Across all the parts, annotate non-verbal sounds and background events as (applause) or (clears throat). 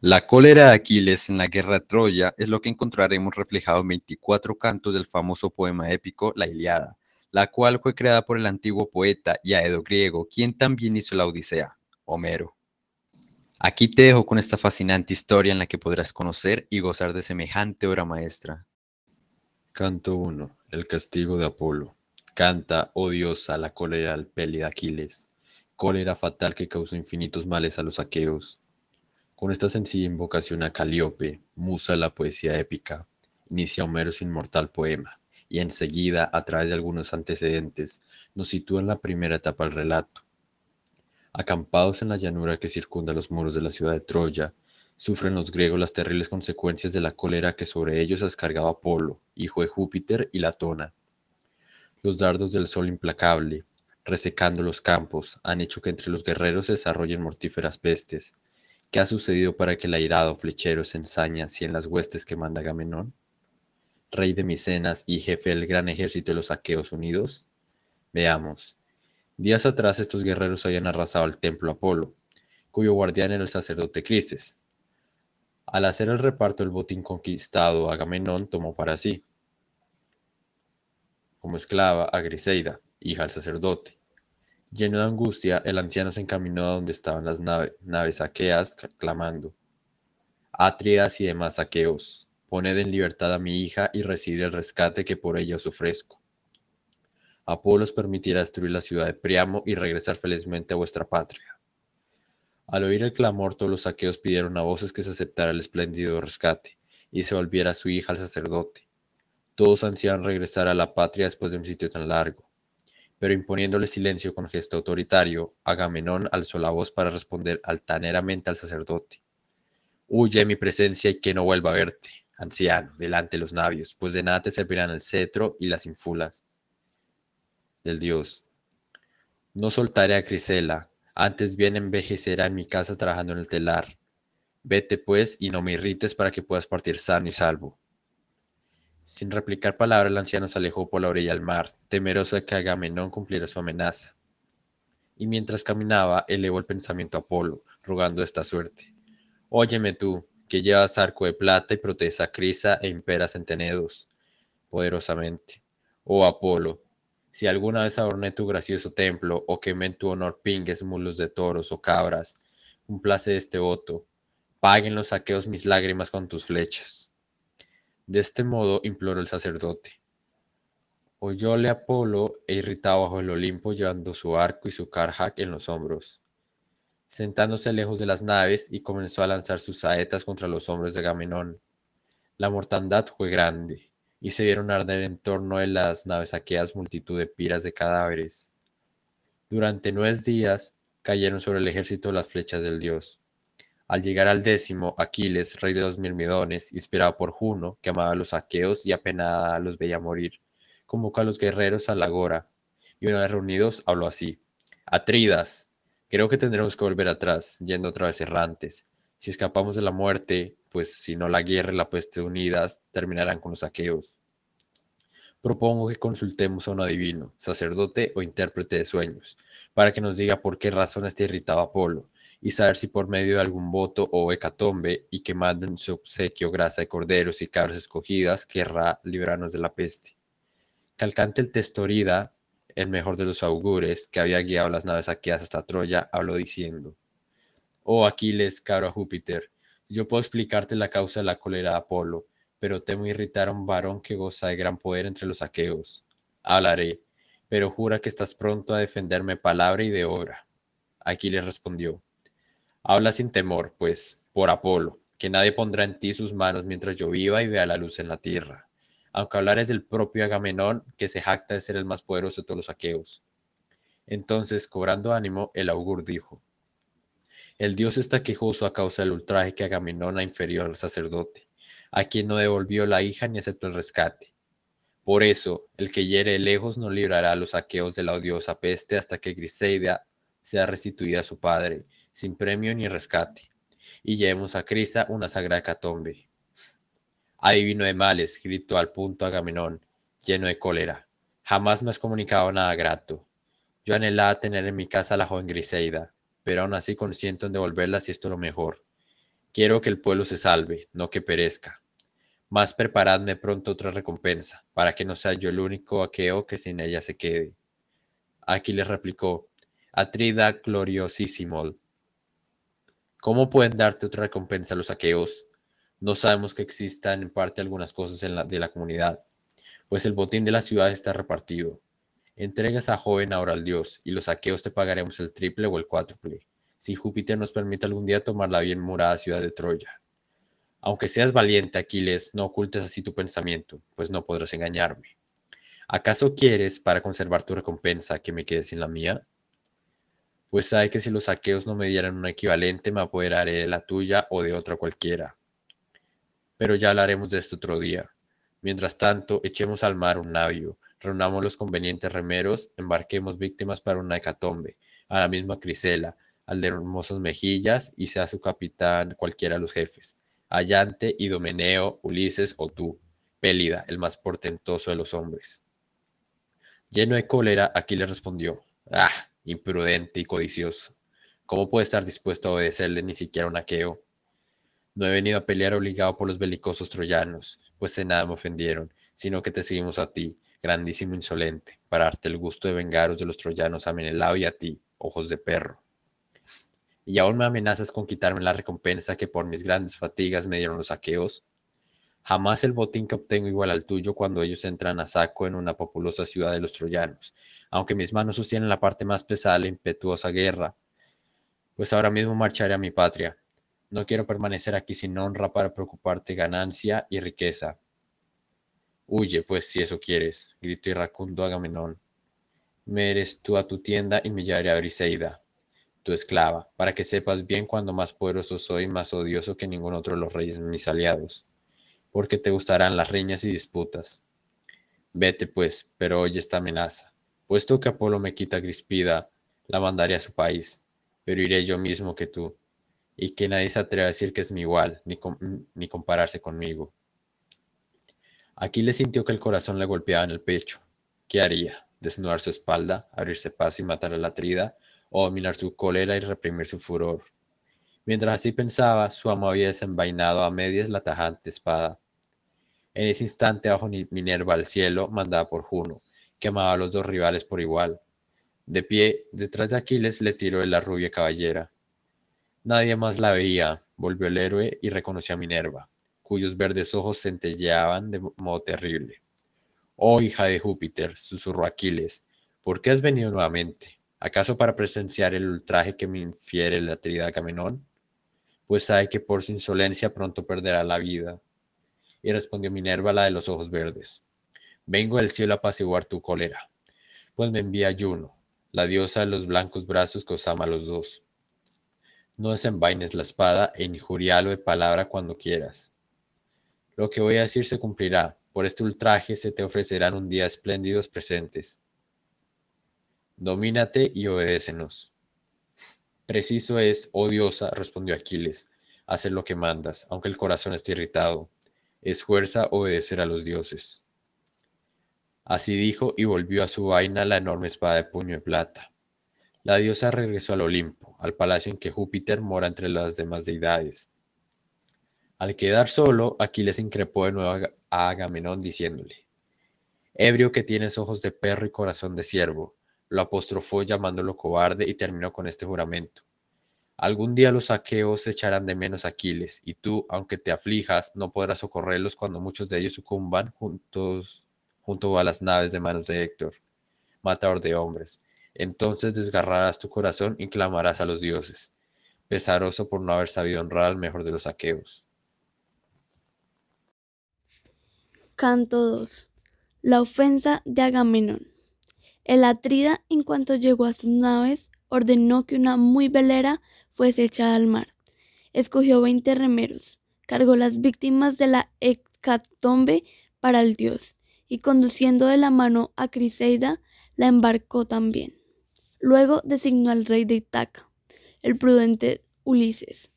La cólera de Aquiles en la guerra Troya es lo que encontraremos reflejado en 24 cantos del famoso poema épico La Iliada, la cual fue creada por el antiguo poeta y aedo griego, quien también hizo la Odisea, Homero. Aquí te dejo con esta fascinante historia en la que podrás conocer y gozar de semejante obra maestra. Canto 1. El castigo de Apolo. Canta, oh diosa, la cólera al peli de Aquiles, cólera fatal que causó infinitos males a los aqueos con esta sencilla invocación a Calíope, musa de la poesía épica, inicia Homero su inmortal poema, y enseguida, a través de algunos antecedentes, nos sitúa en la primera etapa del relato. Acampados en la llanura que circunda los muros de la ciudad de Troya, sufren los griegos las terribles consecuencias de la cólera que sobre ellos descargaba Apolo, hijo de Júpiter y Latona. Los dardos del sol implacable, resecando los campos, han hecho que entre los guerreros se desarrollen mortíferas pestes, ¿Qué ha sucedido para que el airado flechero se ensaña si en las huestes que manda Agamenón? Rey de Micenas y jefe del gran ejército de los aqueos unidos? Veamos. Días atrás estos guerreros habían arrasado el templo Apolo, cuyo guardián era el sacerdote Crises. Al hacer el reparto del botín conquistado, Agamenón tomó para sí, como esclava, a Griseida, hija del sacerdote, Lleno de angustia, el anciano se encaminó a donde estaban las naves aqueas, clamando: Atrias y demás aqueos, poned en libertad a mi hija y recibid el rescate que por ella os ofrezco. Apolo os permitirá destruir la ciudad de Priamo y regresar felizmente a vuestra patria. Al oír el clamor, todos los aqueos pidieron a voces que se aceptara el espléndido rescate y se volviera su hija al sacerdote. Todos ansían regresar a la patria después de un sitio tan largo pero imponiéndole silencio con gesto autoritario, Agamenón alzó la voz para responder altaneramente al sacerdote. Huye de mi presencia y que no vuelva a verte, anciano, delante de los navios, pues de nada te servirán el cetro y las infulas del Dios. No soltaré a Crisela, antes bien envejecerá en mi casa trabajando en el telar. Vete pues y no me irrites para que puedas partir sano y salvo. Sin replicar palabra, el anciano se alejó por la orilla del mar, temeroso de que Agamenón cumpliera su amenaza. Y mientras caminaba, elevó el pensamiento a Apolo, rogando esta suerte. Óyeme tú, que llevas arco de plata y proteges a Crisa e imperas en Tenedos, poderosamente. Oh Apolo, si alguna vez adorné tu gracioso templo, o quemé en tu honor pingues, mulos de toros o cabras, complace este voto, paguen los saqueos mis lágrimas con tus flechas. De este modo imploró el sacerdote. Oyóle Apolo e irritado bajo el Olimpo llevando su arco y su carjac en los hombros, sentándose lejos de las naves y comenzó a lanzar sus saetas contra los hombres de Agamenón. La mortandad fue grande, y se vieron arder en torno de las naves aqueas multitud de piras de cadáveres. Durante nueve días cayeron sobre el ejército las flechas del dios. Al llegar al décimo, Aquiles, rey de los mirmidones, inspirado por Juno, que amaba a los aqueos y apenas los veía morir, convocó a los guerreros a la agora, y una vez reunidos habló así: Atridas, creo que tendremos que volver atrás, yendo otra vez errantes. Si escapamos de la muerte, pues si no la guerra y la peste unidas terminarán con los aqueos. Propongo que consultemos a un adivino, sacerdote o intérprete de sueños, para que nos diga por qué razón está irritado Apolo y saber si por medio de algún voto o hecatombe y que manden su obsequio grasa de corderos y cabras escogidas querrá librarnos de la peste. Calcante el Testorida, el mejor de los augures, que había guiado las naves aqueas hasta Troya, habló diciendo, Oh Aquiles, caro a Júpiter, yo puedo explicarte la causa de la cólera de Apolo, pero temo irritar a un varón que goza de gran poder entre los aqueos. Hablaré, pero jura que estás pronto a defenderme palabra y de obra. Aquiles respondió, Habla sin temor, pues, por Apolo, que nadie pondrá en ti sus manos mientras yo viva y vea la luz en la tierra. Aunque hablares del propio Agamenón, que se jacta de ser el más poderoso de todos los aqueos. Entonces, cobrando ánimo, el augur dijo, El dios está quejoso a causa del ultraje que Agamenón ha inferido al sacerdote, a quien no devolvió la hija ni aceptó el rescate. Por eso, el que hiere lejos no librará a los aqueos de la odiosa peste hasta que Griseida sea restituida a su padre, sin premio ni rescate, y llevemos a Crisa una sagrada catombe. Adivino de males, gritó al punto Agamenón, lleno de cólera. Jamás me has comunicado nada grato. Yo anhelaba tener en mi casa a la joven Griseida, pero aún así consiento en devolverla si esto es lo mejor. Quiero que el pueblo se salve, no que perezca. Más preparadme pronto otra recompensa, para que no sea yo el único aqueo que sin ella se quede. Aquiles replicó, Atrida gloriosísimo. ¿Cómo pueden darte otra recompensa los aqueos? No sabemos que existan en parte algunas cosas de la comunidad, pues el botín de la ciudad está repartido. Entregas a joven ahora al dios, y los aqueos te pagaremos el triple o el cuádruple, si Júpiter nos permite algún día tomar la bien murada ciudad de Troya. Aunque seas valiente, Aquiles, no ocultes así tu pensamiento, pues no podrás engañarme. ¿Acaso quieres, para conservar tu recompensa, que me quede sin la mía? Pues sabe que si los aqueos no me dieran un equivalente, me apoderaré de la tuya o de otra cualquiera. Pero ya hablaremos de esto otro día. Mientras tanto, echemos al mar un navío, reunamos los convenientes remeros, embarquemos víctimas para una hecatombe, a la misma Crisela, al de hermosas mejillas, y sea su capitán cualquiera de los jefes, Allante, Idomeneo, Ulises o tú, Pélida, el más portentoso de los hombres. Lleno de cólera, le respondió, ah, imprudente y codicioso, ¿cómo puede estar dispuesto a obedecerle ni siquiera un aqueo? No he venido a pelear obligado por los belicosos troyanos, pues en nada me ofendieron, sino que te seguimos a ti, grandísimo insolente, para darte el gusto de vengaros de los troyanos a Menelao y a ti, ojos de perro. Y aún me amenazas con quitarme la recompensa que por mis grandes fatigas me dieron los aqueos. Jamás el botín que obtengo igual al tuyo cuando ellos entran a saco en una populosa ciudad de los troyanos, aunque mis manos sostienen la parte más pesada de la impetuosa guerra. Pues ahora mismo marcharé a mi patria. No quiero permanecer aquí sin honra para preocuparte ganancia y riqueza. Huye, pues, si eso quieres, gritó iracundo Agamenón. Me eres tú a tu tienda y me llevaré a Briseida, tu esclava, para que sepas bien cuando más poderoso soy, más odioso que ningún otro de los reyes mis aliados, porque te gustarán las riñas y disputas. Vete, pues, pero oye esta amenaza. Puesto que Apolo me quita Grispida, la mandaré a su país, pero iré yo mismo que tú, y que nadie se atreva a decir que es mi igual, ni, ni compararse conmigo. Aquiles sintió que el corazón le golpeaba en el pecho. ¿Qué haría? ¿Desnudar su espalda, abrirse paso y matar a la trida? ¿O dominar su cólera y reprimir su furor? Mientras así pensaba, su amo había desenvainado a medias la tajante espada. En ese instante, bajo Minerva al cielo, mandada por Juno, que amaba a los dos rivales por igual. De pie, detrás de Aquiles, le tiró de la rubia caballera. Nadie más la veía, volvió el héroe y reconoció a Minerva cuyos verdes ojos centelleaban de modo terrible. Oh hija de Júpiter, susurró Aquiles, ¿por qué has venido nuevamente? ¿Acaso para presenciar el ultraje que me infiere la atrida Agamenón? Pues sabe que por su insolencia pronto perderá la vida. Y respondió Minerva la de los ojos verdes. Vengo del cielo a apaciguar tu cólera, pues me envía Juno, la diosa de los blancos brazos que os ama a los dos. No desenvaines la espada e injurialo de palabra cuando quieras. Lo que voy a decir se cumplirá. Por este ultraje se te ofrecerán un día espléndidos presentes. Domínate y obedécenos. Preciso es, oh diosa, respondió Aquiles, hacer lo que mandas, aunque el corazón esté irritado. Es fuerza obedecer a los dioses. Así dijo y volvió a su vaina la enorme espada de puño de plata. La diosa regresó al Olimpo, al palacio en que Júpiter mora entre las demás deidades. Al quedar solo, Aquiles increpó de nuevo a Agamenón diciéndole, Ebrio que tienes ojos de perro y corazón de ciervo, lo apostrofó llamándolo cobarde y terminó con este juramento. Algún día los aqueos echarán de menos a Aquiles, y tú, aunque te aflijas, no podrás socorrerlos cuando muchos de ellos sucumban juntos, junto a las naves de manos de Héctor, matador de hombres. Entonces desgarrarás tu corazón y clamarás a los dioses, pesaroso por no haber sabido honrar al mejor de los aqueos. Canto 2. La ofensa de Agamenón. El Atrida, en cuanto llegó a sus naves, ordenó que una muy velera fuese echada al mar. Escogió veinte remeros, cargó las víctimas de la hecatombe para el dios, y conduciendo de la mano a Criseida, la embarcó también. Luego designó al rey de Itaca, el prudente Ulises,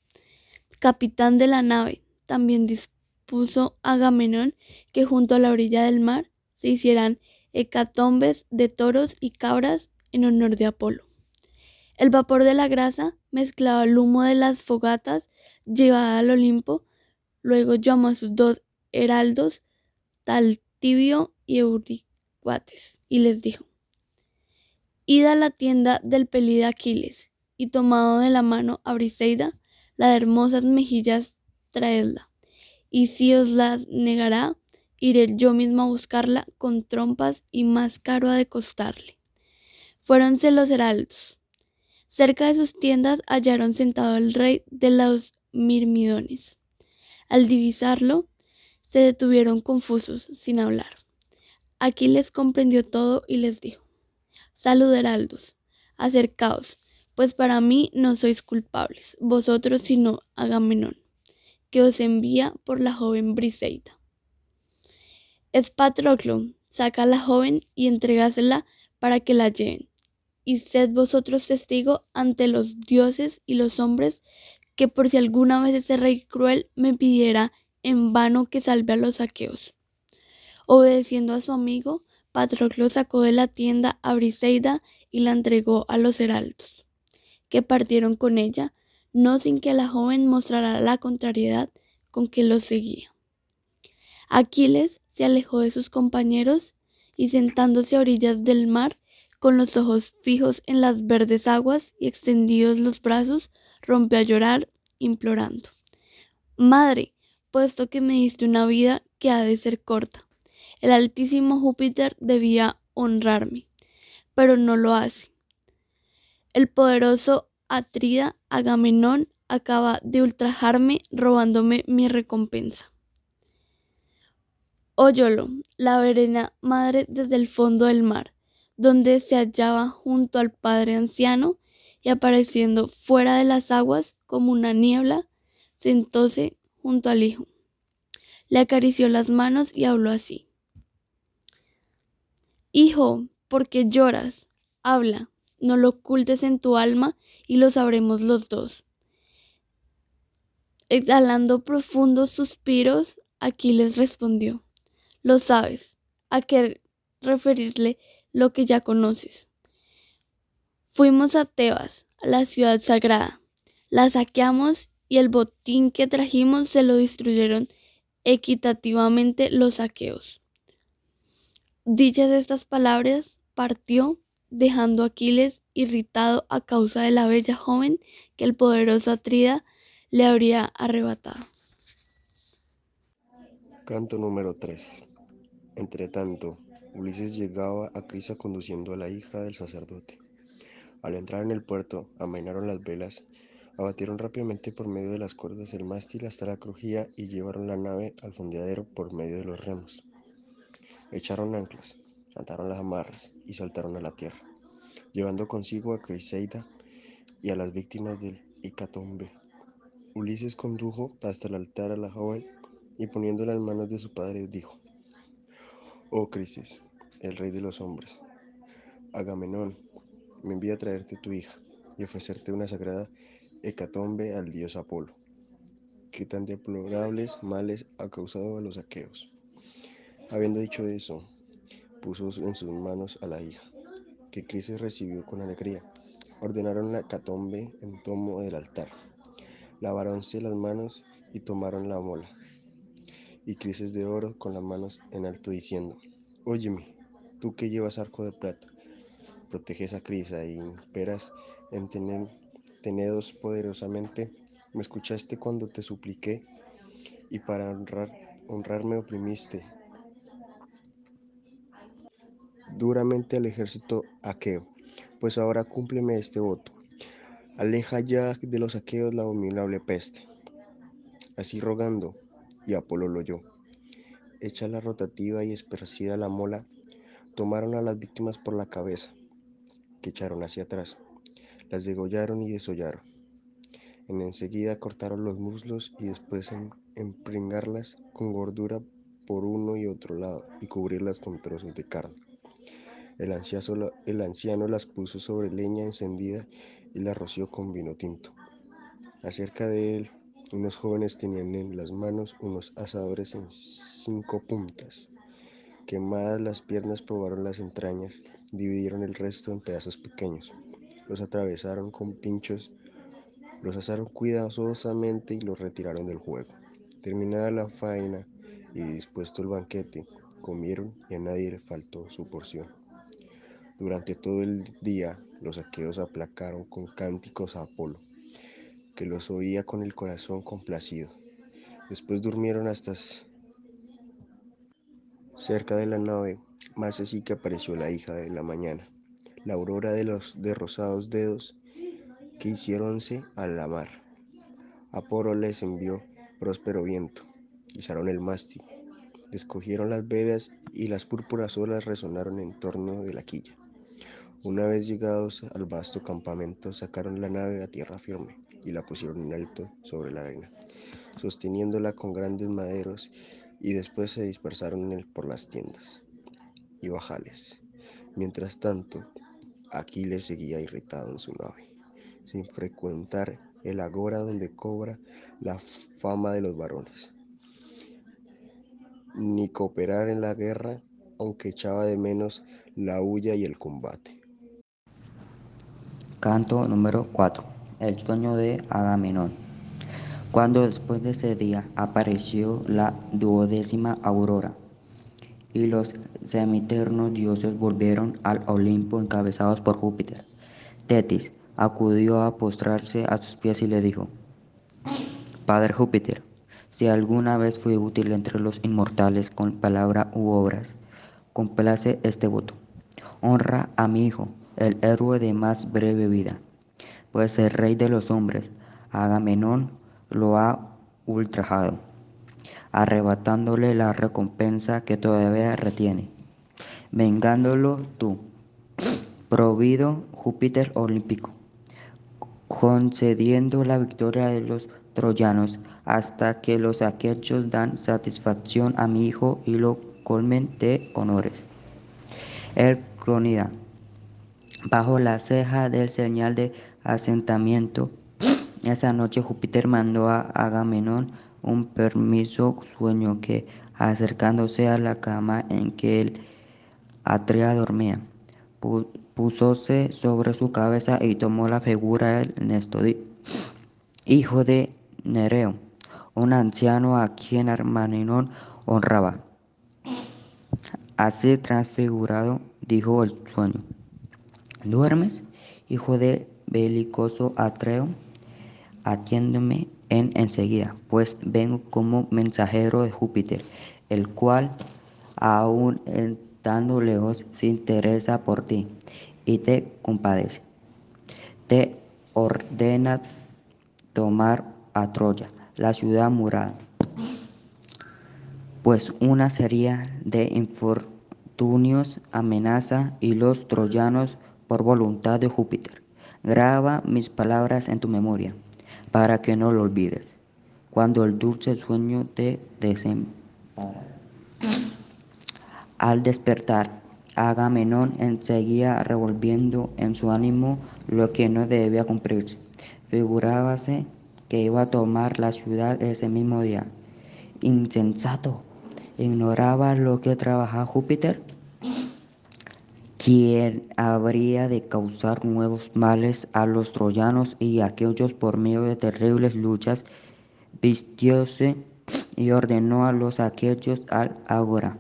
capitán de la nave, también dispuso puso Agamenón que junto a la orilla del mar se hicieran hecatombes de toros y cabras en honor de Apolo. El vapor de la grasa, mezclado al humo de las fogatas, llevada al Olimpo, luego llamó a sus dos heraldos, Taltibio y Euricuates, y les dijo, Id a la tienda del pelida Aquiles, y tomado de la mano a Briseida, la de hermosas mejillas traedla, y si os las negará, iré yo mismo a buscarla con trompas y más caro ha de costarle. Fuéronse los heraldos. Cerca de sus tiendas hallaron sentado el rey de los mirmidones. Al divisarlo, se detuvieron confusos, sin hablar. Aquiles comprendió todo y les dijo, Salud, heraldos, acercaos, pues para mí no sois culpables, vosotros sino Agamenón, que os envía por la joven Briseida. Es Patroclo, saca a la joven y entregásela para que la lleven, y sed vosotros testigo ante los dioses y los hombres que por si alguna vez ese rey cruel me pidiera en vano que salve a los aqueos. Obedeciendo a su amigo, Patroclo sacó de la tienda a Briseida y la entregó a los heraldos, que partieron con ella, no sin que la joven mostrara la contrariedad con que los seguía. Aquiles se alejó de sus compañeros y sentándose a orillas del mar, con los ojos fijos en las verdes aguas y extendidos los brazos, rompió a llorar, implorando. Madre, puesto que me diste una vida que ha de ser corta. El altísimo Júpiter debía honrarme, pero no lo hace. El poderoso Atrida Agamenón acaba de ultrajarme robándome mi recompensa. Óyolo, la verena madre desde el fondo del mar, donde se hallaba junto al padre anciano y apareciendo fuera de las aguas como una niebla, sentóse junto al hijo. Le acarició las manos y habló así. Hijo, ¿por qué lloras? Habla, no lo ocultes en tu alma y lo sabremos los dos. Exhalando profundos suspiros, Aquiles respondió, Lo sabes, ¿a qué referirle lo que ya conoces? Fuimos a Tebas, la ciudad sagrada, la saqueamos y el botín que trajimos se lo destruyeron equitativamente los saqueos. Dichas estas palabras, partió, dejando a Aquiles irritado a causa de la bella joven que el poderoso Atrida le habría arrebatado. Canto número 3. Entretanto, Ulises llegaba a Crisa conduciendo a la hija del sacerdote. Al entrar en el puerto, amainaron las velas Abatieron rápidamente por medio de las cuerdas el mástil hasta la crujía y llevaron la nave al fondeadero por medio de los remos. Echaron anclas, ataron las amarras y saltaron a la tierra, llevando consigo a Criseida y a las víctimas del Hecatombe. Ulises condujo hasta el altar a la joven y poniéndola en manos de su padre dijo, Oh Crisis, el rey de los hombres, Agamenón, me envía a traerte tu hija y ofrecerte una sagrada hecatombe al dios Apolo, que tan deplorables males ha causado a los aqueos. Habiendo dicho eso, puso en sus manos a la hija, que Crises recibió con alegría. Ordenaron la hecatombe en tomo del altar. Lavaronse las manos y tomaron la mola. Y Crises de oro con las manos en alto diciendo, Óyeme, tú que llevas arco de plata, proteges a Crisa y imperas en tener tenedos poderosamente, me escuchaste cuando te supliqué y para honrar, honrarme oprimiste duramente al ejército aqueo. Pues ahora cúmpleme este voto. Aleja ya de los aqueos la abominable peste. Así rogando, y Apolo lo oyó. Hecha la rotativa y esparcida la mola, tomaron a las víctimas por la cabeza, que echaron hacia atrás las degollaron y desollaron. En enseguida cortaron los muslos y después empringarlas con gordura por uno y otro lado y cubrirlas con trozos de carne. El anciano, el anciano las puso sobre leña encendida y las roció con vino tinto. Acerca de él, unos jóvenes tenían en las manos unos asadores en cinco puntas. Quemadas las piernas probaron las entrañas, dividieron el resto en pedazos pequeños los atravesaron con pinchos Los asaron cuidadosamente y los retiraron del juego. Terminada la faena y dispuesto el banquete, comieron y a nadie le faltó su porción. Durante todo el día los aqueos aplacaron con cánticos a Apolo, que los oía con el corazón complacido. Después durmieron hasta cerca de la nave, más así que apareció la hija de la mañana, la aurora de los de rosados dedos que hicieronse a la mar. Apolo les envió próspero viento, izaron el mástil, descogieron las velas y las púrpuras olas resonaron en torno de la quilla. Una vez llegados al vasto campamento, sacaron la nave a tierra firme y la pusieron en alto sobre la arena, sosteniéndola con grandes maderos, y después se dispersaron por las tiendas y bajales. Mientras tanto, Aquiles seguía irritado en su nave, sin frecuentar el agora donde cobra la fama de los varones, ni cooperar en la guerra, aunque echaba de menos la huya y el combate. Canto número 4. El sueño de Agamenón. Cuando después de ese día apareció la duodécima aurora y los semiternos dioses volvieron al Olimpo encabezados por Júpiter, Tetis acudió a postrarse a sus pies y le dijo, Padre Júpiter, si alguna vez fui útil entre los inmortales con palabra u obras, complace este voto. Honra a mi hijo el héroe de más breve vida, pues el rey de los hombres, Agamenón, lo ha ultrajado, arrebatándole la recompensa que todavía retiene, vengándolo tú, provido Júpiter olímpico, concediendo la victoria de los troyanos hasta que los aquellos dan satisfacción a mi hijo y lo colmen de honores. El cronida bajo la ceja del señal de asentamiento. Esa noche Júpiter mandó a Agamenón un permiso sueño que, acercándose a la cama en que el Atrea dormía, púsose sobre su cabeza y tomó la figura del Néstor, hijo de Nereo, un anciano a quien Armaninón honraba. Así transfigurado, dijo el sueño. ¿Duermes, hijo de belicoso Atreo? Atiéndeme en enseguida, pues vengo como mensajero de Júpiter, el cual, aún estando lejos, se interesa por ti y te compadece. Te ordena tomar a Troya, la ciudad murada, pues una serie de infortunios amenaza y los troyanos por voluntad de Júpiter. Graba mis palabras en tu memoria, para que no lo olvides, cuando el dulce sueño te desempara. Al despertar, Agamenón enseguía revolviendo en su ánimo lo que no debía cumplirse. Figurábase que iba a tomar la ciudad ese mismo día. Insensato, ignoraba lo que trabajaba Júpiter quien habría de causar nuevos males a los troyanos y aquellos por medio de terribles luchas, vistióse y ordenó a los aquellos al agora.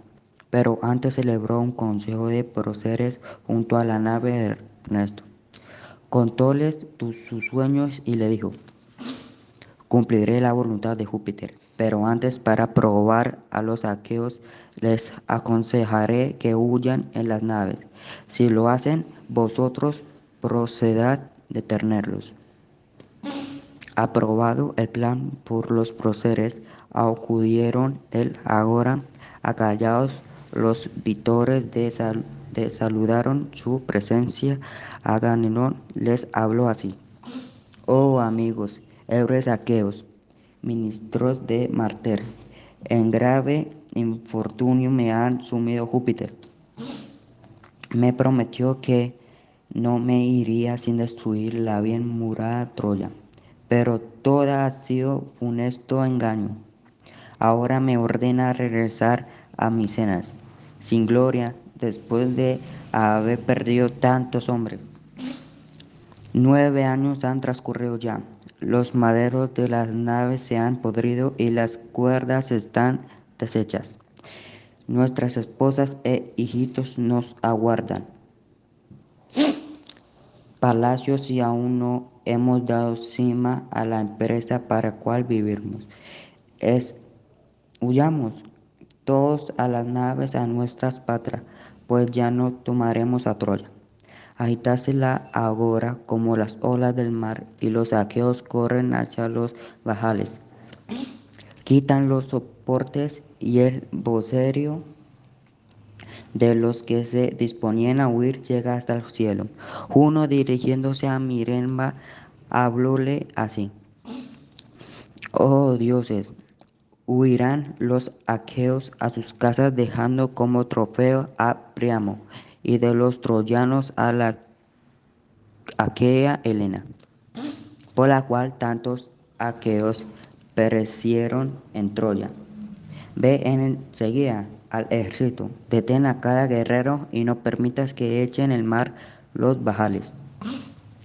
Pero antes celebró un consejo de próceres junto a la nave de Ernesto. Contóles sus sueños y le dijo, cumpliré la voluntad de Júpiter pero antes para probar a los aqueos les aconsejaré que huyan en las naves. Si lo hacen, vosotros procedad de tenerlos. Aprobado el plan por los próceres, acudieron el agora acallados los vitores de, saludaron su presencia. Agamenón les habló así. Oh amigos, héroes aqueos, ministros de Marter. En grave infortunio me ha sumido Júpiter. Me prometió que no me iría sin destruir la bien murada Troya, pero toda ha sido funesto engaño. Ahora me ordena regresar a Micenas, sin gloria, después de haber perdido tantos hombres. Nueve años han transcurrido ya. los maderos de las naves se han podrido y las cuerdas están deshechas. Nuestras esposas e hijitos nos aguardan. Palacios y aún no hemos dado cima a la empresa para cual vivimos. Es, huyamos todos a las naves a nuestras patrias, pues ya no tomaremos a Troya. Agitásela ahora como las olas del mar y los aqueos corren hacia los bajales. Quitan los soportes y el vocerio de los que se disponían a huir llega hasta el cielo. Uno dirigiéndose a Miremba hablóle así. Oh dioses, huirán los aqueos a sus casas dejando como trofeo a Priamo y de los troyanos a la aquea Helena, por la cual tantos aqueos perecieron en Troya. Ve enseguida al ejército, detén a cada guerrero y no permitas que echen el mar los bajales.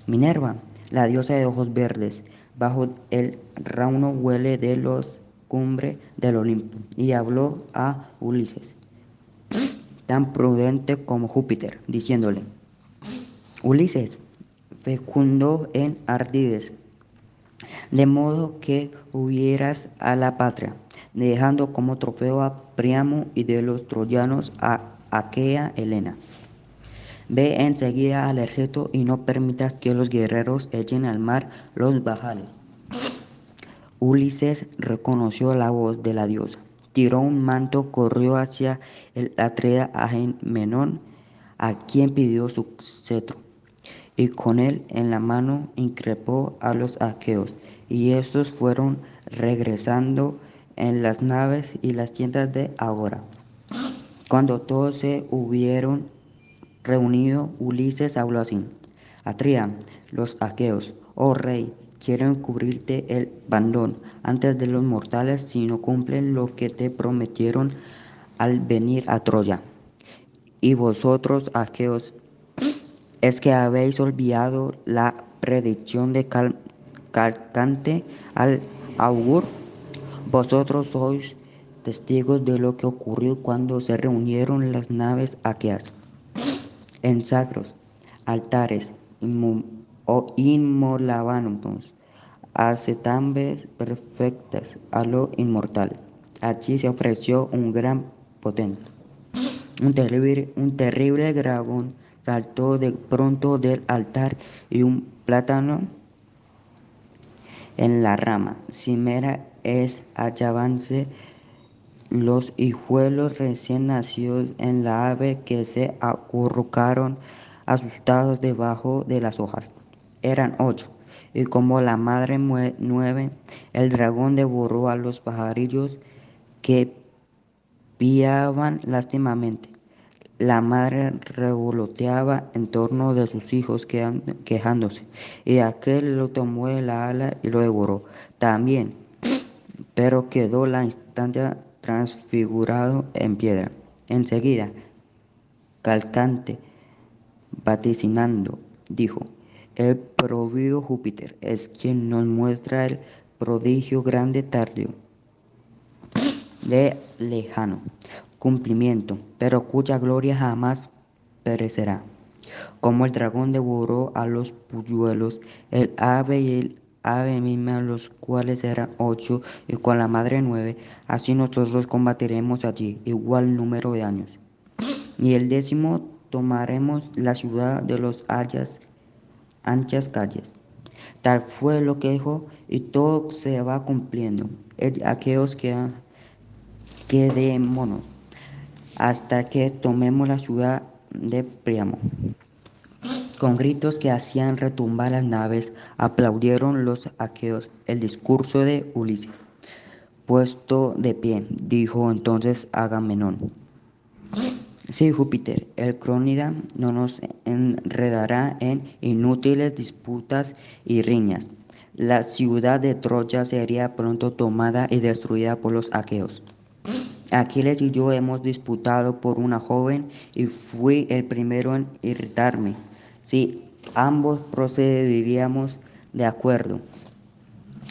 Minerva, la diosa de ojos verdes, bajo el rauno huele de los cumbre del Olimpo, y habló a Ulises tan prudente como Júpiter, diciéndole, Ulises, fecundo en ardides, de modo que hubieras a la patria, dejando como trofeo a Priamo y de los troyanos a Aquea Helena. Ve enseguida al ejército y no permitas que los guerreros echen al mar los bajales. Ulises reconoció la voz de la diosa tiró un manto, corrió hacia el Atrida Agamenón, a quien pidió su cetro, y con él en la mano increpó a los aqueos, y estos fueron regresando en las naves y las tiendas de Agora. Cuando todos se hubieron reunido, Ulises habló así: Atria, los aqueos, oh rey, quieren cubrirte el bandón antes de los mortales si no cumplen lo que te prometieron al venir a Troya. Y vosotros, aqueos, es que habéis olvidado la predicción de Calcante al augur. Vosotros sois testigos de lo que ocurrió cuando se reunieron las naves aqueas en sacros altares o inmolábamos acetambres perfectas a los inmortales. Allí se ofreció un gran potente. Terrible, un terrible dragón saltó de pronto del altar y un plátano en la rama. Cimera es hallabanse los hijuelos recién nacidos en la ave que se acurrucaron asustados debajo de las hojas. Eran ocho y como la madre nueve, el dragón devoró a los pajarillos que piaban lástimamente. La madre revoloteaba en torno de sus hijos quejándose, y aquel lo tomó de la ala y lo devoró. También, pero quedó la instancia transfigurado en piedra. Enseguida, Calcante, vaticinando, dijo, el provido Júpiter es quien nos muestra el prodigio grande tardío de lejano cumplimiento, pero cuya gloria jamás perecerá. Como el dragón devoró a los puyuelos, el ave y el ave misma, los cuales eran ocho, y con la madre nueve, así nosotros combatiremos allí igual número de años. Y el décimo tomaremos la ciudad de los anchas calles. Tal fue lo que dijo y todo se va cumpliendo. Aquellos que quedémonos hasta que tomemos la ciudad de Priamo. Con gritos que hacían retumbar las naves, aplaudieron los aqueos el discurso de Ulises. Puesto de pie, dijo entonces Agamenón. Sí, Júpiter, el crónida no nos enredará en inútiles disputas y riñas. La ciudad de Troya sería pronto tomada y destruida por los aqueos. Aquiles y yo hemos disputado por una joven y fui el primero en irritarme. Si ambos procederíamos de acuerdo,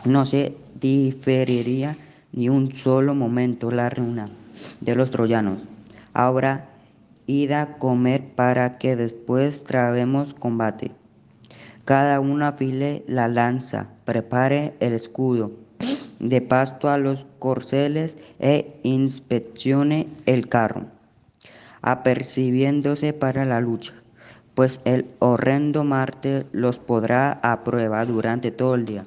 no se diferiría ni un solo momento la reunión de los troyanos. Ahora id a comer para que después trabemos combate. Cada uno afile la lanza, prepare el escudo de pasto a los corceles e inspeccione el carro, apercibiéndose para la lucha, pues el horrendo Marte los podrá a prueba durante todo el día.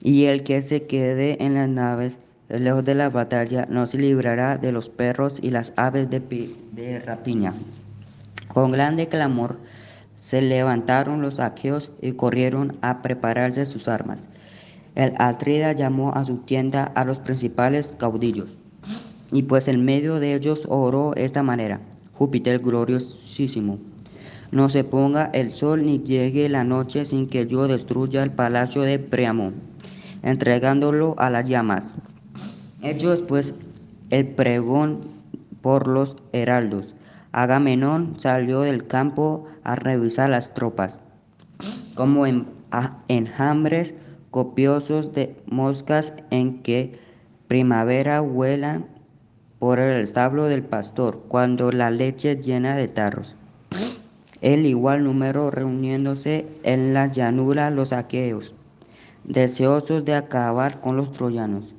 Y el que se quede en las naves, lejos de la batalla, no se librará de los perros y las aves de, de rapiña. Con grande clamor se levantaron los aqueos y corrieron a prepararse sus armas. El Atrida llamó a su tienda a los principales caudillos, y pues en medio de ellos oró esta manera, Júpiter gloriosísimo, no se ponga el sol ni llegue la noche sin que yo destruya el palacio de Priamo, entregándolo a las llamas. Hecho después el pregón por los heraldos, Agamenón salió del campo a revisar las tropas, como en enjambres copiosos de moscas en que primavera vuelan por el establo del pastor, cuando la leche llena de tarros. El igual número reuniéndose en la llanura los aqueos, deseosos de acabar con los troyanos.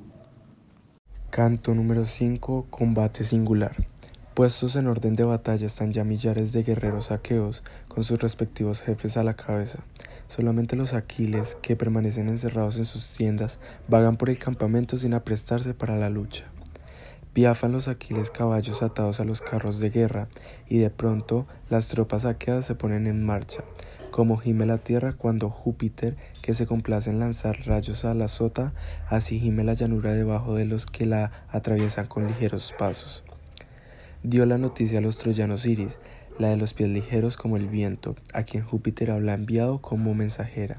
Canto número 5. Combate singular. Puestos en orden de batalla están ya millares de guerreros aqueos, con sus respectivos jefes a la cabeza. Solamente los aquiles, que permanecen encerrados en sus tiendas, vagan por el campamento sin aprestarse para la lucha. Piafan los aquiles caballos atados a los carros de guerra, y de pronto las tropas saqueadas se ponen en marcha, como gime la tierra cuando Júpiter, que se complace en lanzar rayos a la sota, así gime la llanura debajo de los que la atraviesan con ligeros pasos. Dio la noticia a los troyanos Iris, la de los pies ligeros como el viento, a quien Júpiter habla enviado como mensajera.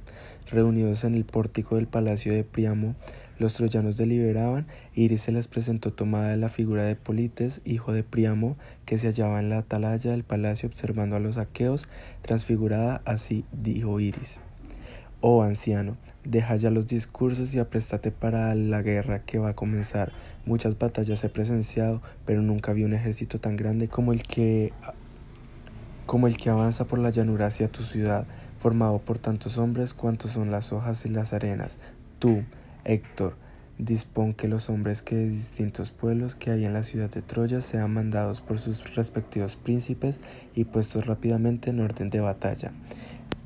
Reunidos en el pórtico del palacio de Priamo, los troyanos deliberaban, Iris se les presentó tomada de la figura de Polites, hijo de Priamo, que se hallaba en la atalaya del palacio observando a los aqueos, transfigurada así dijo Iris. Oh anciano, deja ya los discursos y apréstate para la guerra que va a comenzar. Muchas batallas he presenciado, pero nunca vi un ejército tan grande como el que como el que avanza por la llanura hacia tu ciudad, formado por tantos hombres cuantos son las hojas y las arenas. Tú, Héctor, dispón que los hombres que de distintos pueblos que hay en la ciudad de Troya sean mandados por sus respectivos príncipes y puestos rápidamente en orden de batalla.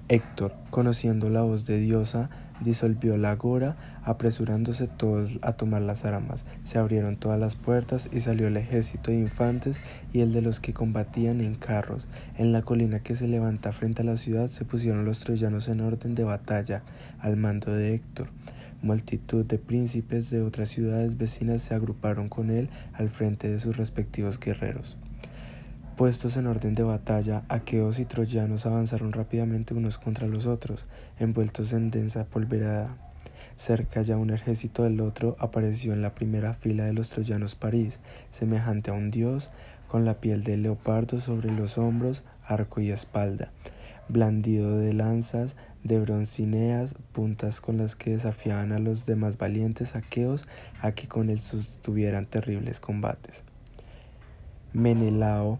Héctor, conociendo la voz de Diosa, disolvió la agora, apresurándose todos a tomar las armas. Se abrieron todas las puertas y salió el ejército de infantes y el de los que combatían en carros. En la colina que se levanta frente a la ciudad se pusieron los troyanos en orden de batalla, al mando de Héctor. Multitud de príncipes de otras ciudades vecinas se agruparon con él al frente de sus respectivos guerreros. Puestos en orden de batalla, aqueos y troyanos avanzaron rápidamente unos contra los otros, envueltos en densa polverada. Cerca ya un ejército del otro apareció en la primera fila de los troyanos París, semejante a un dios, con la piel de leopardo sobre los hombros, arco y espalda, blandido de lanzas de broncineas, puntas con las que desafiaban a los demás valientes aqueos a que con él sostuvieran terribles combates. Menelao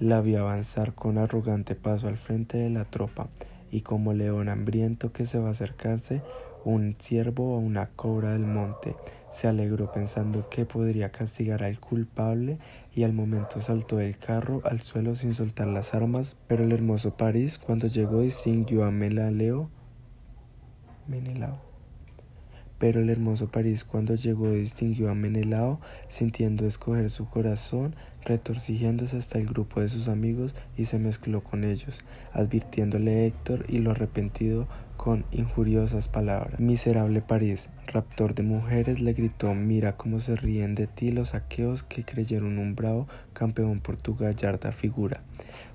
la vio avanzar con arrogante paso al frente de la tropa, y como león hambriento que se va a acercarse, un ciervo o una cobra del monte, se alegró pensando que podría castigar al culpable y al momento saltó del carro al suelo sin soltar las armas, pero el hermoso París cuando llegó distinguió a Melaleo, Menelao. Pero el hermoso París cuando llegó distinguió a Menelao, sintiendo escoger su corazón, retorcigiéndose hasta el grupo de sus amigos y se mezcló con ellos, advirtiéndole Héctor y lo arrepentido con injuriosas palabras. Miserable París, raptor de mujeres, le gritó, mira cómo se ríen de ti los aqueos que creyeron un bravo campeón por tu gallarda figura,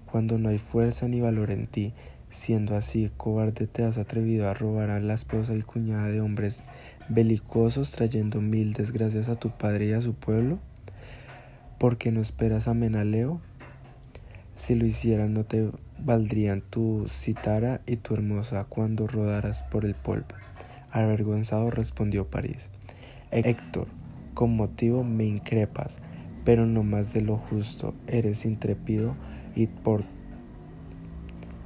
cuando no hay fuerza ni valor en ti. Siendo así, cobarde te has atrevido a robar a la esposa y cuñada de hombres belicosos trayendo mil desgracias a tu padre y a su pueblo? ¿Por qué no esperas a Menaleo? Si lo hicieran no te valdrían tu citara y tu hermosa cuando rodaras por el polvo. Avergonzado respondió París. Héctor, con motivo me increpas, pero no más de lo justo. Eres intrépido y por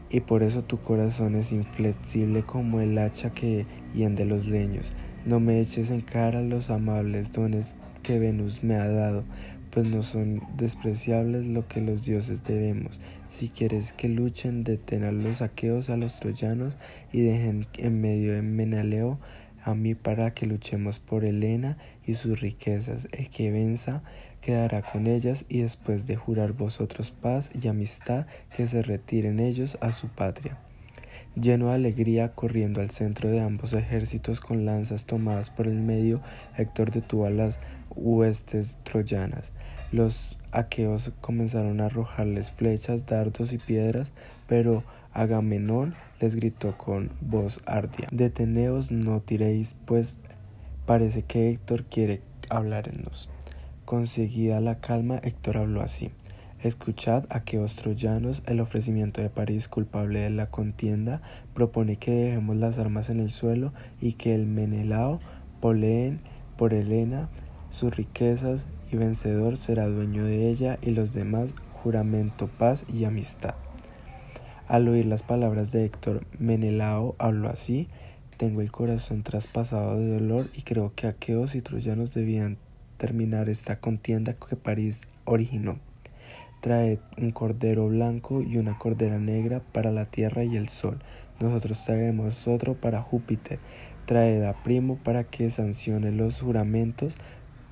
y por eso tu corazón es inflexible como el hacha que hiende los leños. No me eches en cara los amables dones que Venus me ha dado, pues no son despreciables lo que los dioses debemos. Si quieres que luchen, detén a los aqueos, a los troyanos y dejen en medio de Menaleo a mí para que luchemos por Helena y sus riquezas. El que venza quedará con ellas y después de jurar vosotros paz y amistad, que se retiren ellos a su patria. Lleno de alegría, corriendo al centro de ambos ejércitos con lanzas tomadas por el medio, Héctor detuvo a las huestes troyanas. Los aqueos comenzaron a arrojarles flechas, dardos y piedras, pero Agamenón les gritó con voz ardua: Deteneos, no tiréis, pues parece que Héctor quiere hablarnos. Conseguida la calma, Héctor habló así. Escuchad, aqueos troyanos, el ofrecimiento de París, culpable de la contienda, propone que dejemos las armas en el suelo y que el Menelao poleen por Helena sus riquezas y vencedor será dueño de ella y los demás juramento, paz y amistad. Al oír las palabras de Héctor, Menelao habló así, tengo el corazón traspasado de dolor y creo que aqueos y troyanos debían terminar esta contienda que París originó. Traed un cordero blanco y una cordera negra para la tierra y el sol. Nosotros traemos otro para Júpiter. Traed a Primo para que sancione los juramentos,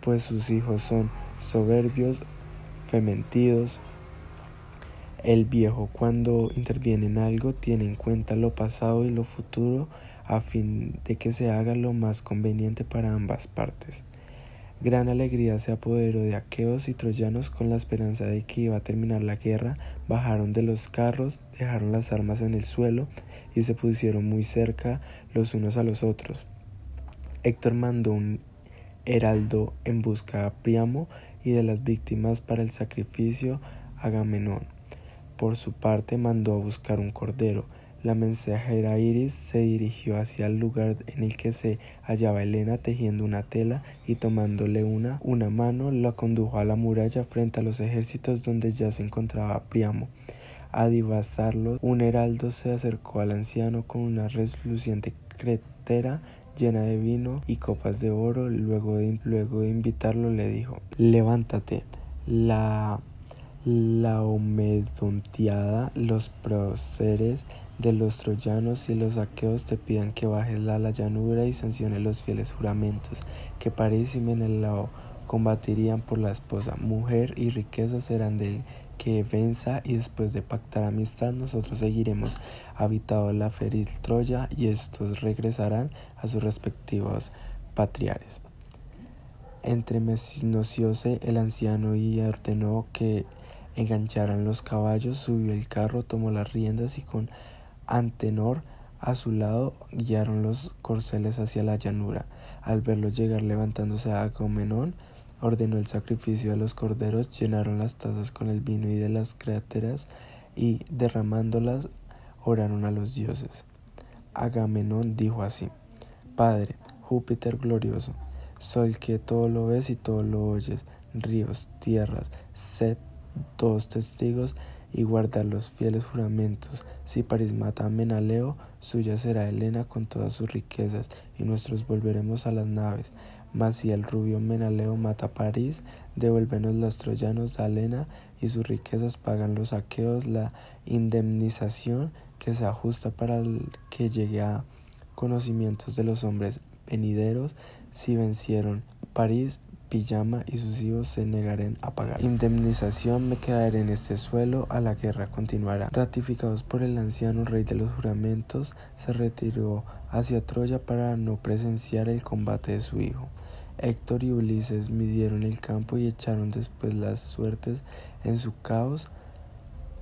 pues sus hijos son soberbios, fementidos. El viejo cuando interviene en algo tiene en cuenta lo pasado y lo futuro a fin de que se haga lo más conveniente para ambas partes. Gran alegría se apoderó de aqueos y troyanos con la esperanza de que iba a terminar la guerra, bajaron de los carros, dejaron las armas en el suelo y se pusieron muy cerca los unos a los otros. Héctor mandó un heraldo en busca de Priamo y de las víctimas para el sacrificio a Agamenón. Por su parte mandó a buscar un cordero, la mensajera Iris se dirigió hacia el lugar en el que se hallaba Elena tejiendo una tela y tomándole una, una mano la condujo a la muralla frente a los ejércitos donde ya se encontraba Priamo. A divasarlo, un heraldo se acercó al anciano con una resluciente cretera llena de vino y copas de oro. Luego de, luego de invitarlo le dijo, levántate. La la los próceres de los troyanos y los aqueos te pidan que bajes la, la llanura y sancione los fieles juramentos, que París y Menelao combatirían por la esposa, mujer y riqueza serán del que venza y después de pactar amistad nosotros seguiremos habitado la feliz Troya y estos regresarán a sus respectivos patriares. Entremenocióse el anciano y ordenó que engancharan los caballos, subió el carro, tomó las riendas y con Antenor a su lado guiaron los corceles hacia la llanura. Al verlo llegar levantándose a Agamenón, ordenó el sacrificio de los corderos, llenaron las tazas con el vino y de las cráteras y derramándolas oraron a los dioses. Agamenón dijo así, Padre, Júpiter glorioso, sol que todo lo ves y todo lo oyes, ríos, tierras, sed, todos testigos, y guardar los fieles juramentos. Si París mata a Menaleo, suya será Helena con todas sus riquezas, y nosotros volveremos a las naves. Mas si el rubio Menaleo mata a París, devuélvenos los troyanos a Helena, y sus riquezas pagan los saqueos la indemnización que se ajusta para el que llegue a conocimientos de los hombres venideros si vencieron París Pijama y sus hijos se negaren a pagar. Indemnización me quedaré en este suelo, a la guerra continuará. Ratificados por el anciano rey de los juramentos, se retiró hacia Troya para no presenciar el combate de su hijo. Héctor y Ulises midieron el campo y echaron después las suertes en su caos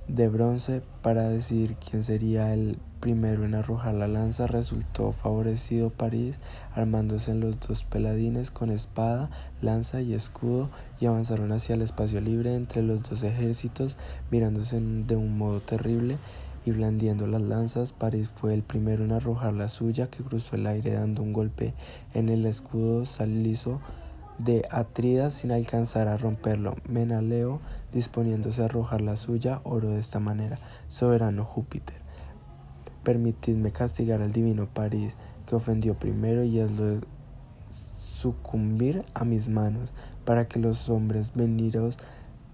de bronce para decidir quién sería el primero en arrojar la lanza resultó favorecido París, armándose en los dos peladines con espada, lanza y escudo y avanzaron hacia el espacio libre entre los dos ejércitos, mirándose de un modo terrible y blandiendo las lanzas, París fue el primero en arrojar la suya, que cruzó el aire dando un golpe en el escudo salizo de Atrida sin alcanzar a romperlo. Menaleo, disponiéndose a arrojar la suya, oró de esta manera: Soberano Júpiter, permitidme castigar al divino París, que ofendió primero y hazlo sucumbir a mis manos, para que los hombres veniros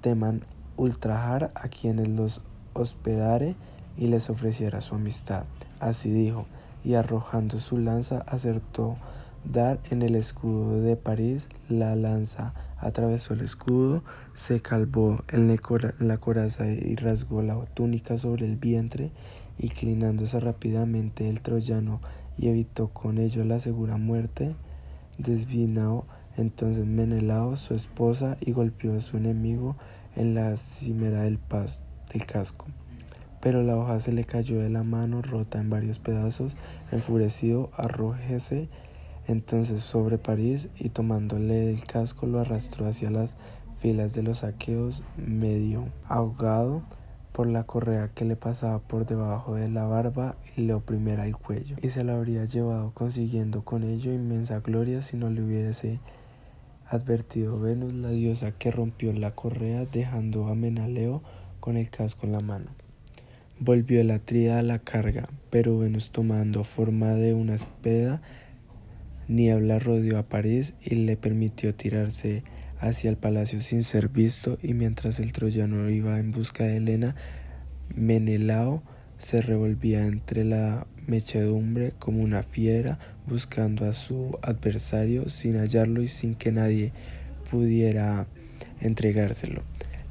teman ultrajar a quienes los hospedare y les ofreciera su amistad. Así dijo, y arrojando su lanza acertó dar en el escudo de París. La lanza atravesó el escudo, se calvó en la coraza y rasgó la túnica sobre el vientre, inclinándose rápidamente el troyano y evitó con ello la segura muerte. Desvinado entonces Menelao, su esposa, y golpeó a su enemigo en la cimera del, del casco pero la hoja se le cayó de la mano rota en varios pedazos. Enfurecido, arrójese entonces sobre París y tomándole el casco lo arrastró hacia las filas de los aqueos, medio ahogado por la correa que le pasaba por debajo de la barba y le oprimiera el cuello, y se la habría llevado consiguiendo con ello inmensa gloria si no le hubiese advertido Venus, la diosa que rompió la correa dejando a Menaleo con el casco en la mano. Volvió la tría a la carga, pero Venus tomando forma de una espeda, Niebla rodeó a París y le permitió tirarse hacia el palacio sin ser visto, y mientras el troyano iba en busca de Helena, Menelao se revolvía entre la mechedumbre como una fiera buscando a su adversario sin hallarlo y sin que nadie pudiera entregárselo.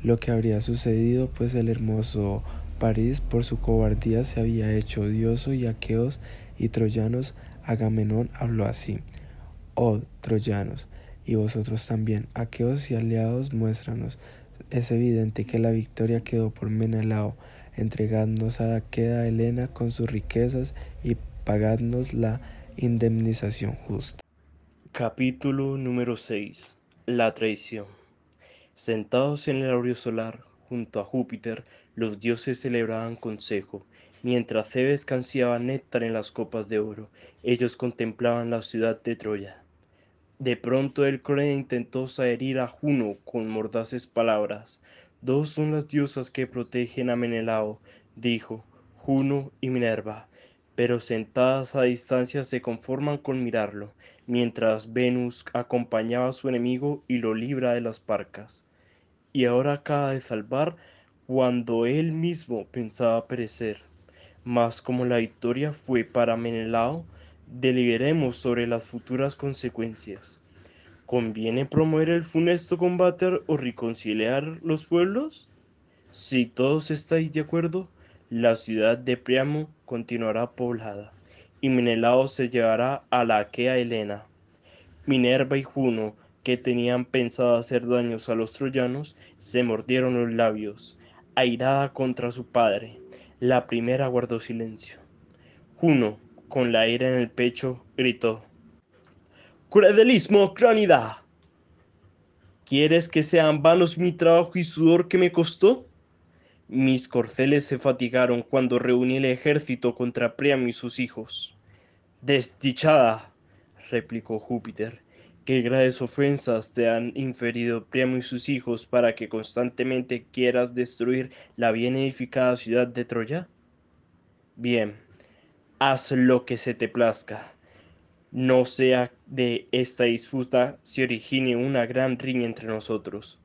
Lo que habría sucedido, pues el hermoso París por su cobardía se había hecho odioso y aqueos y troyanos Agamenón habló así. Oh, troyanos, y vosotros también, aqueos y aliados, muéstranos. Es evidente que la victoria quedó por Menelao. Entregadnos a queda Helena con sus riquezas y pagadnos la indemnización justa. Capítulo número 6. La traición. Sentados en el aureo solar, junto a Júpiter, los dioses celebraban consejo. Mientras Cebes canciaba néctar en las copas de oro, ellos contemplaban la ciudad de Troya. De pronto el Core intentó herir a Juno con mordaces palabras. Dos son las diosas que protegen a Menelao, dijo, Juno y Minerva, pero sentadas a distancia se conforman con mirarlo, mientras Venus acompañaba a su enemigo y lo libra de las parcas y ahora acaba de salvar cuando él mismo pensaba perecer. Mas como la victoria fue para Menelao, deliberemos sobre las futuras consecuencias. ¿Conviene promover el funesto combate o reconciliar los pueblos? Si todos estáis de acuerdo, la ciudad de Priamo continuará poblada, y Menelao se llevará a la aquea Helena. Minerva y Juno que tenían pensado hacer daños a los troyanos, se mordieron los labios. Airada contra su padre, la primera guardó silencio. Juno, con la ira en el pecho, gritó: ¡Credelismo, cránida! ¿Quieres que sean vanos mi trabajo y sudor que me costó? Mis corceles se fatigaron cuando reuní el ejército contra Priamo y sus hijos. Desdichada, replicó Júpiter, ¿Qué graves ofensas te han inferido Priamo y sus hijos para que constantemente quieras destruir la bien edificada ciudad de Troya? Bien, haz lo que se te plazca. No sea de esta disputa se origine una gran riña entre nosotros.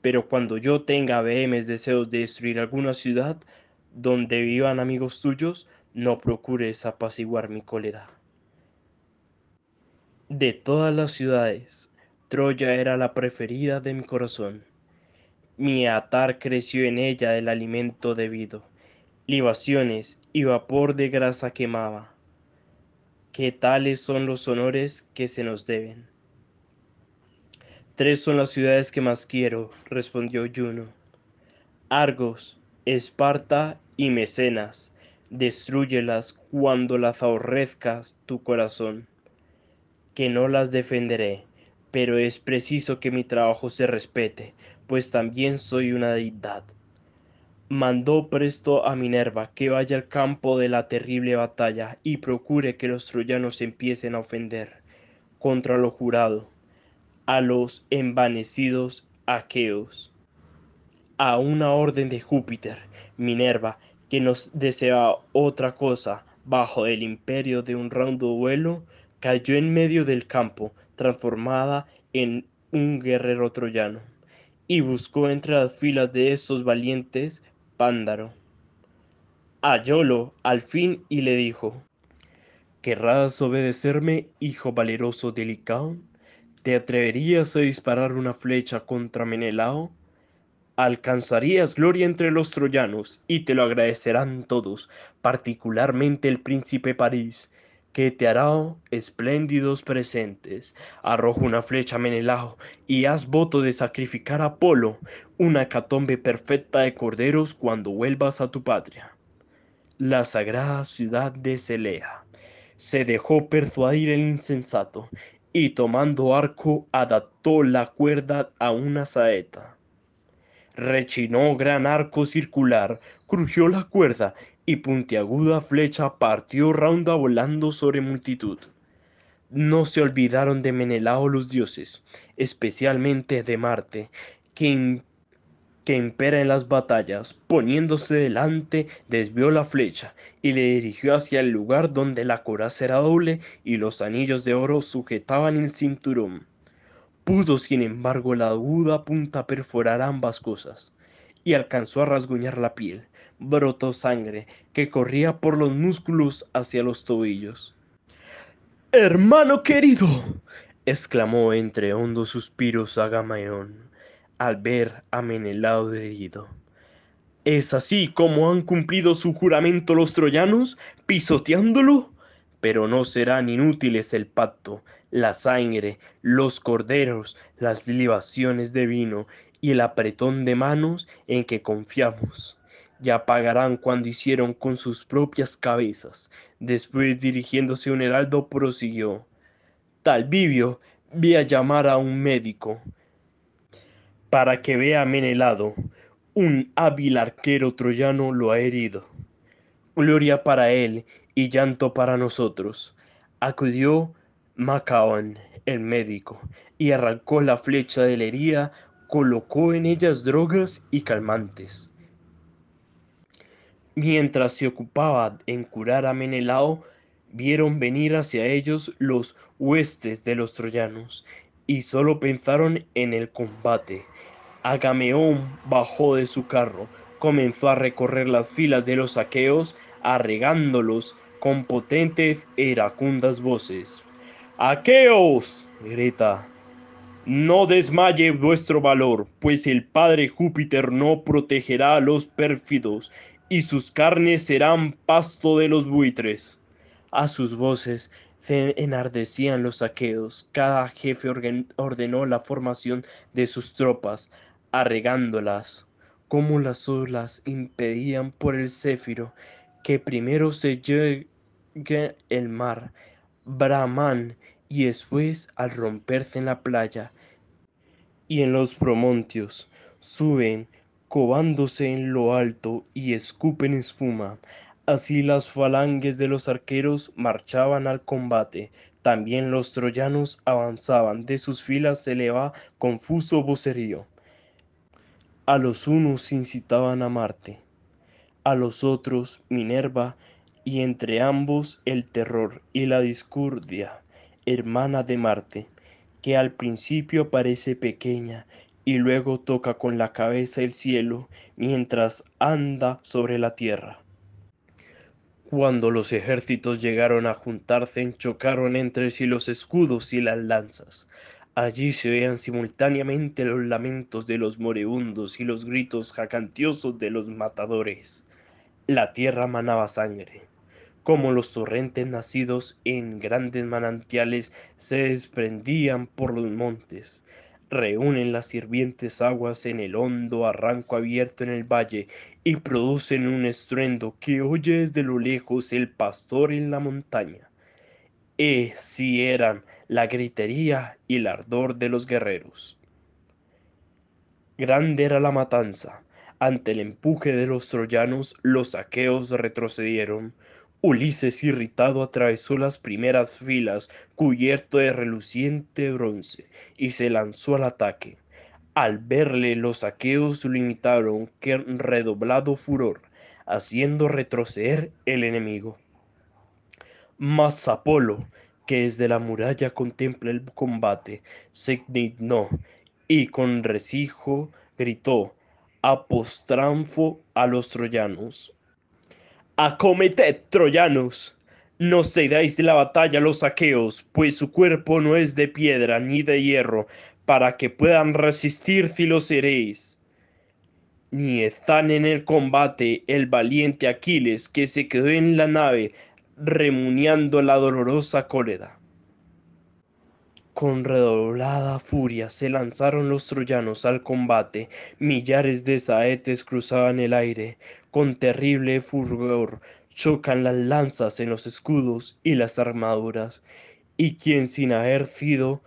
Pero cuando yo tenga vehemes deseos de destruir alguna ciudad donde vivan amigos tuyos, no procures apaciguar mi cólera. De todas las ciudades, Troya era la preferida de mi corazón. Mi atar creció en ella el alimento debido, libaciones y vapor de grasa quemaba. ¿Qué tales son los honores que se nos deben? Tres son las ciudades que más quiero, respondió Juno. Argos, Esparta y Mecenas. Destruyelas cuando las aborrezcas tu corazón que no las defenderé, pero es preciso que mi trabajo se respete, pues también soy una deidad. Mandó presto a Minerva que vaya al campo de la terrible batalla y procure que los troyanos empiecen a ofender contra lo jurado a los envanecidos aqueos. A una orden de Júpiter, Minerva, que nos deseaba otra cosa bajo el imperio de un rondo vuelo, cayó en medio del campo, transformada en un guerrero troyano, y buscó entre las filas de estos valientes Pándaro. Hallólo al fin y le dijo, ¿Querrás obedecerme, hijo valeroso de Licaón? ¿Te atreverías a disparar una flecha contra Menelao? Alcanzarías gloria entre los troyanos y te lo agradecerán todos, particularmente el príncipe París, que te hará espléndidos presentes. Arroja una flecha a Menelao y haz voto de sacrificar a Apolo, una catombe perfecta de corderos cuando vuelvas a tu patria. La sagrada ciudad de Celea. Se dejó persuadir el insensato y tomando arco adaptó la cuerda a una saeta. Rechinó gran arco circular, crujió la cuerda y puntiaguda flecha partió ronda volando sobre multitud. No se olvidaron de Menelao los dioses, especialmente de Marte, que que impera en las batallas, poniéndose delante, desvió la flecha y le dirigió hacia el lugar donde la coraza era doble y los anillos de oro sujetaban el cinturón. Pudo, sin embargo, la aguda punta perforar ambas cosas, y alcanzó a rasguñar la piel. Brotó sangre que corría por los músculos hacia los tobillos. Hermano querido, exclamó entre hondos suspiros Agamaón al ver a Menelao herido. ¿Es así como han cumplido su juramento los troyanos, pisoteándolo? Pero no serán inútiles el pacto, la sangre, los corderos, las libaciones de vino y el apretón de manos en que confiamos. Ya pagarán cuando hicieron con sus propias cabezas. Después dirigiéndose a un heraldo prosiguió. Tal Vivio, vi a llamar a un médico para que vea Menelado, un hábil arquero troyano lo ha herido. Gloria para él y llanto para nosotros. Acudió Macaón, el médico, y arrancó la flecha de la herida, colocó en ellas drogas y calmantes. Mientras se ocupaba en curar a Menelao, vieron venir hacia ellos los huestes de los troyanos, y solo pensaron en el combate. Agameón bajó de su carro, comenzó a recorrer las filas de los aqueos, arregándolos con potentes e iracundas voces. Aqueos, grita, no desmaye vuestro valor, pues el Padre Júpiter no protegerá a los pérfidos, y sus carnes serán pasto de los buitres. A sus voces se enardecían los aqueos. Cada jefe ordenó la formación de sus tropas, arregándolas, como las olas impedían por el céfiro que primero se llegue el mar, Brahman, y después al romperse en la playa y en los promontios, suben, cobándose en lo alto y escupen espuma. Así las falanges de los arqueros marchaban al combate, también los troyanos avanzaban, de sus filas se eleva confuso vocerío. A los unos incitaban a Marte, a los otros Minerva, y entre ambos el terror y la discordia, hermana de Marte, que al principio parece pequeña y luego toca con la cabeza el cielo mientras anda sobre la tierra. Cuando los ejércitos llegaron a juntarse, chocaron entre sí los escudos y las lanzas. Allí se oían simultáneamente los lamentos de los moribundos y los gritos jacantiosos de los matadores. La tierra manaba sangre, como los torrentes nacidos en grandes manantiales se desprendían por los montes. Reúnen las sirvientes aguas en el hondo arranco abierto en el valle y producen un estruendo que oye desde lo lejos el pastor en la montaña. Eh, si eran la gritería y el ardor de los guerreros. Grande era la matanza. Ante el empuje de los troyanos, los aqueos retrocedieron. Ulises irritado atravesó las primeras filas cubierto de reluciente bronce y se lanzó al ataque. Al verle los aqueos lo imitaron con redoblado furor, haciendo retroceder el enemigo. Mas Apolo, que desde la muralla contempla el combate, se indignó y con recijo gritó apostranfo a los troyanos. Acometed, troyanos. No ceidáis de la batalla los aqueos, pues su cuerpo no es de piedra ni de hierro, para que puedan resistir si lo seréis. Ni están en el combate el valiente Aquiles, que se quedó en la nave, remuñando la dolorosa cólera. Con redoblada furia se lanzaron los troyanos al combate, millares de saetes cruzaban el aire, con terrible furor chocan las lanzas en los escudos y las armaduras, y quien sin haber sido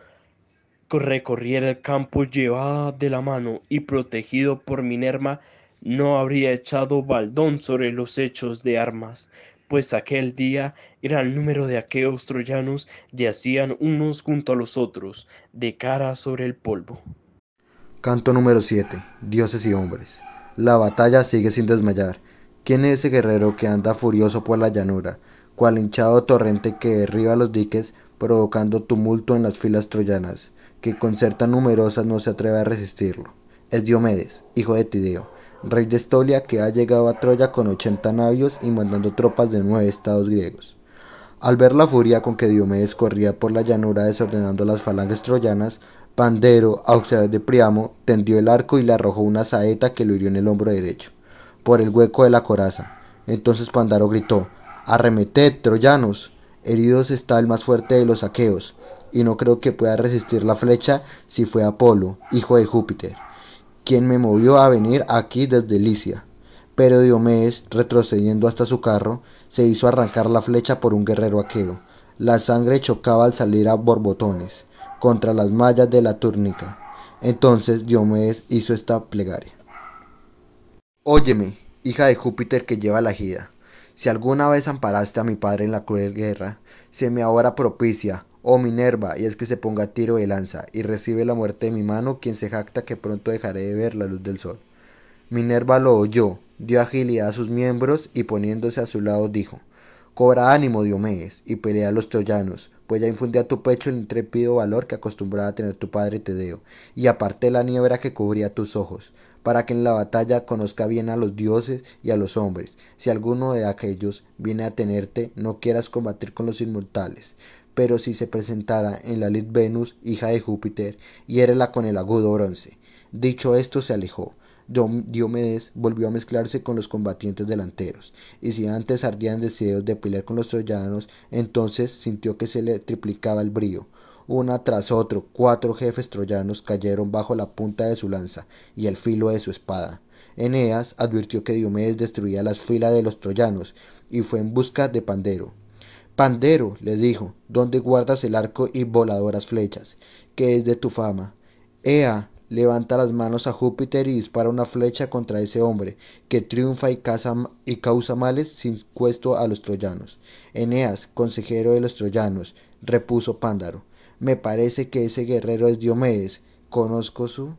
recorriera el campo llevada de la mano y protegido por Minerva, no habría echado baldón sobre los hechos de armas, pues aquel día gran número de aqueos troyanos yacían unos junto a los otros, de cara sobre el polvo. Canto número 7. Dioses y hombres. La batalla sigue sin desmayar. ¿Quién es ese guerrero que anda furioso por la llanura, cual hinchado torrente que derriba los diques, provocando tumulto en las filas troyanas, que con ser tan numerosas no se atreve a resistirlo? Es Diomedes, hijo de Tideo, rey de Estolia que ha llegado a Troya con 80 navios y mandando tropas de nueve estados griegos. Al ver la furia con que Diomedes corría por la llanura desordenando las falanges troyanas, Pandero, auxiliar de Priamo, tendió el arco y le arrojó una saeta que lo hirió en el hombro derecho, por el hueco de la coraza. Entonces Pandaro gritó, Arremeted, troyanos, heridos está el más fuerte de los aqueos, y no creo que pueda resistir la flecha si fue Apolo, hijo de Júpiter quien me movió a venir aquí desde Licia. Pero Diomedes, retrocediendo hasta su carro, se hizo arrancar la flecha por un guerrero aqueo. La sangre chocaba al salir a borbotones contra las mallas de la túnica. Entonces Diomedes hizo esta plegaria. Óyeme, hija de Júpiter que lleva la ejida. Si alguna vez amparaste a mi padre en la cruel guerra, se me ahora propicia, Oh Minerva, y es que se ponga tiro de lanza, y recibe la muerte de mi mano, quien se jacta que pronto dejaré de ver la luz del sol. Minerva lo oyó, dio agilidad a sus miembros, y poniéndose a su lado dijo, Cobra ánimo, Diomedes, y pelea a los troyanos, pues ya infunde a tu pecho el intrépido valor que acostumbraba a tener tu padre Tedeo, y aparté la niebla que cubría tus ojos, para que en la batalla conozca bien a los dioses y a los hombres. Si alguno de aquellos viene a tenerte, no quieras combatir con los inmortales, pero si se presentara en la lid Venus, hija de Júpiter, hiérela con el agudo bronce. Dicho esto, se alejó. Diomedes volvió a mezclarse con los combatientes delanteros, y si antes ardían deseos de pelear con los troyanos, entonces sintió que se le triplicaba el brío. Una tras otro, cuatro jefes troyanos cayeron bajo la punta de su lanza y el filo de su espada. Eneas advirtió que Diomedes destruía las filas de los troyanos, y fue en busca de Pandero, Pandero, le dijo, ¿dónde guardas el arco y voladoras flechas? ¿Qué es de tu fama? Ea, levanta las manos a Júpiter y dispara una flecha contra ese hombre, que triunfa y, y causa males sin cuesto a los troyanos. Eneas, consejero de los troyanos, repuso Pándaro, me parece que ese guerrero es Diomedes. ¿Conozco su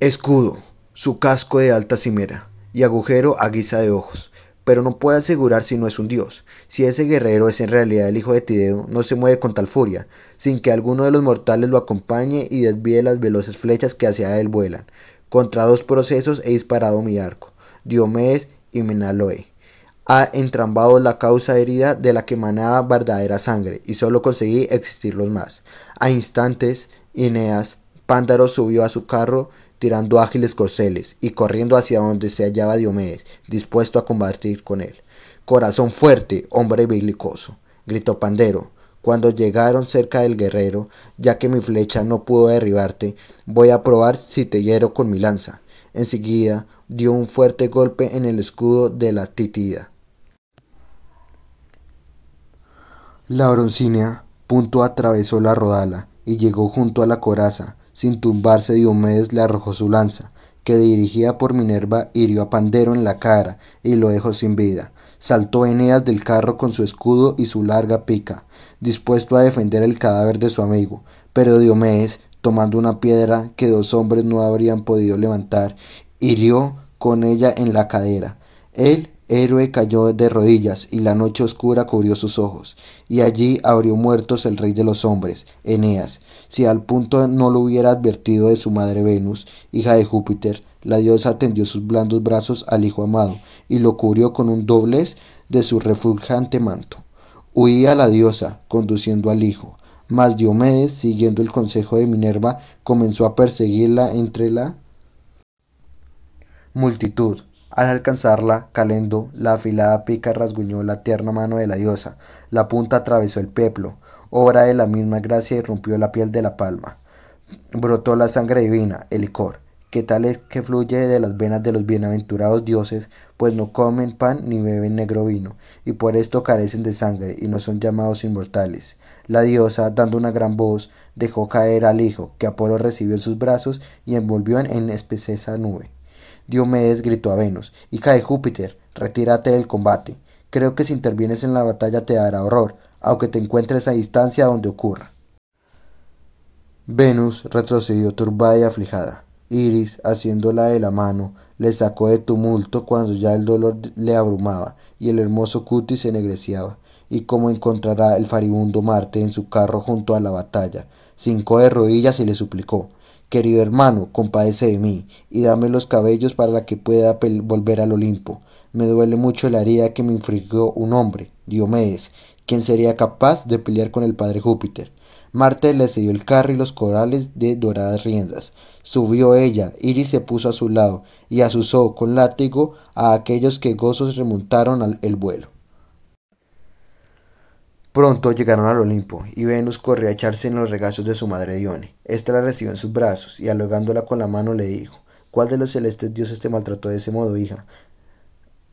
escudo, su casco de alta cimera y agujero a guisa de ojos? Pero no puede asegurar si no es un dios. Si ese guerrero es en realidad el hijo de Tideo, no se mueve con tal furia, sin que alguno de los mortales lo acompañe y desvíe las veloces flechas que hacia él vuelan. Contra dos procesos he disparado mi arco, Diomedes y Menaloe. Ha entrambado la causa herida de la que manaba verdadera sangre, y solo conseguí existir los más. A instantes, Ineas, Pándaro subió a su carro tirando ágiles corceles y corriendo hacia donde se hallaba Diomedes, dispuesto a combatir con él. Corazón fuerte, hombre belicoso, gritó Pandero. Cuando llegaron cerca del guerrero, ya que mi flecha no pudo derribarte, voy a probar si te hiero con mi lanza. Enseguida dio un fuerte golpe en el escudo de la titida. La broncínea punto atravesó la rodala y llegó junto a la coraza, sin tumbarse Diomedes le arrojó su lanza, que dirigida por Minerva hirió a Pandero en la cara y lo dejó sin vida. Saltó Eneas del carro con su escudo y su larga pica, dispuesto a defender el cadáver de su amigo, pero Diomedes, tomando una piedra que dos hombres no habrían podido levantar, hirió con ella en la cadera. Él héroe cayó de rodillas y la noche oscura cubrió sus ojos, y allí abrió muertos el rey de los hombres, Eneas. Si al punto no lo hubiera advertido de su madre Venus, hija de Júpiter, la diosa tendió sus blandos brazos al hijo amado y lo cubrió con un doblez de su refulgente manto. Huía la diosa, conduciendo al hijo, mas Diomedes, siguiendo el consejo de Minerva, comenzó a perseguirla entre la multitud al alcanzarla, Calendo, la afilada pica rasguñó la tierna mano de la diosa, la punta atravesó el peplo, obra de la misma gracia y rompió la piel de la palma. Brotó la sangre divina, el licor, que tal es que fluye de las venas de los bienaventurados dioses, pues no comen pan ni beben negro vino, y por esto carecen de sangre y no son llamados inmortales. La diosa, dando una gran voz, dejó caer al hijo, que Apolo recibió en sus brazos y envolvió en espesa nube. Diomedes gritó a Venus, hija de Júpiter, retírate del combate. Creo que si intervienes en la batalla te dará horror, aunque te encuentres a distancia donde ocurra. Venus retrocedió turbada y aflijada. Iris, haciéndola de la mano, le sacó de tumulto cuando ya el dolor le abrumaba y el hermoso cutis se ennegreciaba. Y como encontrará el faribundo Marte en su carro junto a la batalla, cinco de rodillas y le suplicó Querido hermano, compadece de mí, y dame los cabellos para que pueda volver al Olimpo. Me duele mucho la herida que me infligió un hombre, Diomedes, quien sería capaz de pelear con el padre Júpiter. Marte le cedió el carro y los corales de doradas riendas. Subió ella, Iris se puso a su lado, y azuzó con látigo a aquellos que gozos remontaron al, el vuelo. Pronto llegaron al Olimpo, y Venus corrió a echarse en los regazos de su madre Dione. Esta la recibió en sus brazos, y alogándola con la mano le dijo, ¿Cuál de los celestes dioses te maltrató de ese modo, hija?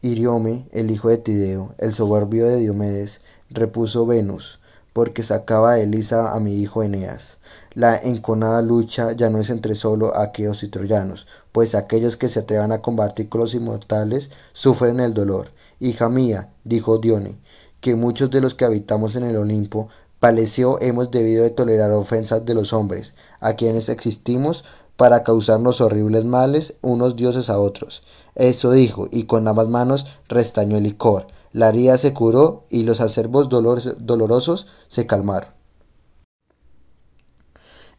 Iriome, el hijo de Tideo, el soberbio de Diomedes, repuso Venus, porque sacaba de Elisa a mi hijo Eneas. La enconada lucha ya no es entre solo aqueos y troyanos, pues aquellos que se atrevan a combatir con los inmortales sufren el dolor. Hija mía, dijo Dione, que muchos de los que habitamos en el Olimpo paleció hemos debido de tolerar ofensas de los hombres, a quienes existimos para causarnos horribles males unos dioses a otros. Esto dijo, y con ambas manos restañó el licor. La herida se curó y los acerbos dolorosos se calmaron.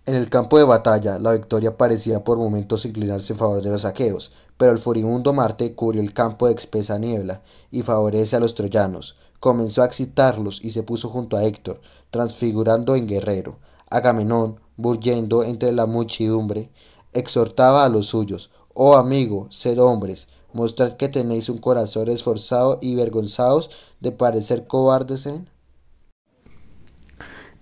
En el campo de batalla, la victoria parecía por momentos inclinarse en favor de los aqueos, pero el furibundo Marte cubrió el campo de espesa niebla y favorece a los troyanos comenzó a excitarlos y se puso junto a Héctor, transfigurando en guerrero. Agamenón, bullendo entre la muchedumbre, exhortaba a los suyos, Oh amigo, sed hombres, mostrad que tenéis un corazón esforzado y vergonzados de parecer cobardes en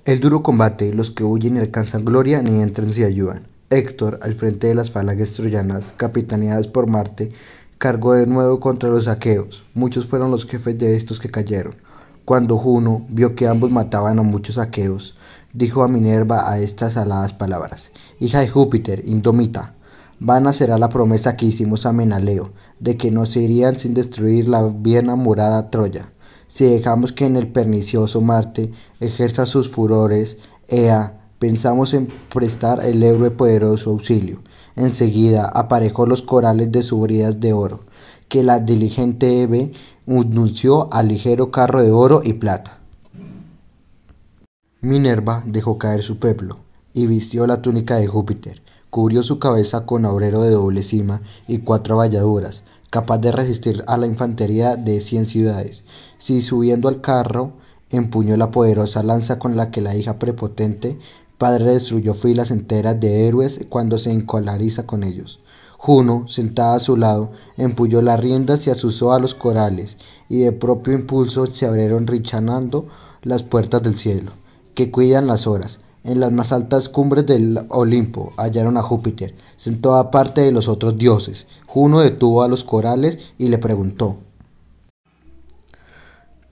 el duro combate, los que huyen y alcanzan gloria ni entran si ayudan. Héctor, al frente de las falanges troyanas, capitaneadas por Marte, cargó de nuevo contra los aqueos. Muchos fueron los jefes de estos que cayeron. Cuando Juno vio que ambos mataban a muchos aqueos, dijo a Minerva a estas aladas palabras, Hija de Júpiter, indómita, vana será la promesa que hicimos a Menaleo, de que no se irían sin destruir la bien amurada Troya. Si dejamos que en el pernicioso Marte ejerza sus furores, Ea, pensamos en prestar el héroe poderoso auxilio, Enseguida aparejó los corales de sus bridas de oro, que la diligente Eve anunció al ligero carro de oro y plata. Minerva dejó caer su peplo y vistió la túnica de Júpiter, cubrió su cabeza con aurero de doble cima y cuatro valladuras, capaz de resistir a la infantería de cien ciudades. Si subiendo al carro empuñó la poderosa lanza con la que la hija prepotente padre destruyó filas enteras de héroes cuando se encolariza con ellos. Juno, sentada a su lado, empulló las riendas y asusó a los corales, y de propio impulso se abrieron richanando las puertas del cielo, que cuidan las horas. En las más altas cumbres del Olimpo hallaron a Júpiter, sentado aparte de los otros dioses. Juno detuvo a los corales y le preguntó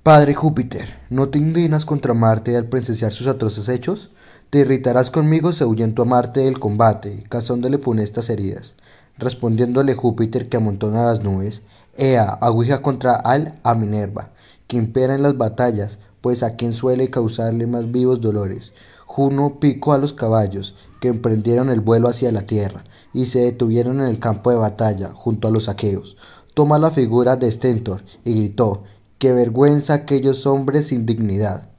Padre Júpiter, ¿no te indignas contra Marte al presenciar sus atroces hechos? Te irritarás conmigo si ahuyento a Marte del combate, causándole funestas heridas. respondiéndole Júpiter que amontona las nubes, Ea, aguija contra Al a Minerva, que impera en las batallas, pues a quien suele causarle más vivos dolores. Juno picó a los caballos, que emprendieron el vuelo hacia la tierra, y se detuvieron en el campo de batalla, junto a los aqueos. Toma la figura de Stentor, y gritó, ¡Qué vergüenza aquellos hombres sin dignidad!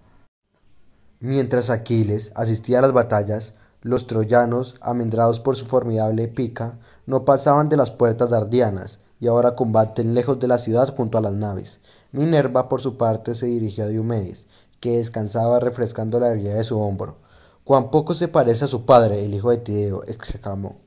Mientras Aquiles asistía a las batallas, los troyanos, amendrados por su formidable pica, no pasaban de las puertas dardianas, y ahora combaten lejos de la ciudad junto a las naves. Minerva, por su parte, se dirigió a Diomedes, que descansaba refrescando la herida de su hombro. Cuán poco se parece a su padre, el hijo de Tideo, exclamó.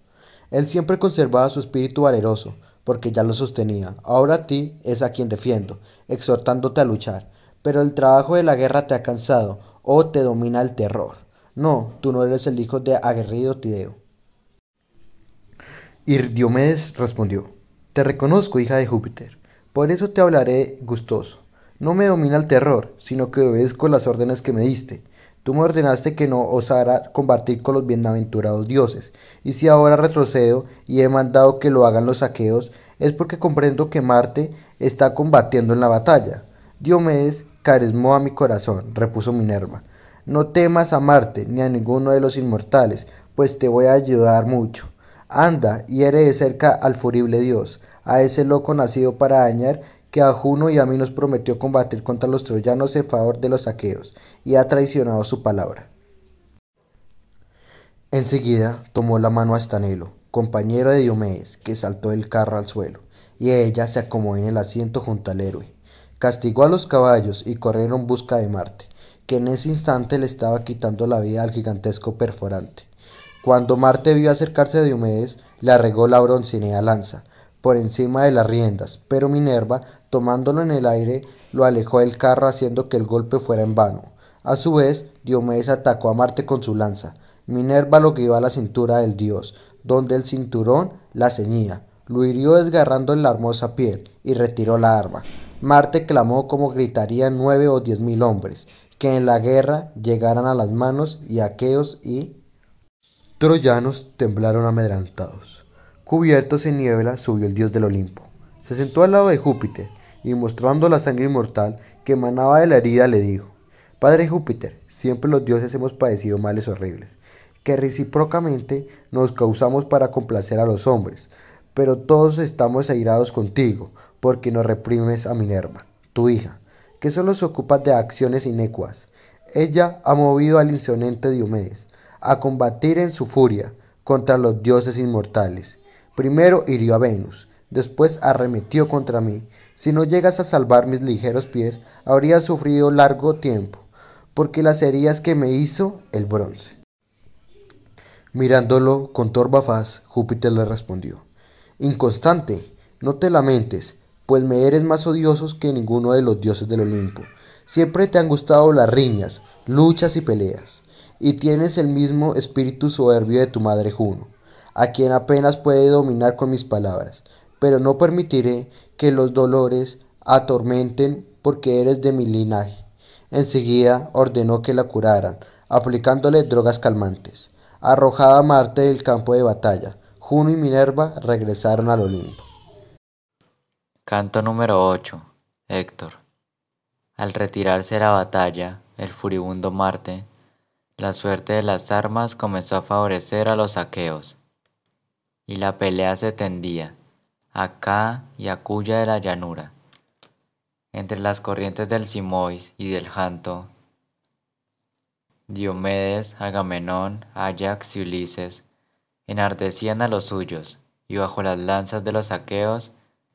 Él siempre conservaba su espíritu valeroso, porque ya lo sostenía. Ahora a ti es a quien defiendo, exhortándote a luchar. Pero el trabajo de la guerra te ha cansado, o te domina el terror. No, tú no eres el hijo de aguerrido Tideo. Y Diomedes respondió, Te reconozco, hija de Júpiter, por eso te hablaré gustoso. No me domina el terror, sino que obedezco las órdenes que me diste. Tú me ordenaste que no osara combatir con los bienaventurados dioses, y si ahora retrocedo y he mandado que lo hagan los saqueos, es porque comprendo que Marte está combatiendo en la batalla. Diomedes carismó a mi corazón, repuso Minerva. No temas a Marte ni a ninguno de los inmortales, pues te voy a ayudar mucho. Anda, y hiere de cerca al furible dios, a ese loco nacido para dañar que a Juno y a mí nos prometió combatir contra los troyanos en favor de los aqueos, y ha traicionado su palabra. Enseguida tomó la mano a Estanelo, compañero de Diomedes, que saltó del carro al suelo, y ella se acomodó en el asiento junto al héroe. Castigó a los caballos y corrieron en busca de Marte, que en ese instante le estaba quitando la vida al gigantesco perforante. Cuando Marte vio acercarse a Diomedes, le arregó la broncínea lanza, por encima de las riendas, pero Minerva, tomándolo en el aire, lo alejó del carro haciendo que el golpe fuera en vano. A su vez, Diomedes atacó a Marte con su lanza. Minerva lo guió a la cintura del dios, donde el cinturón la ceñía. Lo hirió desgarrando la hermosa piel y retiró la arma. Marte clamó como gritarían nueve o diez mil hombres, que en la guerra llegaran a las manos y aqueos y troyanos temblaron amedrentados. Cubiertos en niebla subió el dios del Olimpo. Se sentó al lado de Júpiter y mostrando la sangre inmortal que emanaba de la herida le dijo, Padre Júpiter, siempre los dioses hemos padecido males horribles, que recíprocamente nos causamos para complacer a los hombres, pero todos estamos airados contigo, porque no reprimes a Minerva, tu hija, que solo se ocupa de acciones inecuas. Ella ha movido al insolente Diomedes a combatir en su furia contra los dioses inmortales, Primero hirió a Venus, después arremetió contra mí. Si no llegas a salvar mis ligeros pies, habría sufrido largo tiempo, porque las heridas que me hizo el bronce. Mirándolo con torva faz, Júpiter le respondió, Inconstante, no te lamentes, pues me eres más odioso que ninguno de los dioses del Olimpo. Siempre te han gustado las riñas, luchas y peleas, y tienes el mismo espíritu soberbio de tu madre Juno a quien apenas puede dominar con mis palabras, pero no permitiré que los dolores atormenten porque eres de mi linaje. Enseguida ordenó que la curaran, aplicándole drogas calmantes. Arrojada Marte del campo de batalla, Juno y Minerva regresaron al Olimpo. Canto número 8. Héctor. Al retirarse de la batalla, el furibundo Marte, la suerte de las armas comenzó a favorecer a los aqueos y la pelea se tendía, acá y acuya de la llanura, entre las corrientes del Simois y del Janto. Diomedes, Agamenón, Ajax y Ulises enardecían a los suyos, y bajo las lanzas de los aqueos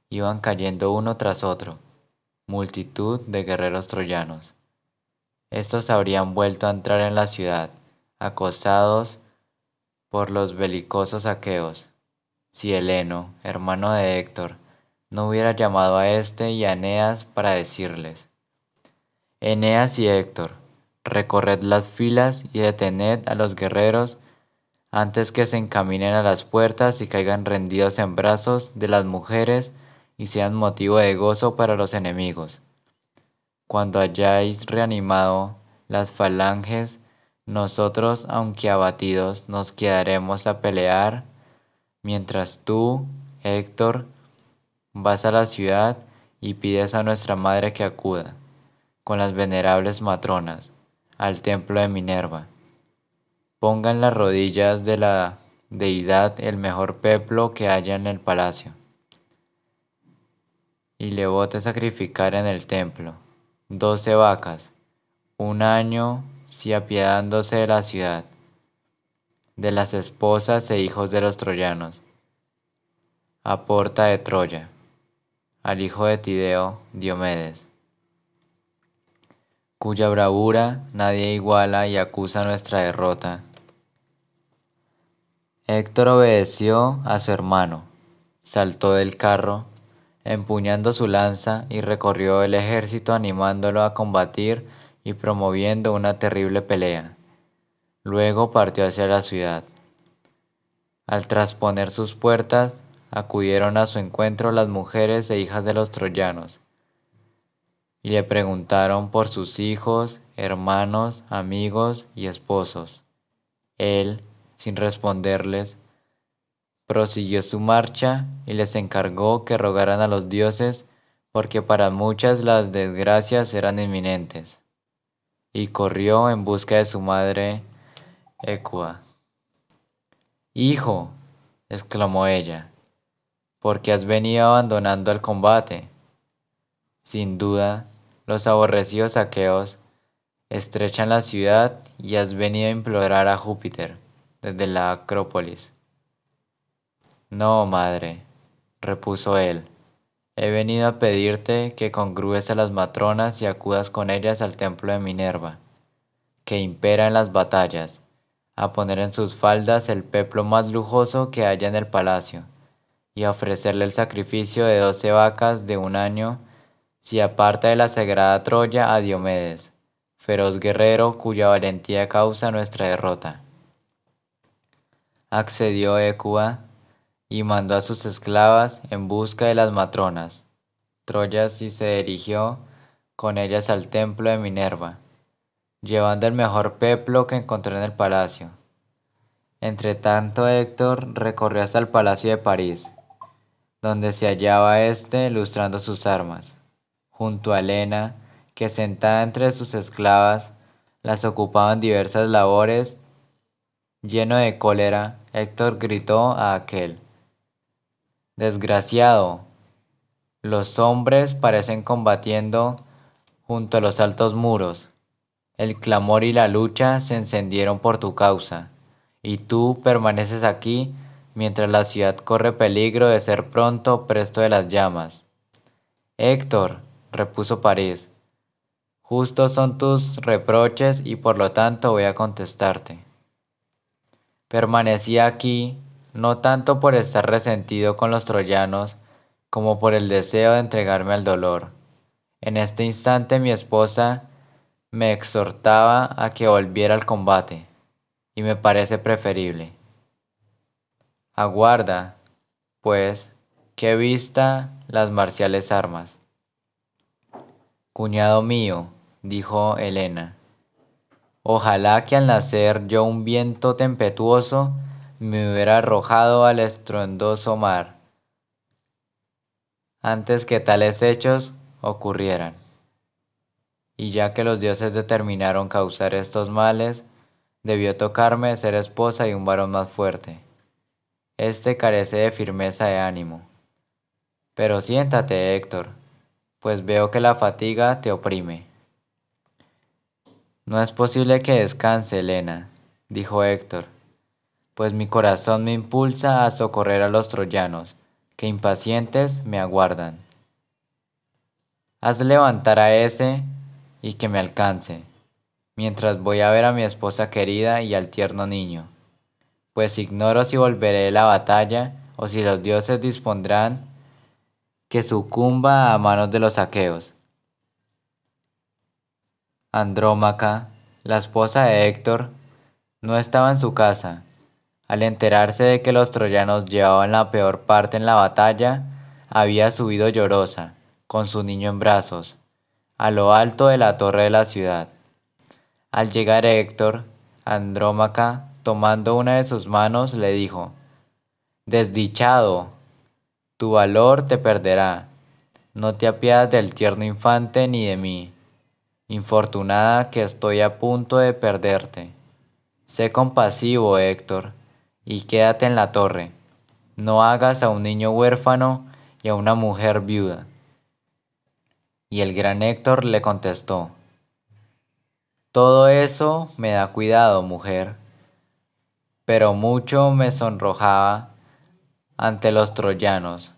iban cayendo uno tras otro, multitud de guerreros troyanos. Estos habrían vuelto a entrar en la ciudad, acosados por los belicosos aqueos, si Heleno, hermano de Héctor, no hubiera llamado a éste y a Eneas para decirles, Eneas y Héctor, recorred las filas y detened a los guerreros antes que se encaminen a las puertas y caigan rendidos en brazos de las mujeres y sean motivo de gozo para los enemigos. Cuando hayáis reanimado las falanges, nosotros, aunque abatidos, nos quedaremos a pelear mientras tú, Héctor, vas a la ciudad y pides a nuestra madre que acuda, con las venerables matronas, al templo de Minerva. Ponga en las rodillas de la deidad el mejor peplo que haya en el palacio, y le vote sacrificar en el templo. Doce vacas, un año si apiadándose de la ciudad, de las esposas e hijos de los troyanos, a porta de Troya, al hijo de Tideo, Diomedes, cuya bravura nadie iguala y acusa nuestra derrota. Héctor obedeció a su hermano, saltó del carro, empuñando su lanza y recorrió el ejército animándolo a combatir y promoviendo una terrible pelea. Luego partió hacia la ciudad. Al trasponer sus puertas, acudieron a su encuentro las mujeres e hijas de los troyanos, y le preguntaron por sus hijos, hermanos, amigos y esposos. Él, sin responderles, prosiguió su marcha y les encargó que rogaran a los dioses porque para muchas las desgracias eran inminentes. Y corrió en busca de su madre Ecua. Hijo, exclamó ella, ¿por qué has venido abandonando el combate? Sin duda, los aborrecidos aqueos estrechan la ciudad y has venido a implorar a Júpiter desde la Acrópolis. No, madre, repuso él, he venido a pedirte que congrúes a las matronas y acudas con ellas al templo de Minerva, que impera en las batallas, a poner en sus faldas el peplo más lujoso que haya en el palacio, y a ofrecerle el sacrificio de doce vacas de un año, si aparta de la sagrada Troya a Diomedes, feroz guerrero cuya valentía causa nuestra derrota. Accedió Écuba, y mandó a sus esclavas en busca de las matronas, Troyas y se dirigió con ellas al templo de Minerva, llevando el mejor peplo que encontró en el palacio. Entretanto Héctor recorrió hasta el palacio de París, donde se hallaba éste lustrando sus armas, junto a Helena, que sentada entre sus esclavas, las ocupaba en diversas labores. Lleno de cólera, Héctor gritó a aquel, Desgraciado, los hombres parecen combatiendo junto a los altos muros. El clamor y la lucha se encendieron por tu causa, y tú permaneces aquí mientras la ciudad corre peligro de ser pronto presto de las llamas. Héctor, repuso París, justos son tus reproches y por lo tanto voy a contestarte. Permanecí aquí no tanto por estar resentido con los troyanos, como por el deseo de entregarme al dolor. En este instante mi esposa me exhortaba a que volviera al combate, y me parece preferible. Aguarda, pues, que vista las marciales armas. Cuñado mío, dijo Helena, ojalá que al nacer yo un viento tempestuoso me hubiera arrojado al estruendoso mar antes que tales hechos ocurrieran. Y ya que los dioses determinaron causar estos males, debió tocarme ser esposa de un varón más fuerte. Este carece de firmeza de ánimo. Pero siéntate, Héctor, pues veo que la fatiga te oprime. No es posible que descanse, Elena, dijo Héctor pues mi corazón me impulsa a socorrer a los troyanos, que impacientes me aguardan. Haz levantar a ese y que me alcance, mientras voy a ver a mi esposa querida y al tierno niño, pues ignoro si volveré de la batalla o si los dioses dispondrán que sucumba a manos de los aqueos. Andrómaca, la esposa de Héctor, no estaba en su casa, al enterarse de que los troyanos llevaban la peor parte en la batalla, había subido llorosa, con su niño en brazos, a lo alto de la torre de la ciudad. Al llegar Héctor, Andrómaca, tomando una de sus manos, le dijo, Desdichado, tu valor te perderá. No te apiadas del tierno infante ni de mí. Infortunada que estoy a punto de perderte. Sé compasivo, Héctor, y quédate en la torre. No hagas a un niño huérfano y a una mujer viuda. Y el gran Héctor le contestó, Todo eso me da cuidado, mujer, pero mucho me sonrojaba ante los troyanos.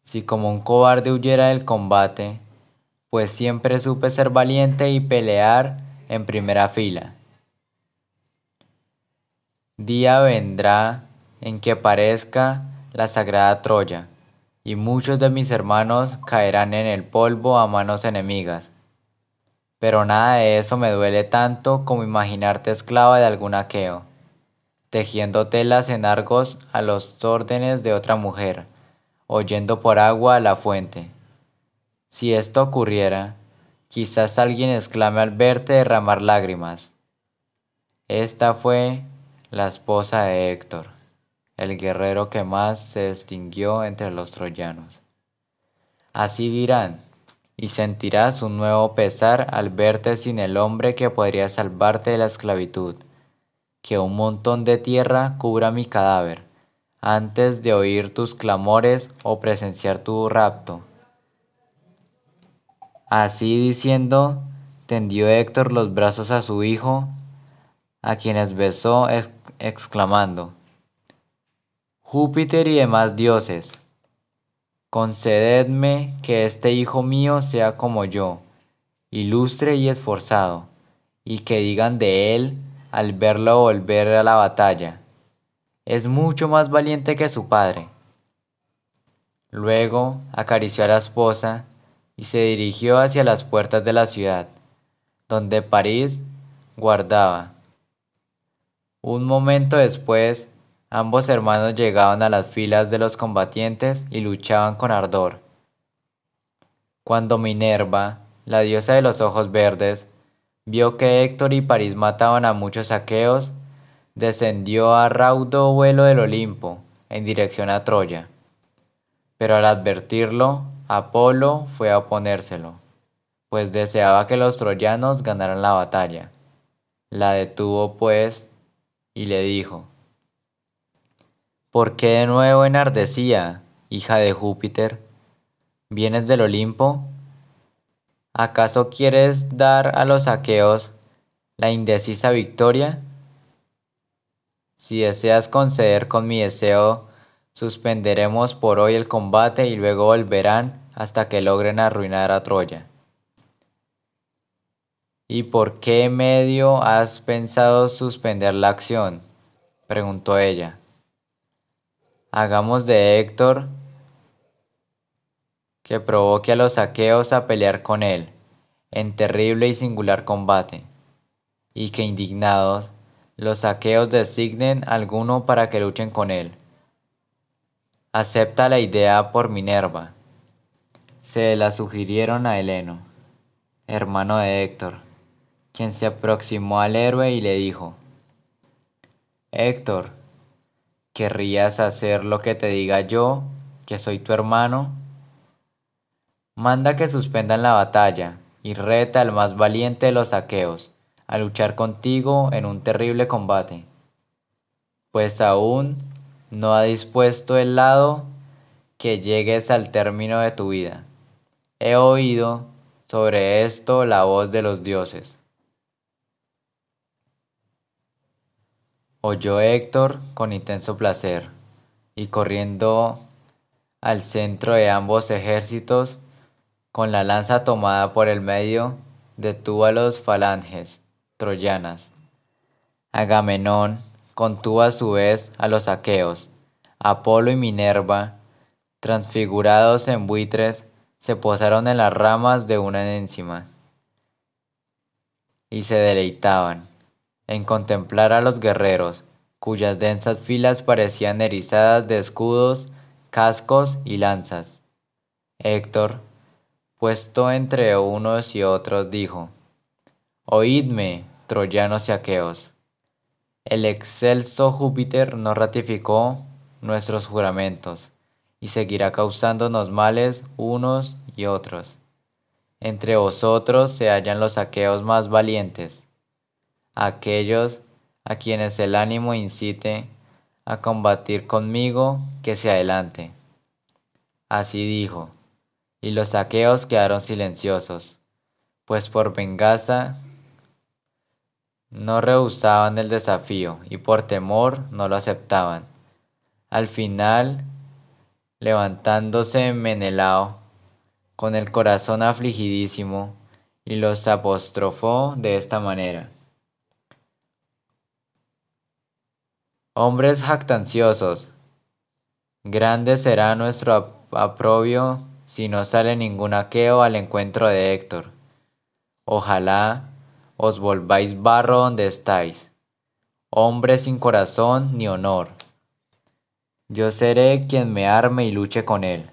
Si como un cobarde huyera del combate, pues siempre supe ser valiente y pelear en primera fila. Día vendrá en que parezca la sagrada Troya, y muchos de mis hermanos caerán en el polvo a manos enemigas. Pero nada de eso me duele tanto como imaginarte esclava de algún aqueo, tejiendo telas en argos a los órdenes de otra mujer, oyendo por agua a la fuente. Si esto ocurriera, quizás alguien exclame al verte derramar lágrimas. Esta fue la esposa de Héctor, el guerrero que más se distinguió entre los troyanos. Así dirán, y sentirás un nuevo pesar al verte sin el hombre que podría salvarte de la esclavitud, que un montón de tierra cubra mi cadáver, antes de oír tus clamores o presenciar tu rapto. Así diciendo, tendió Héctor los brazos a su hijo, a quienes besó exclamando, Júpiter y demás dioses, concededme que este hijo mío sea como yo, ilustre y esforzado, y que digan de él al verlo volver a la batalla, es mucho más valiente que su padre. Luego acarició a la esposa y se dirigió hacia las puertas de la ciudad, donde París guardaba. Un momento después, ambos hermanos llegaban a las filas de los combatientes y luchaban con ardor. Cuando Minerva, la diosa de los ojos verdes, vio que Héctor y París mataban a muchos aqueos, descendió a raudo vuelo del Olimpo en dirección a Troya. Pero al advertirlo, Apolo fue a oponérselo, pues deseaba que los troyanos ganaran la batalla. La detuvo pues y le dijo, ¿Por qué de nuevo enardecía, hija de Júpiter? ¿Vienes del Olimpo? ¿Acaso quieres dar a los aqueos la indecisa victoria? Si deseas conceder con mi deseo Suspenderemos por hoy el combate y luego volverán hasta que logren arruinar a Troya. ¿Y por qué medio has pensado suspender la acción? preguntó ella. Hagamos de Héctor que provoque a los saqueos a pelear con él en terrible y singular combate, y que indignados los saqueos designen alguno para que luchen con él acepta la idea por Minerva. Se la sugirieron a Heleno, hermano de Héctor, quien se aproximó al héroe y le dijo, Héctor, ¿querrías hacer lo que te diga yo, que soy tu hermano? Manda que suspendan la batalla y reta al más valiente de los aqueos a luchar contigo en un terrible combate, pues aún no ha dispuesto el lado que llegues al término de tu vida. He oído sobre esto la voz de los dioses. Oyó Héctor con intenso placer, y corriendo al centro de ambos ejércitos, con la lanza tomada por el medio, detuvo a los falanges troyanas. Agamenón, contuvo a su vez a los aqueos. Apolo y Minerva, transfigurados en buitres, se posaron en las ramas de una encima y se deleitaban en contemplar a los guerreros, cuyas densas filas parecían erizadas de escudos, cascos y lanzas. Héctor, puesto entre unos y otros, dijo, Oídme, troyanos y aqueos el excelso Júpiter nos ratificó nuestros juramentos y seguirá causándonos males unos y otros. Entre vosotros se hallan los aqueos más valientes, aquellos a quienes el ánimo incite a combatir conmigo, que se adelante. Así dijo, y los aqueos quedaron silenciosos, pues por venganza no rehusaban el desafío y por temor no lo aceptaban. Al final, levantándose Menelao, con el corazón afligidísimo, y los apostrofó de esta manera. Hombres jactanciosos, grande será nuestro aprobio si no sale ningún aqueo al encuentro de Héctor. Ojalá os volváis barro donde estáis, hombre sin corazón ni honor. Yo seré quien me arme y luche con él.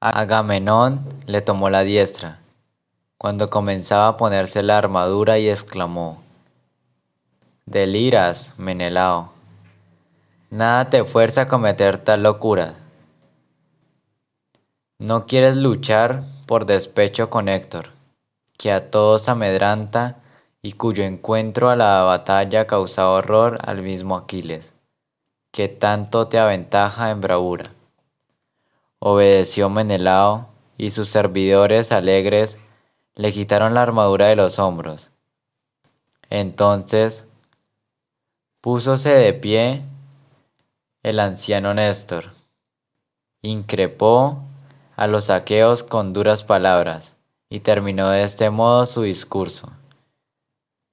Agamenón le tomó la diestra, cuando comenzaba a ponerse la armadura y exclamó, Deliras, Menelao. Nada te fuerza a cometer tal locura. No quieres luchar por despecho con Héctor, que a todos amedranta y cuyo encuentro a la batalla causa horror al mismo Aquiles, que tanto te aventaja en bravura. Obedeció Menelao, y sus servidores alegres le quitaron la armadura de los hombros. Entonces Púsose de pie el anciano Néstor, increpó a los aqueos con duras palabras y terminó de este modo su discurso.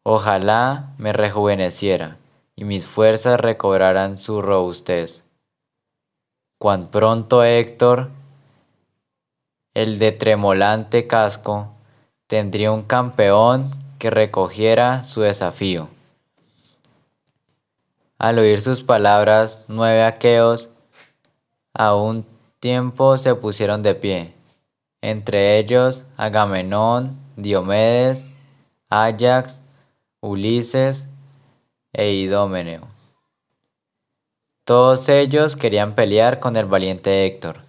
Ojalá me rejuveneciera y mis fuerzas recobraran su robustez. Cuán pronto Héctor, el de tremolante casco, tendría un campeón que recogiera su desafío. Al oír sus palabras, nueve aqueos a un tiempo se pusieron de pie, entre ellos Agamenón, Diomedes, Ajax, Ulises e Idomeneo. Todos ellos querían pelear con el valiente Héctor.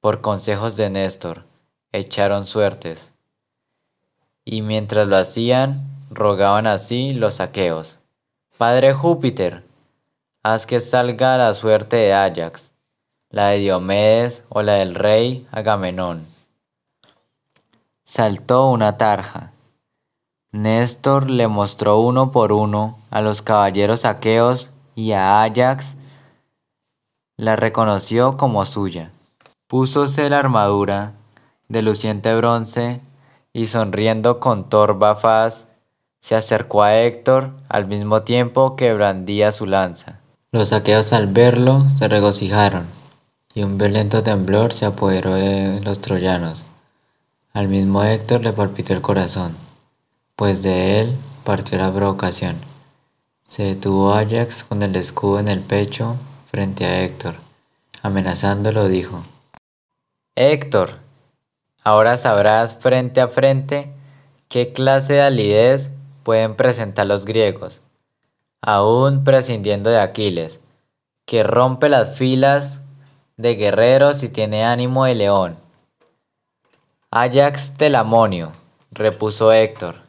Por consejos de Néstor, echaron suertes. Y mientras lo hacían, rogaban así los aqueos. Padre Júpiter, haz que salga la suerte de Ajax, la de Diomedes o la del rey Agamenón. Saltó una tarja. Néstor le mostró uno por uno a los caballeros aqueos y a Ajax la reconoció como suya. Púsose la armadura de luciente bronce y sonriendo con torva faz, se acercó a Héctor al mismo tiempo que brandía su lanza. Los aqueos al verlo se regocijaron, y un violento temblor se apoderó de los troyanos. Al mismo Héctor le palpitó el corazón, pues de él partió la provocación. Se detuvo Ajax con el escudo en el pecho frente a Héctor. Amenazándolo dijo, Héctor, ahora sabrás frente a frente qué clase de alidez pueden presentar los griegos aún prescindiendo de Aquiles, que rompe las filas de guerreros y tiene ánimo de león. Ajax Telamonio, repuso Héctor,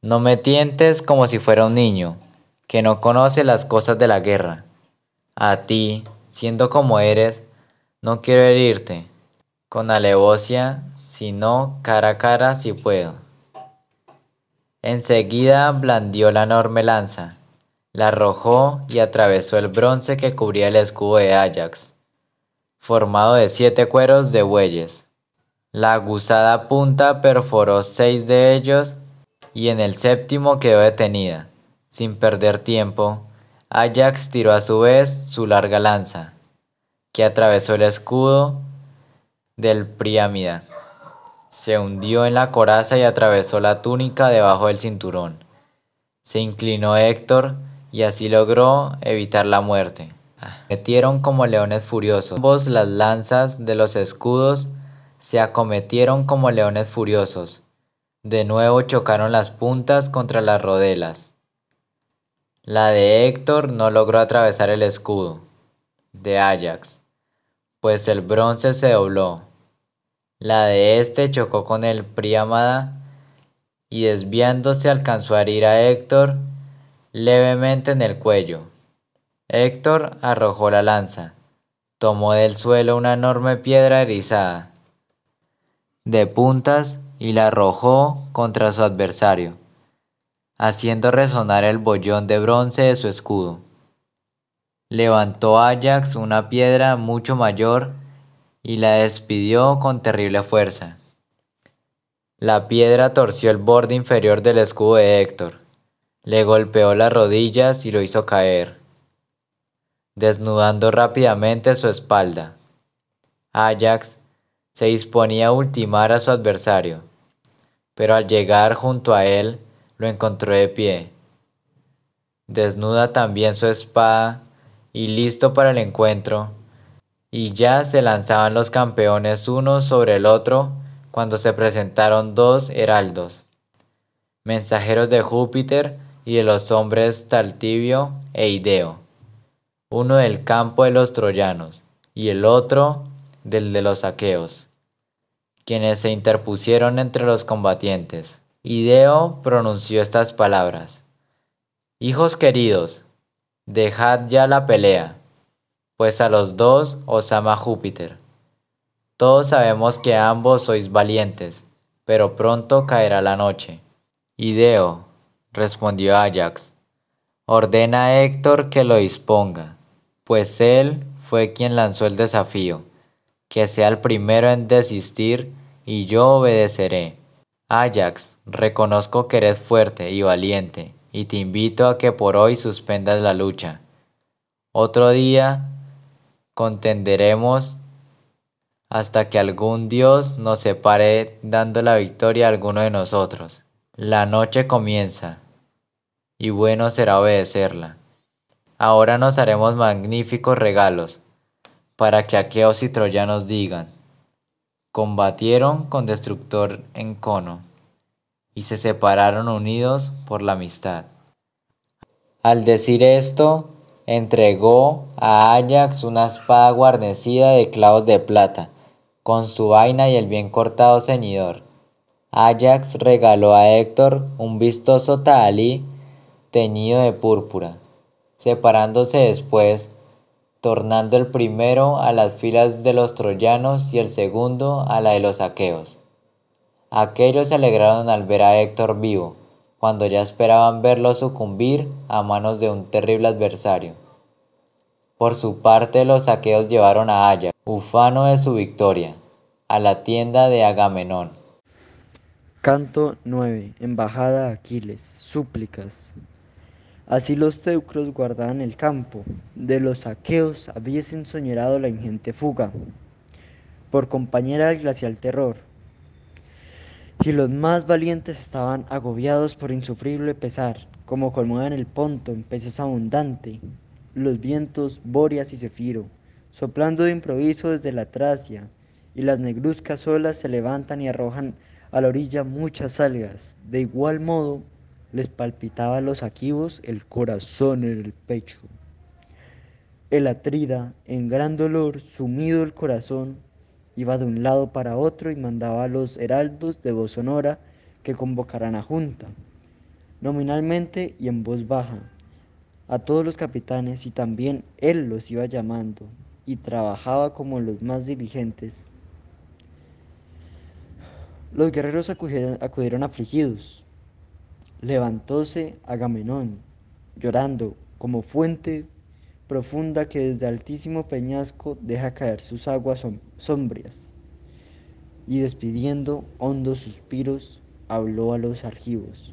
no me tientes como si fuera un niño, que no conoce las cosas de la guerra. A ti, siendo como eres, no quiero herirte, con alevosia, sino cara a cara si puedo. Enseguida blandió la enorme lanza, la arrojó y atravesó el bronce que cubría el escudo de Ajax, formado de siete cueros de bueyes. La aguzada punta perforó seis de ellos y en el séptimo quedó detenida. Sin perder tiempo, Ajax tiró a su vez su larga lanza, que atravesó el escudo del Priámida. Se hundió en la coraza y atravesó la túnica debajo del cinturón. Se inclinó Héctor y así logró evitar la muerte. Metieron como leones furiosos. Ambos las lanzas de los escudos se acometieron como leones furiosos. De nuevo chocaron las puntas contra las rodelas. La de Héctor no logró atravesar el escudo de Ajax, pues el bronce se dobló. La de este chocó con el Priamada y desviándose alcanzó a herir a Héctor levemente en el cuello. Héctor arrojó la lanza, tomó del suelo una enorme piedra erizada de puntas y la arrojó contra su adversario haciendo resonar el bollón de bronce de su escudo. Levantó Ajax una piedra mucho mayor y la despidió con terrible fuerza. La piedra torció el borde inferior del escudo de Héctor, le golpeó las rodillas y lo hizo caer, desnudando rápidamente su espalda. Ajax se disponía a ultimar a su adversario, pero al llegar junto a él, lo encontró de pie. Desnuda también su espada y listo para el encuentro, y ya se lanzaban los campeones uno sobre el otro cuando se presentaron dos heraldos, mensajeros de Júpiter y de los hombres Taltibio e Ideo, uno del campo de los troyanos y el otro del de los aqueos, quienes se interpusieron entre los combatientes. Ideo pronunció estas palabras. Hijos queridos, dejad ya la pelea, pues a los dos os ama Júpiter. Todos sabemos que ambos sois valientes, pero pronto caerá la noche. Ideo, respondió Ajax, ordena a Héctor que lo disponga, pues él fue quien lanzó el desafío, que sea el primero en desistir y yo obedeceré. Ajax, reconozco que eres fuerte y valiente, y te invito a que por hoy suspendas la lucha. Otro día contenderemos hasta que algún dios nos separe dando la victoria a alguno de nosotros. La noche comienza, y bueno será obedecerla. Ahora nos haremos magníficos regalos, para que aqueos y troyanos digan, combatieron con destructor en cono y se separaron unidos por la amistad. Al decir esto, entregó a Ajax una espada guarnecida de clavos de plata, con su vaina y el bien cortado ceñidor. Ajax regaló a Héctor un vistoso tahalí teñido de púrpura, separándose después, tornando el primero a las filas de los troyanos y el segundo a la de los aqueos. Aquellos se alegraron al ver a Héctor vivo, cuando ya esperaban verlo sucumbir a manos de un terrible adversario. Por su parte los saqueos llevaron a Ayax, ufano de su victoria, a la tienda de Agamenón. Canto 9. Embajada a Aquiles. Súplicas. Así los teucros guardaban el campo. De los saqueos habiesen soñado la ingente fuga. Por compañera del glacial terror, y los más valientes estaban agobiados por insufrible pesar, como colmueven el ponto en peces abundante, los vientos Boreas y Cefiro, soplando de improviso desde la Tracia, y las negruzcas olas se levantan y arrojan a la orilla muchas algas. De igual modo, les palpitaba a los aquivos el corazón en el pecho. El atrida, en gran dolor, sumido el corazón, iba de un lado para otro y mandaba a los heraldos de voz sonora que convocaran a junta, nominalmente y en voz baja, a todos los capitanes y también él los iba llamando y trabajaba como los más diligentes. Los guerreros acudieron, acudieron afligidos. Levantóse Agamenón, llorando como fuente profunda que desde altísimo peñasco deja caer sus aguas sombrias. Y despidiendo hondos suspiros, habló a los argivos.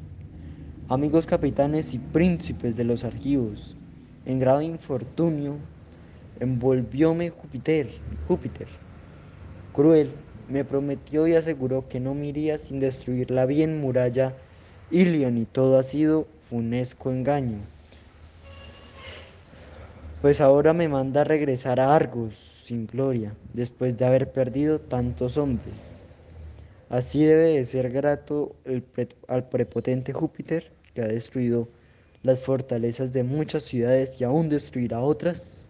Amigos capitanes y príncipes de los argivos, en grave infortunio envolvióme Júpiter, Júpiter. Cruel, me prometió y aseguró que no me iría sin destruir la bien muralla Ilion y todo ha sido funesco engaño pues ahora me manda regresar a Argos sin gloria, después de haber perdido tantos hombres. Así debe de ser grato al prepotente Júpiter que ha destruido las fortalezas de muchas ciudades y aún destruirá otras?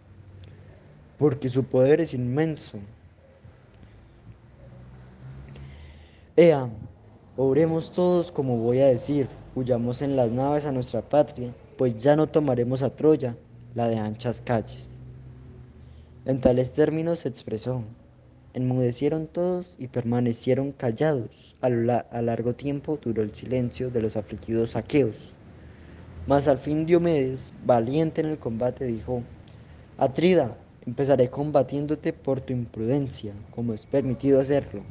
Porque su poder es inmenso. Ea, oremos todos como voy a decir, huyamos en las naves a nuestra patria, pues ya no tomaremos a Troya, la de anchas calles. En tales términos se expresó. Enmudecieron todos y permanecieron callados. A, largo tiempo duró el silencio de los afligidos aqueos. Mas al fin Diomedes, valiente en el combate, dijo, Atrida, empezaré combatiéndote por tu imprudencia, como es permitido hacerlo.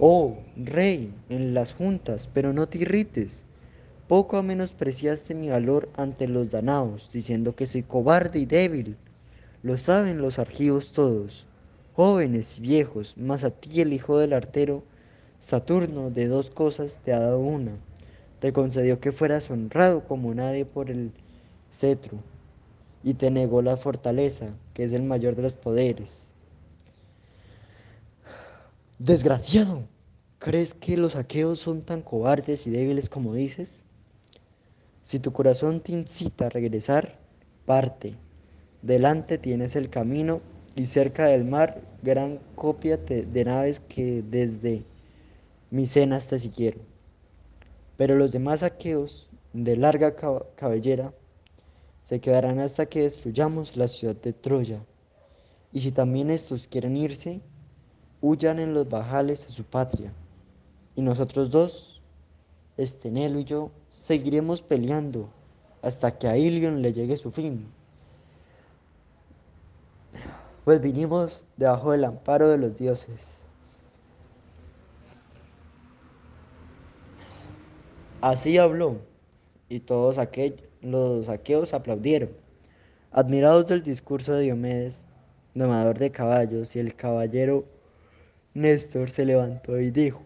Oh, rey, en las juntas, pero no te irrites. Poco menospreciaste mi valor ante los danaos, diciendo que soy cobarde y débil. Lo saben los argivos todos jóvenes y viejos, mas a ti el hijo del artero, Saturno, de dos cosas te ha dado una. Te concedió que fueras honrado como nadie por el cetro, y te negó la fortaleza, que es el mayor de los poderes. Desgraciado, ¿crees que los aqueos son tan cobardes y débiles como dices? Si tu corazón te incita a regresar, parte. Delante tienes el camino y cerca del mar gran copia de naves que desde Micenas te siguieron. Pero los demás aqueos de larga cabellera se quedarán hasta que destruyamos la ciudad de Troya. Y si también estos quieren irse, huyan en los bajales a su patria. Y nosotros dos, Estenelo y yo, seguiremos peleando hasta que a Ilion le llegue su fin pues vinimos debajo del amparo de los dioses. Así habló, y todos los aqueos aplaudieron, admirados del discurso de Diomedes, domador de caballos, y el caballero Néstor se levantó y dijo,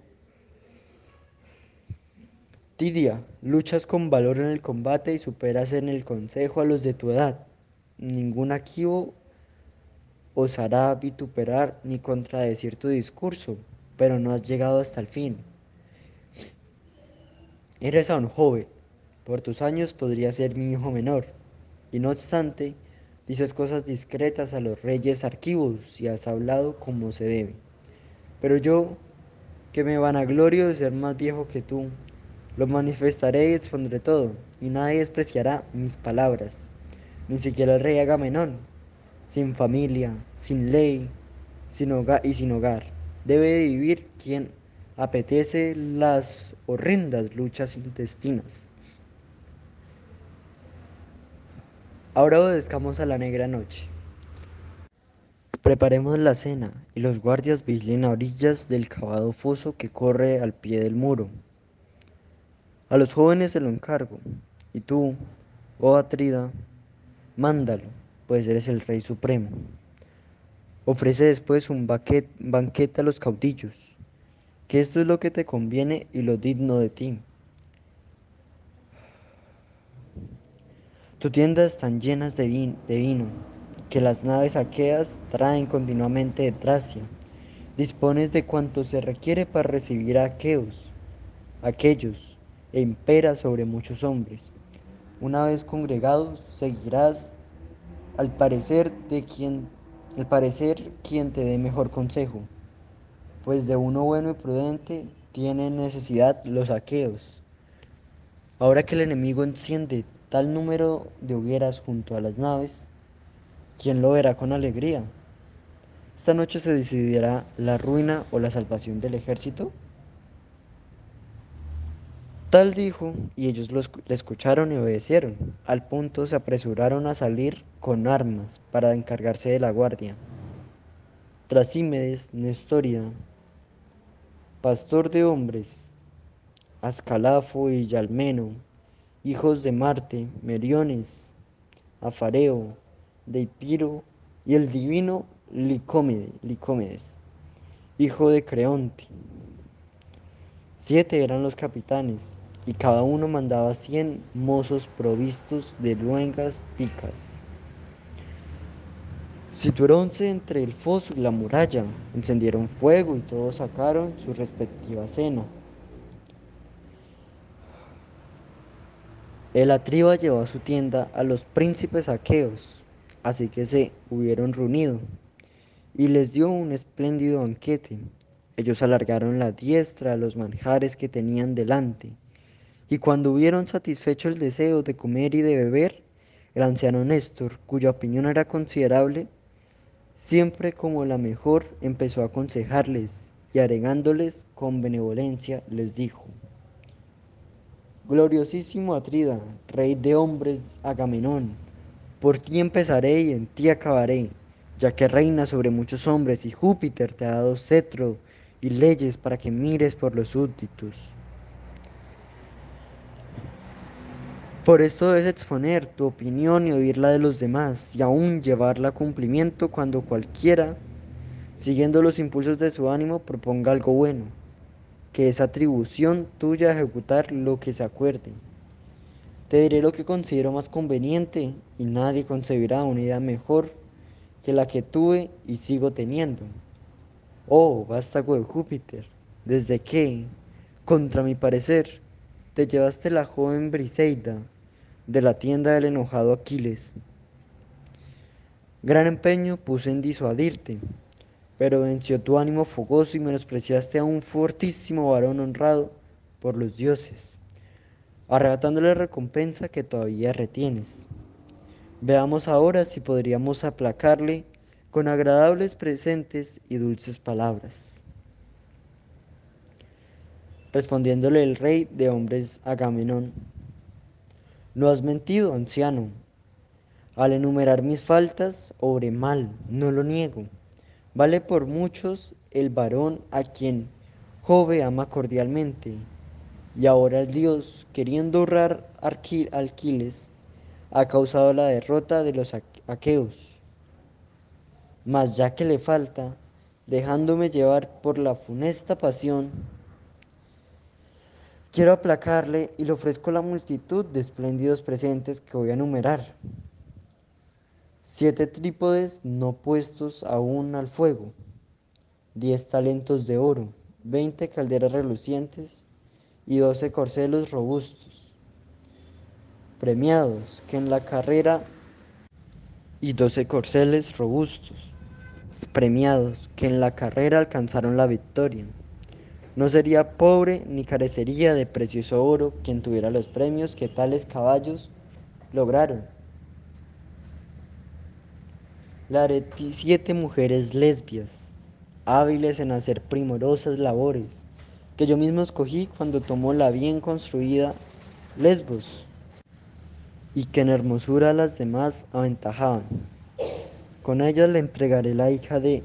Tidia, luchas con valor en el combate y superas en el consejo a los de tu edad. Ningún aquío osará vituperar ni contradecir tu discurso, pero no has llegado hasta el fin. Eres aún joven, por tus años podría ser mi hijo menor, y no obstante, dices cosas discretas a los reyes arquivos y has hablado como se debe. Pero yo, que me vanaglorio de ser más viejo que tú, lo manifestaré y expondré todo, y nadie despreciará mis palabras, ni siquiera el rey Agamenón, sin familia, sin ley sin hogar, y sin hogar. Debe vivir quien apetece las horrendas luchas intestinas. Ahora obedezcamos a la negra noche. Preparemos la cena y los guardias vigilen a orillas del cavado foso que corre al pie del muro. A los jóvenes se lo encargo, y tú, oh Atrida, mándalo pues eres el Rey Supremo. Ofrece después un banquete a los caudillos, que esto es lo que te conviene y lo digno de ti. Tus tiendas están llenas de, vino, que las naves aqueas traen continuamente de Tracia. Dispones de cuanto se requiere para recibir a aqueos, aquellos, e impera sobre muchos hombres. Una vez congregados, seguirás al parecer de quien, al parecer quien te dé mejor consejo, pues de uno bueno y prudente tienen necesidad los aqueos. Ahora que el enemigo enciende tal número de hogueras junto a las naves, ¿quién lo verá con alegría? Esta noche se decidirá la ruina o la salvación del ejército. Tal dijo, y ellos le escucharon y obedecieron. Al punto se apresuraron a salir con armas para encargarse de la guardia. Trasímedes, Nestoria, pastor de hombres, Ascalafo y Yalmeno, hijos de Marte, Meriones, Afareo, Deipiro y el divino Licómedes, hijo de Creonte. Siete eran los capitanes, y cada uno mandaba cien mozos provistos de luengas picas. Situáronse entre el foso y la muralla, encendieron fuego y todos sacaron su respectiva cena. El atriba llevó a su tienda a los príncipes aqueos, así que se hubieron reunido, y les dio un espléndido banquete. Ellos alargaron la diestra a los manjares que tenían delante, y cuando hubieron satisfecho el deseo de comer y de beber, el anciano Néstor, cuya opinión era considerable, siempre como la mejor, empezó a aconsejarles y agregándoles con benevolencia les dijo, Gloriosísimo Atrida, rey de hombres Agamenón, por ti empezaré y en ti acabaré, ya que reina sobre muchos hombres y Júpiter te ha dado cetro y leyes para que mires por los súbditos. Por esto debes exponer tu opinión y oír la de los demás y aún llevarla a cumplimiento cuando cualquiera, siguiendo los impulsos de su ánimo, proponga algo bueno, que es atribución tuya ejecutar lo que se acuerde. Te diré lo que considero más conveniente y nadie concebirá una idea mejor que la que tuve y sigo teniendo. Oh, vástago de Júpiter, desde que, contra mi parecer, te llevaste la joven Briseida, de la tienda del enojado Aquiles. Gran empeño puse en disuadirte, pero venció tu ánimo fogoso y menospreciaste a un fortísimo varón honrado por los dioses, arrebatándole recompensa que todavía retienes. Veamos ahora si podríamos aplacarle con agradables presentes y dulces palabras. Respondiéndole el rey de hombres Agamenón, no has mentido, anciano. Al enumerar mis faltas, obré mal, no lo niego. Vale por muchos el varón a quien Jove ama cordialmente. Y ahora el Dios, queriendo honrar a Alquiles, ha causado la derrota de los aqueos. Mas ya que le falta, dejándome llevar por la funesta pasión, Quiero aplacarle y le ofrezco la multitud de espléndidos presentes que voy a enumerar. Siete trípodes no puestos aún al fuego, diez talentos de oro, veinte calderas relucientes y doce corcelos robustos, premiados que en la carrera y doce corceles robustos, premiados que en la carrera alcanzaron la victoria. No sería pobre ni carecería de precioso oro quien tuviera los premios que tales caballos lograron. La siete mujeres lesbias, hábiles en hacer primorosas labores, que yo mismo escogí cuando tomó la bien construida Lesbos, y que en hermosura las demás aventajaban. Con ellas le entregaré la hija de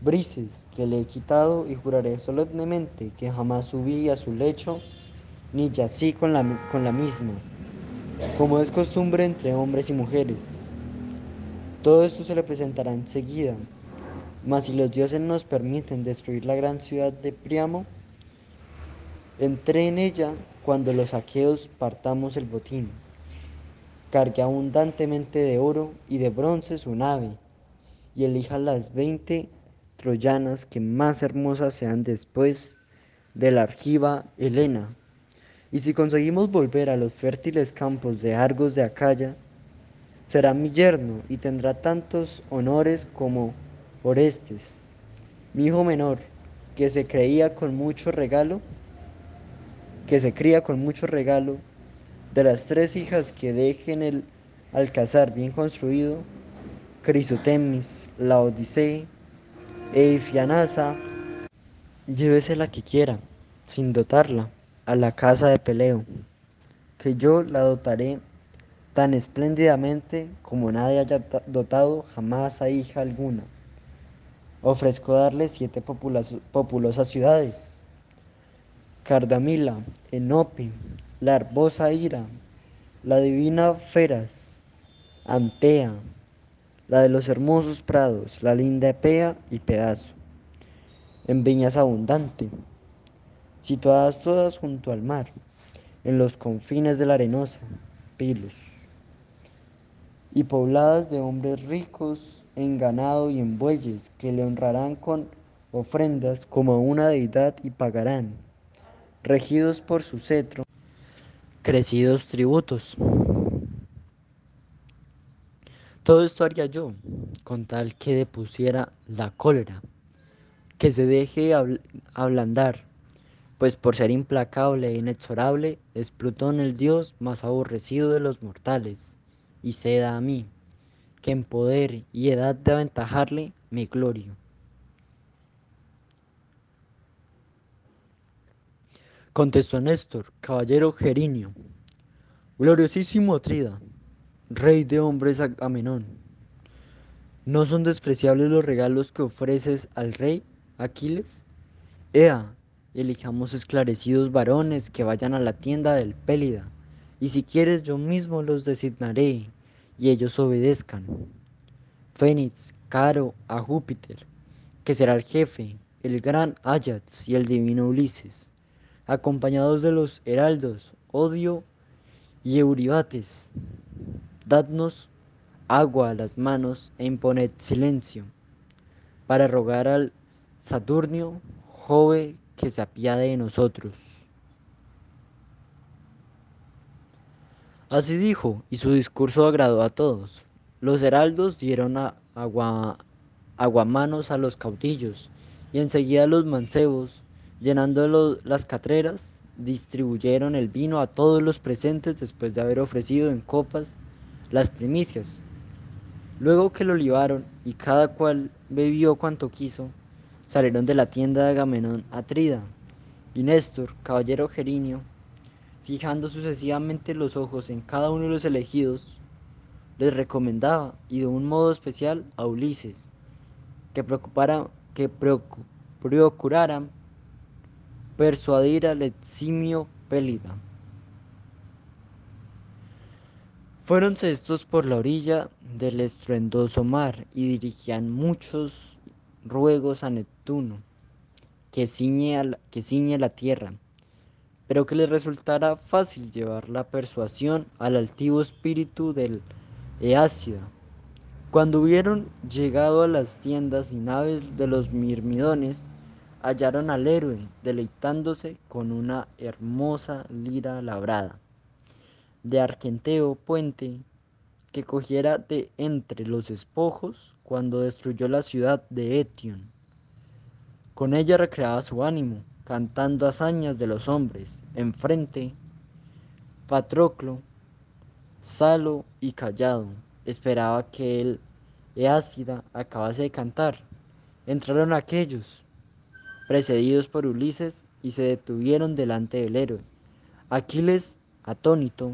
Brises, que le he quitado y juraré solemnemente que jamás subí a su lecho ni yací con la, con la misma, como es costumbre entre hombres y mujeres. Todo esto se le presentará enseguida, mas si los dioses nos permiten destruir la gran ciudad de Priamo, entré en ella cuando los aqueos partamos el botín. Cargue abundantemente de oro y de bronce su nave, y elija las veinte troyanas que más hermosas sean después de la argiva Helena. Y si conseguimos volver a los fértiles campos de Argos de Acaya, será mi yerno y tendrá tantos honores como Orestes, mi hijo menor, que se creía con mucho regalo, que se cría con mucho regalo, de las tres hijas que dejen el alcázar bien construido, Crisotemis, la Odisea, Eifianasa, llévese la que quiera, sin dotarla, a la casa de Peleo, que yo la dotaré tan espléndidamente como nadie haya dotado jamás a hija alguna. Ofrezco darle siete populosas ciudades, Cardamila, Enope, la herbosa Ira, la divina Feras, Antea, la de los hermosos prados, la linda Epea y Pedazo, en viñas abundante, situadas todas junto al mar, en los confines de la arenosa, Pilos, y pobladas de hombres ricos en ganado y en bueyes, que le honrarán con ofrendas como una deidad y pagarán, regidos por su cetro, crecidos tributos. Todo esto haría yo, con tal que depusiera la cólera, que se deje ablandar, pues por ser implacable e inexorable es Plutón el dios más aborrecido de los mortales, y ceda a mí, que en poder y edad de aventajarle me glorio. Contestó Néstor, caballero Gerinio, gloriosísimo Atrida, rey de hombres Agamenón. ¿No son despreciables los regalos que ofreces al rey Aquiles? Ea, elijamos esclarecidos varones que vayan a la tienda del Pélida, y si quieres yo mismo los designaré, y ellos obedezcan. Fénix, caro a Júpiter, que será el jefe, el gran Ajax y el divino Ulises acompañados de los heraldos Odio y Euribates. Dadnos agua a las manos e imponed silencio, para rogar al Saturnio, Jove, que se apiade de nosotros. Así dijo, y su discurso agradó a todos. Los heraldos dieron agua, aguamanos a los cautillos, y enseguida los mancebos Llenando las catreras, distribuyeron el vino a todos los presentes después de haber ofrecido en copas las primicias. Luego que lo libaron y cada cual bebió cuanto quiso, salieron de la tienda de Agamenón Atrida, y Néstor, caballero Gerinio, fijando sucesivamente los ojos en cada uno de los elegidos, les recomendaba, y de un modo especial a Ulises, que, preocupara, que procuraran persuadir al eximio Pélida. Fuéronse estos por la orilla del estruendoso mar y dirigían muchos ruegos a Neptuno, que ciñe, la, que ciñe la tierra, pero que les resultara fácil llevar la persuasión al altivo espíritu del Eácida. Cuando hubieron llegado a las tiendas y naves de los mirmidones, hallaron al héroe deleitándose con una hermosa lira labrada de argenteo puente que cogiera de entre los espojos cuando destruyó la ciudad de Etion. Con ella recreaba su ánimo, cantando hazañas de los hombres. Enfrente, Patroclo, salo y callado, esperaba que el Eácida acabase de cantar. Entraron aquellos, precedidos por Ulises, y se detuvieron delante del héroe. Aquiles, atónito,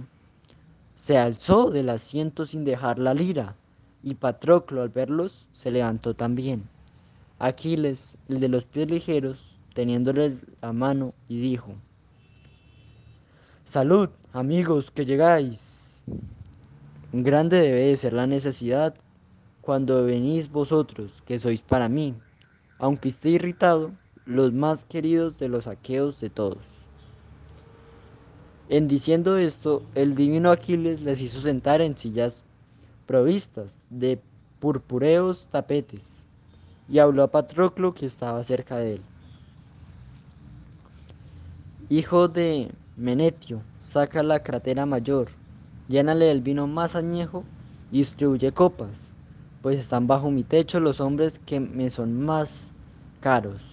se alzó del asiento sin dejar la lira, y Patroclo al verlos se levantó también. Aquiles, el de los pies ligeros, teniéndoles la mano, y dijo, Salud, amigos, que llegáis. Grande debe de ser la necesidad cuando venís vosotros, que sois para mí, aunque esté irritado, los más queridos de los aqueos de todos. En diciendo esto, el divino Aquiles les hizo sentar en sillas provistas de purpureos tapetes, y habló a Patroclo que estaba cerca de él. Hijo de Menetio, saca la cratera mayor, llénale el vino más añejo y distribuye copas, pues están bajo mi techo los hombres que me son más caros.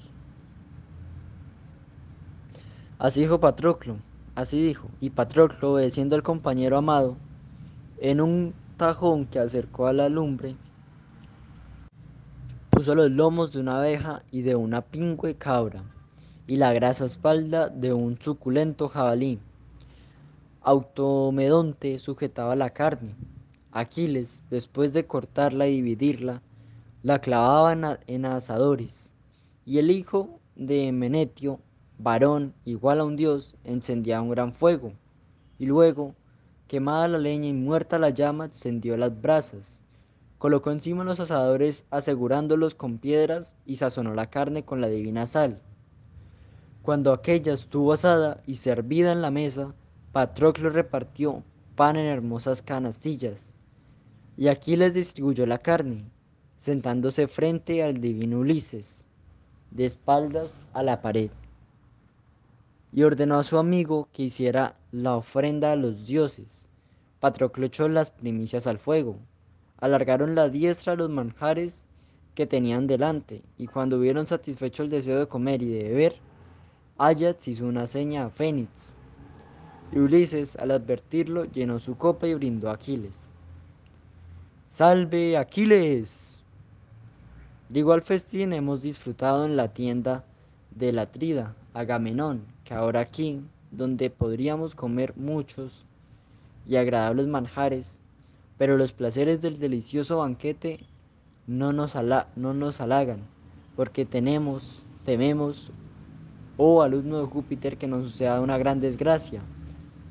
Así dijo Patroclo, así dijo, y Patroclo, obedeciendo al compañero amado, en un tajón que acercó a la lumbre, puso los lomos de una abeja y de una pingüe cabra, y la grasa espalda de un suculento jabalí. Automedonte sujetaba la carne. Aquiles, después de cortarla y dividirla, la clavaba en asadores, y el hijo de Menetio varón igual a un dios, encendía un gran fuego, y luego, quemada la leña y muerta la llama, encendió las brasas. Colocó encima los asadores asegurándolos con piedras y sazonó la carne con la divina sal. Cuando aquella estuvo asada y servida en la mesa, Patroclo repartió pan en hermosas canastillas, y aquí les distribuyó la carne, sentándose frente al divino Ulises, de espaldas a la pared. Y ordenó a su amigo que hiciera la ofrenda a los dioses. Patroclo echó las primicias al fuego. Alargaron la diestra los manjares que tenían delante, y cuando hubieron satisfecho el deseo de comer y de beber, Ajax hizo una seña a Fénix. Y Ulises, al advertirlo, llenó su copa y brindó a Aquiles. ¡Salve, Aquiles! De igual festín hemos disfrutado en la tienda de la Trida, Agamenón, que ahora aquí, donde podríamos comer muchos y agradables manjares, pero los placeres del delicioso banquete no nos, no nos halagan, porque tenemos, tememos, oh alumno de Júpiter, que nos suceda una gran desgracia.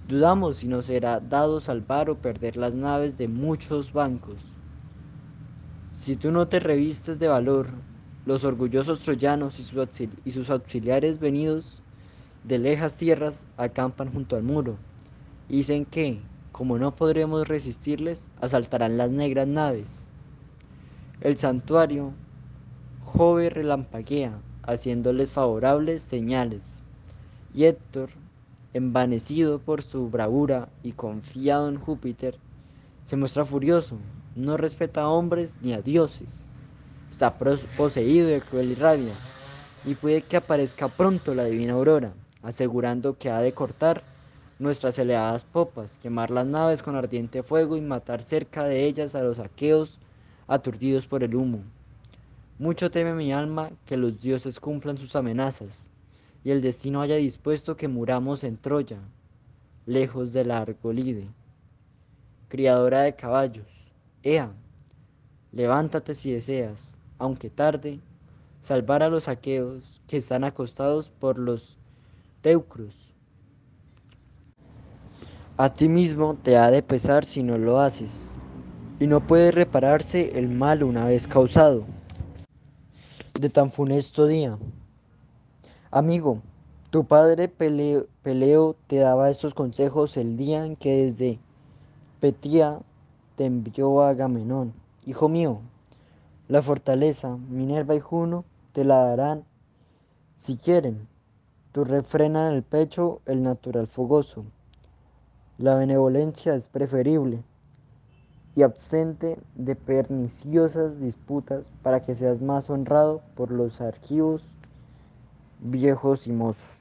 Dudamos si nos será dado salvar o perder las naves de muchos bancos. Si tú no te revistes de valor, los orgullosos troyanos y sus auxiliares venidos de lejas tierras acampan junto al muro. Dicen que, como no podremos resistirles, asaltarán las negras naves. El santuario Jove relampaguea, haciéndoles favorables señales. Y Héctor, envanecido por su bravura y confiado en Júpiter, se muestra furioso, no respeta a hombres ni a dioses. Está poseído de cruel rabia, y puede que aparezca pronto la divina aurora, asegurando que ha de cortar nuestras elevadas popas, quemar las naves con ardiente fuego y matar cerca de ellas a los aqueos aturdidos por el humo. Mucho teme mi alma que los dioses cumplan sus amenazas y el destino haya dispuesto que muramos en Troya, lejos de la Argolide. Criadora de caballos, Ea, levántate si deseas, aunque tarde, salvar a los aqueos que están acostados por los teucros. A ti mismo te ha de pesar si no lo haces y no puede repararse el mal una vez causado. De tan funesto día. Amigo, tu padre Peleo, te daba estos consejos el día en que desde Petía te envió a Agamenón. Hijo mío, la fortaleza, Minerva y Juno te la darán si quieren. Tú refrena en el pecho el natural fogoso. La benevolencia es preferible y abstente de perniciosas disputas para que seas más honrado por los archivos viejos y mozos.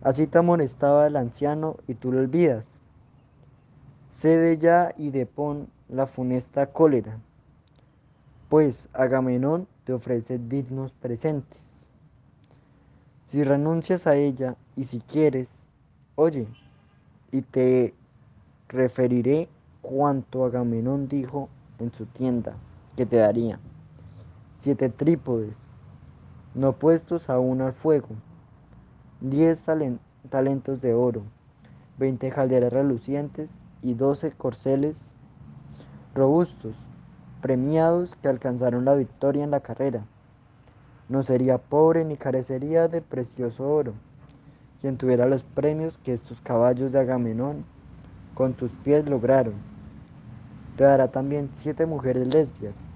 Así te amonestaba el anciano y tú lo olvidas. Cede ya y depón la funesta cólera, pues Agamenón te ofrece dignos presentes. Si renuncias a ella y si quieres, oye, y te referiré cuanto Agamenón dijo en su tienda que te daría. Siete trípodes, no puestos aún al fuego, diez talentos de oro, veinte jalderas relucientes y doce corceles robustos, premiados que alcanzaron la victoria en la carrera. No sería pobre ni carecería de precioso oro quien tuviera los premios que estos caballos de Agamenón con tus pies lograron. Te dará también siete mujeres lesbias,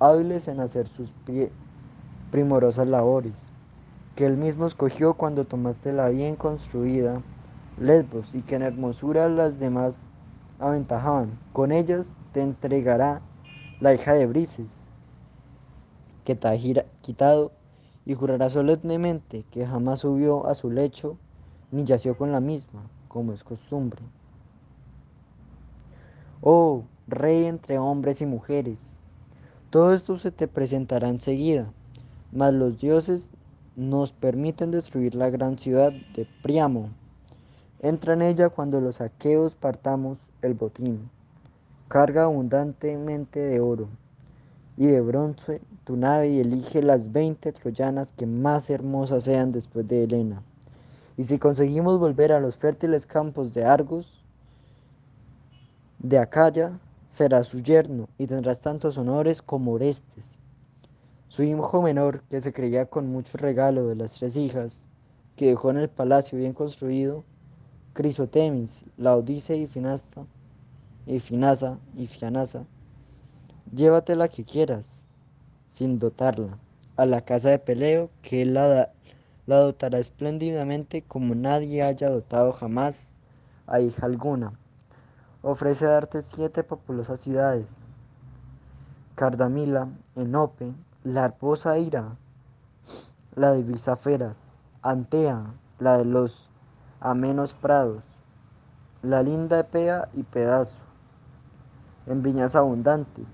hábiles en hacer sus primorosas labores, que él mismo escogió cuando tomaste la bien construida Lesbos y que en hermosura las demás aventajaban. Con ellas te entregará la hija de Brises, que te ha quitado y jurará solemnemente que jamás subió a su lecho ni yació con la misma, como es costumbre. Oh, rey entre hombres y mujeres, todo esto se te presentará enseguida, mas los dioses nos permiten destruir la gran ciudad de Priamo. Entra en ella cuando los aqueos partamos el botín. Carga abundantemente de oro y de bronce tu nave y elige las veinte troyanas que más hermosas sean después de Helena. Y si conseguimos volver a los fértiles campos de Argos, de Acaya, será su yerno y tendrás tantos honores como Orestes. Su hijo menor, que se creía con mucho regalo de las tres hijas, que dejó en el palacio bien construido, Crisotemis, Laodice y Finasta, y Finasa y Fianasa, llévate la que quieras, sin dotarla. a la casa de Peleo, que la, la dotará espléndidamente como nadie haya dotado jamás a hija alguna. Ofrece darte siete populosas ciudades, Cardamila, Enope, la hermosa Ira, la de Bisaferas, Antea, la de los amenos prados, la linda Epea y Pedazo, en viñas abundantes,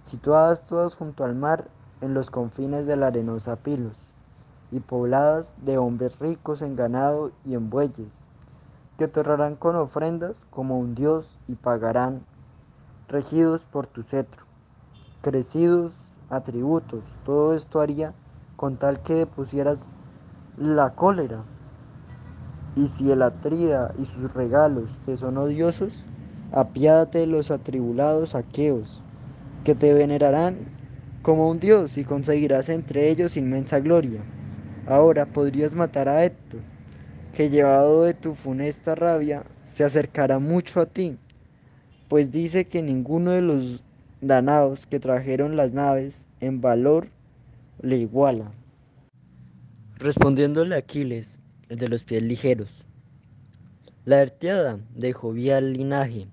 situadas todas junto al mar en los confines de la arenosa Pilos, y pobladas de hombres ricos en ganado y en bueyes, que te honrarán con ofrendas como un dios y pagarán, regidos por tu cetro, crecidos atributos. Todo esto haría con tal que depusieras la cólera. Y si el Atrida y sus regalos te son odiosos, apiádate de los atribulados aqueos, que te venerarán como un dios y conseguirás entre ellos inmensa gloria. Ahora podrías matar a Héctor, que llevado de tu funesta rabia se acercará mucho a ti, pues dice que ninguno de los danaos que trajeron las naves en valor le iguala. Respondiéndole Aquiles, el de los pies ligeros. La Arteada de jovial linaje,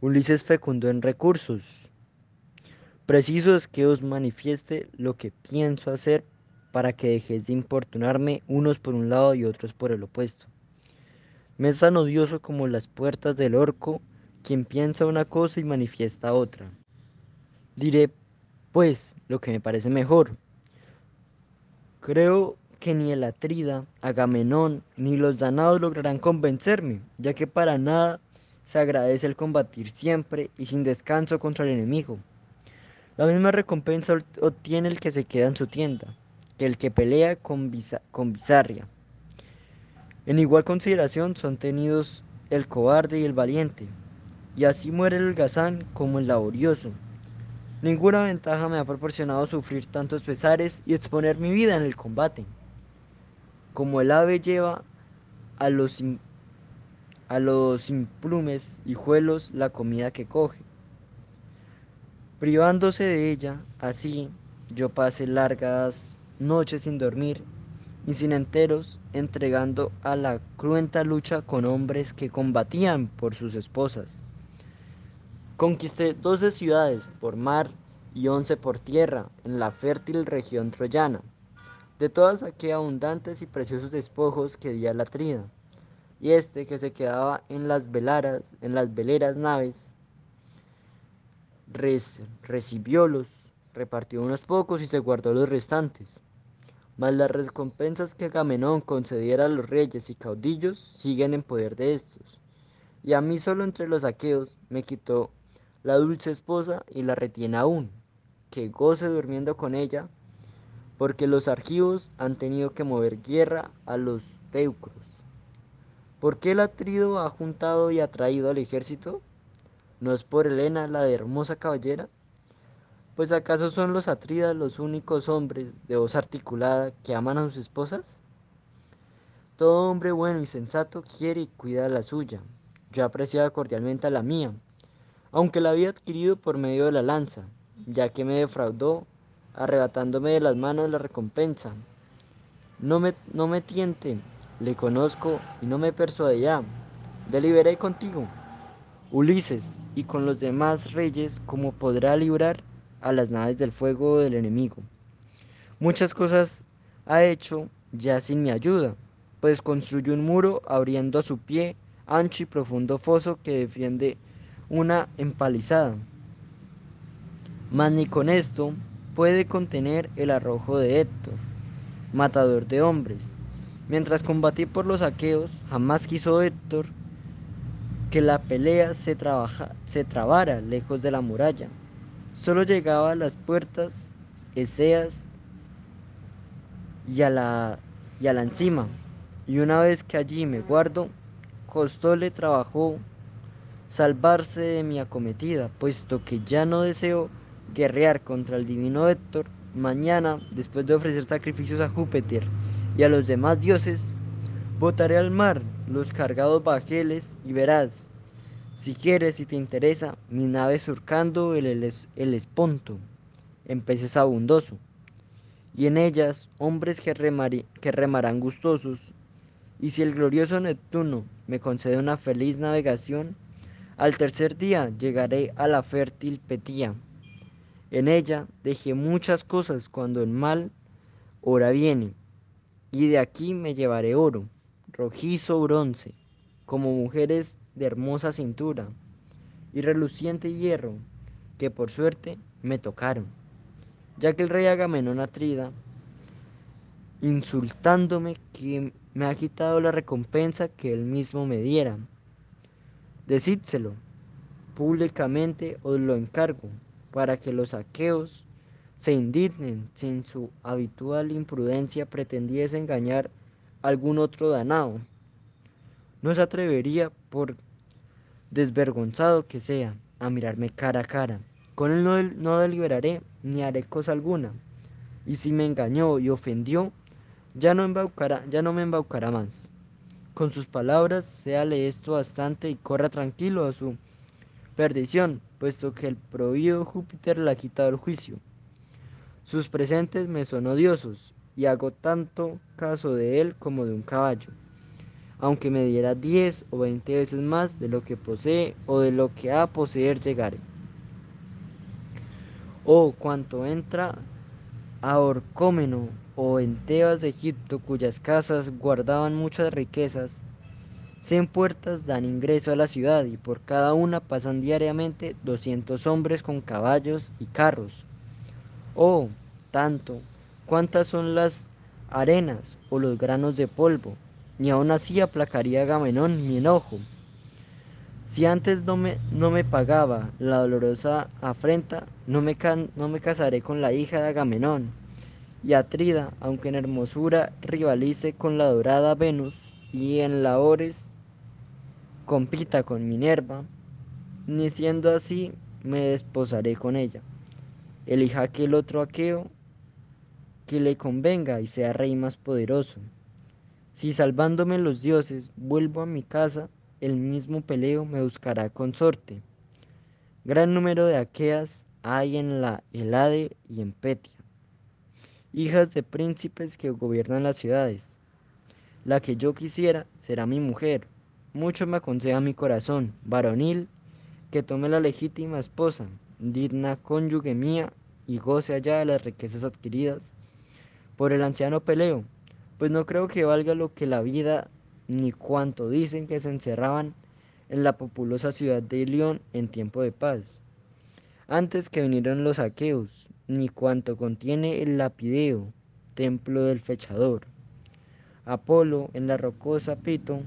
Ulises fecundó en recursos. Preciso es que os manifieste lo que pienso hacer para que dejéis de importunarme unos por un lado y otros por el opuesto. Me es tan odioso como las puertas del orco, quien piensa una cosa y manifiesta otra. Diré, pues, lo que me parece mejor. Creo ni el Atrida, Agamenón, ni los Danados lograrán convencerme, ya que para nada se agradece el combatir siempre y sin descanso contra el enemigo. La misma recompensa obtiene el que se queda en su tienda, que el que pelea con, con bizarria. En igual consideración son tenidos el cobarde y el valiente, y así muere el holgazán como el laborioso. Ninguna ventaja me ha proporcionado sufrir tantos pesares y exponer mi vida en el combate como el ave lleva a los, a los implumes hijuelos la comida que coge. Privándose de ella, así yo pasé largas noches sin dormir y sin enteros, entregando a la cruenta lucha con hombres que combatían por sus esposas. Conquisté doce ciudades por mar y once por tierra en la fértil región troyana. De todas saqué abundantes y preciosos despojos que di a la trida, y este que se quedaba en las velaras, en las veleras naves, recibiólos, repartió unos pocos y se guardó los restantes. Mas las recompensas que Agamenón concediera a los reyes y caudillos siguen en poder de estos. Y a mí solo entre los saqueos me quitó la dulce esposa y la retiene aún, que goce durmiendo con ella porque los argivos han tenido que mover guerra a los teucros. ¿Por qué el atrido ha juntado y atraído al ejército? ¿No es por Helena, la de hermosa caballera? Pues acaso son los atridas los únicos hombres de voz articulada que aman a sus esposas? Todo hombre bueno y sensato quiere y cuida la suya. Yo apreciaba cordialmente a la mía, aunque la había adquirido por medio de la lanza, ya que me defraudó arrebatándome de las manos la recompensa. No me, no me tiente, le conozco y no me persuadirá. Deliberé contigo, Ulises, y con los demás reyes, como podrá librar a las naves del fuego del enemigo. Muchas cosas ha hecho ya sin mi ayuda, pues construyó un muro abriendo a su pie ancho y profundo foso que defiende una empalizada. Mas ni con esto puede contener el arrojo de Héctor, matador de hombres. Mientras combatí por los aqueos, jamás quiso Héctor que la pelea se, se trabara lejos de la muralla. Solo llegaba a las puertas eseas y a la, y a la encima. Y una vez que allí me guardo, costóle trabajo salvarse de mi acometida, puesto que ya no deseo guerrear contra el divino Héctor, mañana, después de ofrecer sacrificios a Júpiter y a los demás dioses, botaré al mar los cargados bajeles y verás, si quieres y te interesa, mi nave surcando el, el, esponto en peces abundoso. y en ellas hombres que, que remarán gustosos. Y si el glorioso Neptuno me concede una feliz navegación, al tercer día llegaré a la fértil Petía. En ella dejé muchas cosas cuando el mal hora viene, y de aquí me llevaré oro, rojizo bronce, como mujeres de hermosa cintura, y reluciente hierro, que por suerte me tocaron, ya que el rey Agamenón Atrida, insultándome que me ha quitado la recompensa que él mismo me diera. Decídselo públicamente os lo encargo, para que los aqueos se indignen sin su habitual imprudencia pretendiese engañar a algún otro danado. No se atrevería, por desvergonzado que sea, a mirarme cara a cara. Con él no, no deliberaré ni haré cosa alguna. Y si me engañó y ofendió, ya no, embaucará, ya no me embaucará más. Con sus palabras, séale esto bastante y corra tranquilo a su perdición, puesto que el prohibido Júpiter le ha quitado el juicio. Sus presentes me son odiosos, y hago tanto caso de él como de un caballo, aunque me diera diez o veinte veces más de lo que posee o de lo que a poseer llegare. O cuanto entra a Orcómeno o en Tebas de Egipto, cuyas casas guardaban muchas riquezas, cien puertas dan ingreso a la ciudad y por cada una pasan diariamente doscientos hombres con caballos y carros. Oh, tanto, cuántas son las arenas o los granos de polvo, ni aun así aplacaría Agamenón mi enojo. Si antes no me, no me pagaba la dolorosa afrenta, no me, no me casaré con la hija de Agamenón. Y Atrida, aunque en hermosura rivalice con la dorada Venus y en labores compita con Minerva, ni siendo así me desposaré con ella. Elija aquel otro aqueo que le convenga y sea rey más poderoso. Si salvándome los dioses vuelvo a mi casa, el mismo Peleo me buscará consorte. Gran número de aqueas hay en la Helade y en Petia, hijas de príncipes que gobiernan las ciudades. La que yo quisiera será mi mujer. Mucho me aconseja mi corazón, varonil, que tome la legítima esposa, digna cónyuge mía, y goce allá de las riquezas adquiridas por el anciano Peleo, pues no creo que valga lo que la vida ni cuanto dicen que se encerraban en la populosa ciudad de León en tiempo de paz. Antes que vinieron los aqueos, ni cuanto contiene el lapideo, templo del fechador. Apolo en la rocosa Pito,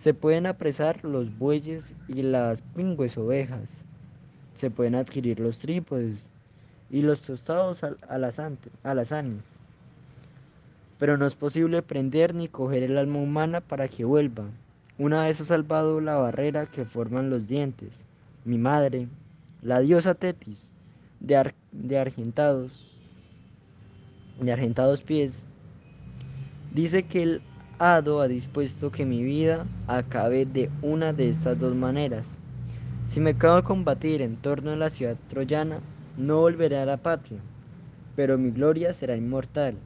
se pueden apresar los bueyes y las pingües ovejas, se pueden adquirir los trípodes y los tostados alazanes pero no es posible prender ni coger el alma humana para que vuelva. Una vez ha salvado la barrera que forman los dientes, mi madre, la diosa Tetis, de, de argentados, de argentados pies, dice que el hado ha dispuesto que mi vida acabe de una de estas dos maneras. Si me acabo de combatir en torno a la ciudad troyana, no volveré a la patria, pero mi gloria será inmortal.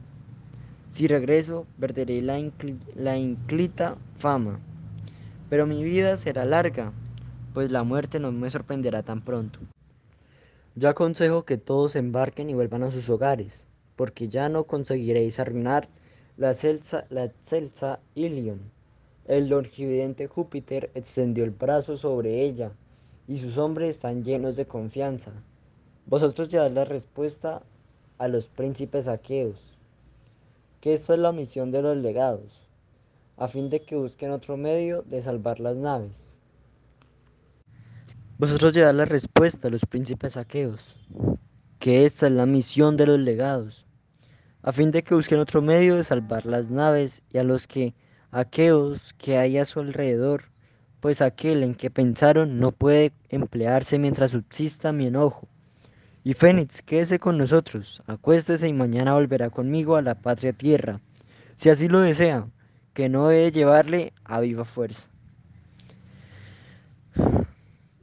Si regreso, perderé la, la inclita fama, pero mi vida será larga, pues la muerte no me sorprenderá tan pronto. Yo aconsejo que todos embarquen y vuelvan a sus hogares, porque ya no conseguiréis arruinar la, celsa, la Ilion. El longividente Júpiter extendió el brazo sobre ella, y sus hombres están llenos de confianza. Vosotros llevad la respuesta a los príncipes aqueos que esta es la misión de los legados, a fin de que busquen otro medio de salvar las naves. Vosotros llevad la respuesta a los príncipes aqueos, que esta es la misión de los legados, a fin de que busquen otro medio de salvar las naves y a los que aqueos que hay a su alrededor, pues aquel en que pensaron no puede emplearse mientras subsista mi enojo y Fénix, quédese con nosotros, acuéstese y mañana volverá conmigo a la patria tierra, si así lo desea, que no he de llevarle a viva fuerza.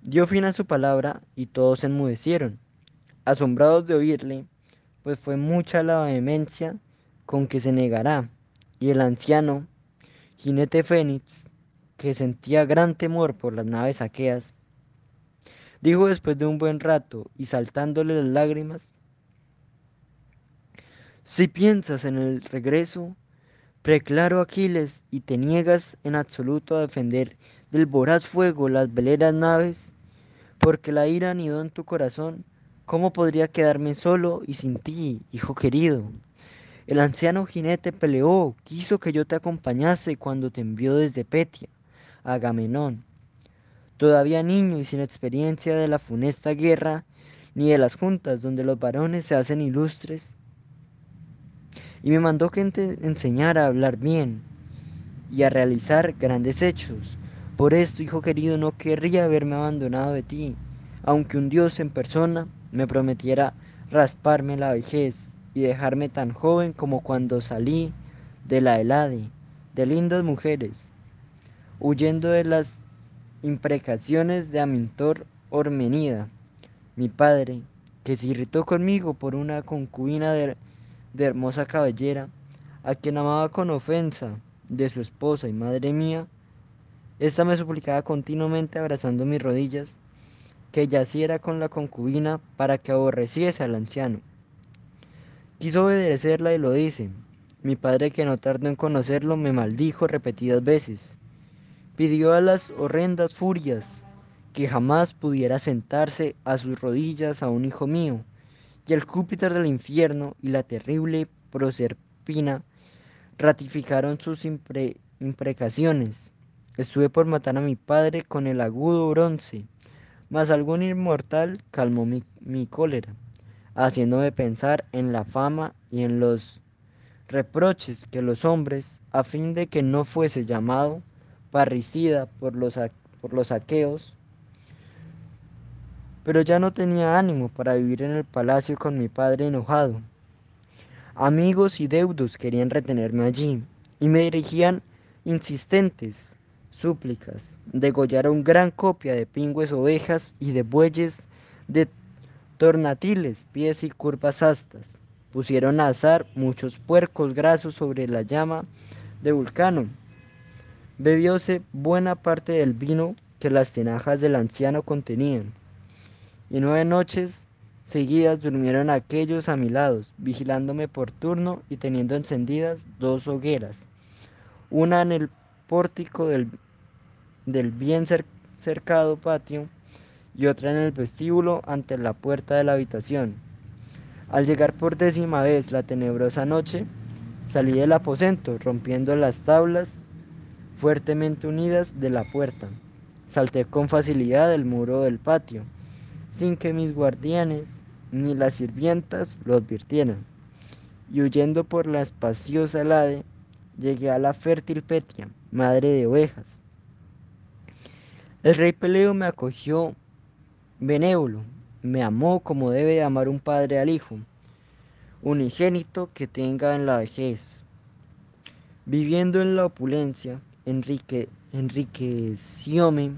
Dio fin a su palabra y todos enmudecieron, asombrados de oírle, pues fue mucha la vehemencia con que se negará. Y el anciano, jinete Fénix, que sentía gran temor por las naves aqueas, dijo después de un buen rato y saltándole las lágrimas, si piensas en el regreso, preclaro Aquiles y te niegas en absoluto a defender del voraz fuego las veleras naves, porque la ira anidó en tu corazón, ¿cómo podría quedarme solo y sin ti, hijo querido? El anciano jinete peleó, quiso que yo te acompañase cuando te envió desde Petia, Agamenón. Todavía niño y sin experiencia de la funesta guerra, ni de las juntas donde los varones se hacen ilustres, y me mandó que te enseñara a hablar bien y a realizar grandes hechos. Por esto, hijo querido, no querría haberme abandonado de ti, aunque un Dios en persona me prometiera rasparme la vejez y dejarme tan joven como cuando salí de la Helade, de lindas mujeres, huyendo de las imprecaciones de Amintor Ormenida, mi padre, que se irritó conmigo por una concubina de de hermosa cabellera, a quien amaba con ofensa de su esposa y madre mía, ésta me suplicaba continuamente abrazando mis rodillas, que yaciera con la concubina para que aborreciese al anciano. Quiso obedecerla y lo dice. Mi padre, que no tardó en conocerlo, me maldijo repetidas veces. Pidió a las horrendas furias que jamás pudiera sentarse a sus rodillas a un hijo mío, y el Júpiter del infierno y la terrible Proserpina ratificaron sus imprecaciones. Estuve por matar a mi padre con el agudo bronce, mas algún inmortal calmó mi, mi cólera, haciéndome pensar en la fama y en los reproches que los hombres, a fin de que no fuese llamado parricida por los, por los aqueos, pero ya no tenía ánimo para vivir en el palacio con mi padre enojado. Amigos y deudos querían retenerme allí y me dirigían insistentes súplicas. Degollaron gran copia de pingües ovejas y de bueyes de tornatiles, pies y curvas astas. Pusieron a azar muchos puercos grasos sobre la llama de Vulcano. Bebióse buena parte del vino que las tinajas del anciano contenían y nueve noches seguidas durmieron aquellos a mi lado, vigilándome por turno y teniendo encendidas dos hogueras, una en el pórtico del, del bien cercado patio y otra en el vestíbulo ante la puerta de la habitación. Al llegar por décima vez la tenebrosa noche, salí del aposento, rompiendo las tablas fuertemente unidas de la puerta. Salté con facilidad el muro del patio sin que mis guardianes ni las sirvientas lo advirtieran. Y huyendo por la espaciosa lade, llegué a la fértil Petia, madre de ovejas. El rey Peleo me acogió benévolo, me amó como debe amar un padre al hijo, unigénito que tenga en la vejez. Viviendo en la opulencia, Enrique, enriquecióme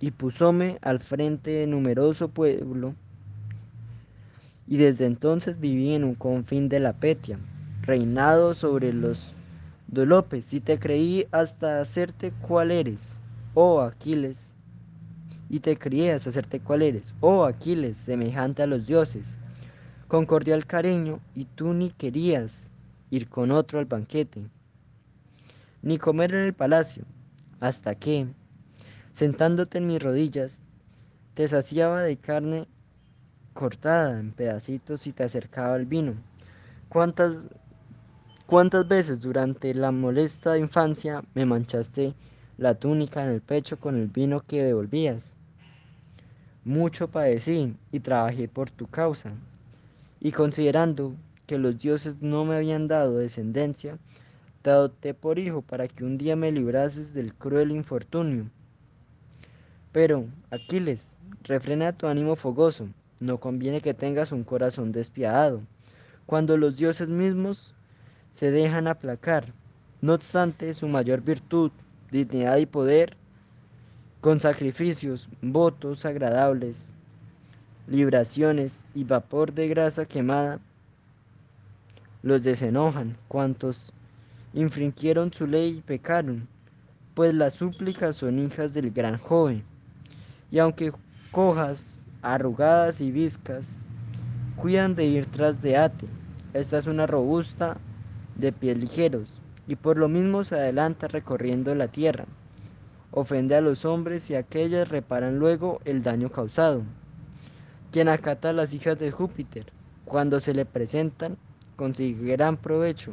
y pusóme al frente de numeroso pueblo, y desde entonces viví en un confín de la Petia, reinado sobre los Dolopes, y te creí hasta hacerte cual eres, oh Aquiles, y te crié hacerte cual eres, oh Aquiles, semejante a los dioses, con cordial cariño, y tú ni querías ir con otro al banquete, ni comer en el palacio, hasta que, sentándote en mis rodillas, te saciaba de carne cortada en pedacitos y te acercaba el vino. ¿Cuántas, cuántas veces durante la molesta infancia me manchaste la túnica en el pecho con el vino que devolvías? Mucho padecí y trabajé por tu causa, y considerando que los dioses no me habían dado descendencia, te adopté por hijo para que un día me librases del cruel infortunio. Pero, Aquiles, refrena tu ánimo fogoso, no conviene que tengas un corazón despiadado, cuando los dioses mismos se dejan aplacar. No obstante, su mayor virtud, dignidad y poder, con sacrificios, votos agradables, libraciones y vapor de grasa quemada, los desenojan, cuantos infringieron su ley y pecaron, pues las súplicas son hijas del gran joven. Y aunque cojas, arrugadas y viscas, cuidan de ir tras de Ate. Esta es una robusta de pies ligeros, y por lo mismo se adelanta recorriendo la tierra. Ofende a los hombres y aquellas reparan luego el daño causado. Quien acata a las hijas de Júpiter, cuando se le presentan, consigue gran provecho,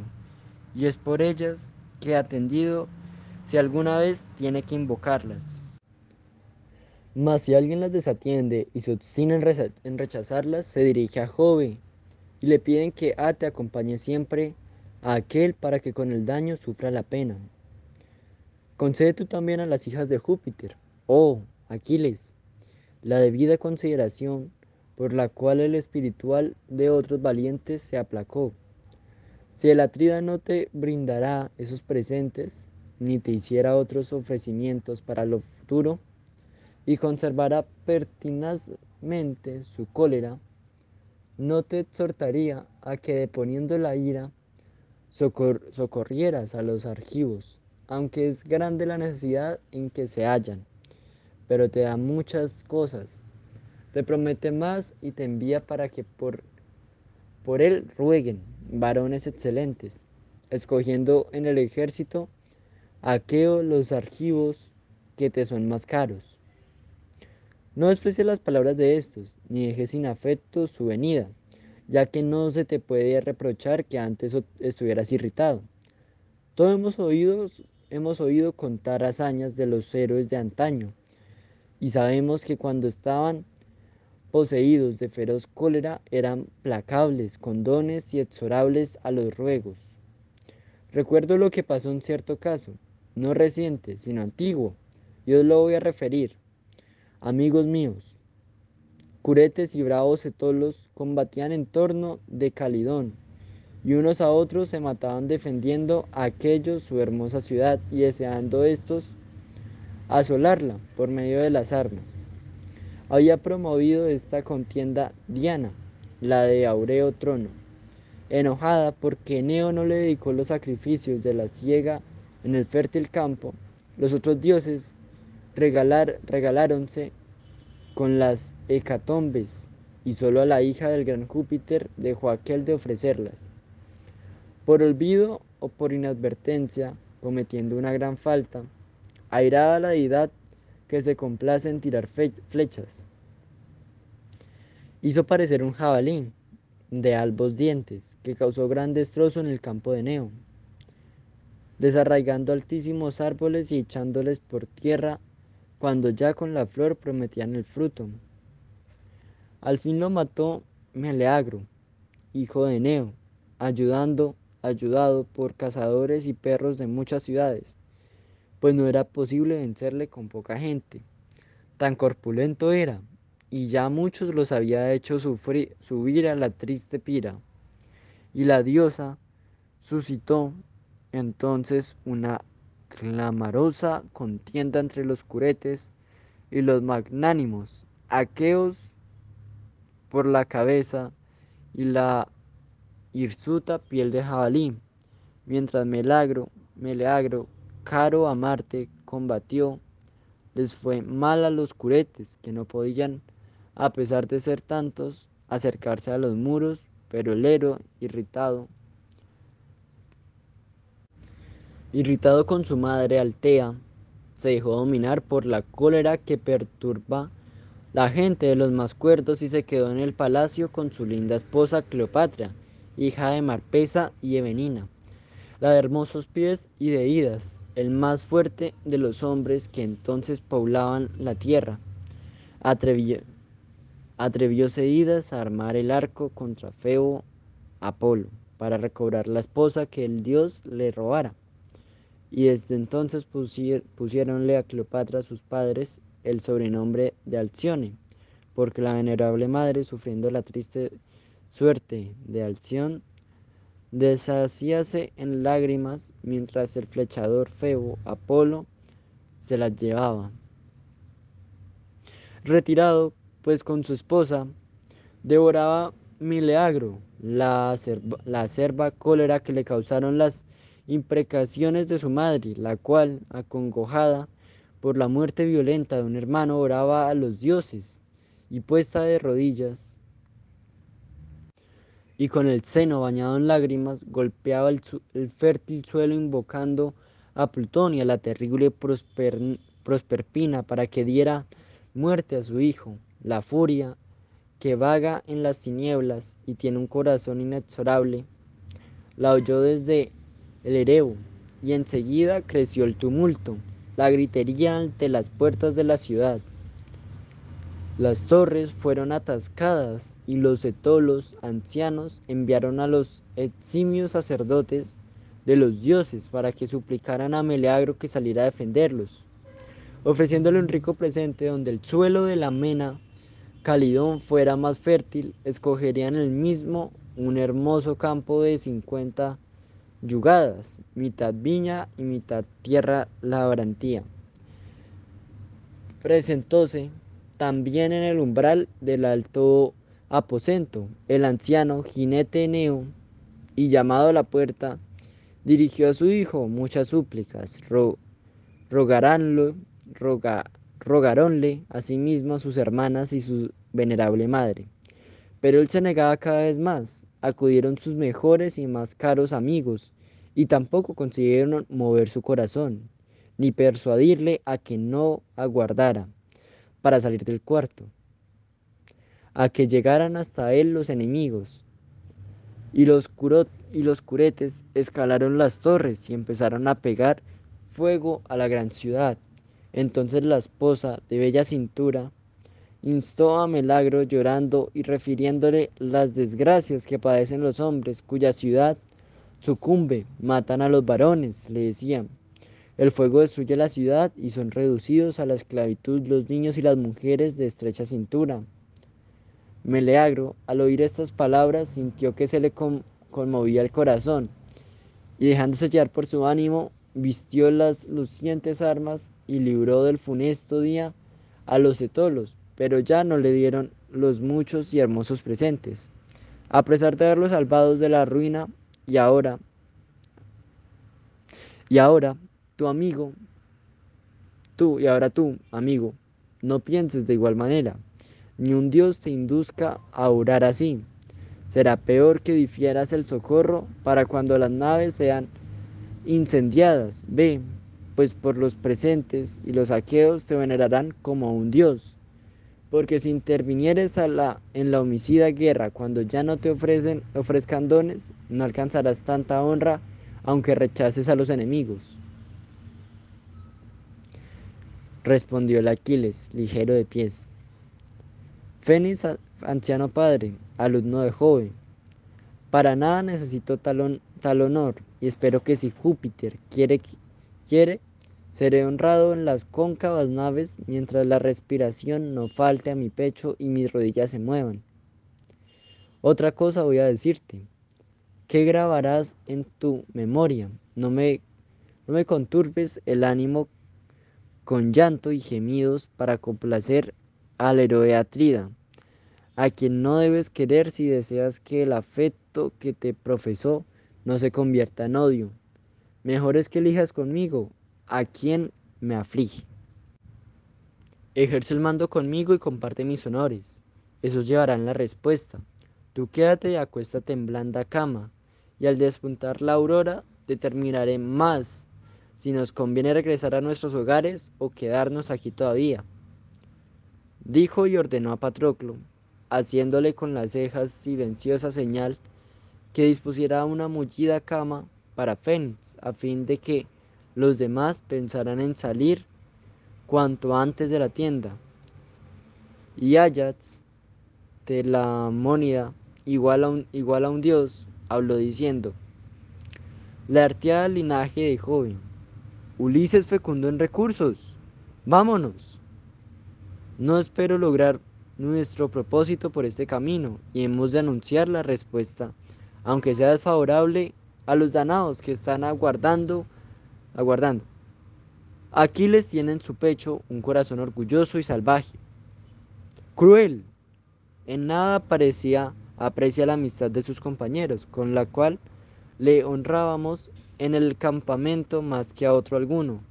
y es por ellas que atendido si alguna vez tiene que invocarlas. Mas si alguien las desatiende y se obstina en, rechazarlas, se dirige a Jove y le piden que Ate acompañe siempre a aquel para que con el daño sufra la pena. Concede tú también a las hijas de Júpiter, oh Aquiles, la debida consideración por la cual el espiritual de otros valientes se aplacó. Si el Atrida no te brindará esos presentes, ni te hiciera otros ofrecimientos para lo futuro, y conservará pertinazmente su cólera, no te exhortaría a que deponiendo la ira socorrieras a los argivos, aunque es grande la necesidad en que se hallan, pero te da muchas cosas, te promete más y te envía para que por, por él rueguen varones excelentes, escogiendo en el ejército aquellos los argivos que te son más caros no desprecies las palabras de estos, ni dejes sin afecto su venida, ya que no se te puede reprochar que antes estuvieras irritado. Todos hemos oído, hemos oído contar hazañas de los héroes de antaño, y sabemos que cuando estaban poseídos de feroz cólera eran placables, con dones y exorables a los ruegos. Recuerdo lo que pasó en cierto caso, no reciente, sino antiguo, y os lo voy a referir. Amigos míos, curetes y bravos etolos combatían en torno de Calidón, y unos a otros se mataban defendiendo a aquellos su hermosa ciudad y deseando estos asolarla por medio de las armas. Había promovido esta contienda Diana, la de Aureo Trono, enojada porque Neo no le dedicó los sacrificios de la ciega en el fértil campo, los otros dioses regalar, regaláronse con las hecatombes y solo a la hija del gran Júpiter dejó aquel de ofrecerlas. Por olvido o por inadvertencia, cometiendo una gran falta, airada la deidad que se complace en tirar flechas. Hizo parecer un jabalí de albos dientes que causó gran destrozo en el campo de Neo, desarraigando altísimos árboles y echándoles por tierra cuando ya con la flor prometían el fruto. Al fin lo mató Meleagro, hijo de Neo, ayudando, ayudado por cazadores y perros de muchas ciudades, pues no era posible vencerle con poca gente. Tan corpulento era, y ya muchos los había hecho subir a la triste pira. Y la diosa suscitó entonces una clamorosa contienda entre los curetes y los magnánimos, aqueos por la cabeza y la hirsuta piel de jabalí, mientras Melagro, Meleagro, caro a Marte, combatió, les fue mal a los curetes, que no podían, a pesar de ser tantos, acercarse a los muros, pero el héroe, irritado, Irritado con su madre Altea, se dejó dominar por la cólera que perturba la gente de los más cuerdos y se quedó en el palacio con su linda esposa Cleopatra, hija de Marpesa y Evenina, la de hermosos pies y de idas, el más fuerte de los hombres que entonces poblaban la tierra. Atrevió, atrevióse Idas a armar el arco contra Febo Apolo para recobrar la esposa que el dios le robara y desde entonces pusiéronle a Cleopatra sus padres el sobrenombre de Alcione, porque la venerable madre, sufriendo la triste suerte de Alción, deshacíase en lágrimas mientras el flechador Febo Apolo se las llevaba. Retirado, pues con su esposa, devoraba Mileagro la, la acerba cólera que le causaron las imprecaciones de su madre, la cual, acongojada por la muerte violenta de un hermano, oraba a los dioses y puesta de rodillas y con el seno bañado en lágrimas golpeaba el, fértil suelo invocando a Plutón y a la terrible Prosperpina para que diera muerte a su hijo. La furia, que vaga en las tinieblas y tiene un corazón inexorable, la oyó desde el Erebo y enseguida creció el tumulto, la gritería ante las puertas de la ciudad. Las torres fueron atascadas y los etolos ancianos enviaron a los eximios sacerdotes de los dioses para que suplicaran a Meleagro que saliera a defenderlos, ofreciéndole un rico presente donde el suelo de la mena Calidón fuera más fértil, escogerían el mismo un hermoso campo de 50 yugadas, mitad viña y mitad tierra labrantía. Presentóse también en el umbral del alto aposento, el anciano jinete Neo, y llamado a la puerta, dirigió a su hijo muchas súplicas, ro, rogaranlo, roga, rogaronle asimismo a sus hermanas y su venerable madre. Pero él se negaba cada vez más, acudieron sus mejores y más caros amigos, y tampoco consiguieron mover su corazón, ni persuadirle a que no aguardara para salir del cuarto, a que llegaran hasta él los enemigos. Y los, y los curetes escalaron las torres y empezaron a pegar fuego a la gran ciudad. Entonces la esposa de bella cintura instó a Melagro llorando y refiriéndole las desgracias que padecen los hombres cuya ciudad sucumbe, matan a los varones, le decían. El fuego destruye la ciudad y son reducidos a la esclavitud los niños y las mujeres de estrecha cintura. Meleagro, al oír estas palabras, sintió que se le conmovía el corazón y dejándose llevar por su ánimo, vistió las lucientes armas y libró del funesto día a los etolos, pero ya no le dieron los muchos y hermosos presentes. A pesar de haberlos salvados de la ruina, y ahora, y ahora, tu amigo, tú y ahora tú, amigo, no pienses de igual manera, ni un Dios te induzca a orar así. Será peor que difieras el socorro para cuando las naves sean incendiadas. Ve, pues por los presentes y los aqueos te venerarán como a un Dios. Porque si intervinieres en la homicida guerra cuando ya no te ofrecen, ofrezcan dones, no alcanzarás tanta honra aunque rechaces a los enemigos. Respondió el Aquiles, ligero de pies. Fénix, anciano padre, alumno de Jove, para nada necesito tal, tal honor y espero que si Júpiter quiere, quiere, seré honrado en las cóncavas naves mientras la respiración no falte a mi pecho y mis rodillas se muevan. Otra cosa voy a decirte. ¿Qué grabarás en tu memoria? No me, no me conturbes el ánimo con llanto y gemidos para complacer al héroe Atrida, a quien no debes querer si deseas que el afecto que te profesó no se convierta en odio. Mejor es que elijas conmigo a quien me aflige. Ejerce el mando conmigo y comparte mis honores. Esos llevarán la respuesta. Tú quédate y acuéstate en blanda cama, y al despuntar la aurora determinaré más si nos conviene regresar a nuestros hogares o quedarnos aquí todavía. Dijo y ordenó a Patroclo, haciéndole con las cejas silenciosa señal que dispusiera una mullida cama para Fénix, a fin de que los demás pensaran en salir cuanto antes de la tienda. Y Ajax, de la Mónida, igual a un, igual a un dios, habló diciendo, la arteada linaje de joven, Ulises fecundo en recursos. Vámonos. No espero lograr nuestro propósito por este camino y hemos de anunciar la respuesta, aunque sea desfavorable a los danados que están aguardando, aguardando. Aquiles tiene en su pecho un corazón orgulloso y salvaje, cruel. En nada parecía aprecia la amistad de sus compañeros, con la cual le honrábamos en el campamento más que a otro alguno.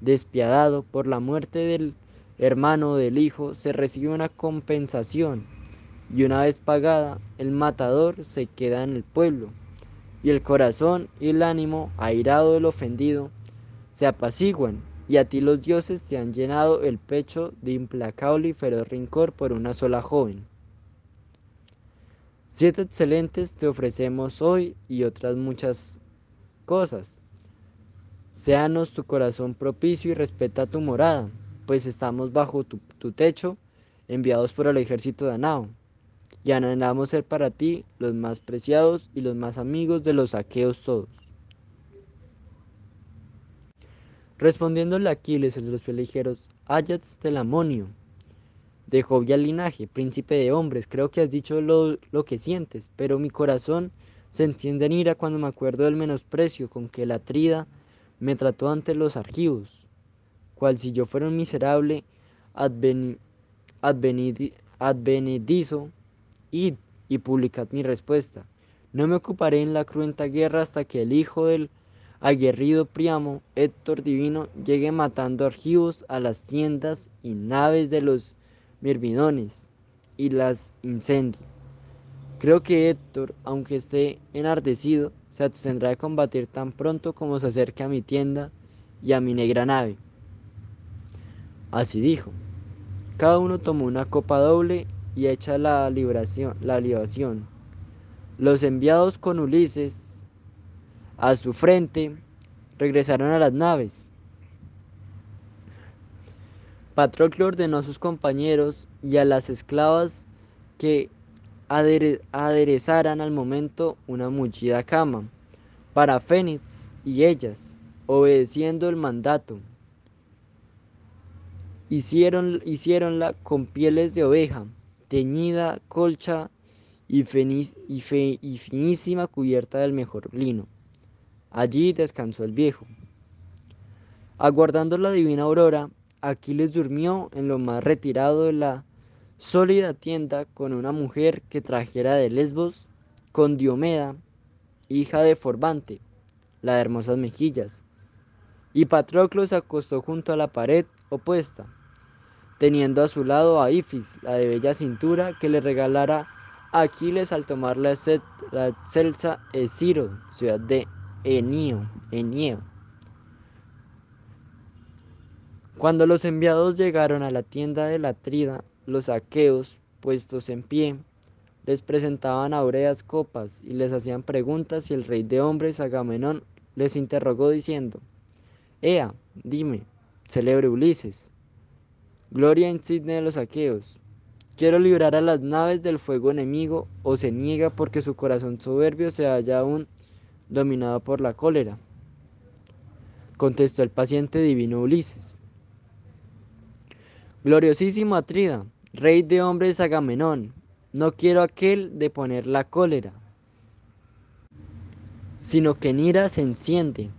Despiadado por la muerte del hermano del hijo, se recibe una compensación, y una vez pagada, el matador se queda en el pueblo, y el corazón y el ánimo, airado del ofendido, se apaciguan, y a ti los dioses te han llenado el pecho de implacable y feroz rincor por una sola joven. Siete excelentes te ofrecemos hoy y otras muchas cosas. Séanos tu corazón propicio y respeta tu morada, pues estamos bajo tu, techo, enviados por el ejército de Anao, y anhelamos ser para ti los más preciados y los más amigos de los aqueos todos. Respondiéndole Aquiles, el de los peligeros, Ajax Telamonio, de jovial linaje, príncipe de hombres, creo que has dicho lo, lo que sientes, pero mi corazón se entiende en ira cuando me acuerdo del menosprecio con que la trida me trató ante los argivos, cual si yo fuera un miserable advenedizo, id y publicad mi respuesta. No me ocuparé en la cruenta guerra hasta que el hijo del aguerrido Priamo, Héctor Divino, llegue matando argivos a las tiendas y naves de los mirmidones y las incendie. Creo que Héctor, aunque esté enardecido, se abstendrá de combatir tan pronto como se acerque a mi tienda y a mi negra nave. Así dijo. Cada uno tomó una copa doble y echa la libación, la libación. Los enviados con Ulises a su frente, regresaron a las naves. Patroclo ordenó a sus compañeros y a las esclavas que aderezaran al momento una mullida cama para Fénix y ellas, obedeciendo el mandato. Hicieron, hicieronla con pieles de oveja, teñida, colcha y, y finísima cubierta del mejor lino. Allí descansó el viejo. Aguardando la divina aurora, Aquiles durmió en lo más retirado de la sólida tienda con una mujer que trajera de Lesbos, con Diomeda, hija de Forbante, la de hermosas mejillas. Y Patroclo se acostó junto a la pared opuesta, teniendo a su lado a Ifis, la de bella cintura, que le regalara a Aquiles al tomar la, excelsa Esiro, ciudad de Enio, Enio. Cuando los enviados llegaron a la tienda de la Trida, los aqueos, puestos en pie, les presentaban aureas copas y les hacían preguntas y el rey de hombres Agamenón les interrogó diciendo, Ea, dime, celebre Ulises, gloria insigne de los aqueos, quiero librar a las naves del fuego enemigo o se niega porque su corazón soberbio se halla aún dominado por la cólera. Contestó el paciente divino Ulises. Gloriosísimo Atrida, rey de hombres Agamenón, no quiero aquel de poner la cólera, sino que en ira se enciende,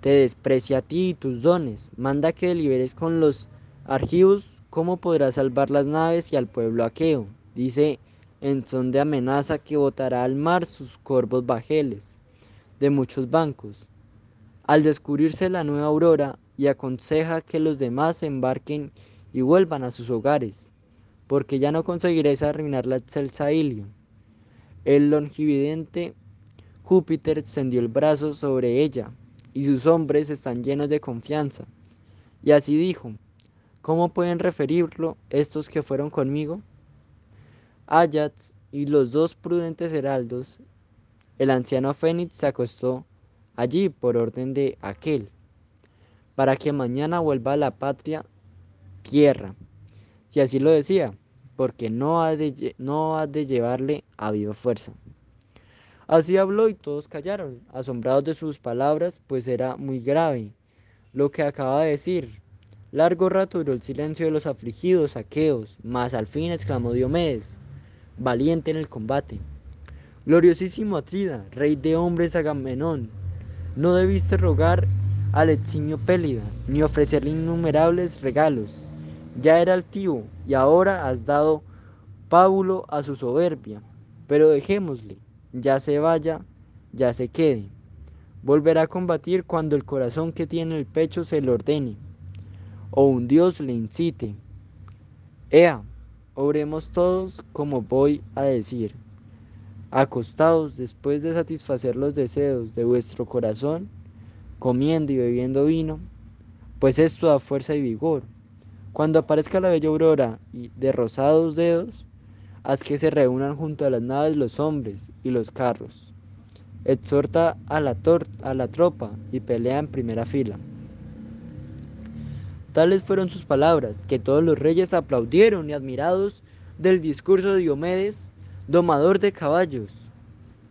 te desprecia a ti y tus dones, manda que liberes con los argivos cómo podrás salvar las naves y al pueblo aqueo, dice en son de amenaza que botará al mar sus corvos bajeles de muchos bancos. Al descubrirse la nueva aurora y aconseja que los demás se embarquen y vuelvan a sus hogares, porque ya no conseguiréis arruinar la excelsa Ilio. El longividente Júpiter extendió el brazo sobre ella, y sus hombres están llenos de confianza. Y así dijo, ¿cómo pueden referirlo estos que fueron conmigo? Ayats y los dos prudentes heraldos el anciano Fénix se acostó allí por orden de aquel, para que mañana vuelva a la patria tierra, si así lo decía, porque no ha de, no ha de llevarle a viva fuerza. Así habló y todos callaron, asombrados de sus palabras, pues era muy grave lo que acaba de decir. Largo rato duró el silencio de los afligidos aqueos, mas al fin exclamó Diomedes, valiente en el combate. Gloriosísimo Atrida, rey de hombres Agamenón, no debiste rogar al eximio Pélida, ni ofrecerle innumerables regalos. Ya era altivo, y ahora has dado pábulo a su soberbia. pero dejémosle, ya se vaya, ya se quede. Volverá a combatir cuando el corazón que tiene el pecho se le ordene, o un Dios le incite. Ea, obremos todos como voy a decir. Acostados después de satisfacer los deseos de vuestro corazón, comiendo y bebiendo vino, pues esto da fuerza y vigor. Cuando aparezca la bella aurora y de rosados dedos, haz que se reúnan junto a las naves los hombres y los carros. Exhorta a la, a la tropa y pelea en primera fila. Tales fueron sus palabras, que todos los reyes aplaudieron y admirados del discurso de Diomedes, domador de caballos.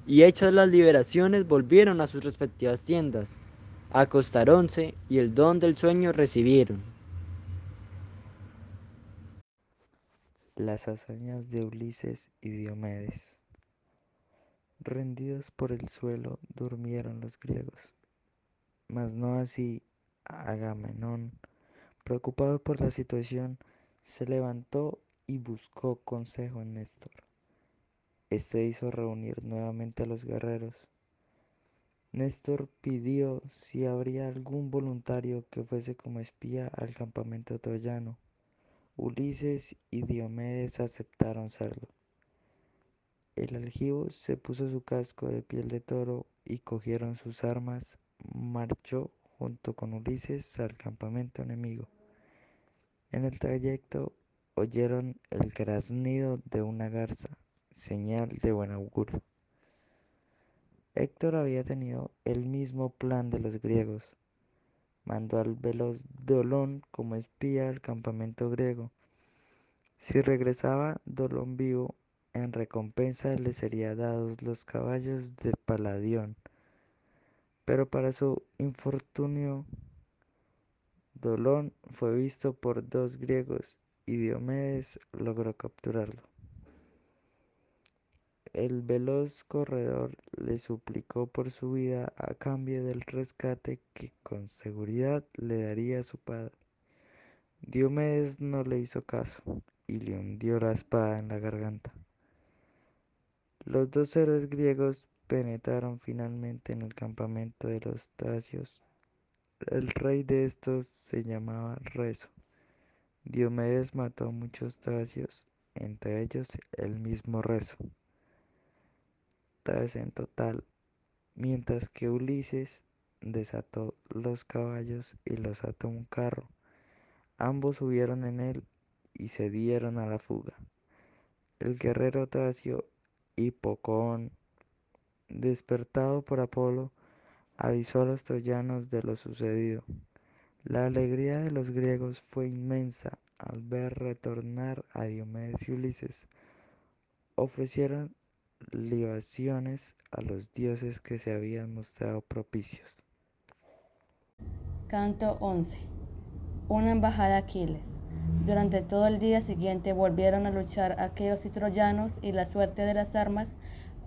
Y hechas las liberaciones volvieron a sus respectivas tiendas, acostaronse y el don del sueño recibieron. Las hazañas de Ulises y Diomedes. Rendidos por el suelo durmieron los griegos, mas no así Agamenón, preocupado por la situación, se levantó y buscó consejo en Néstor. Este hizo reunir nuevamente a los guerreros. Néstor pidió si habría algún voluntario que fuese como espía al campamento troyano. Ulises y Diomedes aceptaron serlo. El aljibo se puso su casco de piel de toro y cogieron sus armas, marchó junto con Ulises al campamento enemigo. En el trayecto oyeron el graznido de una garza, señal de buen augurio. Héctor había tenido el mismo plan de los griegos. Mandó al veloz Dolón como espía al campamento griego. Si regresaba Dolón vivo, en recompensa le serían dados los caballos de Paladión. Pero para su infortunio, Dolón fue visto por dos griegos y Diomedes logró capturarlo. El veloz corredor le suplicó por su vida a cambio del rescate que con seguridad le daría su padre. Diomedes no le hizo caso y le hundió la espada en la garganta. Los dos héroes griegos penetraron finalmente en el campamento de los Tracios. El rey de estos se llamaba Rezo. Diomedes mató a muchos tracios, entre ellos el mismo Rezo. Tres en total, mientras que Ulises desató los caballos y los ató un carro. Ambos subieron en él y se dieron a la fuga. El guerrero tracio Hipocón, despertado por Apolo, avisó a los troyanos de lo sucedido. La alegría de los griegos fue inmensa al ver retornar a Diomedes y Ulises. Ofrecieron libaciones a los dioses que se habían mostrado propicios. Canto 11. Una embajada a Aquiles. Durante todo el día siguiente volvieron a luchar aqueos y troyanos y la suerte de las armas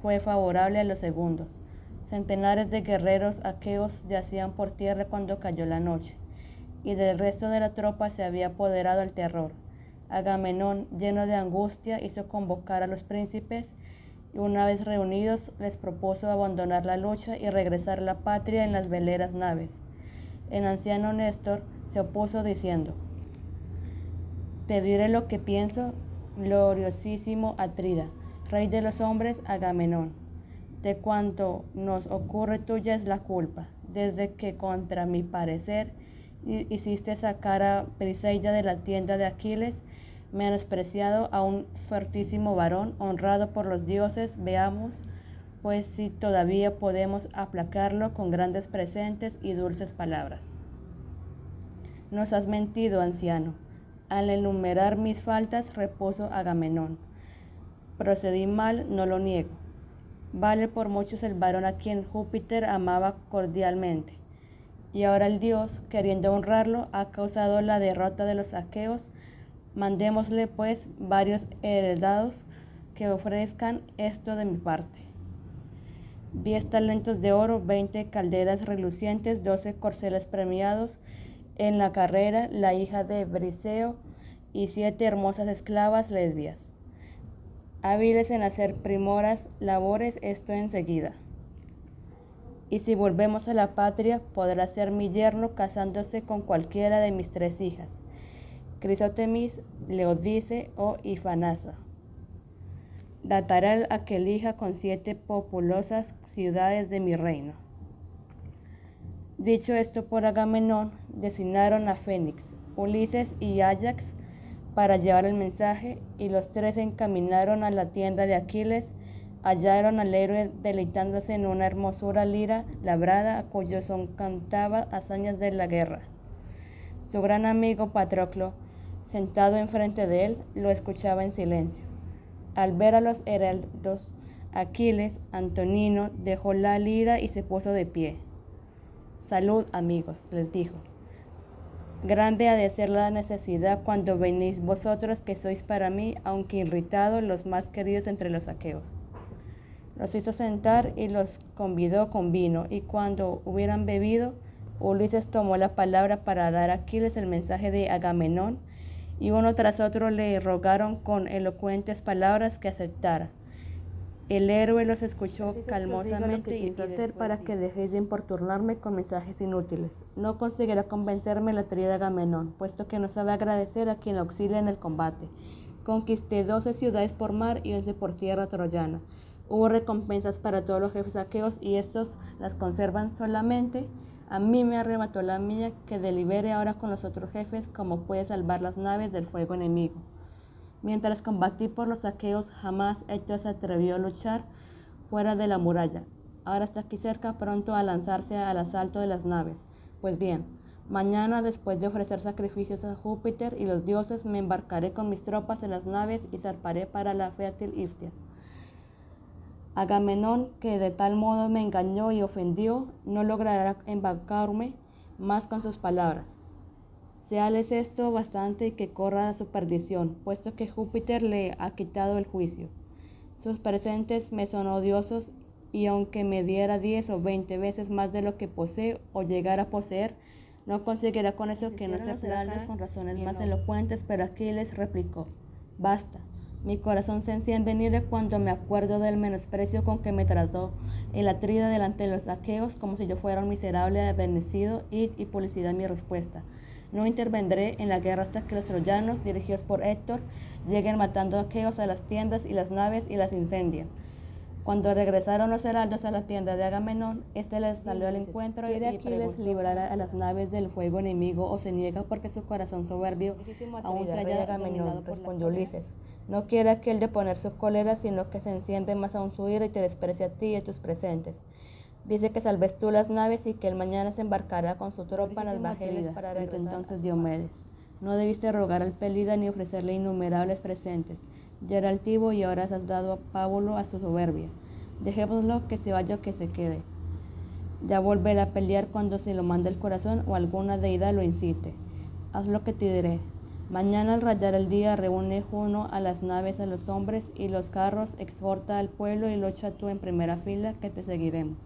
fue favorable a los segundos. Centenares de guerreros aqueos yacían por tierra cuando cayó la noche, y del resto de la tropa se había apoderado el terror. Agamenón, lleno de angustia, hizo convocar a los príncipes una vez reunidos les propuso abandonar la lucha y regresar a la patria en las veleras naves. El anciano Néstor se opuso diciendo, te diré lo que pienso, gloriosísimo Atrida, rey de los hombres, Agamenón. De cuanto nos ocurre tuya es la culpa, desde que contra mi parecer hiciste sacar a Briseida de la tienda de Aquiles, menospreciado a un fuertísimo varón, honrado por los dioses, veamos, pues si todavía podemos aplacarlo con grandes presentes y dulces palabras. Nos has mentido, anciano al enumerar mis faltas, reposo Agamenón. Procedí mal, no lo niego. Vale por muchos el varón a quien Júpiter amaba cordialmente. Y ahora el dios, queriendo honrarlo, ha causado la derrota de los aqueos. Mandémosle pues varios heredados que ofrezcan esto de mi parte. Diez talentos de oro, veinte calderas relucientes, doce corceles premiados, en la carrera la hija de Briseo y siete hermosas esclavas lesbias. hábiles en hacer primoras labores esto enseguida. Y si volvemos a la patria, podrá ser mi yerno casándose con cualquiera de mis tres hijas, Crisótemis, Leodice o Ifanasa. Datará aquel hija con siete populosas ciudades de mi reino. Dicho esto por Agamenón, designaron a Fénix, Ulises y Ajax para llevar el mensaje, y los tres se encaminaron a la tienda de Aquiles, hallaron al héroe deleitándose en una hermosura lira labrada a cuyo son cantaba hazañas de la guerra. Su gran amigo Patroclo, sentado enfrente de él, lo escuchaba en silencio. Al ver a los heraldos, Aquiles, Antonino, dejó la lira y se puso de pie. Salud, amigos, les dijo. Grande ha de ser la necesidad cuando venís vosotros que sois para mí, aunque irritados, los más queridos entre los aqueos. Los hizo sentar y los convidó con vino, y cuando hubieran bebido, Ulises tomó la palabra para dar a Aquiles el mensaje de Agamenón, y uno tras otro le rogaron con elocuentes palabras que aceptara. El héroe los escuchó calmosamente y hizo hacer para que dejéis de importunarme con mensajes inútiles. No conseguirá convencerme la tríada Agamenón, puesto que no sabe agradecer a quien auxilia en el combate. Conquisté doce ciudades por mar y once por tierra troyana. Hubo recompensas para todos los jefes aqueos y estos las conservan solamente. A mí me arrebató la mía que delibere ahora con los otros jefes cómo puede salvar las naves del fuego enemigo. Mientras combatí por los saqueos, jamás Héctor se atrevió a luchar fuera de la muralla. Ahora está aquí cerca, pronto a lanzarse al asalto de las naves. Pues bien, mañana, después de ofrecer sacrificios a Júpiter y los dioses, me embarcaré con mis tropas en las naves y zarparé para la fértil Iftia. Agamenón, que de tal modo me engañó y ofendió, no logrará embarcarme más con sus palabras. Seales esto bastante y que corra a su perdición, puesto que Júpiter le ha quitado el juicio. Sus presentes me son odiosos y aunque me diera diez o veinte veces más de lo que posee o llegara a poseer, no conseguirá con eso que no se aplaude con razones más elocuentes, pero Aquiles replicó, basta, mi corazón se enciende en ira cuando me acuerdo del menosprecio con que me trató el atrida delante de los aqueos como si yo fuera un miserable advenecido y, y publicidad mi respuesta. No intervendré en la guerra hasta que los troyanos, dirigidos por Héctor, lleguen matando aqueos a las tiendas y las naves y las incendien. Cuando regresaron los heraldos a la tienda de Agamenón, éste les salió al encuentro y Aquiles librar a las naves del fuego enemigo o se niega porque su corazón soberbio aún se Agamenón, respondió Ulises. No quiere aquel de poner su cólera, sino que se enciende más aún su ira y te desprecia a ti y a tus presentes. Dice que salves tú las naves y que él mañana se embarcará con su tropa en las bajeles para entonces Diomedes. No debiste rogar al Pelida ni ofrecerle innumerables presentes. Ya era altivo y ahora has dado a Pábulo a su soberbia. Dejémoslo que se vaya o que se quede. Ya volverá a pelear cuando se lo mande el corazón o alguna deidad lo incite. Haz lo que te diré. Mañana al rayar el día reúne Juno a las naves a los hombres y los carros, exhorta al pueblo y lucha tú en primera fila que te seguiremos.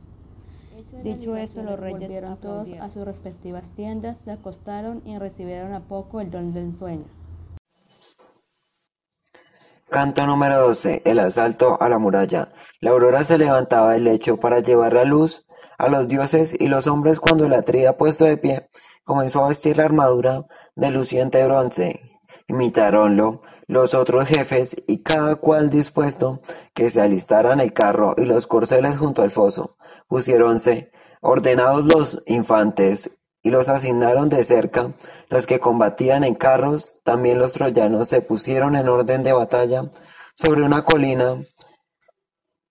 Dicho esto, los reyes volvieron todos a sus respectivas tiendas, se acostaron y recibieron a poco el don del sueño. Canto número 12. El asalto a la muralla. La aurora se levantaba del lecho para llevar la luz a los dioses y los hombres cuando el atrida puesto de pie comenzó a vestir la armadura de luciente bronce. Imitaronlo los otros jefes y cada cual dispuesto que se alistaran el carro y los corceles junto al foso. Pusiéronse ordenados los infantes y los asignaron de cerca los que combatían en carros, también los troyanos se pusieron en orden de batalla sobre una colina,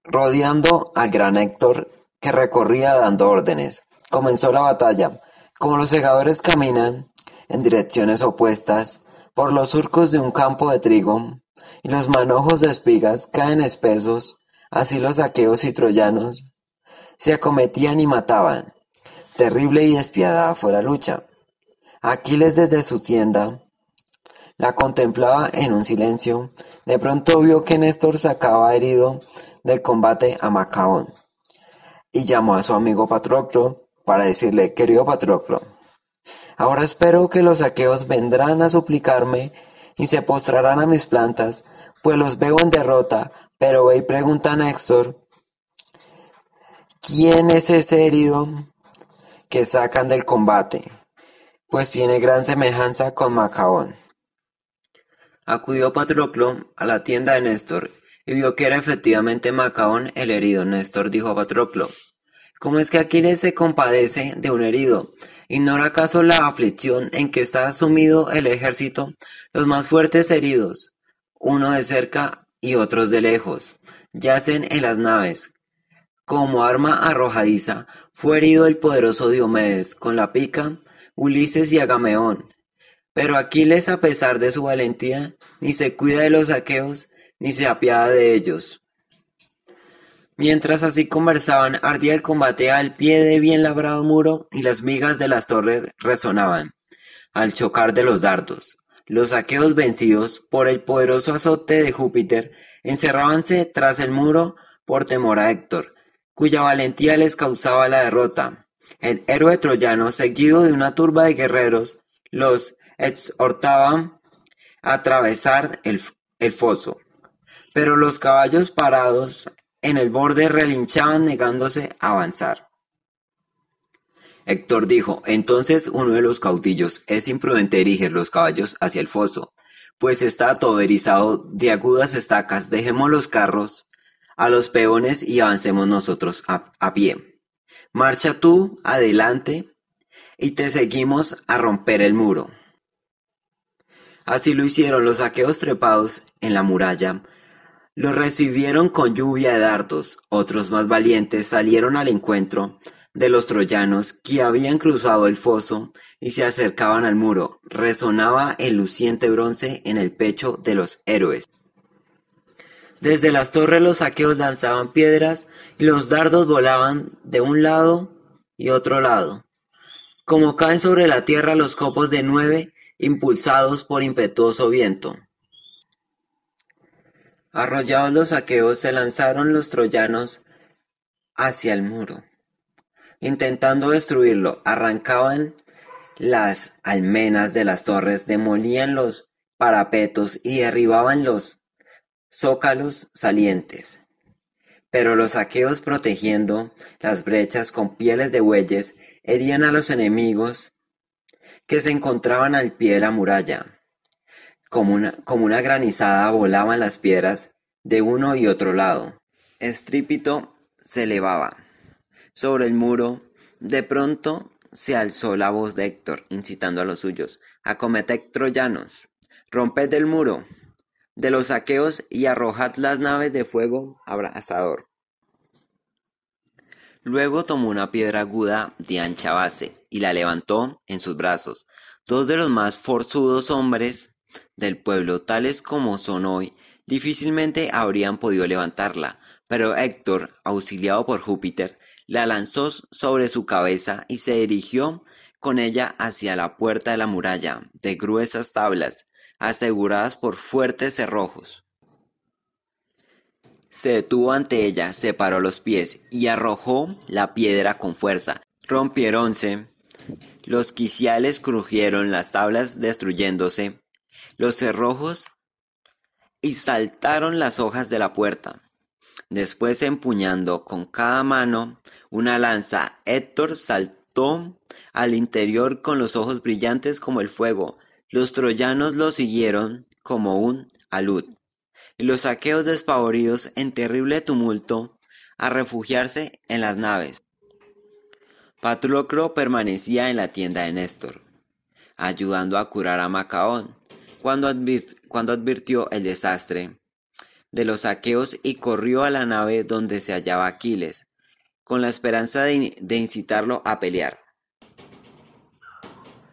rodeando al gran Héctor que recorría dando órdenes. Comenzó la batalla. Como los segadores caminan en direcciones opuestas por los surcos de un campo de trigo, y los manojos de espigas caen espesos, así los aqueos y troyanos se acometían y mataban. Terrible y despiadada fue la lucha. Aquiles desde su tienda la contemplaba en un silencio. De pronto vio que Néstor sacaba herido del combate a Macaón y llamó a su amigo Patroclo para decirle, querido Patroclo, ahora espero que los aqueos vendrán a suplicarme y se postrarán a mis plantas, pues los veo en derrota Pero ve y pregunta a Néstor, ¿quién es ese herido que sacan del combate? Pues tiene gran semejanza con Macaón. Acudió Patroclo a la tienda de Néstor y vio que era efectivamente Macaón el herido. Néstor dijo a Patroclo, ¿cómo es que Aquiles se compadece de un herido? ¿Ignora acaso la aflicción en que está sumido el ejército? Los más fuertes heridos, uno de cerca y otros de lejos, yacen en las naves. Como arma arrojadiza, fue herido el poderoso Diomedes con la pica, Ulises y Agameón. Pero Aquiles, a pesar de su valentía, ni se cuida de los aqueos, ni se apiada de ellos. Mientras así conversaban, ardía el combate al pie de bien labrado muro, y las migas de las torres resonaban, al chocar de los dardos. Los aqueos vencidos por el poderoso azote de Júpiter, encerrábanse tras el muro por temor a Héctor, cuya valentía les causaba la derrota. El héroe troyano, seguido de una turba de guerreros, los exhortaba a atravesar el, el foso. Pero los caballos parados en el borde relinchaban negándose a avanzar. Héctor dijo, entonces uno de los caudillos, es imprudente dirigir los caballos hacia el foso, pues está todo erizado de agudas estacas, dejemos los carros a los peones y avancemos nosotros a, a pie. Marcha tú adelante y te seguimos a romper el muro. Así lo hicieron los aqueos trepados en la muralla. Los recibieron con lluvia de dardos. Otros más valientes salieron al encuentro de los troyanos que habían cruzado el foso y se acercaban al muro. Resonaba el luciente bronce en el pecho de los héroes. Desde las torres los aqueos lanzaban piedras y los dardos volaban de un lado y otro lado. Como caen sobre la tierra los copos de nueve impulsados por impetuoso viento. Arrollados los aqueos se lanzaron los troyanos hacia el muro. Intentando destruirlo, arrancaban las almenas de las torres, demolían los parapetos y derribaban los zócalos salientes. Pero los aqueos protegiendo las brechas con pieles de bueyes herían a los enemigos que se encontraban al pie de la muralla. Como una, como una granizada volaban las piedras de uno y otro lado. Estrépito se elevaba. Sobre el muro, de pronto se alzó la voz de Héctor, incitando a los suyos. Acometed troyanos, romped el muro de los aqueos y arrojad las naves de fuego abrasador. Luego tomó una piedra aguda de ancha base y la levantó en sus brazos. Dos de los más forzudos hombres del pueblo, tales como son hoy, difícilmente habrían podido levantarla, pero Héctor, auxiliado por Júpiter, la lanzó sobre su cabeza y se dirigió con ella hacia la puerta de la muralla, de gruesas tablas, aseguradas por fuertes cerrojos. Se detuvo ante ella, separó los pies y arrojó la piedra con fuerza. Rompiéronse, los quiciales crujieron las tablas destruyéndose, los cerrojos y saltaron las hojas de la puerta. Después empuñando con cada mano una lanza, Héctor saltó al interior con los ojos brillantes como el fuego. Los troyanos lo siguieron como un alud, y los aqueos despavoridos en terrible tumulto a refugiarse en las naves. Patroclo permanecía en la tienda de Néstor, ayudando a curar a Macaón, cuando, advirtió el desastre de los aqueos y corrió a la nave donde se hallaba Aquiles, con la esperanza de, incitarlo a pelear.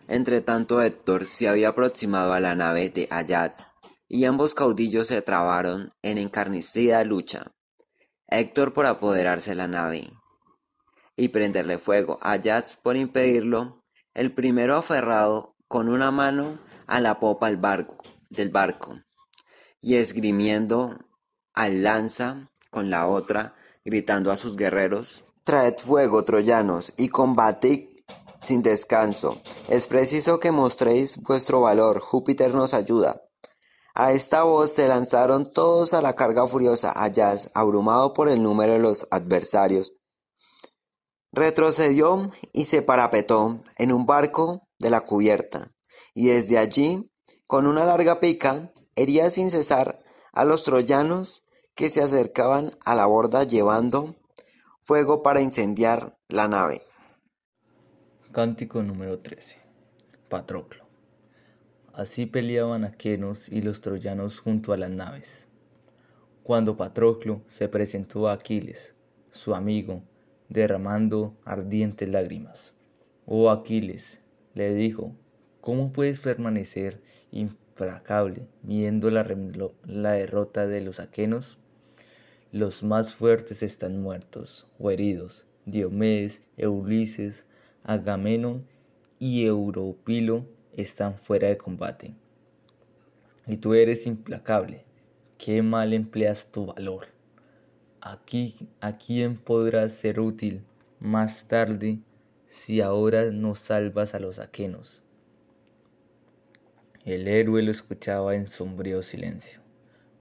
Entretanto Héctor se había aproximado a la nave de Ayaz, y ambos caudillos se trabaron en encarnecida lucha. Héctor por apoderarse de la nave y prenderle fuego, Ayaz por impedirlo, el primero aferrado con una mano a la popa del barco, del barco y esgrimiendo al lanza con la otra, gritando a sus guerreros, Traed fuego, troyanos, y combate sin descanso. Es preciso que mostréis vuestro valor, Júpiter nos ayuda. A esta voz se lanzaron todos a la carga furiosa. Ayaz, abrumado por el número de los adversarios, retrocedió y se parapetó en un barco de la cubierta, y desde allí, con una larga pica, hería sin cesar a los troyanos que se acercaban a la borda llevando fuego para incendiar la nave. Cántico número 13. Patroclo. Así peleaban aquenos y los troyanos junto a las naves. Cuando Patroclo se presentó a Aquiles, su amigo, derramando ardientes lágrimas. Oh Aquiles, le dijo, ¿cómo puedes permanecer implacable viendo la, derrota de los aquenos? Los más fuertes están muertos o heridos, Diomedes, Ulises, Agamenón y Europilo están fuera de combate. Y tú eres implacable. Qué mal empleas tu valor. Aquí, ¿a quién podrás ser útil más tarde si ahora no salvas a los aquenos? El héroe lo escuchaba en sombrío silencio.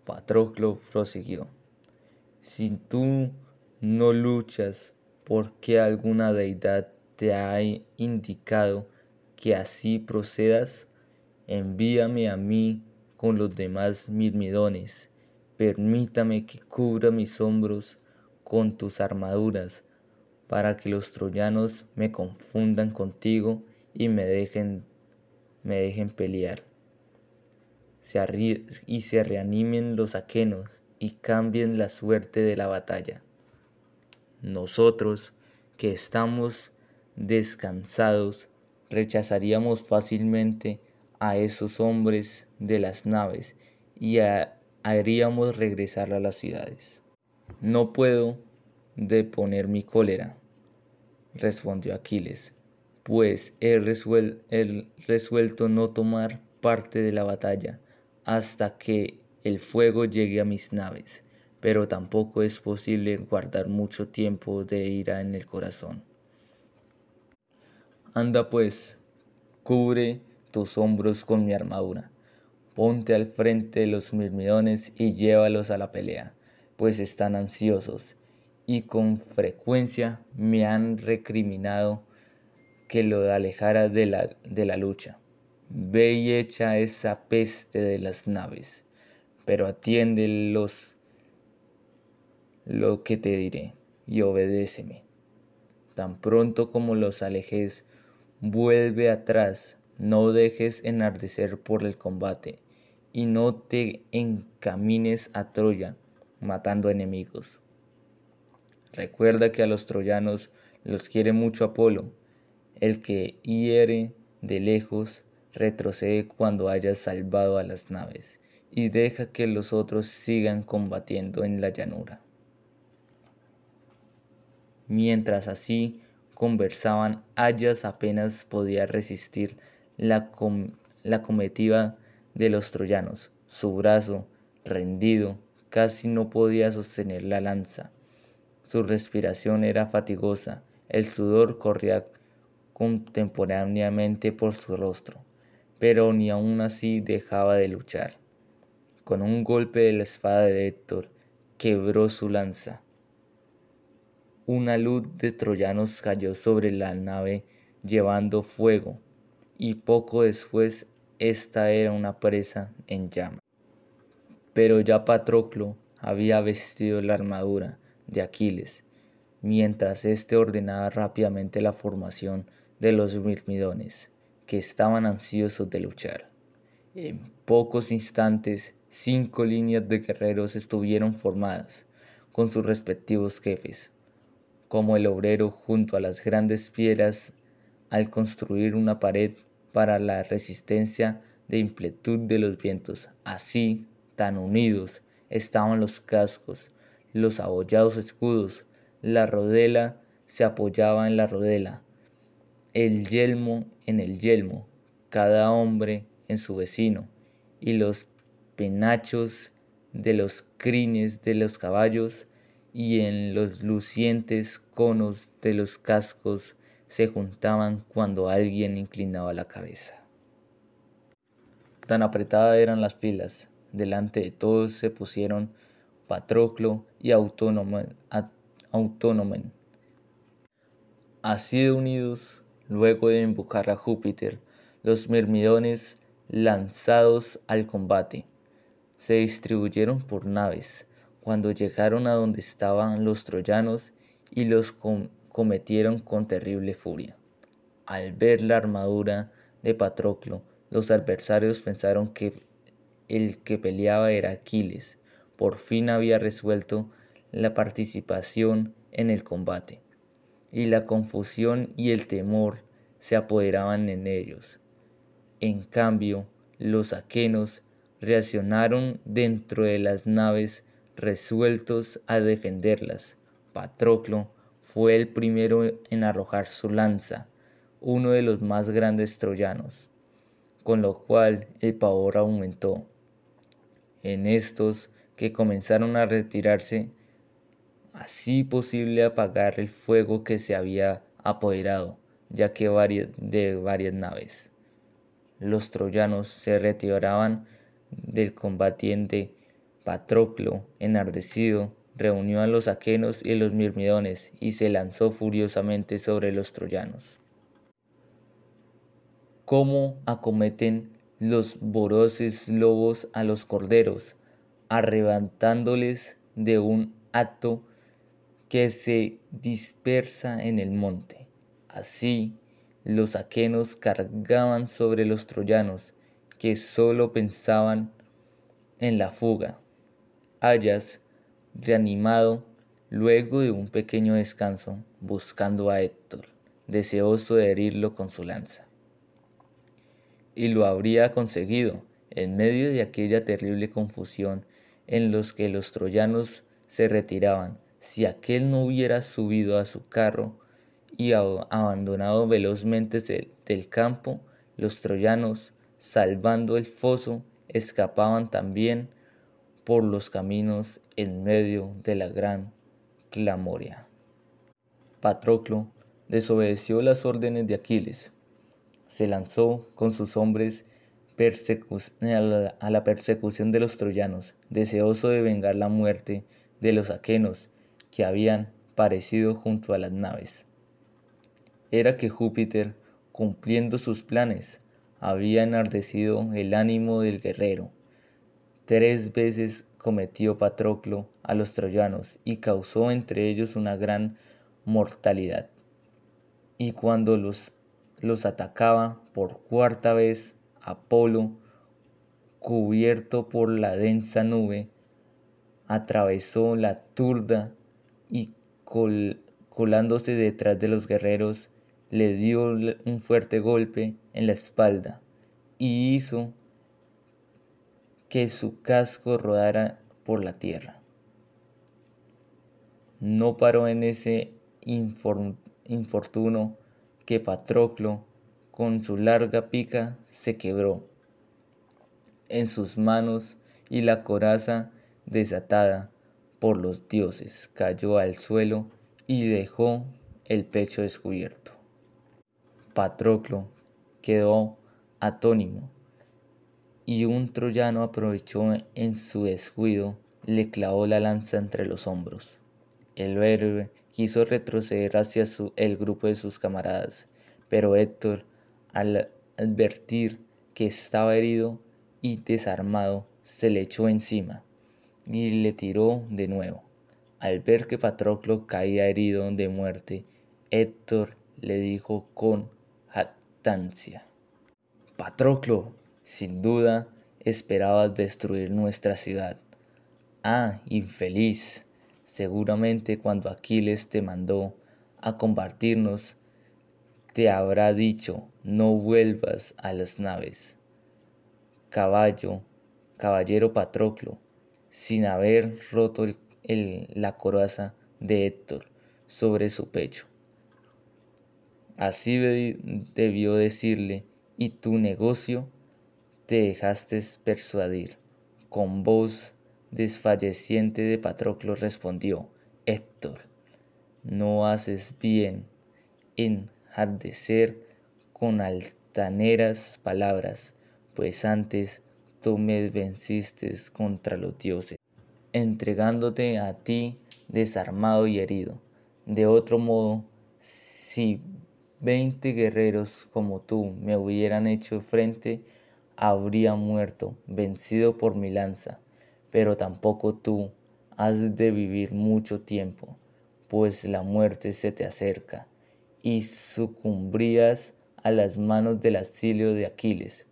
Patroclo prosiguió. Si tú no luchas, ¿por qué alguna deidad te ha indicado que así procedas, envíame a mí con los demás mirmidones, permítame que cubra mis hombros con tus armaduras, para que los troyanos me confundan contigo y me dejen, me dejen pelear. Y se reanimen los aquenos y cambien la suerte de la batalla. Nosotros, que estamos descansados, rechazaríamos fácilmente a esos hombres de las naves y haríamos regresar a las ciudades. No puedo deponer mi cólera, respondió Aquiles, pues he, resuelto no tomar parte de la batalla hasta que el fuego llegue a mis naves, pero tampoco es posible guardar mucho tiempo de ira en el corazón. Anda pues, cubre tus hombros con mi armadura. Ponte al frente de los mirmidones y llévalos a la pelea, pues están ansiosos y con frecuencia me han recriminado que lo alejara de la, de la lucha. Ve y echa esa peste de las naves, pero atiende los, lo que te diré y obedéceme. Tan pronto como los alejes Vuelve atrás, no dejes enardecer por el combate, y no te encamines a Troya, matando enemigos. Recuerda que a los troyanos los quiere mucho Apolo, el que hiere de lejos retrocede cuando hayas salvado a las naves, y deja que los otros sigan combatiendo en la llanura. Mientras así conversaban, Ayas apenas podía resistir la, la comitiva de los troyanos. Su brazo, rendido, casi no podía sostener la lanza. Su respiración era fatigosa, el sudor corría contemporáneamente por su rostro, pero ni aun así dejaba de luchar. Con un golpe de la espada de Héctor, quebró su lanza una luz de troyanos cayó sobre la nave llevando fuego, y poco después esta era una presa en llamas. Pero ya Patroclo había vestido la armadura de Aquiles, mientras éste ordenaba rápidamente la formación de los mirmidones, que estaban ansiosos de luchar. En pocos instantes, cinco líneas de guerreros estuvieron formadas, con sus respectivos jefes, como el obrero junto a las grandes piedras al construir una pared para la resistencia de impletud de los vientos. Así, tan unidos, estaban los cascos, los abollados escudos, la rodela se apoyaba en la rodela, el yelmo en el yelmo, cada hombre en su vecino, y los penachos de los crines de los caballos y en los lucientes conos de los cascos se juntaban cuando alguien inclinaba la cabeza. Tan apretadas eran las filas Delante de todos se pusieron Patroclo y Autónomen. Así de unidos, luego de invocar a Júpiter, los mirmidones lanzados al combate se distribuyeron por naves cuando llegaron a donde estaban los troyanos y los cometieron con terrible furia. Al ver la armadura de Patroclo, los adversarios pensaron que el que peleaba era Aquiles. Por fin había resuelto la participación en el combate, y la confusión y el temor se apoderaban en ellos. En cambio, los aquenos reaccionaron dentro de las naves resueltos a defenderlas. Patroclo fue el primero en arrojar su lanza, uno de los más grandes troyanos, con lo cual el pavor aumentó. En estos que comenzaron a retirarse, así posible apagar el fuego que se había apoderado, ya que de varias naves. Los troyanos se retiraban del combatiente Patroclo, enardecido, reunió a los aquenos y los mirmidones y se lanzó furiosamente sobre los troyanos. Cómo acometen los voraces lobos a los corderos, arrebatándoles de un acto que se dispersa en el monte. Así los aquenos cargaban sobre los troyanos, que solo pensaban en la fuga. Ayas, reanimado luego de un pequeño descanso, buscando a Héctor, deseoso de herirlo con su lanza. Y lo habría conseguido en medio de aquella terrible confusión en los que los troyanos se retiraban, si aquel no hubiera subido a su carro y abandonado velozmente del campo, los troyanos, salvando el foso, escapaban también por los caminos en medio de la gran clamoria. Patroclo desobedeció las órdenes de Aquiles. Se lanzó con sus hombres a la persecución de los troyanos, deseoso de vengar la muerte de los aquenos que habían parecido junto a las naves. Era que Júpiter, cumpliendo sus planes, había enardecido el ánimo del guerrero Tres veces cometió Patroclo a los troyanos y causó entre ellos una gran mortalidad. Y cuando los, los atacaba por cuarta vez, Apolo, cubierto por la densa nube, atravesó la turda colándose detrás de los guerreros, le dio un fuerte golpe en la espalda y hizo que su casco rodara por la tierra. No paró en ese infortuno que Patroclo, con su larga pica, se quebró en sus manos y la coraza desatada por los dioses cayó al suelo y dejó el pecho descubierto. Patroclo quedó atónimo y un troyano aprovechó en su descuido, le clavó la lanza entre los hombros. El héroe quiso retroceder hacia el grupo de sus camaradas, pero Héctor, al advertir que estaba herido y desarmado, se le echó encima y le tiró de nuevo. Al ver que Patroclo caía herido de muerte, Héctor le dijo con jactancia: Patroclo, sin duda, esperabas destruir nuestra ciudad. Ah, infeliz, seguramente cuando Aquiles te mandó a combatirnos, te habrá dicho, no vuelvas a las naves. Caballo, caballero Patroclo, sin haber roto la coraza de Héctor sobre su pecho. Así debió decirle, y tu negocio te dejaste persuadir. Con voz desfalleciente de Patroclo respondió, Héctor, no haces bien en jardecer con altaneras palabras, pues antes tú me venciste contra los dioses, entregándote a ti desarmado y herido. De otro modo, si veinte guerreros como tú me hubieran hecho frente, habría muerto, vencido por mi lanza. Pero tampoco tú has de vivir mucho tiempo, pues la muerte se te acerca, y sucumbrías a las manos del asilio de Aquiles,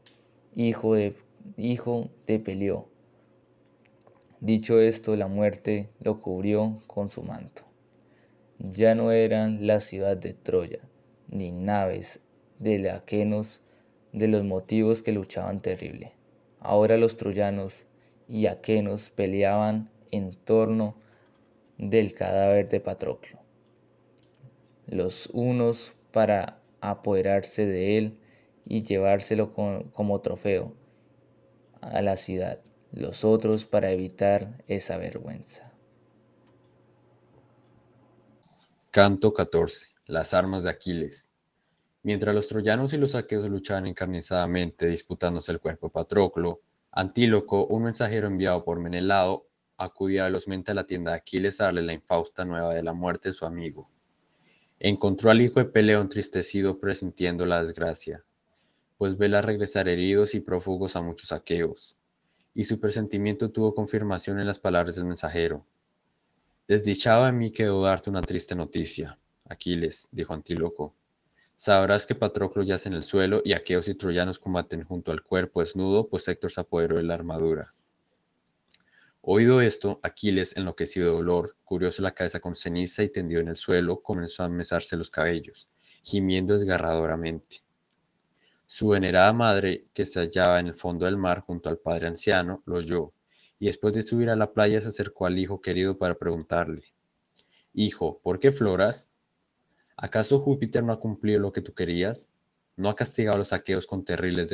hijo de, hijo de Peleo. Dicho esto, la muerte lo cubrió con su manto. Ya no eran la ciudad de Troya, ni naves de aquenos de los motivos que luchaban terrible. Ahora los troyanos y aquenos peleaban en torno del cadáver de Patroclo. Los unos para apoderarse de él y llevárselo como trofeo a la ciudad, los otros para evitar esa vergüenza. Canto 14. Las armas de Aquiles. Mientras los troyanos y los aqueos luchaban encarnizadamente disputándose el cuerpo de Patroclo, Antíloco, un mensajero enviado por Menelao, acudía velozmente a la tienda de Aquiles a darle la infausta nueva de la muerte de su amigo. Encontró al hijo de Peleo entristecido presintiendo la desgracia, pues vela regresar heridos y prófugos a muchos aqueos, y su presentimiento tuvo confirmación en las palabras del mensajero. Desdichado de mí quedó darte una triste noticia, Aquiles, dijo Antíloco. Sabrás que Patroclo yace en el suelo y aqueos y troyanos combaten junto al cuerpo desnudo, pues Héctor se apoderó de la armadura. Oído esto, Aquiles, enloquecido de dolor, cubrióse la cabeza con ceniza y tendido en el suelo, comenzó a mesarse los cabellos, gimiendo desgarradoramente. Su venerada madre, que se hallaba en el fondo del mar junto al padre anciano, lo oyó, y después de subir a la playa se acercó al hijo querido para preguntarle, Hijo, ¿por qué floras? ¿Acaso Júpiter no ha cumplido lo que tú querías? ¿No ha castigado a los aqueos con terribles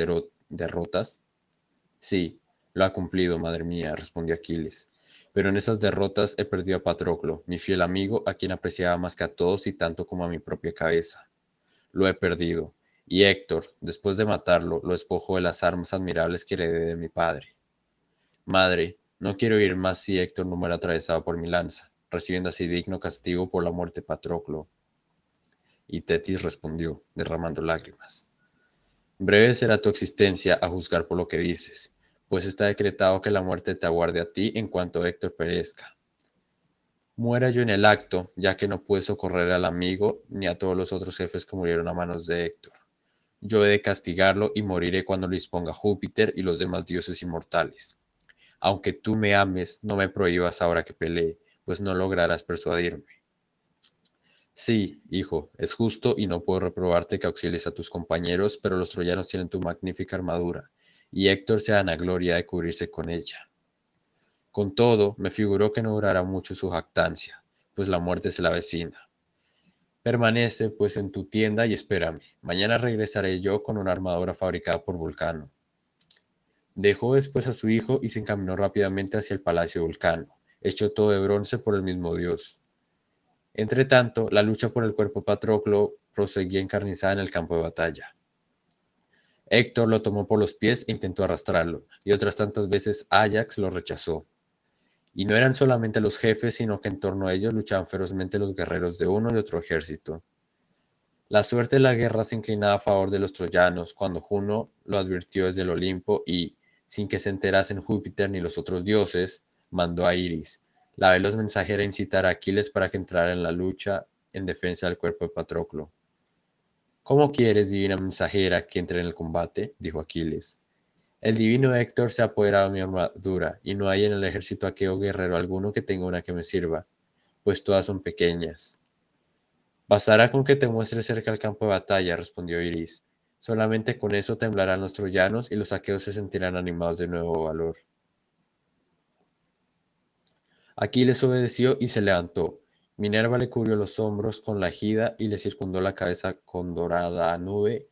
derrotas? Sí, lo ha cumplido, madre mía, respondió Aquiles. Pero en esas derrotas he perdido a Patroclo, mi fiel amigo, a quien apreciaba más que a todos y tanto como a mi propia cabeza. Lo he perdido, y Héctor, después de matarlo, lo despojó de las armas admirables que heredé de mi padre. Madre, no quiero ir más si Héctor no muera atravesado por mi lanza, recibiendo así digno castigo por la muerte de Patroclo. Y Tetis respondió, derramando lágrimas. Breve será tu existencia a juzgar por lo que dices, pues está decretado que la muerte te aguarde a ti en cuanto Héctor perezca. Muera yo en el acto, ya que no pude socorrer al amigo ni a todos los otros jefes que murieron a manos de Héctor. Yo he de castigarlo y moriré cuando lo disponga Júpiter y los demás dioses inmortales. Aunque tú me ames, no me prohíbas ahora que pelee, pues no lograrás persuadirme. Sí, hijo, es justo y no puedo reprobarte que auxilies a tus compañeros, pero los troyanos tienen tu magnífica armadura, y Héctor se gloria de cubrirse con ella. Con todo, me figuró que no durará mucho su jactancia, pues la muerte se la vecina. Permanece, pues, en tu tienda y espérame. Mañana regresaré yo con una armadura fabricada por Vulcano. Dejó después a su hijo y se encaminó rápidamente hacia el palacio de Vulcano, hecho todo de bronce por el mismo dios. Entretanto, la lucha por el cuerpo Patroclo proseguía encarnizada en el campo de batalla. Héctor lo tomó por los pies e intentó arrastrarlo, y otras tantas veces Ajax lo rechazó. Y no eran solamente los jefes, sino que en torno a ellos luchaban ferozmente los guerreros de uno y otro ejército. La suerte de la guerra se inclinaba a favor de los troyanos cuando Juno lo advirtió desde el Olimpo y, sin que se enterasen Júpiter ni los otros dioses, mandó a Iris, la veloz mensajera incitar a Aquiles para que entrara en la lucha en defensa del cuerpo de Patroclo. ¿Cómo quieres, divina mensajera, que entre en el combate? dijo Aquiles. El divino Héctor se ha apoderado de mi armadura, y no hay en el ejército aqueo guerrero alguno que tenga una que me sirva, pues todas son pequeñas. Bastará con que te muestres cerca al campo de batalla, respondió Iris. Solamente con eso temblarán los troyanos y los aqueos se sentirán animados de nuevo valor. Aquiles obedeció y se levantó. Minerva le cubrió los hombros con la ejida y le circundó la cabeza con dorada nube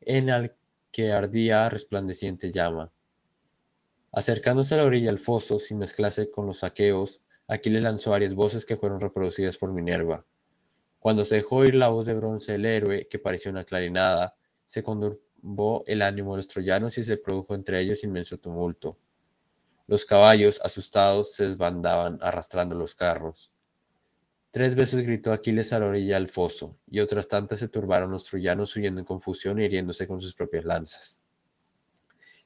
en la que ardía resplandeciente llama. Acercándose a la orilla del foso, sin mezclarse con los aqueos, Aquiles lanzó varias voces que fueron reproducidas por Minerva. Cuando se dejó oír la voz de bronce del héroe, que parecía una clarinada, se, retumbó el ánimo de los troyanos y se produjo entre ellos inmenso tumulto. Los caballos, asustados, se desbandaban arrastrando los carros. Tres veces gritó Aquiles a la orilla del foso, y otras tantas se turbaron los troyanos huyendo en confusión y hiriéndose con sus propias lanzas.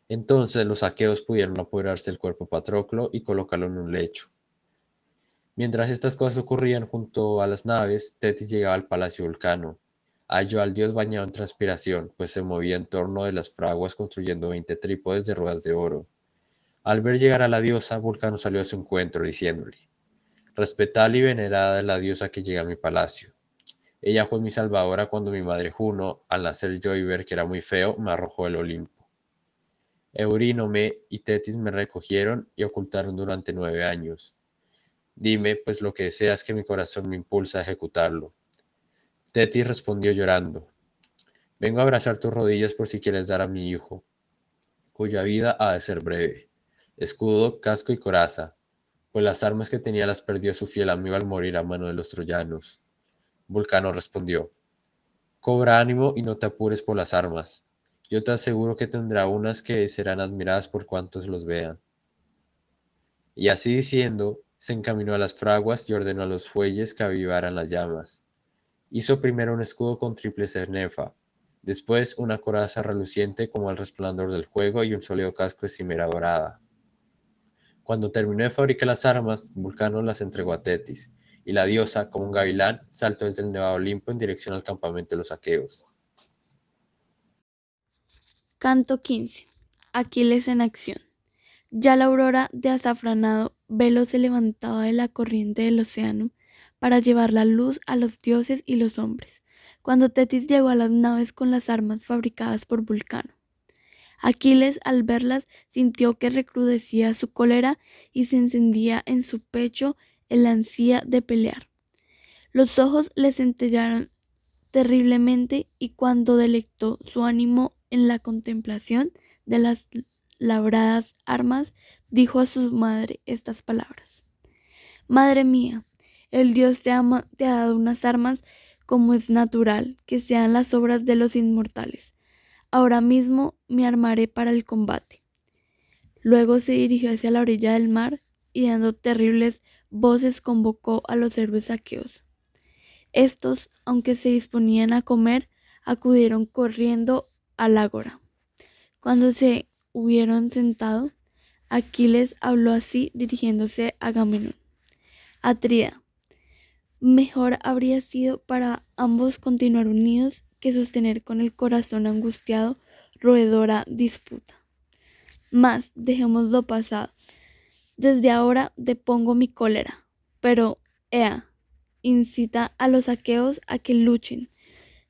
Entonces los aqueos pudieron apoderarse del cuerpo Patroclo y colocarlo en un lecho. Mientras estas cosas ocurrían junto a las naves, Tetis llegaba al palacio Vulcano. Halló al dios bañado en transpiración, pues se movía en torno de las fraguas construyendo veinte trípodes de ruedas de oro. Al ver llegar a la diosa, Vulcano salió a su encuentro, diciéndole, Respetada y venerada es la diosa que llega a mi palacio. Ella fue mi salvadora cuando mi madre Juno, al nacer yo y ver que era muy feo, me arrojó del Olimpo. Eurínome y Tetis me recogieron y ocultaron durante nueve años. Dime, pues, lo que deseas que mi corazón me impulsa a ejecutarlo. Tetis respondió llorando. Vengo a abrazar tus rodillas por si quieres dar a mi hijo, cuya vida ha de ser breve. Escudo, casco y coraza, pues las armas que tenía las perdió su fiel amigo al morir a mano de los troyanos. Vulcano respondió, Cobra ánimo y no te apures por las armas. Yo te aseguro que tendrá unas que serán admiradas por cuantos los vean. Y así diciendo, se encaminó a las fraguas y ordenó a los fuelles que avivaran las llamas. Hizo primero un escudo con triple cernefa, después una coraza reluciente como el resplandor del juego y un sólido casco de cimera dorada. Cuando terminó de fabricar las armas, Vulcano las entregó a Tetis, y la diosa, como un gavilán, saltó desde el nevado Olimpo en dirección al campamento de los aqueos. Canto 15. Aquiles en acción. Ya la aurora de azafranado velo se levantaba de la corriente del océano para llevar la luz a los dioses y los hombres, cuando Tetis llegó a las naves con las armas fabricadas por Vulcano. Aquiles al verlas sintió que recrudecía su cólera y se encendía en su pecho el ansía de pelear. Los ojos le centellaron terriblemente y cuando delectó su ánimo en la contemplación de las labradas armas, dijo a su madre estas palabras. Madre mía, el Dios te, te ha dado unas armas como es natural, que sean las obras de los inmortales. Ahora mismo me armaré para el combate. Luego se dirigió hacia la orilla del mar y dando terribles voces convocó a los héroes aqueos. Estos, aunque se disponían a comer, acudieron corriendo al ágora. Cuando se hubieron sentado, Aquiles habló así dirigiéndose a Agamenón. Atrida, mejor habría sido para ambos continuar unidos que sostener con el corazón angustiado roedora disputa. Mas dejémoslo pasado. Desde ahora depongo mi cólera, pero Ea incita a los aqueos a que luchen,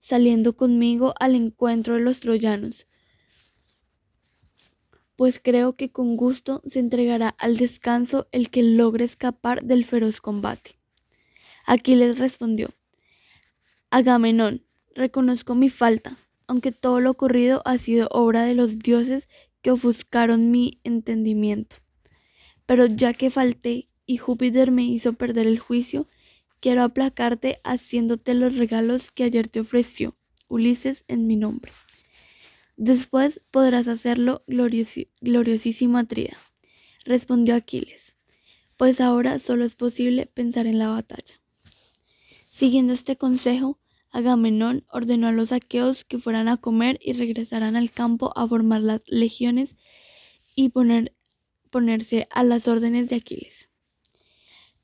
saliendo conmigo al encuentro de los troyanos, pues creo que con gusto se entregará al descanso el que logre escapar del feroz combate. Aquiles respondió, Agamenón, reconozco mi falta, aunque todo lo ocurrido ha sido obra de los dioses que ofuscaron mi entendimiento. Pero ya que falté y Júpiter me hizo perder el juicio, Quiero aplacarte haciéndote los regalos que ayer te ofreció Ulises en mi nombre. Después podrás hacerlo, gloriosísimo Atrida, respondió Aquiles, pues ahora solo es posible pensar en la batalla. Siguiendo este consejo, Agamenón ordenó a los aqueos que fueran a comer y regresaran al campo a formar las legiones y poner, ponerse a las órdenes de Aquiles.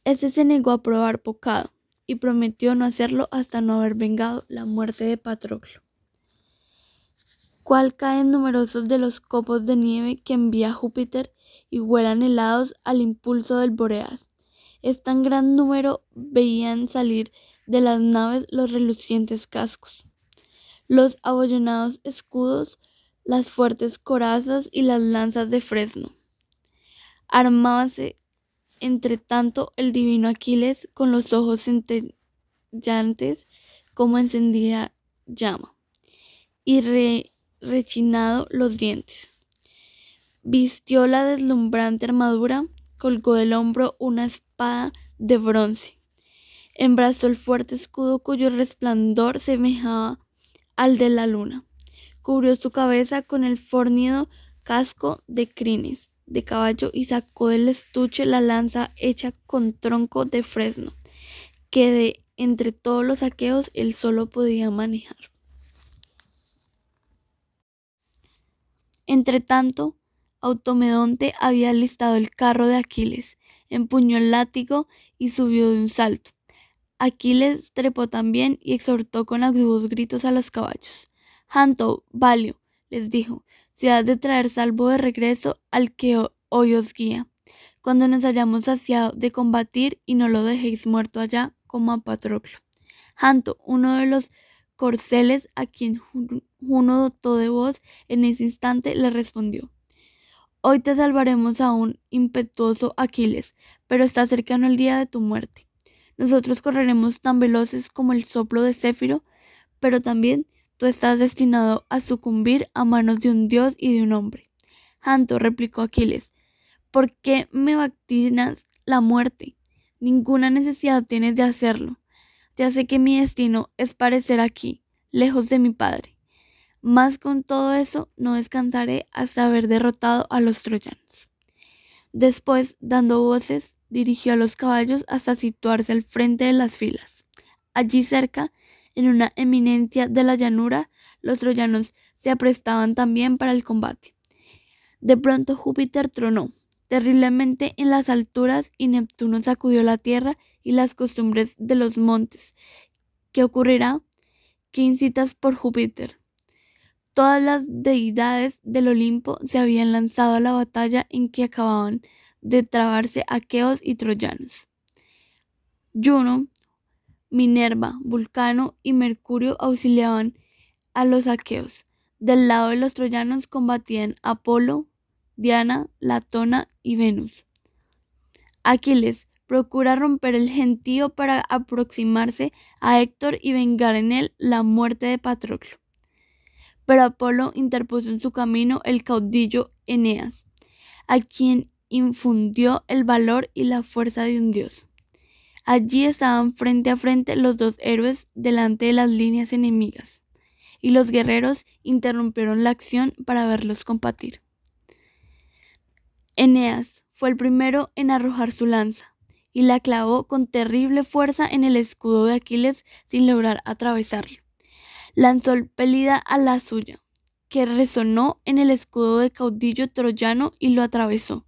Este se negó a probar pocado y prometió no hacerlo hasta no haber vengado la muerte de Patroclo. Cual caen numerosos de los copos de nieve que envía Júpiter y vuelan helados al impulso del Boreas. Es tan gran número veían salir de las naves los relucientes cascos, los abollonados escudos, las fuertes corazas y las lanzas de fresno. Armábase entre tanto, el divino Aquiles, con los ojos centellantes como encendida llama, y rechinado los dientes. Vistió la deslumbrante armadura, colgó del hombro una espada de bronce. Embrazó el fuerte escudo cuyo resplandor semejaba al de la luna. cubrió su cabeza con el fornido casco de crines de caballo y sacó del estuche la lanza hecha con tronco de fresno, que de entre todos los saqueos él solo podía manejar. Entretanto, Automedonte había listado el carro de Aquiles, empuñó el látigo y subió de un salto. Aquiles trepó también y exhortó con agudos gritos a los caballos. Janto, Valio, les dijo, se ha de traer salvo de regreso al que hoy os guía, cuando nos hayamos saciado de combatir y no lo dejéis muerto allá como a Patroclo. Janto, uno de los corceles a quien Juno dotó de voz en ese instante, le respondió. Hoy te salvaremos a un impetuoso Aquiles, pero está cercano el día de tu muerte. Nosotros correremos tan veloces como el soplo de Céfiro, pero también tú estás destinado a sucumbir a manos de un dios y de un hombre. Janto, replicó Aquiles, ¿por qué me vatinas la muerte? Ninguna necesidad tienes de hacerlo. Ya sé que mi destino es parecer aquí, lejos de mi padre. Mas con todo eso no descansaré hasta haber derrotado a los troyanos. Después, dando voces, dirigió a los caballos hasta situarse al frente de las filas. Allí cerca, en una eminencia de la llanura, los troyanos se aprestaban también para el combate. De pronto Júpiter tronó terriblemente en las alturas y Neptuno sacudió la tierra y las costumbres de los montes. ¿Qué ocurrirá? ¿Qué incitas por Júpiter? Todas las deidades del Olimpo se habían lanzado a la batalla en que acababan de trabarse aqueos y troyanos. Juno, Minerva, Vulcano y Mercurio auxiliaban a los aqueos. Del lado de los troyanos combatían Apolo, Diana, Latona y Venus. Aquiles procura romper el gentío para aproximarse a Héctor y vengar en él la muerte de Patroclo. Pero Apolo interpuso en su camino el caudillo Eneas, a quien infundió el valor y la fuerza de un dios. Allí estaban frente a frente los dos héroes delante de las líneas enemigas, y los guerreros interrumpieron la acción para verlos combatir. Eneas fue el primero en arrojar su lanza, y la clavó con terrible fuerza en el escudo de Aquiles sin lograr atravesarlo. Lanzó el pelida a la suya, que resonó en el escudo de caudillo troyano y lo atravesó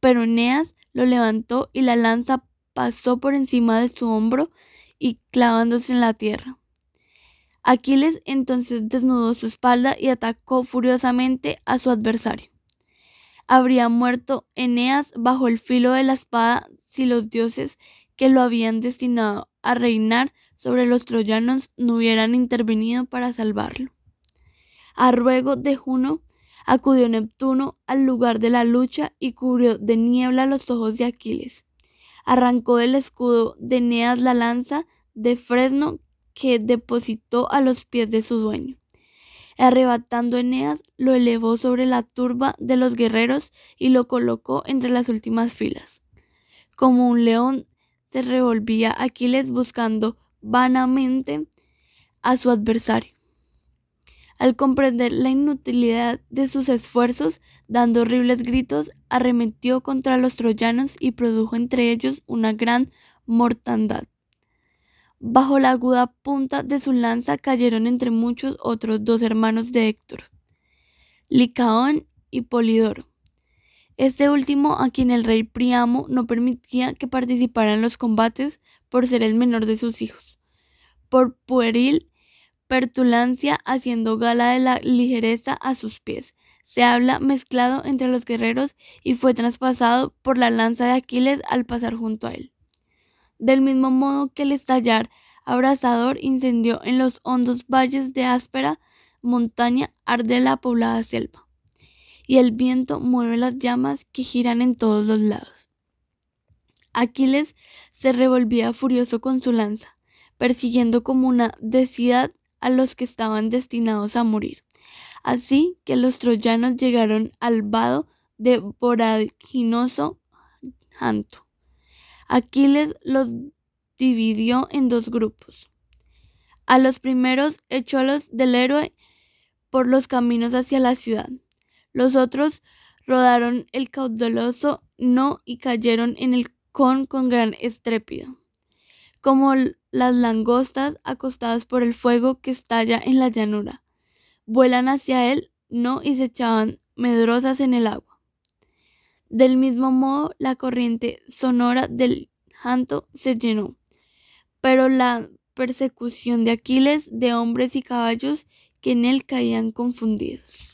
pero Eneas lo levantó y la lanza pasó por encima de su hombro y clavándose en la tierra. Aquiles entonces desnudó su espalda y atacó furiosamente a su adversario. Habría muerto Eneas bajo el filo de la espada si los dioses que lo habían destinado a reinar sobre los troyanos no hubieran intervenido para salvarlo. A ruego de Juno, Acudió Neptuno al lugar de la lucha y cubrió de niebla los ojos de Aquiles. Arrancó del escudo de Eneas la lanza de fresno que depositó a los pies de su dueño. Arrebatando Eneas, lo elevó sobre la turba de los guerreros y lo colocó entre las últimas filas. Como un león se revolvía Aquiles buscando vanamente a su adversario. Al comprender la inutilidad de sus esfuerzos, dando horribles gritos, arremetió contra los troyanos y produjo entre ellos una gran mortandad. Bajo la aguda punta de su lanza cayeron entre muchos otros dos hermanos de Héctor, Licaón y Polidoro. Este último, a quien el rey Priamo no permitía que participara en los combates por ser el menor de sus hijos. Por pueril Pertulancia haciendo gala de la ligereza a sus pies. Se habla mezclado entre los guerreros y fue traspasado por la lanza de Aquiles al pasar junto a él. Del mismo modo que el estallar abrasador incendió en los hondos valles de áspera montaña arde la poblada selva, y el viento mueve las llamas que giran en todos los lados. Aquiles se revolvía furioso con su lanza, persiguiendo como una decidad a los que estaban destinados a morir. Así que los troyanos llegaron al vado de voraginoso Janto. Aquiles los dividió en dos grupos. A los primeros echólos del héroe por los caminos hacia la ciudad. Los otros rodaron el caudaloso no y cayeron en el con con gran estrépito, como las langostas acostadas por el fuego que estalla en la llanura. Vuelan hacia él no y se echaban medrosas en el agua. Del mismo modo, la corriente sonora del janto se llenó, pero la persecución de Aquiles de hombres y caballos que en él caían confundidos.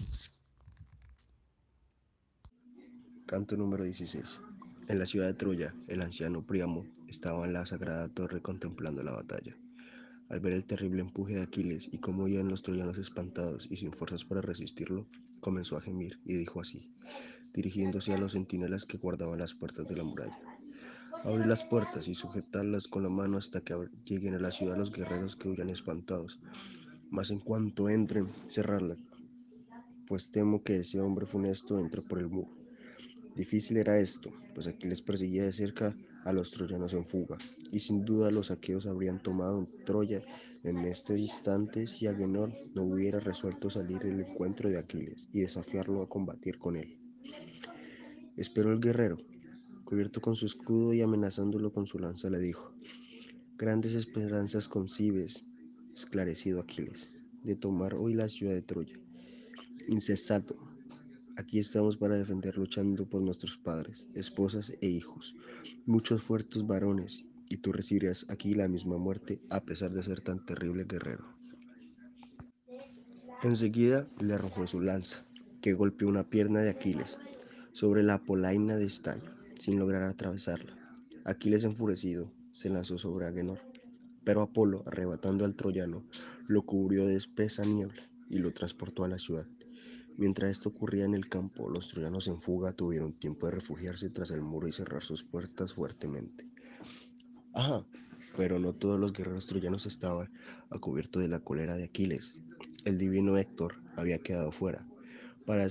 Canto número 16. En la ciudad de Troya, el anciano Príamo estaba en la sagrada torre contemplando la batalla. Al ver el terrible empuje de Aquiles y cómo iban los troyanos espantados y sin fuerzas para resistirlo, comenzó a gemir y dijo así, dirigiéndose a los centinelas que guardaban las puertas de la muralla. Abrir las puertas y sujetarlas con la mano hasta que lleguen a la ciudad los guerreros que huyan espantados. Mas en cuanto entren, cerrarla, pues temo que ese hombre funesto entre por el muro. Difícil era esto, pues Aquiles perseguía de cerca a los troyanos en fuga, y sin duda los aqueos habrían tomado Troya en este instante si Agenor no hubiera resuelto salir al encuentro de Aquiles y desafiarlo a combatir con él. Esperó el guerrero, cubierto con su escudo y amenazándolo con su lanza, le dijo, Grandes esperanzas concibes, esclarecido Aquiles, de tomar hoy la ciudad de Troya. Incesato, Aquí estamos para defender luchando por nuestros padres, esposas e hijos, muchos fuertes varones, y tú recibirás aquí la misma muerte a pesar de ser tan terrible guerrero. Enseguida le arrojó su lanza, que golpeó una pierna de Aquiles sobre la polaina de estaño, sin lograr atravesarla. Aquiles enfurecido se lanzó sobre Agenor, pero Apolo, arrebatando al troyano, lo cubrió de espesa niebla y lo transportó a la ciudad. Mientras esto ocurría en el campo, los troyanos en fuga tuvieron tiempo de refugiarse tras el muro y cerrar sus puertas fuertemente. Ajá, pero no todos los guerreros troyanos estaban a cubierto de la cólera de Aquiles. El divino Héctor había quedado fuera, para,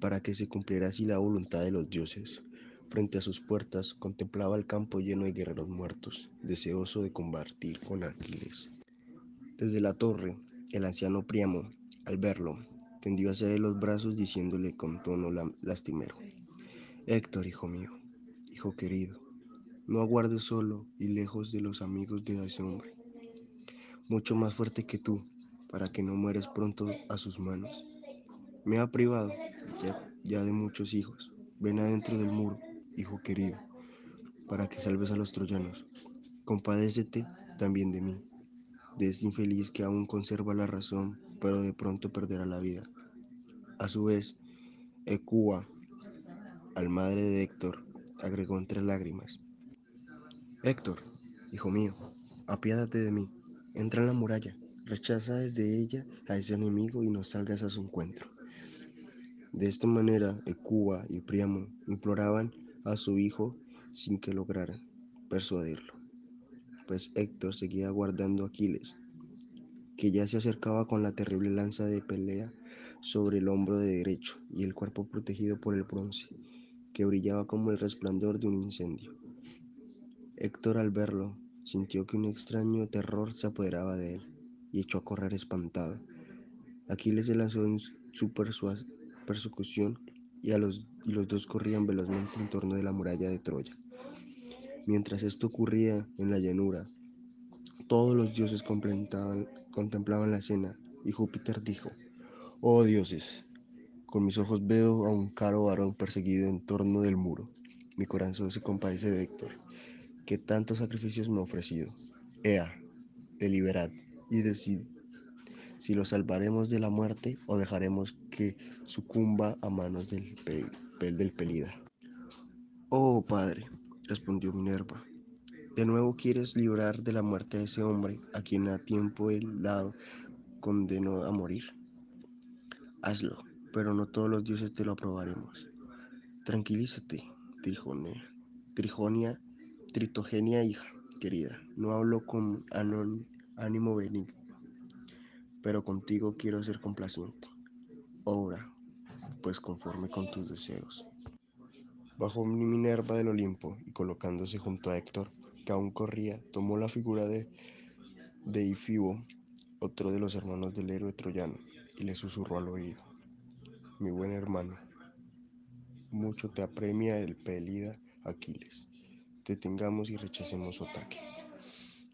para que se cumpliera así la voluntad de los dioses. Frente a sus puertas contemplaba el campo lleno de guerreros muertos, deseoso de combatir con Aquiles. Desde la torre, el anciano Priamo, al verlo, tendió hacia él los brazos diciéndole con tono lastimero, Héctor, hijo mío, hijo querido, no aguardes solo y lejos de los amigos de ese hombre, mucho más fuerte que tú, para que no mueres pronto a sus manos. Me ha privado ya, ya de muchos hijos. Ven adentro del muro, hijo querido, para que salves a los troyanos. Compadécete también de mí, de este infeliz que aún conserva la razón, pero de pronto perderá la vida. A su vez, Ecua, al madre de Héctor, agregó entre lágrimas, Héctor, hijo mío, apiádate de mí, entra en la muralla, rechaza desde ella a ese enemigo y no salgas a su encuentro. De esta manera, Ecua y Priamo imploraban a su hijo sin que lograran persuadirlo, pues Héctor seguía guardando a Aquiles, que ya se acercaba con la terrible lanza de pelea sobre el hombro de derecho y el cuerpo protegido por el bronce, que brillaba como el resplandor de un incendio. Héctor al verlo sintió que un extraño terror se apoderaba de él y echó a correr espantado. Aquiles se lanzó en su persecución y, los, y los dos corrían velozmente en torno de la muralla de Troya. Mientras esto ocurría en la llanura, todos los dioses contemplaban la escena y Júpiter dijo, Oh dioses, con mis ojos veo a un caro varón perseguido en torno del muro. Mi corazón se compadece de Héctor, que tantos sacrificios me ha ofrecido. Ea, deliberad y decid si lo salvaremos de la muerte o dejaremos que sucumba a manos del del Pelida. Oh padre, respondió Minerva, de nuevo quieres librar de la muerte a ese hombre a quien a tiempo el lado condenó a morir. Hazlo, pero no todos los dioses te lo aprobaremos. Tranquilízate, Trijonia, Trijonia, Tritogenia hija querida. No hablo con ánimo benigno, pero contigo quiero ser complaciente. Obra, pues conforme con tus deseos. Bajó Minerva del Olimpo y colocándose junto a Héctor, que aún corría, tomó la figura de, de Ifibo, otro de los hermanos del héroe troyano, y le susurró al oído. Mi buen hermano, mucho te apremia el pelida Aquiles. Detengamos y rechacemos su ataque.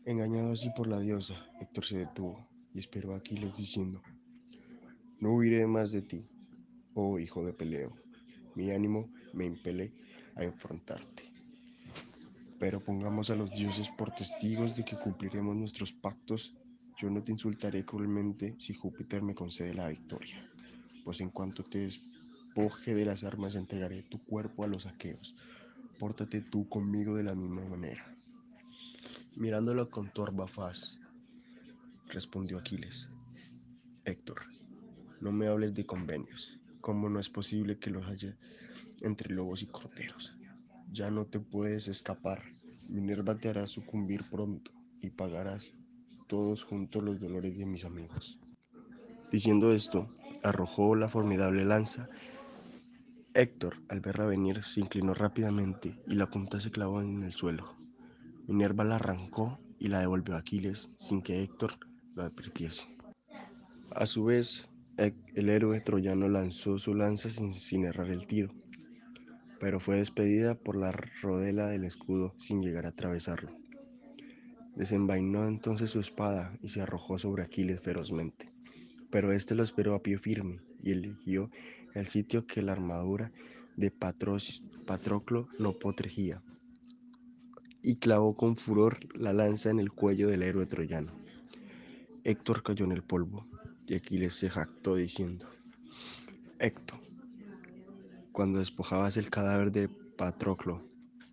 Engañado así por la diosa, Héctor se detuvo y esperó a Aquiles diciendo, No huiré más de ti, oh hijo de Peleo. Mi ánimo me impele a enfrentarte. Pero pongamos a los dioses por testigos de que cumpliremos nuestros pactos. Yo no te insultaré cruelmente si Júpiter me concede la victoria, pues en cuanto te despoje de las armas entregaré tu cuerpo a los aqueos. Pórtate tú conmigo de la misma manera. Mirándolo con torva faz, respondió Aquiles. Héctor, no me hables de convenios, como no es posible que los haya entre lobos y corderos. Ya no te puedes escapar. Minerva te hará sucumbir pronto y pagarás todos juntos los dolores de mis amigos. Diciendo esto, arrojó la formidable lanza. Héctor, al verla venir, se inclinó rápidamente y la punta se clavó en el suelo. Minerva la arrancó y la devolvió a Aquiles sin que Héctor lo advirtiese. A su vez, el héroe troyano lanzó su lanza sin, sin errar el tiro, pero fue despedida por la rodela del escudo sin llegar a atravesarlo. Desenvainó entonces su espada y se arrojó sobre Aquiles ferozmente, pero éste lo esperó a pie firme y eligió el sitio que la armadura de Patroclo no protegía, y clavó con furor la lanza en el cuello del héroe troyano. Héctor cayó en el polvo, y Aquiles se jactó diciendo, Héctor, cuando despojabas el cadáver de Patroclo,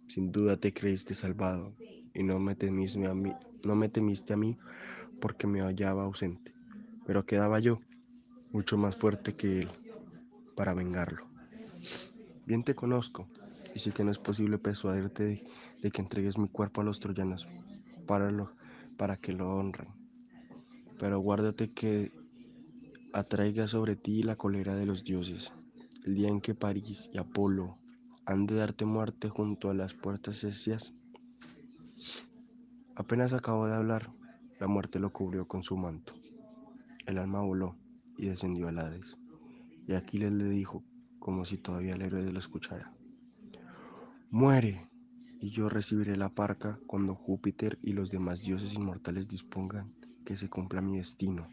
sin duda te creíste salvado y no me temiste a mí, no temiste a mí porque me hallaba ausente, pero quedaba yo, mucho más fuerte que él, para vengarlo. Bien te conozco y sé que no es posible persuadirte de, de que entregues mi cuerpo a los troyanos para, lo, para que lo honren. Pero guárdate que atraiga sobre ti la cólera de los dioses el día en que París y Apolo han de darte muerte junto a las puertas escias. Apenas acabó de hablar, la muerte lo cubrió con su manto. El alma voló y descendió al Hades. Y Aquiles le dijo, como si todavía el héroe lo escuchara, Muere, y yo recibiré la parca cuando Júpiter y los demás dioses inmortales dispongan que se cumpla mi destino.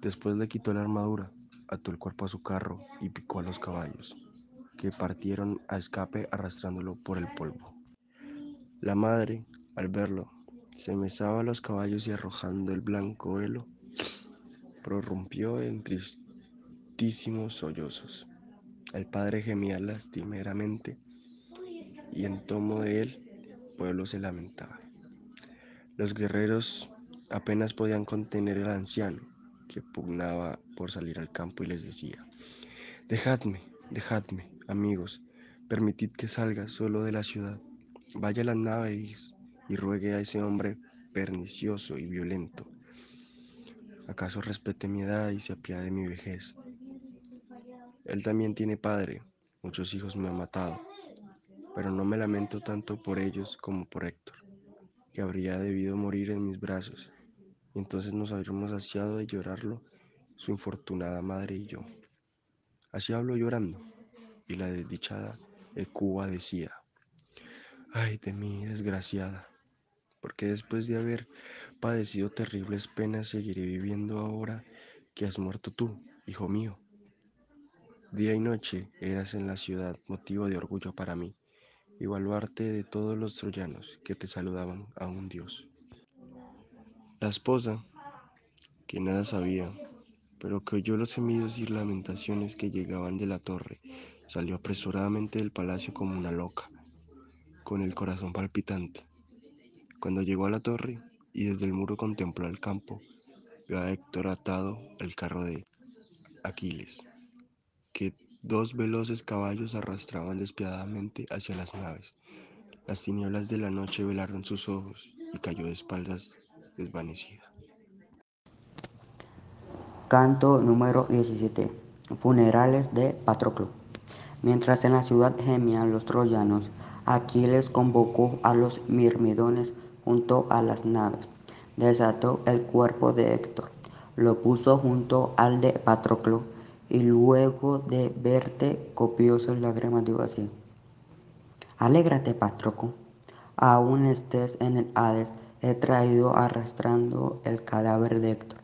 Después le quitó la armadura ató el cuerpo a su carro y picó a los caballos, que partieron a escape arrastrándolo por el polvo. La madre, al verlo, se mesaba a los caballos y arrojando el blanco velo, prorrumpió en tristísimos sollozos. El padre gemía lastimeramente y en tomo de él, pueblo se lamentaba. Los guerreros apenas podían contener al anciano, que pugnaba por salir al campo y les decía, dejadme, dejadme, amigos, permitid que salga solo de la ciudad, vaya a las naves y ruegue a ese hombre pernicioso y violento. ¿Acaso respete mi edad y se apiade de mi vejez? Él también tiene padre, muchos hijos me ha matado, pero no me lamento tanto por ellos como por Héctor, que habría debido morir en mis brazos entonces nos habríamos saciado de llorarlo su infortunada madre y yo. Así habló llorando, y la desdichada Ecuba decía, ay de mí, desgraciada, porque después de haber padecido terribles penas seguiré viviendo ahora que has muerto tú, hijo mío. Día y noche eras en la ciudad motivo de orgullo para mí, y baluarte de todos los troyanos que te saludaban a un dios. La esposa, que nada sabía, pero que oyó los gemidos y lamentaciones que llegaban de la torre, salió apresuradamente del palacio como una loca, con el corazón palpitante. Cuando llegó a la torre y desde el muro contempló el campo, vio a Héctor atado al carro de Aquiles, que dos veloces caballos arrastraban despiadadamente hacia las naves. Las tinieblas de la noche velaron sus ojos y cayó de espaldas desvanecida. Canto número 17. Funerales de Patroclo. Mientras en la ciudad gemían los troyanos, Aquiles convocó a los mirmidones junto a las naves. Desató el cuerpo de Héctor, lo puso junto al de Patroclo, y luego de verte copiosas lágrimas dijo así. Alégrate, Patroclo, aún estés en el Hades, he traído arrastrando el cadáver de Héctor,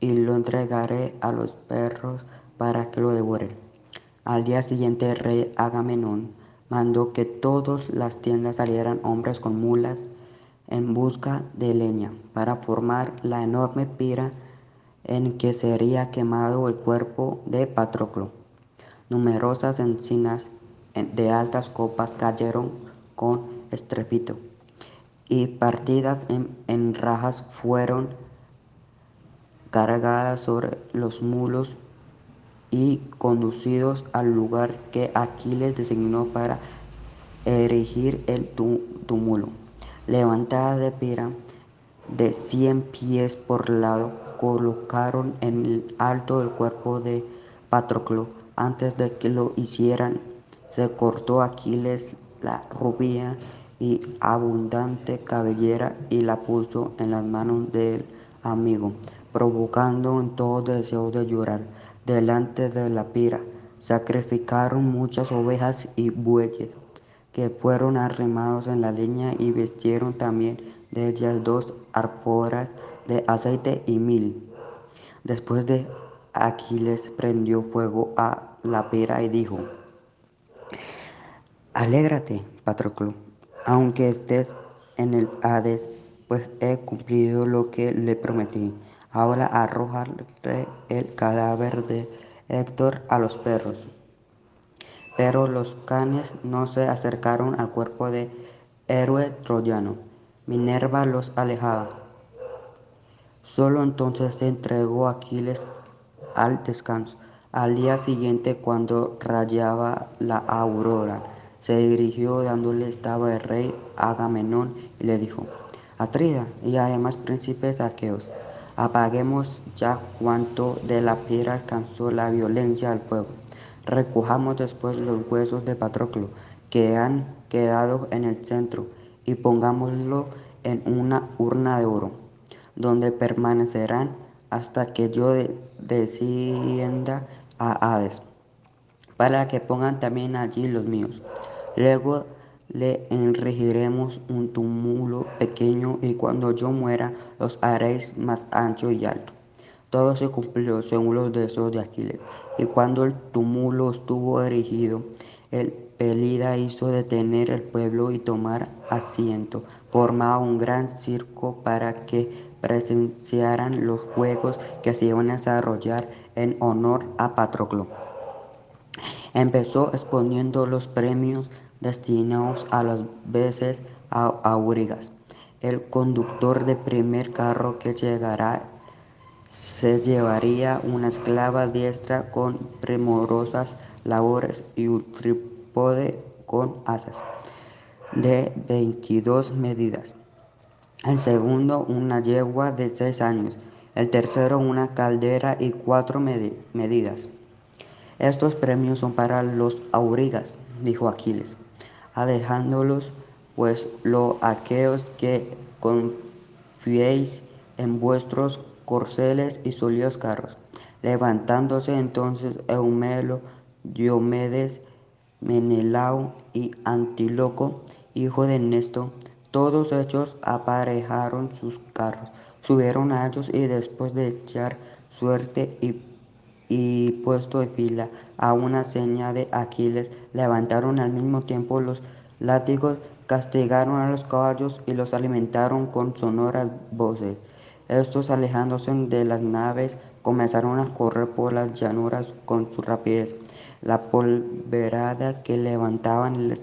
y lo entregaré a los perros para que lo devoren. Al día siguiente el rey Agamenón mandó que todas las tiendas salieran hombres con mulas en busca de leña para formar la enorme pira en que sería quemado el cuerpo de Patroclo. Numerosas encinas de altas copas cayeron con estrepito y partidas en, en rajas fueron cargadas sobre los mulos y conducidos al lugar que Aquiles designó para erigir el túmulo. Levantada de pira de cien pies por lado, colocaron en el alto el cuerpo de Patroclo. Antes de que lo hicieran, se cortó Aquiles la rubia y abundante cabellera y la puso en las manos del amigo, provocando en todo deseo de llorar delante de la pira. Sacrificaron muchas ovejas y bueyes que fueron arremados en la leña y vestieron también de ellas dos arporas de aceite y mil. Después de Aquiles prendió fuego a la pira y dijo, Alégrate, Patroclo, aunque estés en el Hades, pues he cumplido lo que le prometí. Ahora arrojaré el cadáver de Héctor a los perros. Pero los canes no se acercaron al cuerpo de héroe troyano. Minerva los alejaba. Solo entonces se entregó Aquiles al descanso. Al día siguiente, cuando rayaba la aurora, se dirigió dándole estaba el rey Agamenón y le dijo, Atrida y además príncipes arqueos, Apaguemos ya cuanto de la piedra alcanzó la violencia al fuego. Recojamos después los huesos de Patroclo que han quedado en el centro y pongámoslo en una urna de oro, donde permanecerán hasta que yo descienda a Hades, para que pongan también allí los míos. Luego le enregiremos un túmulo pequeño y cuando yo muera los haréis más ancho y alto. Todo se cumplió según los deseos de Aquiles. Y cuando el túmulo estuvo erigido, el Pelida hizo detener el pueblo y tomar asiento. Formaba un gran circo para que presenciaran los juegos que se iban a desarrollar en honor a Patroclo. Empezó exponiendo los premios destinados a las veces aurigas. El conductor de primer carro que llegara se llevaría una esclava diestra con primorosas labores y un trípode con asas de 22 medidas. El segundo una yegua de 6 años. El tercero una caldera y cuatro medidas. Estos premios son para los aurigas, dijo Aquiles dejándolos pues los aqueos que confiéis en vuestros corceles y sólidos carros. Levantándose entonces Eumelo, Diomedes, Menelao y Antíloco, hijo de Nesto, todos ellos aparejaron sus carros, subieron a ellos y después de echar suerte y, y puesto en fila a una seña de Aquiles, levantaron al mismo tiempo los látigos, castigaron a los caballos y los alimentaron con sonoras voces. Estos, alejándose de las naves, comenzaron a correr por las llanuras con su rapidez. La polverada que levantaban les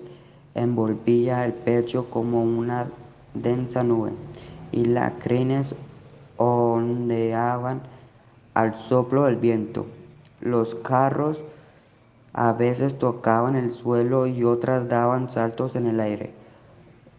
envolvía el pecho como una densa nube, y las crines ondeaban al soplo del viento. Los carros a veces tocaban el suelo y otras daban saltos en el aire.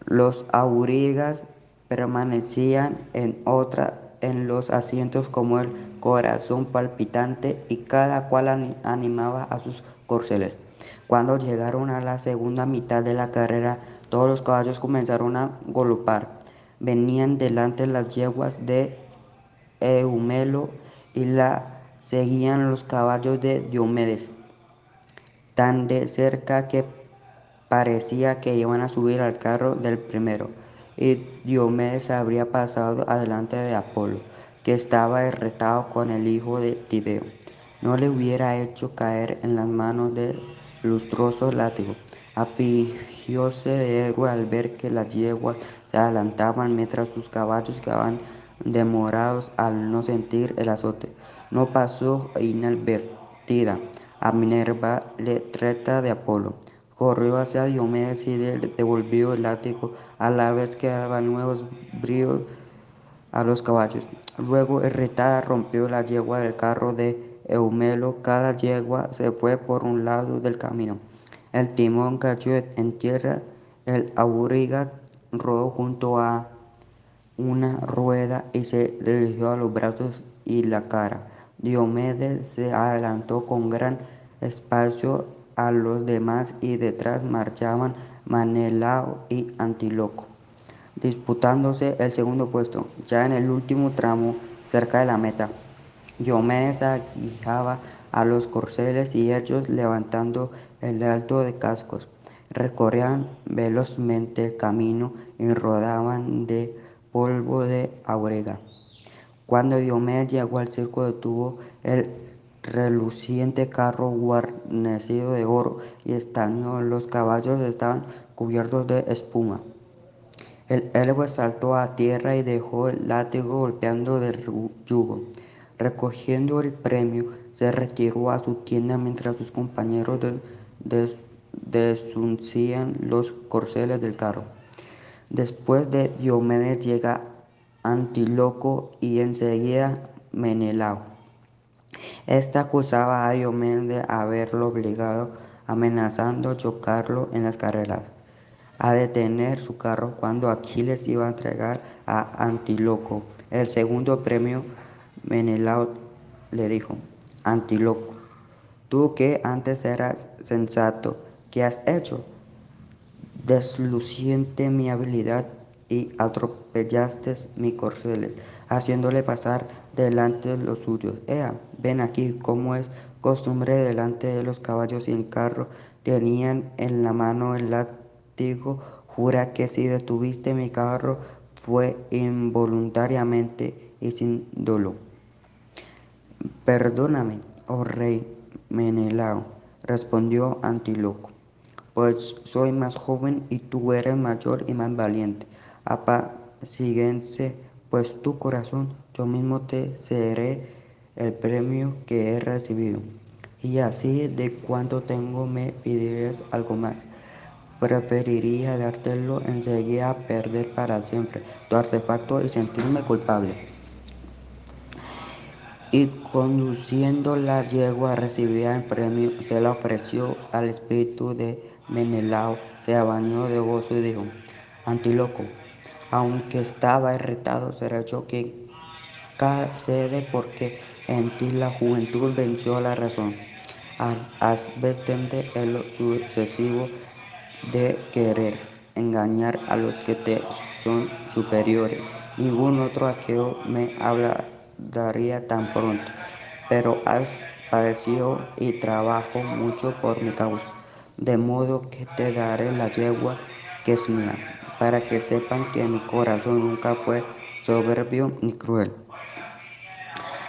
Los aurigas permanecían en otra en los asientos como el corazón palpitante y cada cual animaba a sus corceles. Cuando llegaron a la segunda mitad de la carrera, todos los caballos comenzaron a golpear. Venían delante las yeguas de Eumelo y la seguían los caballos de Diomedes, tan de cerca que parecía que iban a subir al carro del primero, y Diomedes habría pasado adelante de Apolo, que estaba irritado con el hijo de Tideo. No le hubiera hecho caer en las manos del lustroso látigo. Afligióse de héroe al ver que las yeguas se adelantaban mientras sus caballos quedaban demorados al no sentir el azote. No pasó inadvertida a Minerva, letreta de Apolo. Corrió hacia Diomedes y le devolvió el látigo a la vez que daba nuevos bríos a los caballos. Luego, irritada, rompió la yegua del carro de Eumelo. Cada yegua se fue por un lado del camino. El timón cayó en tierra. El auriga rodó junto a una rueda y se dirigió a los brazos y la cara. Diomedes se adelantó con gran espacio a los demás y detrás marchaban Manelao y Antíloco, disputándose el segundo puesto. Ya en el último tramo, cerca de la meta, Diomedes aguijaba a los corceles y ellos, levantando el alto de cascos, recorrían velozmente el camino y rodaban de polvo de aurega. Cuando Diomedes llegó al circo detuvo el reluciente carro guarnecido de oro y estaño. Los caballos estaban cubiertos de espuma. El héroe saltó a tierra y dejó el látigo golpeando del yugo. Recogiendo el premio, se retiró a su tienda mientras sus compañeros desuncían los corceles del carro. Después de Diomedes llega Antíloco y enseguida Menelao. Esta acusaba a Diomedes de haberlo obligado, amenazando chocarlo en las carreras, a detener su carro cuando Aquiles iba a entregar a Antíloco el segundo premio. Menelao le dijo, Antíloco, tú que antes eras sensato, ¿qué has hecho? Desluciente mi habilidad y atropellaste mi corceles, haciéndole pasar delante de los suyos. Ea, ven aquí, como es costumbre delante de los caballos y en carro, tenían en la mano el látigo. Jura que si detuviste mi carro fue involuntariamente y sin dolor. Perdóname, oh rey Menelao, respondió Antíloco pues soy más joven y tú eres mayor y más valiente. Apacíguense pues tu corazón, yo mismo te cederé el premio que he recibido. Y así de cuanto tengo me pedirías algo más. Preferiría dártelo enseguida perder para siempre tu artefacto y sentirme culpable. Y conduciendo la yegua recibía el premio, se la ofreció al espíritu de Menelao se abañó de gozo y dijo, Antíloco, aunque estaba irritado, será yo quien cede porque en ti la juventud venció la razón. Has bastante el sucesivo de querer engañar a los que te son superiores. Ningún otro aqueo me hablaría tan pronto, pero has padecido y trabajo mucho por mi causa de modo que te daré la yegua que es mía, para que sepan que mi corazón nunca fue soberbio ni cruel.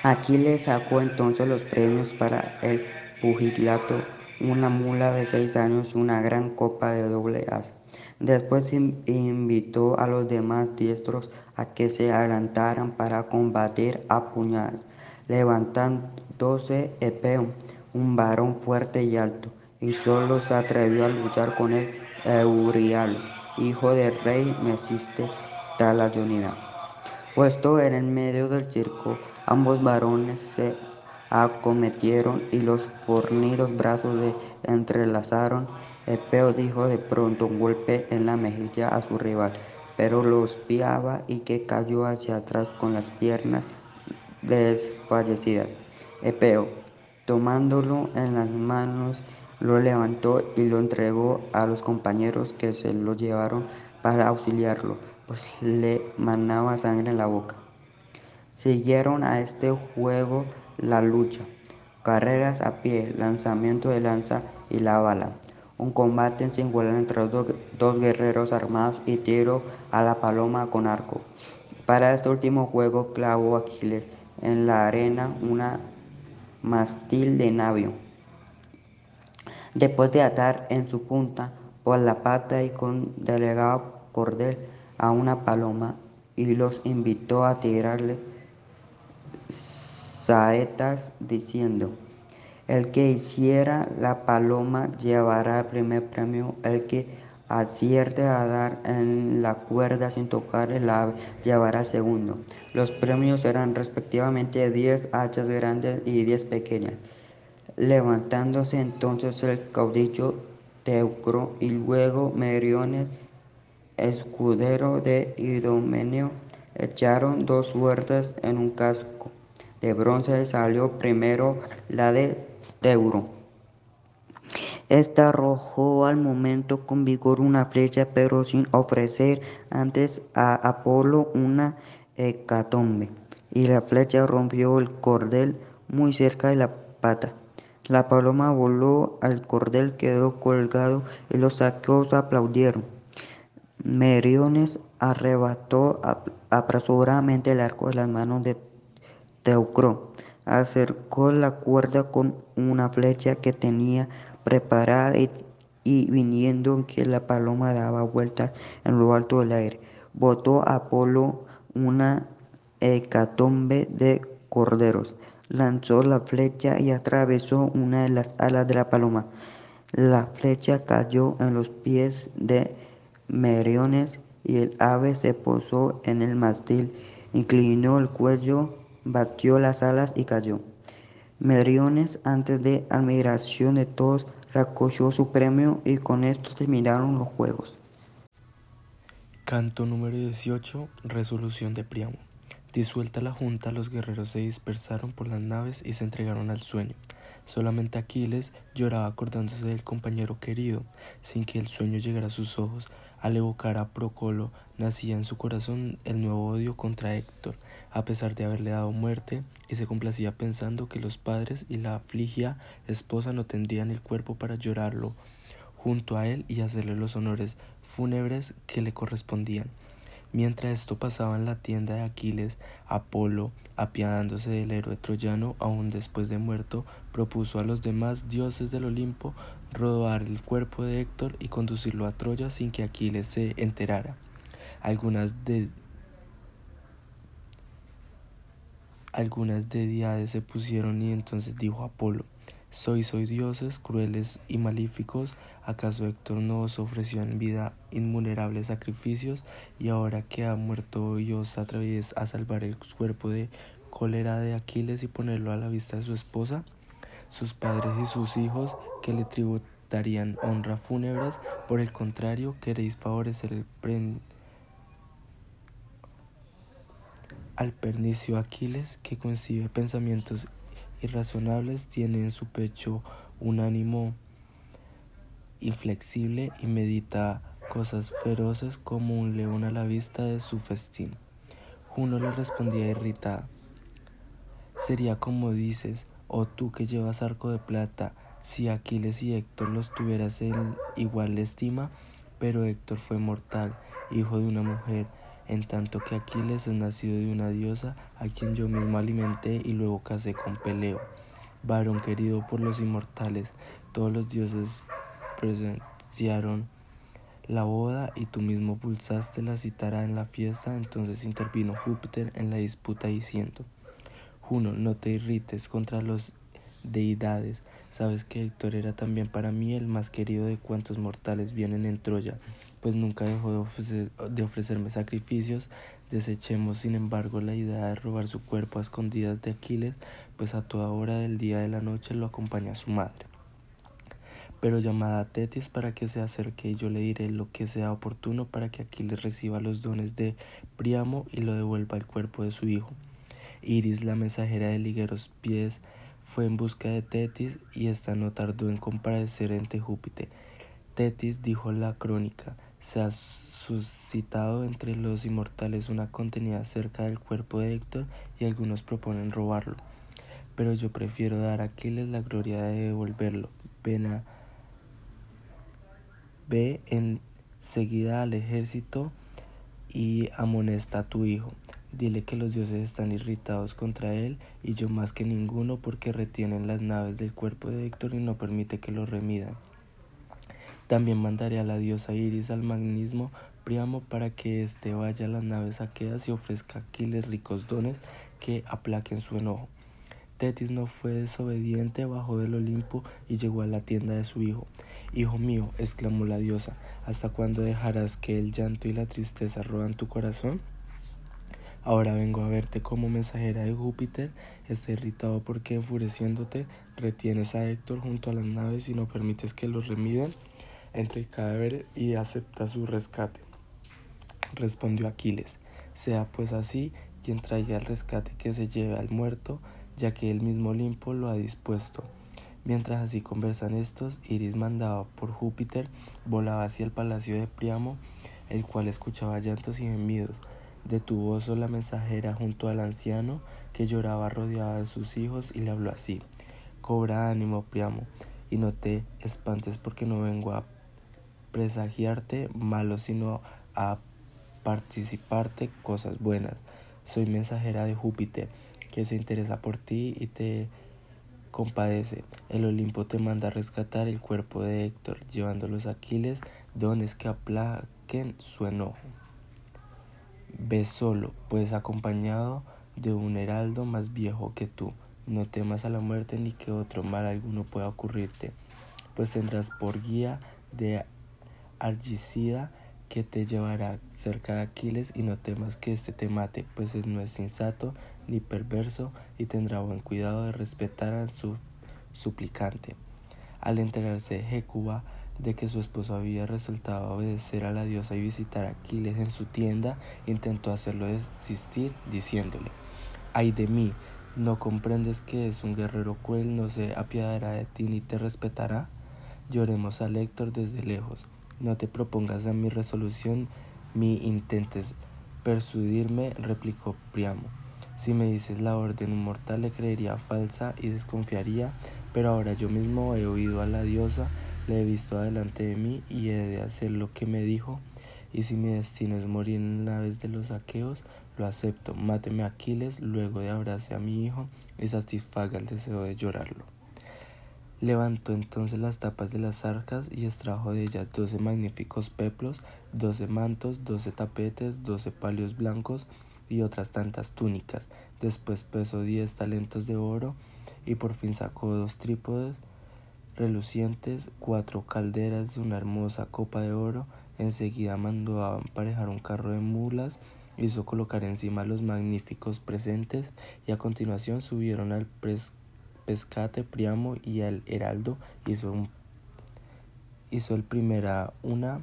Aquí le sacó entonces los premios para el pugilato, una mula de seis años y una gran copa de doble as. Después invitó a los demás diestros a que se adelantaran para combatir a puñadas, levantándose Epeo, un varón fuerte y alto, y solo se atrevió a luchar con el Eurialo, hijo del rey Mesiste Talayonida. Puesto en el medio del circo, ambos varones se acometieron y los fornidos brazos se entrelazaron. Epeo dijo de pronto un golpe en la mejilla a su rival, pero lo espiaba y que cayó hacia atrás con las piernas desfallecidas. Epeo, tomándolo en las manos, lo levantó y lo entregó a los compañeros que se lo llevaron para auxiliarlo, pues le manaba sangre en la boca. Siguieron a este juego la lucha, carreras a pie, lanzamiento de lanza y la bala, un combate singular entre dos, dos guerreros armados y tiro a la paloma con arco. Para este último juego clavó Aquiles en la arena una mastil de navio. Después de atar en su punta por la pata y con delegado cordel a una paloma y los invitó a tirarle saetas diciendo, el que hiciera la paloma llevará el primer premio, el que acierte a dar en la cuerda sin tocar el ave llevará el segundo. Los premios eran respectivamente 10 hachas grandes y 10 pequeñas. Levantándose entonces el caudillo Teucro y luego Meriones, escudero de Idomeneo, echaron dos suertes en un casco de bronce salió primero la de Teuro. Esta arrojó al momento con vigor una flecha, pero sin ofrecer antes a Apolo una hecatombe, y la flecha rompió el cordel muy cerca de la pata. La paloma voló, al cordel quedó colgado y los saqueos aplaudieron. Meriones arrebató apresuradamente el arco de las manos de Teucro. Acercó la cuerda con una flecha que tenía preparada y, viniendo que la paloma daba vueltas en lo alto del aire, botó a Apolo una hecatombe de corderos. Lanzó la flecha y atravesó una de las alas de la paloma. La flecha cayó en los pies de Meriones y el ave se posó en el mástil, inclinó el cuello, batió las alas y cayó. Meriones, antes de admiración de todos, recogió su premio y con esto terminaron los juegos. Canto número 18. Resolución de Priamo. Disuelta la junta, los guerreros se dispersaron por las naves y se entregaron al sueño. Solamente Aquiles lloraba acordándose del compañero querido, sin que el sueño llegara a sus ojos. Al evocar a Procolo, nacía en su corazón el nuevo odio contra Héctor, a pesar de haberle dado muerte, y se complacía pensando que los padres y la afligia esposa no tendrían el cuerpo para llorarlo junto a él y hacerle los honores fúnebres que le correspondían. Mientras esto pasaba en la tienda de Aquiles, Apolo, apiadándose del héroe troyano, aún después de muerto, propuso a los demás dioses del Olimpo rodar el cuerpo de Héctor y conducirlo a Troya sin que Aquiles se enterara. Algunas de algunas deidades se pusieron y entonces dijo Apolo, soy, soy dioses crueles y malíficos, ¿acaso Héctor no os ofreció en vida invulnerables sacrificios y ahora que ha muerto hoy os atrevéis a salvar el cuerpo de cólera de Aquiles y ponerlo a la vista de su esposa? Sus padres y sus hijos que le tributarían honra fúnebres, por el contrario queréis favorecer el al pernicio Aquiles que concibe pensamientos irrazonables, tiene en su pecho un ánimo inflexible y medita cosas feroces como un león a la vista de su festín. Juno le respondía irritada. Sería como dices, oh tú que llevas arco de plata, si Aquiles y Héctor los tuvieras en igual estima, pero Héctor fue mortal, hijo de una mujer, en tanto que Aquiles es nacido de una diosa a quien yo mismo alimenté y luego casé con Peleo. Varón querido por los inmortales, todos los dioses presenciaron la boda y tú mismo pulsaste la citara en la fiesta, entonces intervino Júpiter en la disputa diciendo, Juno, no te irrites contra los deidades, sabes que Héctor era también para mí el más querido de cuantos mortales vienen en Troya, pues nunca dejó de, ofrecerme sacrificios. Desechemos, sin embargo, la idea de robar su cuerpo a escondidas de Aquiles, pues a toda hora del día y de la noche lo acompaña su madre. Pero llamada a Tetis para que se acerque y yo le diré lo que sea oportuno para que Aquiles reciba los dones de Priamo y lo devuelva el cuerpo de su hijo. Iris, la mensajera de ligueros pies, fue en busca de Tetis y esta no tardó en comparecer ante Júpiter. Tetis dijo la crónica, se suscitado entre los inmortales una contenida cerca del cuerpo de Héctor y algunos proponen robarlo. Pero yo prefiero dar a Aquiles la gloria de devolverlo. Ven a, ve enseguida al ejército y amonesta a tu hijo. Dile que los dioses están irritados contra él y yo más que ninguno porque retienen las naves del cuerpo de Héctor y no permite que lo remidan. También mandaré a la diosa Iris al magnismo Priamo para que éste vaya a las naves saqueadas y ofrezca a Aquiles ricos dones que aplaquen su enojo. Tetis no fue desobediente, bajó del Olimpo y llegó a la tienda de su hijo. Hijo mío, exclamó la diosa, ¿hasta cuándo dejarás que el llanto y la tristeza roban tu corazón? Ahora vengo a verte como mensajera de Júpiter. Está irritado porque enfureciéndote retienes a Héctor junto a las naves y no permites que los remiden entre el cadáver y acepta su rescate. Respondió Aquiles, sea pues así quien traiga el rescate que se lleve al muerto, ya que el mismo Olimpo lo ha dispuesto. Mientras así conversan estos, Iris mandado por Júpiter volaba hacia el palacio de Priamo, el cual escuchaba llantos y gemidos. Detuvo la mensajera junto al anciano que lloraba rodeada de sus hijos y le habló así: Cobra ánimo, Priamo, y no te espantes porque no vengo a presagiarte malo, sino a participarte cosas buenas. Soy mensajera de Júpiter, que se interesa por ti y te compadece. El Olimpo te manda a rescatar el cuerpo de Héctor, llevando los Aquiles dones que aplaquen su enojo. Ve solo, pues acompañado de un heraldo más viejo que tú. No temas a la muerte ni que otro mal alguno pueda ocurrirte, pues tendrás por guía de Argicida que te llevará cerca de Aquiles y no temas que éste te mate, pues no es sensato ni perverso y tendrá buen cuidado de respetar a su suplicante. Al enterarse Hécuba de que su esposo había resultado obedecer a la diosa y visitar a Aquiles en su tienda, intentó hacerlo desistir, diciéndole, ay de mí, ¿no comprendes que es un guerrero cruel, no se apiadará de ti ni te respetará? Lloremos a Héctor desde lejos no te propongas a mi resolución ni intentes persuadirme, replicó Priamo. Si me dices la orden mortal le creería falsa y desconfiaría, pero ahora yo mismo he oído a la diosa, le he visto delante de mí y he de hacer lo que me dijo. Y si mi destino es morir en la vez de los aqueos, lo acepto. Máteme a Aquiles, luego de abrace a mi hijo y satisfaga el deseo de llorarlo. Levantó entonces las tapas de las arcas y extrajo de ellas doce magníficos peplos, doce mantos, doce tapetes, doce palios blancos y otras tantas túnicas. Después pesó diez talentos de oro y por fin sacó dos trípodes relucientes, cuatro calderas de una hermosa copa de oro. Enseguida mandó a emparejar un carro de mulas, hizo colocar encima los magníficos presentes y a continuación subieron al Pescate, Priamo y el Heraldo hizo, hizo el primera una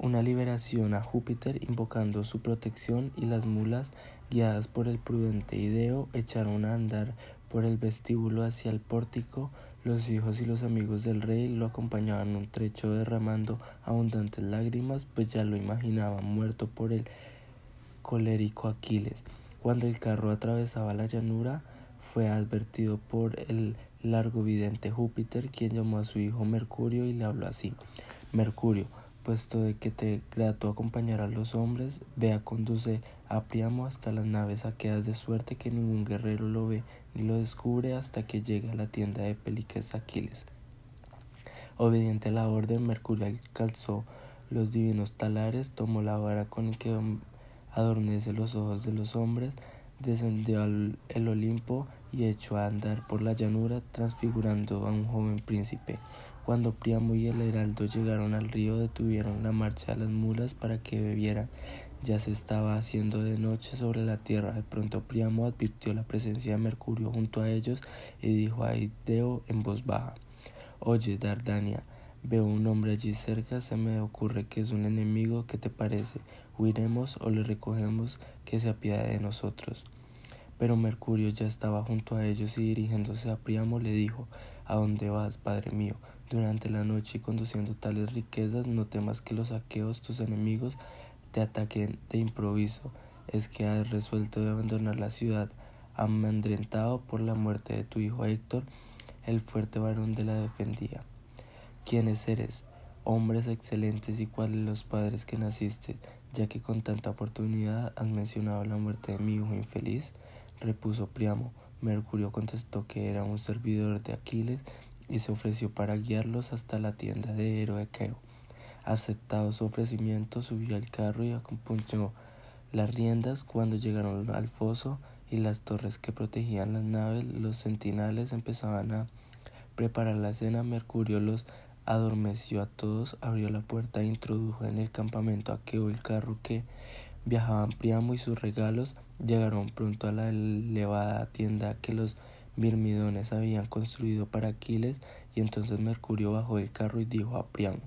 una liberación a Júpiter invocando su protección y las mulas, guiadas por el prudente Ideo, echaron a andar por el vestíbulo hacia el pórtico los hijos y los amigos del rey lo acompañaban un trecho derramando abundantes lágrimas, pues ya lo imaginaban muerto por el colérico Aquiles. Cuando el carro atravesaba la llanura, fue advertido por el largo vidente Júpiter, quien llamó a su hijo Mercurio y le habló así: Mercurio, puesto de que te grato acompañar a los hombres, vea conduce a Priamo hasta las naves saqueadas de suerte que ningún guerrero lo ve ni lo descubre hasta que llegue a la tienda de Peliques Aquiles. Obediente a la orden, Mercurio calzó los divinos talares, tomó la vara con el que adornece los ojos de los hombres, descendió al Olimpo y echó a andar por la llanura, transfigurando a un joven príncipe. Cuando Priamo y el heraldo llegaron al río, detuvieron la marcha de las mulas para que bebieran. Ya se estaba haciendo de noche sobre la tierra. De pronto Priamo advirtió la presencia de Mercurio junto a ellos y dijo a Ideo en voz baja: Oye, Dardania, veo un hombre allí cerca, se me ocurre que es un enemigo. ¿Qué te parece? ¿Huiremos o le recogemos que se apiade de nosotros? Pero Mercurio ya estaba junto a ellos y dirigiéndose a Priamo le dijo: ¿A dónde vas, padre mío? Durante la noche y conduciendo tales riquezas, no temas que los aqueos, tus enemigos, te ataquen de improviso. Es que has resuelto de abandonar la ciudad, amedrentado por la muerte de tu hijo Héctor, el fuerte varón de la defendía. ¿Quiénes eres? Hombres excelentes y cuáles los padres que naciste, ya que con tanta oportunidad has mencionado la muerte de mi hijo infeliz, repuso Priamo. Mercurio contestó que era un servidor de Aquiles y se ofreció para guiarlos hasta la tienda de Heroequeo. Aceptado su ofrecimiento, subió al carro y acompañó las riendas cuando llegaron al foso y las torres que protegían las naves, los centinales empezaban a preparar la cena. Mercurio los adormeció a todos, abrió la puerta e introdujo en el campamento aqueo el carro que viajaban Priamo y sus regalos. Llegaron pronto a la elevada tienda que los mirmidones habían construido para Aquiles, y entonces Mercurio bajó del carro y dijo a Priamo,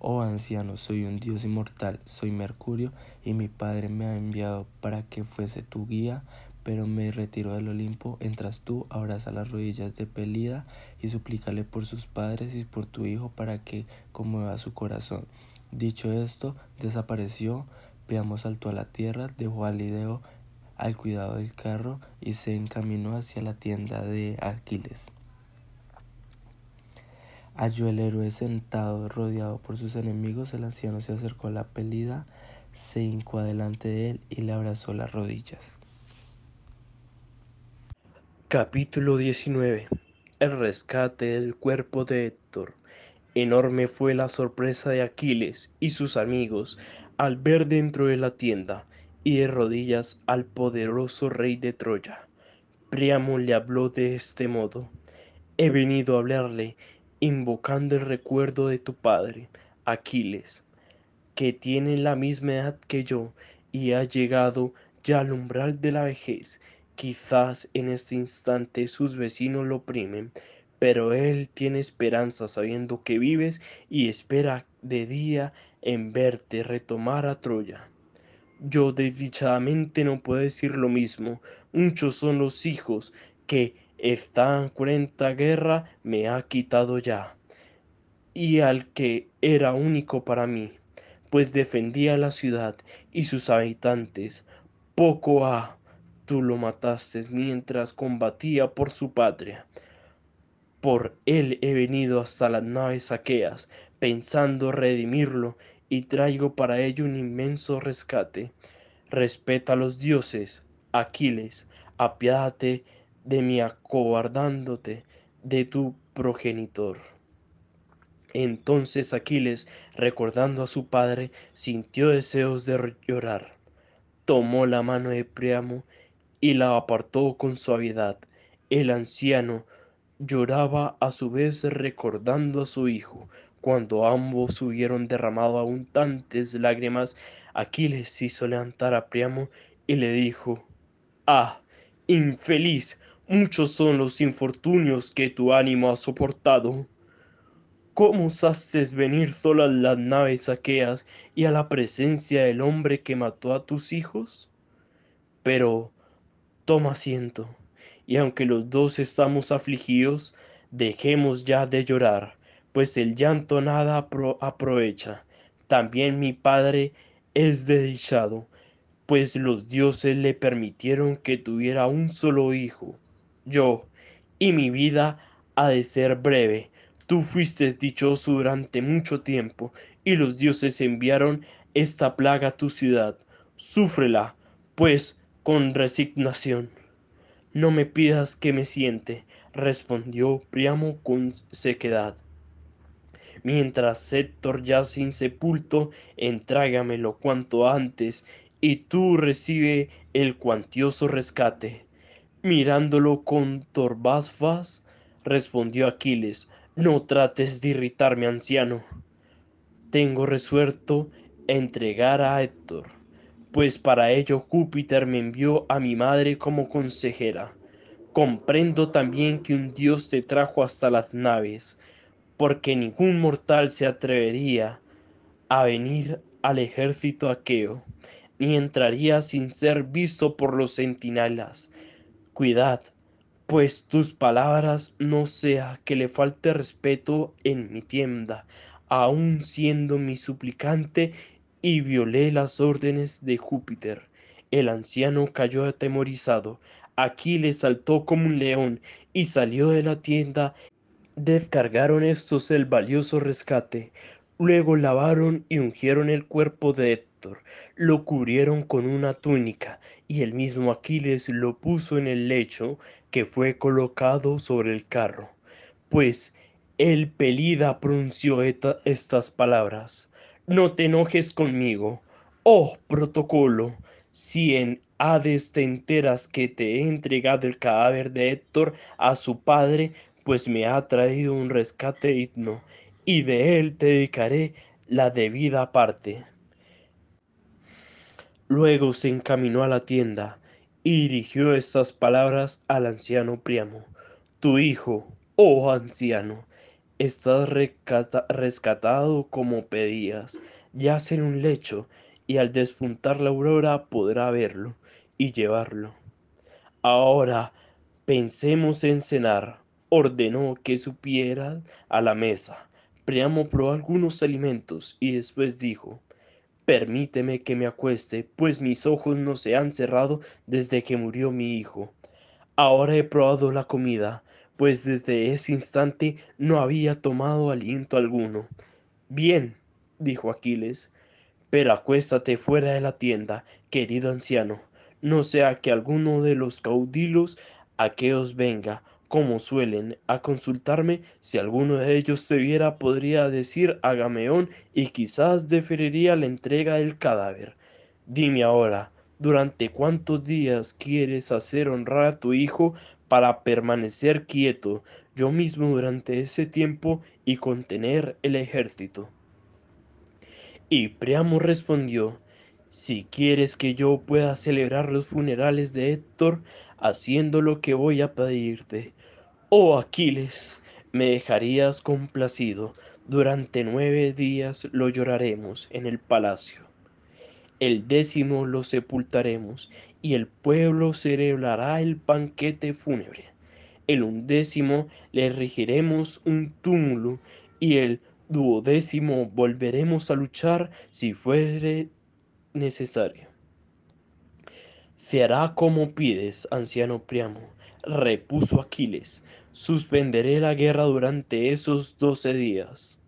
Oh anciano, soy un dios inmortal, soy Mercurio, y mi padre me ha enviado para que fuese tu guía, pero me retiro del Olimpo, entras tú, abraza las rodillas de Pelida y suplícale por sus padres y por tu hijo para que conmueva su corazón. Dicho esto, desapareció, Priamo saltó a la tierra, dejó a Lideo al cuidado del carro y se encaminó hacia la tienda de Aquiles. Halló el héroe sentado, rodeado por sus enemigos. El anciano se acercó a la pelida, se hincó delante de él y le abrazó las rodillas. Capítulo 19 El rescate del cuerpo de Héctor. Enorme fue la sorpresa de Aquiles y sus amigos al ver dentro de la tienda y de rodillas al poderoso rey de Troya. Priamo le habló de este modo. He venido a hablarle invocando el recuerdo de tu padre, Aquiles, que tiene la misma edad que yo y ha llegado ya al umbral de la vejez. Quizás en este instante sus vecinos lo oprimen, pero él tiene esperanza sabiendo que vives y espera de día en verte retomar a Troya. Yo desdichadamente no puedo decir lo mismo. Muchos son los hijos que esta cruenta guerra me ha quitado ya. Y al que era único para mí, pues defendía la ciudad y sus habitantes. Poco ha, tú lo mataste mientras combatía por su patria. Por él he venido hasta las naves aqueas, pensando redimirlo y traigo para ello un inmenso rescate. Respeta a los dioses, Aquiles, apiádate de mi acobardándote de tu progenitor. Entonces Aquiles, recordando a su padre, sintió deseos de llorar. Tomó la mano de Priamo y la apartó con suavidad. El anciano lloraba a su vez recordando a su hijo, cuando ambos hubieron derramado abundantes lágrimas, Aquiles hizo levantar a Priamo y le dijo, Ah, infeliz, muchos son los infortunios que tu ánimo ha soportado. ¿Cómo osaste venir solas las naves aqueas y a la presencia del hombre que mató a tus hijos? Pero toma asiento, y aunque los dos estamos afligidos, dejemos ya de llorar pues el llanto nada aprovecha. También mi padre es desdichado, pues los dioses le permitieron que tuviera un solo hijo. Yo, y mi vida ha de ser breve. Tú fuiste dichoso durante mucho tiempo, y los dioses enviaron esta plaga a tu ciudad. Súfrela, pues, con resignación. No me pidas que me siente, respondió Priamo con sequedad. Mientras Héctor yace insepulto, entrágamelo cuanto antes, y tú recibe el cuantioso rescate. Mirándolo con torbazfas, respondió Aquiles, no trates de irritarme, anciano. Tengo resuelto entregar a Héctor, pues para ello Júpiter me envió a mi madre como consejera. Comprendo también que un dios te trajo hasta las naves, porque ningún mortal se atrevería a venir al ejército aqueo, ni entraría sin ser visto por los centinelas. Cuidad, pues tus palabras no sea que le falte respeto en mi tienda, aun siendo mi suplicante, y violé las órdenes de Júpiter. El anciano cayó atemorizado. Aquiles saltó como un león y salió de la tienda. Descargaron estos el valioso rescate. Luego lavaron y ungieron el cuerpo de Héctor, lo cubrieron con una túnica, y el mismo Aquiles lo puso en el lecho que fue colocado sobre el carro. Pues el Pelida pronunció estas palabras. No te enojes conmigo, oh protocolo, si en Hades te enteras que te he entregado el cadáver de Héctor a su padre, pues me ha traído un rescate digno, y de él te dedicaré la debida parte. Luego se encaminó a la tienda y dirigió estas palabras al anciano Priamo. Tu hijo, oh anciano, estás rescatado como pedías, yace en un lecho, y al despuntar la aurora podrá verlo y llevarlo. Ahora pensemos en cenar. Ordenó que supieran a la mesa. Priamo probó algunos alimentos y después dijo, Permíteme que me acueste, pues mis ojos no se han cerrado desde que murió mi hijo. Ahora he probado la comida, pues desde ese instante no había tomado aliento alguno. Bien, dijo Aquiles, pero acuéstate fuera de la tienda, querido anciano, no sea que alguno de los caudilos aqueos venga, como suelen, a consultarme, si alguno de ellos se viera podría decir a Gameón y quizás deferiría la entrega del cadáver. Dime ahora, ¿durante cuántos días quieres hacer honrar a tu hijo para permanecer quieto yo mismo durante ese tiempo y contener el ejército. Y Priamo respondió, si quieres que yo pueda celebrar los funerales de Héctor, haciendo lo que voy a pedirte. Oh Aquiles, me dejarías complacido, durante nueve días lo lloraremos en el palacio. El décimo lo sepultaremos y el pueblo celebrará el banquete fúnebre. El undécimo le erigiremos un túmulo y el duodécimo volveremos a luchar si fuere necesario. Se hará como pides, anciano Priamo, repuso Aquiles. Suspenderé la guerra durante esos doce días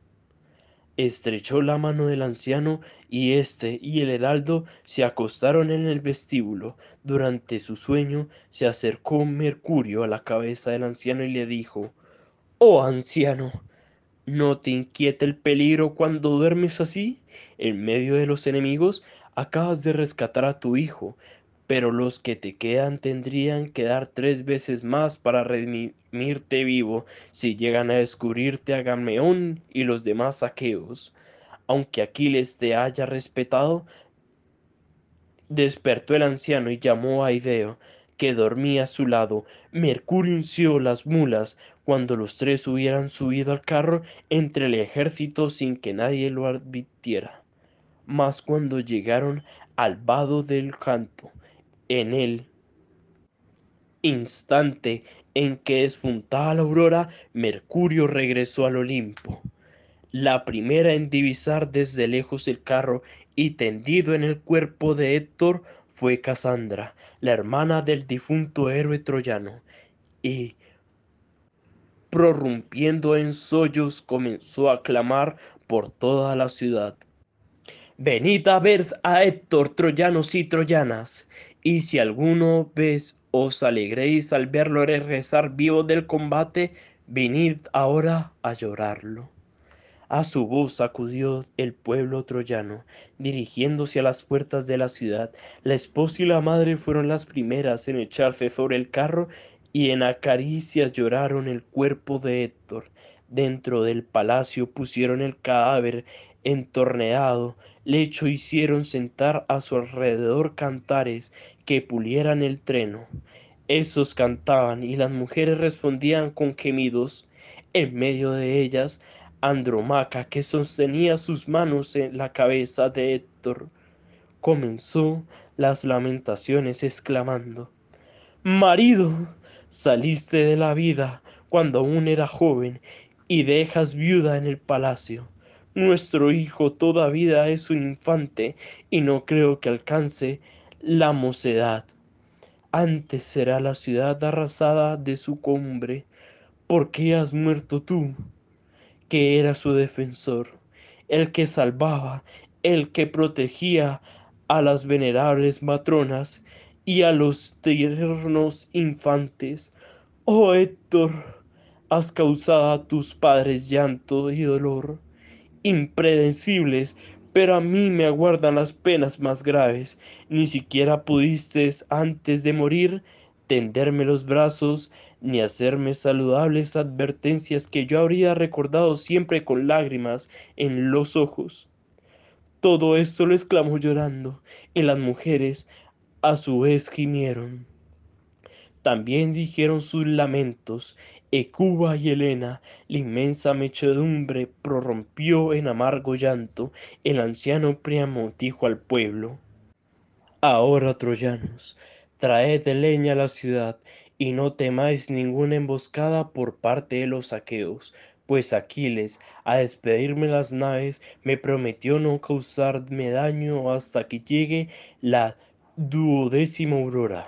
estrechó la mano del anciano y éste y el heraldo se acostaron en el vestíbulo. Durante su sueño se acercó Mercurio a la cabeza del anciano y le dijo Oh anciano, ¿no te inquieta el peligro cuando duermes así? En medio de los enemigos acabas de rescatar a tu hijo, pero los que te quedan tendrían que dar tres veces más para redimirte vivo si llegan a descubrirte a Gameón y los demás aqueos. Aunque Aquiles te haya respetado, despertó el anciano y llamó a Ideo, que dormía a su lado. Mercurio unció las mulas cuando los tres hubieran subido al carro entre el ejército sin que nadie lo advirtiera. Mas cuando llegaron al vado del campo, en el instante en que despuntaba la aurora, Mercurio regresó al Olimpo. La primera en divisar desde lejos el carro y tendido en el cuerpo de Héctor fue Casandra, la hermana del difunto héroe troyano, y prorrumpiendo en sollos comenzó a clamar por toda la ciudad. Venid a ver a Héctor, troyanos y troyanas, y si alguno vez os alegréis al verlo regresar vivo del combate, venid ahora a llorarlo. A su voz acudió el pueblo troyano, dirigiéndose a las puertas de la ciudad. La esposa y la madre fueron las primeras en echarse sobre el carro y en acaricias lloraron el cuerpo de Héctor. Dentro del palacio pusieron el cadáver entorneado, lecho hicieron sentar a su alrededor cantares que pulieran el treno. Esos cantaban y las mujeres respondían con gemidos. En medio de ellas, Andromaca, que sostenía sus manos en la cabeza de Héctor, comenzó las lamentaciones exclamando, Marido, saliste de la vida cuando aún era joven y dejas viuda en el palacio. Nuestro hijo todavía es un infante y no creo que alcance la mocedad. Antes será la ciudad arrasada de su cumbre. ¿Por qué has muerto tú, que era su defensor, el que salvaba, el que protegía a las venerables matronas y a los tiernos infantes? Oh Héctor, has causado a tus padres llanto y dolor impredecibles, pero a mí me aguardan las penas más graves. Ni siquiera pudiste antes de morir tenderme los brazos ni hacerme saludables advertencias que yo habría recordado siempre con lágrimas en los ojos. Todo esto lo exclamó llorando, y las mujeres a su vez gimieron. También dijeron sus lamentos, Ecuba y Helena, la inmensa mechedumbre prorrumpió en amargo llanto. El anciano Priamo dijo al pueblo: Ahora, troyanos, traed leña a la ciudad, y no temáis ninguna emboscada por parte de los aqueos, pues Aquiles, a despedirme las naves, me prometió no causarme daño hasta que llegue la duodécima aurora.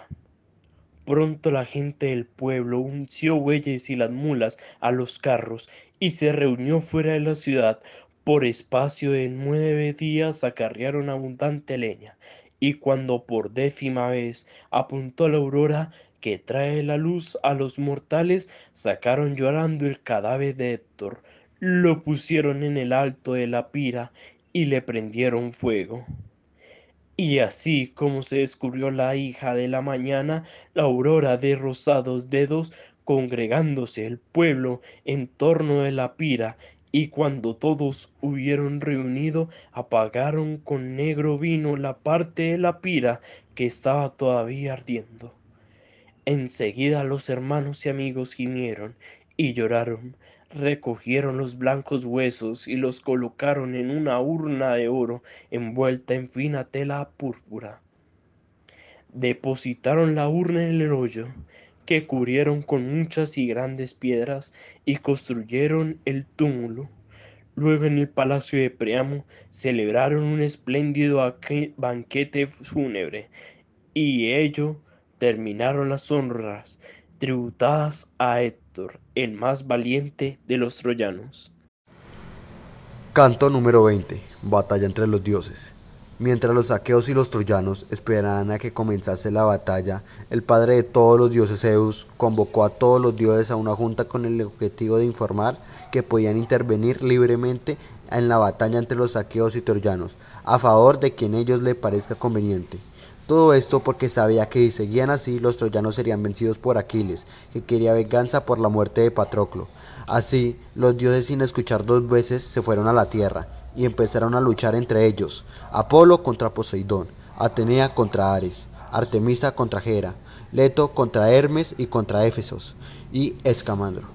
Pronto la gente del pueblo unció bueyes y las mulas a los carros y se reunió fuera de la ciudad. Por espacio de nueve días acarrearon abundante leña, y cuando por décima vez apuntó la aurora que trae la luz a los mortales, sacaron llorando el cadáver de Héctor, lo pusieron en el alto de la pira y le prendieron fuego. Y así como se descubrió la hija de la mañana, la aurora de rosados dedos, congregándose el pueblo en torno de la pira, y cuando todos hubieron reunido, apagaron con negro vino la parte de la pira que estaba todavía ardiendo. Enseguida los hermanos y amigos gimieron y lloraron, recogieron los blancos huesos y los colocaron en una urna de oro envuelta en fina tela púrpura. Depositaron la urna en el hoyo, que cubrieron con muchas y grandes piedras, y construyeron el túmulo. Luego en el palacio de Priamo celebraron un espléndido banquete fúnebre, y ello terminaron las honras tributadas a Héctor, el más valiente de los troyanos. Canto número 20. Batalla entre los dioses. Mientras los aqueos y los troyanos esperaban a que comenzase la batalla, el padre de todos los dioses Zeus convocó a todos los dioses a una junta con el objetivo de informar que podían intervenir libremente en la batalla entre los aqueos y troyanos, a favor de quien ellos le parezca conveniente. Todo esto porque sabía que si seguían así los troyanos serían vencidos por Aquiles, que quería venganza por la muerte de Patroclo. Así, los dioses sin escuchar dos veces se fueron a la tierra y empezaron a luchar entre ellos, Apolo contra Poseidón, Atenea contra Ares, Artemisa contra Hera, Leto contra Hermes y contra Éfesos, y Escamandro.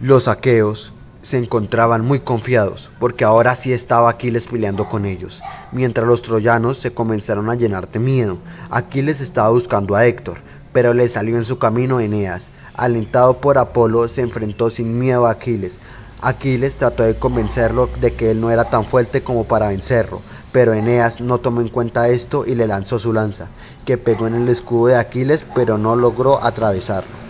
Los aqueos se encontraban muy confiados, porque ahora sí estaba Aquiles peleando con ellos, mientras los troyanos se comenzaron a llenar de miedo. Aquiles estaba buscando a Héctor, pero le salió en su camino Eneas. Alentado por Apolo, se enfrentó sin miedo a Aquiles. Aquiles trató de convencerlo de que él no era tan fuerte como para vencerlo, pero Eneas no tomó en cuenta esto y le lanzó su lanza, que pegó en el escudo de Aquiles, pero no logró atravesarlo.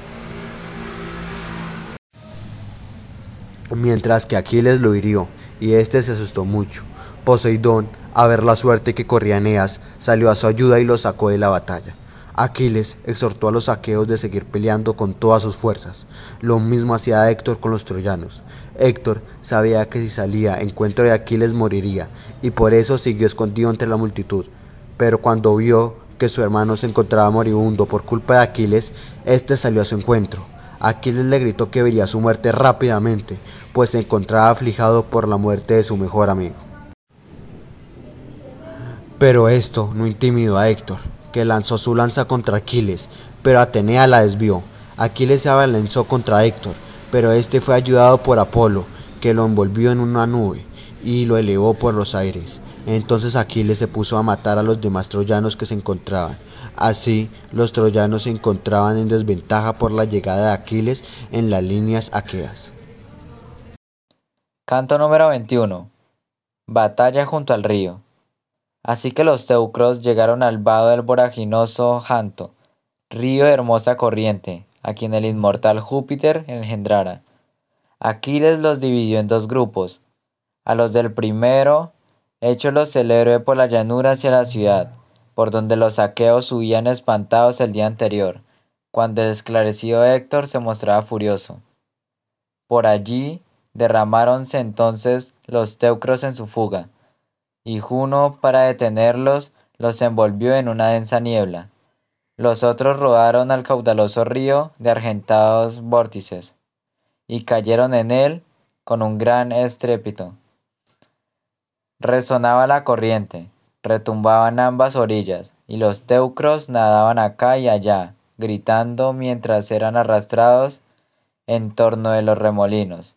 Mientras que Aquiles lo hirió, y éste se asustó mucho. Poseidón, a ver la suerte que corría Eneas, salió a su ayuda y lo sacó de la batalla. Aquiles exhortó a los aqueos de seguir peleando con todas sus fuerzas. Lo mismo hacía Héctor con los troyanos. Héctor sabía que si salía en encuentro de Aquiles moriría, y por eso siguió escondido entre la multitud. Pero cuando vio que su hermano se encontraba moribundo por culpa de Aquiles, éste salió a su encuentro. Aquiles le gritó que vería su muerte rápidamente, pues se encontraba aflijado por la muerte de su mejor amigo. Pero esto no intimidó a Héctor, que lanzó su lanza contra Aquiles, pero Atenea la desvió. Aquiles se abalanzó contra Héctor, pero este fue ayudado por Apolo, que lo envolvió en una nube y lo elevó por los aires. Entonces Aquiles se puso a matar a los demás troyanos que se encontraban, Así, los troyanos se encontraban en desventaja por la llegada de Aquiles en las líneas aqueas. Canto número 21. Batalla junto al río. Así que los teucros llegaron al vado del voraginoso Janto, río de hermosa corriente, a quien el inmortal Júpiter engendrara. Aquiles los dividió en dos grupos. A los del primero, écholos el héroe por la llanura hacia la ciudad, por donde los aqueos huían espantados el día anterior, cuando el esclarecido Héctor se mostraba furioso. Por allí derramáronse entonces los teucros en su fuga, y Juno, para detenerlos, los envolvió en una densa niebla. Los otros rodaron al caudaloso río de argentados vórtices, y cayeron en él con un gran estrépito. Resonaba la corriente, retumbaban ambas orillas, y los teucros nadaban acá y allá, gritando mientras eran arrastrados en torno de los remolinos.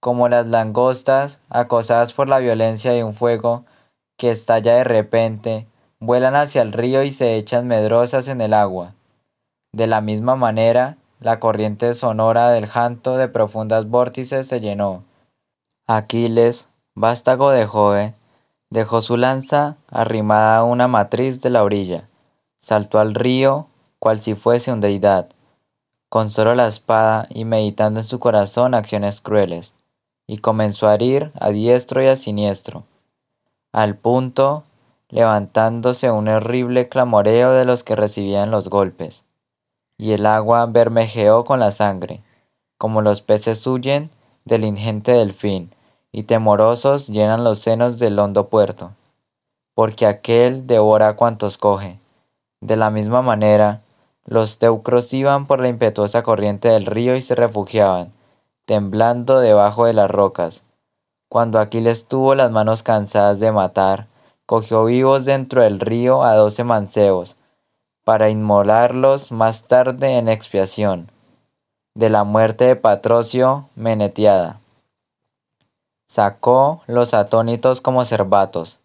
Como las langostas, acosadas por la violencia de un fuego que estalla de repente, vuelan hacia el río y se echan medrosas en el agua. De la misma manera, la corriente sonora del janto de profundas vórtices se llenó. Aquiles, vástago de Jove, dejó su lanza arrimada a una matriz de la orilla, saltó al río cual si fuese un deidad, con solo la espada y meditando en su corazón acciones crueles, y comenzó a herir a diestro y a siniestro, al punto levantándose un horrible clamoreo de los que recibían los golpes, y el agua bermejeó con la sangre, como los peces huyen del ingente delfín, y temorosos llenan los senos del hondo puerto, porque aquel devora cuantos coge. De la misma manera, los teucros iban por la impetuosa corriente del río y se refugiaban, temblando debajo de las rocas. Cuando Aquiles tuvo las manos cansadas de matar, cogió vivos dentro del río a doce mancebos, para inmolarlos más tarde en expiación, de la muerte de Patrocio Menetiada. Sacó los atónitos como cervatos,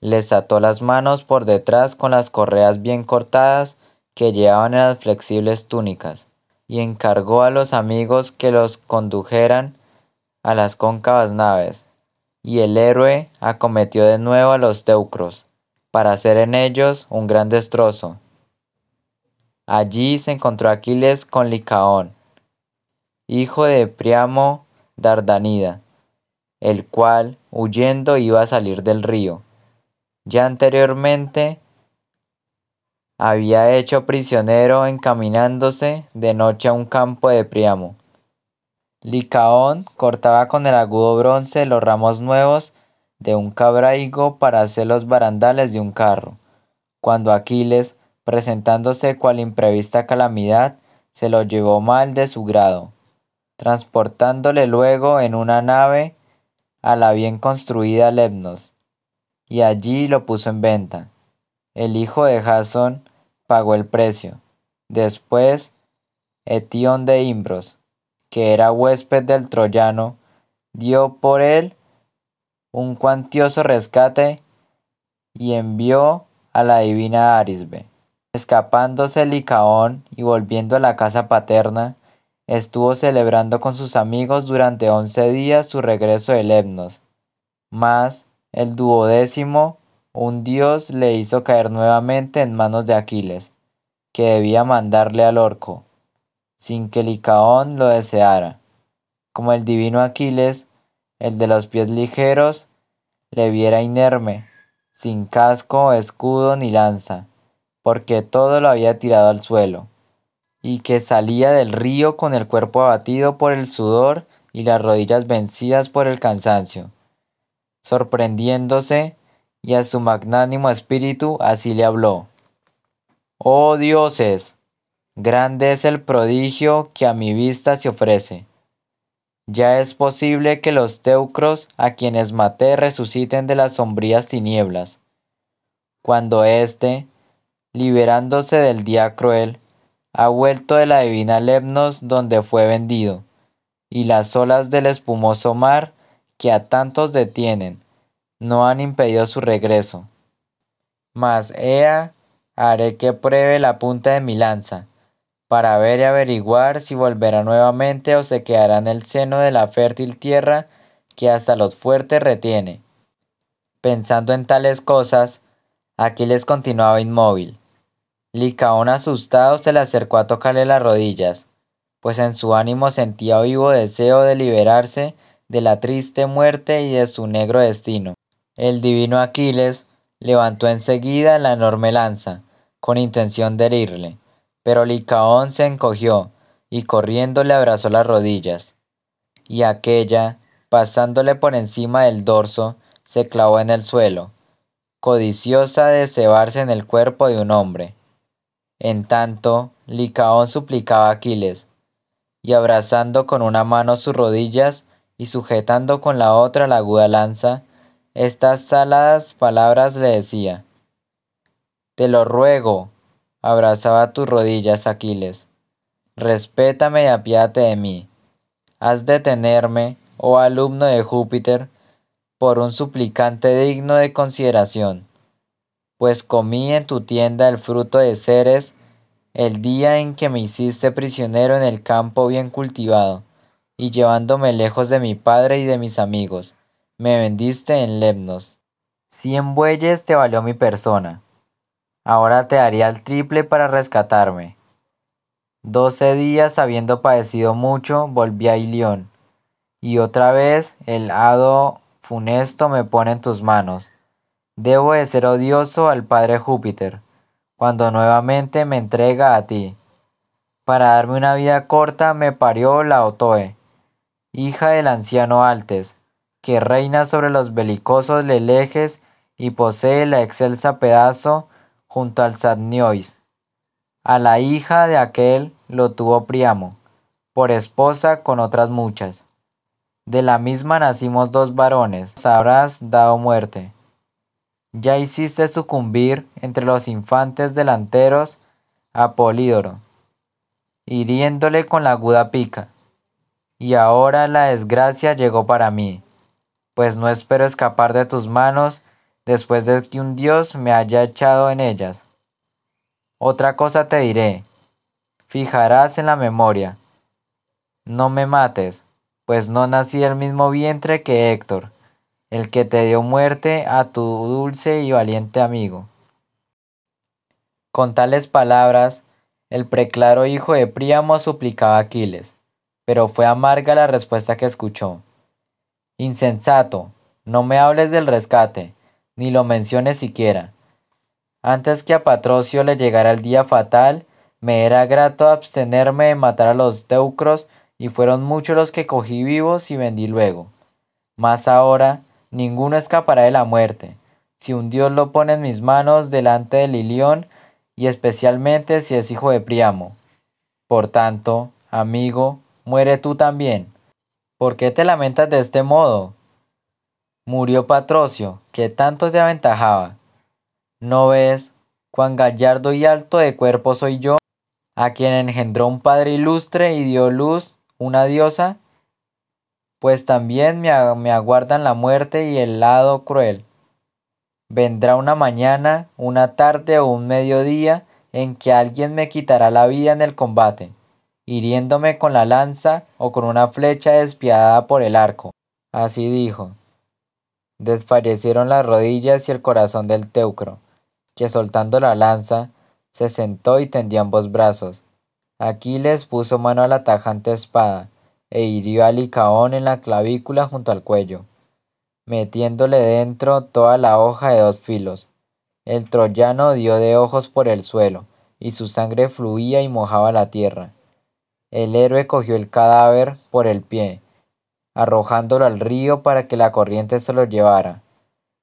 les ató las manos por detrás con las correas bien cortadas que llevaban en las flexibles túnicas, y encargó a los amigos que los condujeran a las cóncavas naves, y el héroe acometió de nuevo a los teucros, para hacer en ellos un gran destrozo. Allí se encontró Aquiles con Licaón, hijo de Priamo Dardanida, el cual, huyendo, iba a salir del río. Ya anteriormente había hecho prisionero encaminándose de noche a un campo de Priamo. Licaón cortaba con el agudo bronce los ramos nuevos de un cabraigo para hacer los barandales de un carro, cuando Aquiles, presentándose cual imprevista calamidad, se lo llevó mal de su grado, transportándole luego en una nave a la bien construida Lemnos, y allí lo puso en venta. El hijo de Jasón pagó el precio. Después, Etión de Imbros, que era huésped del troyano, dio por él un cuantioso rescate y envió a la divina Arisbe. Escapándose Licaón y volviendo a la casa paterna, estuvo celebrando con sus amigos durante once días su regreso de Lemnos. Mas el duodécimo, un dios le hizo caer nuevamente en manos de Aquiles, que debía mandarle al orco, sin que Licaón lo deseara. Como el divino Aquiles, el de los pies ligeros, le viera inerme, sin casco, escudo ni lanza, porque todo lo había tirado al suelo y que salía del río con el cuerpo abatido por el sudor y las rodillas vencidas por el cansancio. Sorprendiéndose, y a su magnánimo espíritu así le habló. Oh dioses, grande es el prodigio que a mi vista se ofrece. Ya es posible que los teucros a quienes maté resuciten de las sombrías tinieblas. Cuando éste, liberándose del día cruel, ha vuelto de la divina Lemnos donde fue vendido, y las olas del espumoso mar que a tantos detienen, no han impedido su regreso. Mas Ea haré que pruebe la punta de mi lanza, para ver y averiguar si volverá nuevamente o se quedará en el seno de la fértil tierra que hasta los fuertes retiene. Pensando en tales cosas, Aquiles continuaba inmóvil. Licaón asustado se le acercó a tocarle las rodillas, pues en su ánimo sentía vivo deseo de liberarse de la triste muerte y de su negro destino. El divino Aquiles levantó enseguida la enorme lanza, con intención de herirle, pero Licaón se encogió y corriendo le abrazó las rodillas, y aquella, pasándole por encima del dorso, se clavó en el suelo, codiciosa de cebarse en el cuerpo de un hombre. En tanto, Licaón suplicaba a Aquiles, y abrazando con una mano sus rodillas y sujetando con la otra la aguda lanza, estas saladas palabras le decía. Te lo ruego, abrazaba tus rodillas, Aquiles. Respétame y apiádate de mí. Haz detenerme, oh alumno de Júpiter, por un suplicante digno de consideración, pues comí en tu tienda el fruto de Ceres el día en que me hiciste prisionero en el campo bien cultivado, y llevándome lejos de mi padre y de mis amigos, me vendiste en Lemnos. Cien bueyes te valió mi persona. Ahora te daría el triple para rescatarme. Doce días habiendo padecido mucho, volví a Ilión, y otra vez el hado funesto me pone en tus manos. Debo de ser odioso al Padre Júpiter, cuando nuevamente me entrega a ti. Para darme una vida corta me parió la Otoe, hija del anciano Altes, que reina sobre los belicosos lelejes y posee la excelsa pedazo junto al Sadniois. A la hija de aquel lo tuvo Priamo, por esposa con otras muchas. De la misma nacimos dos varones, habrás dado muerte. Ya hiciste sucumbir entre los infantes delanteros a Polídoro, hiriéndole con la aguda pica. Y ahora la desgracia llegó para mí, pues no espero escapar de tus manos después de que un dios me haya echado en ellas. Otra cosa te diré, fijarás en la memoria. No me mates, pues no nací del mismo vientre que Héctor, el que te dio muerte a tu dulce y valiente amigo. Con tales palabras, el preclaro hijo de Príamo suplicaba a Aquiles, pero fue amarga la respuesta que escuchó. Insensato, no me hables del rescate, ni lo menciones siquiera. Antes que a Patrocio le llegara el día fatal, me era grato abstenerme de matar a los teucros, y fueron muchos los que cogí vivos y vendí luego. Mas ahora ninguno escapará de la muerte, si un dios lo pone en mis manos delante del Ilión, y especialmente si es hijo de Priamo. Por tanto, amigo, muere tú también. ¿Por qué te lamentas de este modo? Murió Patrocio, que tanto te aventajaba. ¿No ves cuán gallardo y alto de cuerpo soy yo, a quien engendró un padre ilustre y dio luz una diosa? Pues también me, aguardan la muerte y el lado cruel. Vendrá una mañana, una tarde o un mediodía en que alguien me quitará la vida en el combate, hiriéndome con la lanza o con una flecha despiadada por el arco. Así dijo. Desfallecieron las rodillas y el corazón del teucro, que soltando la lanza, se sentó y tendió ambos brazos. Aquiles puso mano a la tajante espada, e hirió a Licaón en la clavícula junto al cuello, metiéndole dentro toda la hoja de dos filos. El troyano dio de ojos por el suelo, y su sangre fluía y mojaba la tierra. El héroe cogió el cadáver por el pie, arrojándolo al río para que la corriente se lo llevara,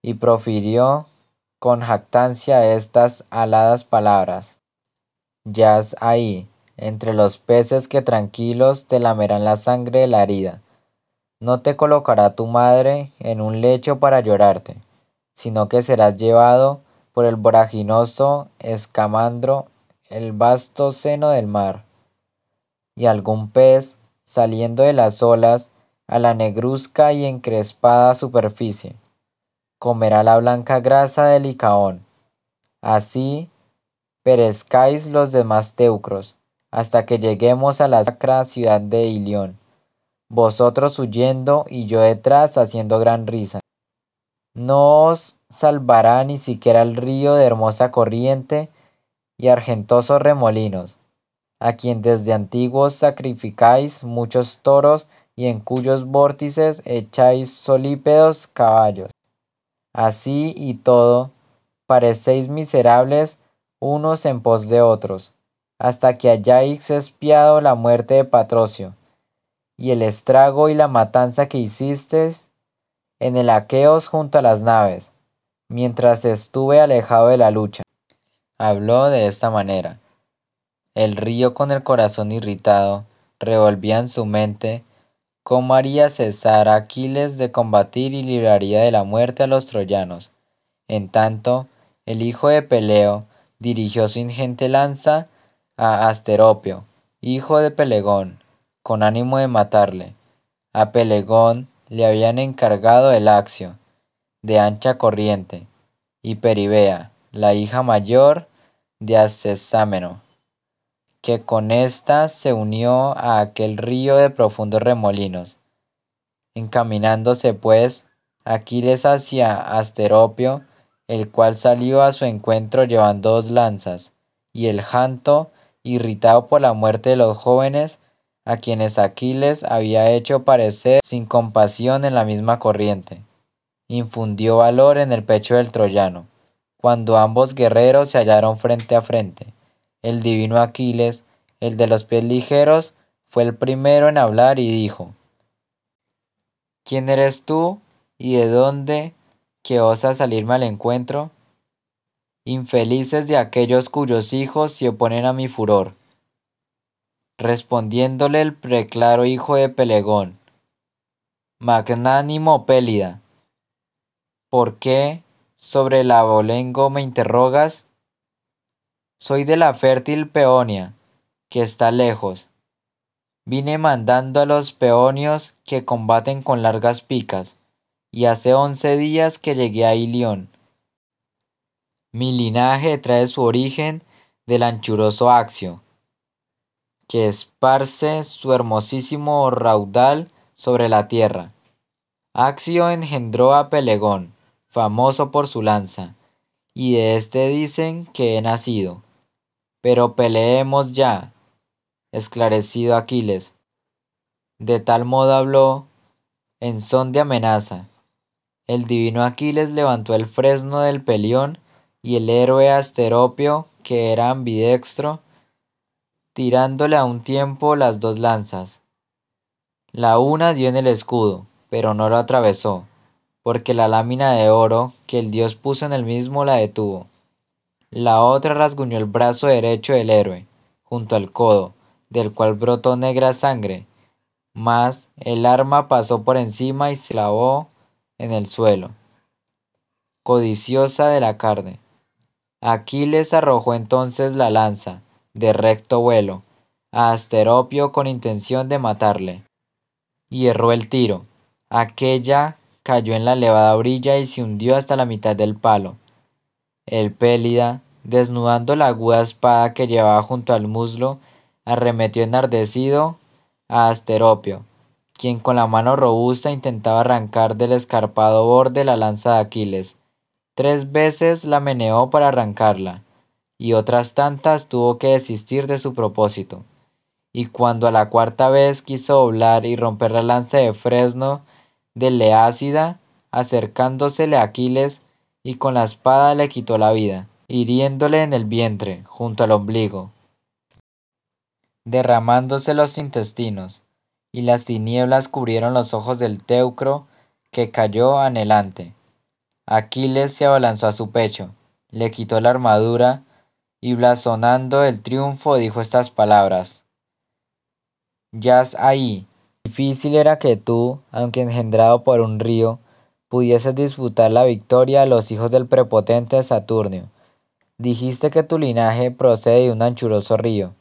y profirió con jactancia estas aladas palabras. Yaz ahí, entre los peces que tranquilos te lamerán la sangre de la herida. No te colocará tu madre en un lecho para llorarte, sino que serás llevado por el voraginoso escamandro, el vasto seno del mar. Y algún pez, saliendo de las olas, a la negruzca y encrespada superficie. Comerá la blanca grasa del Licaón. Así, perezcáis los demás teucros, hasta que lleguemos a la sacra ciudad de Ilión, vosotros huyendo y yo detrás haciendo gran risa. No os salvará ni siquiera el río de hermosa corriente y argentosos remolinos, a quien desde antiguos sacrificáis muchos toros y en cuyos vórtices echáis solípedos caballos. Así y todo, parecéis miserables unos en pos de otros, hasta que hayáis espiado la muerte de Patrocio, y el estrago y la matanza que hicisteis en el Aqueos junto a las naves, mientras estuve alejado de la lucha. Habló de esta manera. El río con el corazón irritado revolvía en su mente cómo haría cesar a Aquiles de combatir y libraría de la muerte a los troyanos. En tanto, el hijo de Peleo dirigió su ingente lanza a Asteropio, hijo de Pelegón, con ánimo de matarle. A Pelegón le habían encargado el Axio, de ancha corriente, y Peribea, la hija mayor de Acesámeno, que con ésta se unió a aquel río de profundos remolinos. Encaminándose pues Aquiles hacia Asteropio, el cual salió a su encuentro llevando dos lanzas, y el janto, irritado por la muerte de los jóvenes, a quienes Aquiles había hecho parecer sin compasión en la misma corriente, infundió valor en el pecho del troyano. Cuando ambos guerreros se hallaron frente a frente, el divino Aquiles, el de los pies ligeros, fue el primero en hablar y dijo, ¿Quién eres tú y de dónde que osas salirme al encuentro? Infelices de aquellos cuyos hijos se oponen a mi furor. Respondiéndole el preclaro hijo de Pelegón, Magnánimo Pélida, ¿por qué sobre el abolengo me interrogas? Soy de la fértil Peonia, que está lejos. Vine mandando a los peonios que combaten con largas picas, y hace once días que llegué a Ilión. Mi linaje trae su origen del anchuroso Axio, que esparce su hermosísimo raudal sobre la tierra. Axio engendró a Pelegón, famoso por su lanza, y de éste dicen que he nacido. Pero peleemos ya, esclarecido Aquiles. De tal modo habló, en son de amenaza. El divino Aquiles levantó el fresno del pelión y el héroe Asteropio, que era ambidextro, tirándole a un tiempo las dos lanzas. La una dio en el escudo, pero no lo atravesó, porque la lámina de oro que el dios puso en el mismo la detuvo. La otra rasguñó el brazo derecho del héroe, junto al codo, del cual brotó negra sangre, mas el arma pasó por encima y se clavó en el suelo. Codiciosa de la carne. Aquiles arrojó entonces la lanza, de recto vuelo, a Asteropio con intención de matarle. Y erró el tiro. Aquella cayó en la elevada orilla y se hundió hasta la mitad del palo. El Pélida, desnudando la aguda espada que llevaba junto al muslo, arremetió enardecido a Asteropio, quien con la mano robusta intentaba arrancar del escarpado borde la lanza de Aquiles. Tres veces la meneó para arrancarla, y otras tantas tuvo que desistir de su propósito. Y cuando a la cuarta vez quiso doblar y romper la lanza de fresno de Leácida, acercándosele a Aquiles, y con la espada le quitó la vida, hiriéndole en el vientre, junto al ombligo, derramándose los intestinos, y las tinieblas cubrieron los ojos del teucro, que cayó anhelante. Aquiles se abalanzó a su pecho, le quitó la armadura, y blasonando el triunfo dijo estas palabras. Yas ahí. Difícil era que tú, aunque engendrado por un río, pudieses disputar la victoria a los hijos del prepotente Saturnio. Dijiste que tu linaje procede de un anchuroso río,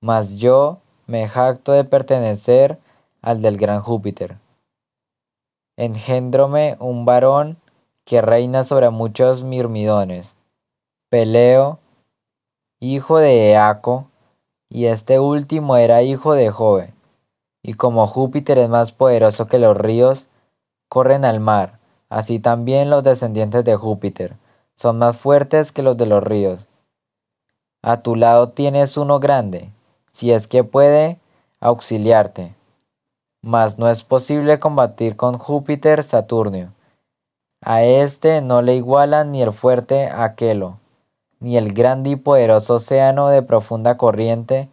mas yo me jacto de pertenecer al del gran Júpiter. Engendrome un varón que reina sobre muchos mirmidones. Peleo hijo de Eaco, y este último era hijo de Jove. Y como Júpiter es más poderoso que los ríos, corren al mar, así también los descendientes de Júpiter son más fuertes que los de los ríos. A tu lado tienes uno grande, si es que puede auxiliarte. Mas no es posible combatir con Júpiter Saturnio. A este no le igualan ni el fuerte Aquelo, ni el grande y poderoso océano de profunda corriente,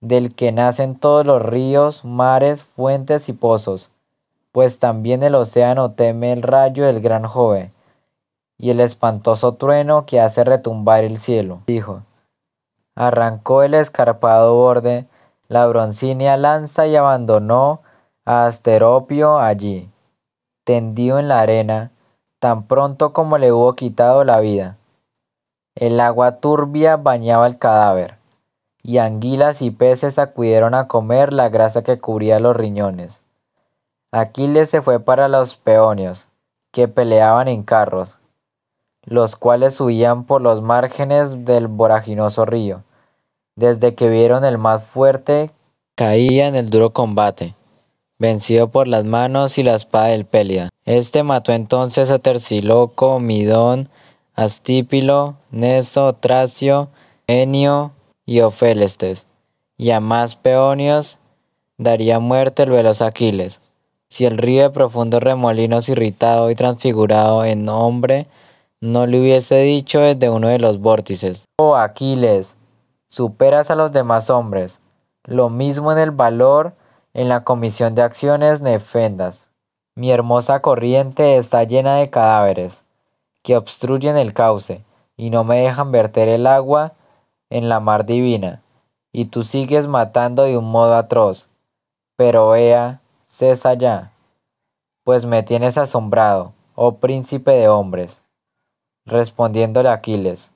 del que nacen todos los ríos, mares, fuentes y pozos, pues también el océano teme el rayo del gran Jove, y el espantoso trueno que hace retumbar el cielo. Dijo, arrancó el escarpado borde, la broncínea lanza y abandonó a Asteropio allí, tendido en la arena, tan pronto como le hubo quitado la vida. El agua turbia bañaba el cadáver, y anguilas y peces acudieron a comer la grasa que cubría los riñones. Aquiles se fue para los peonios, que peleaban en carros, los cuales subían por los márgenes del voraginoso río. Desde que vieron el más fuerte, caía en el duro combate, vencido por las manos y la espada del Pélida. Este mató entonces a Tersiloco, Midón, Astípilo, Neso, Tracio, Enio y Ofélestes, y a más peonios daría muerte el veloz Aquiles. Si el río de profundos remolinos irritado y transfigurado en hombre no le hubiese dicho desde uno de los vórtices, Oh Aquiles, superas a los demás hombres, lo mismo en el valor, en la comisión de acciones nefendas. Mi hermosa corriente está llena de cadáveres que obstruyen el cauce y no me dejan verter el agua en la mar divina, y tú sigues matando de un modo atroz. Pero Ea, cesa ya, pues me tienes asombrado, oh príncipe de hombres. Respondiéndole Aquiles,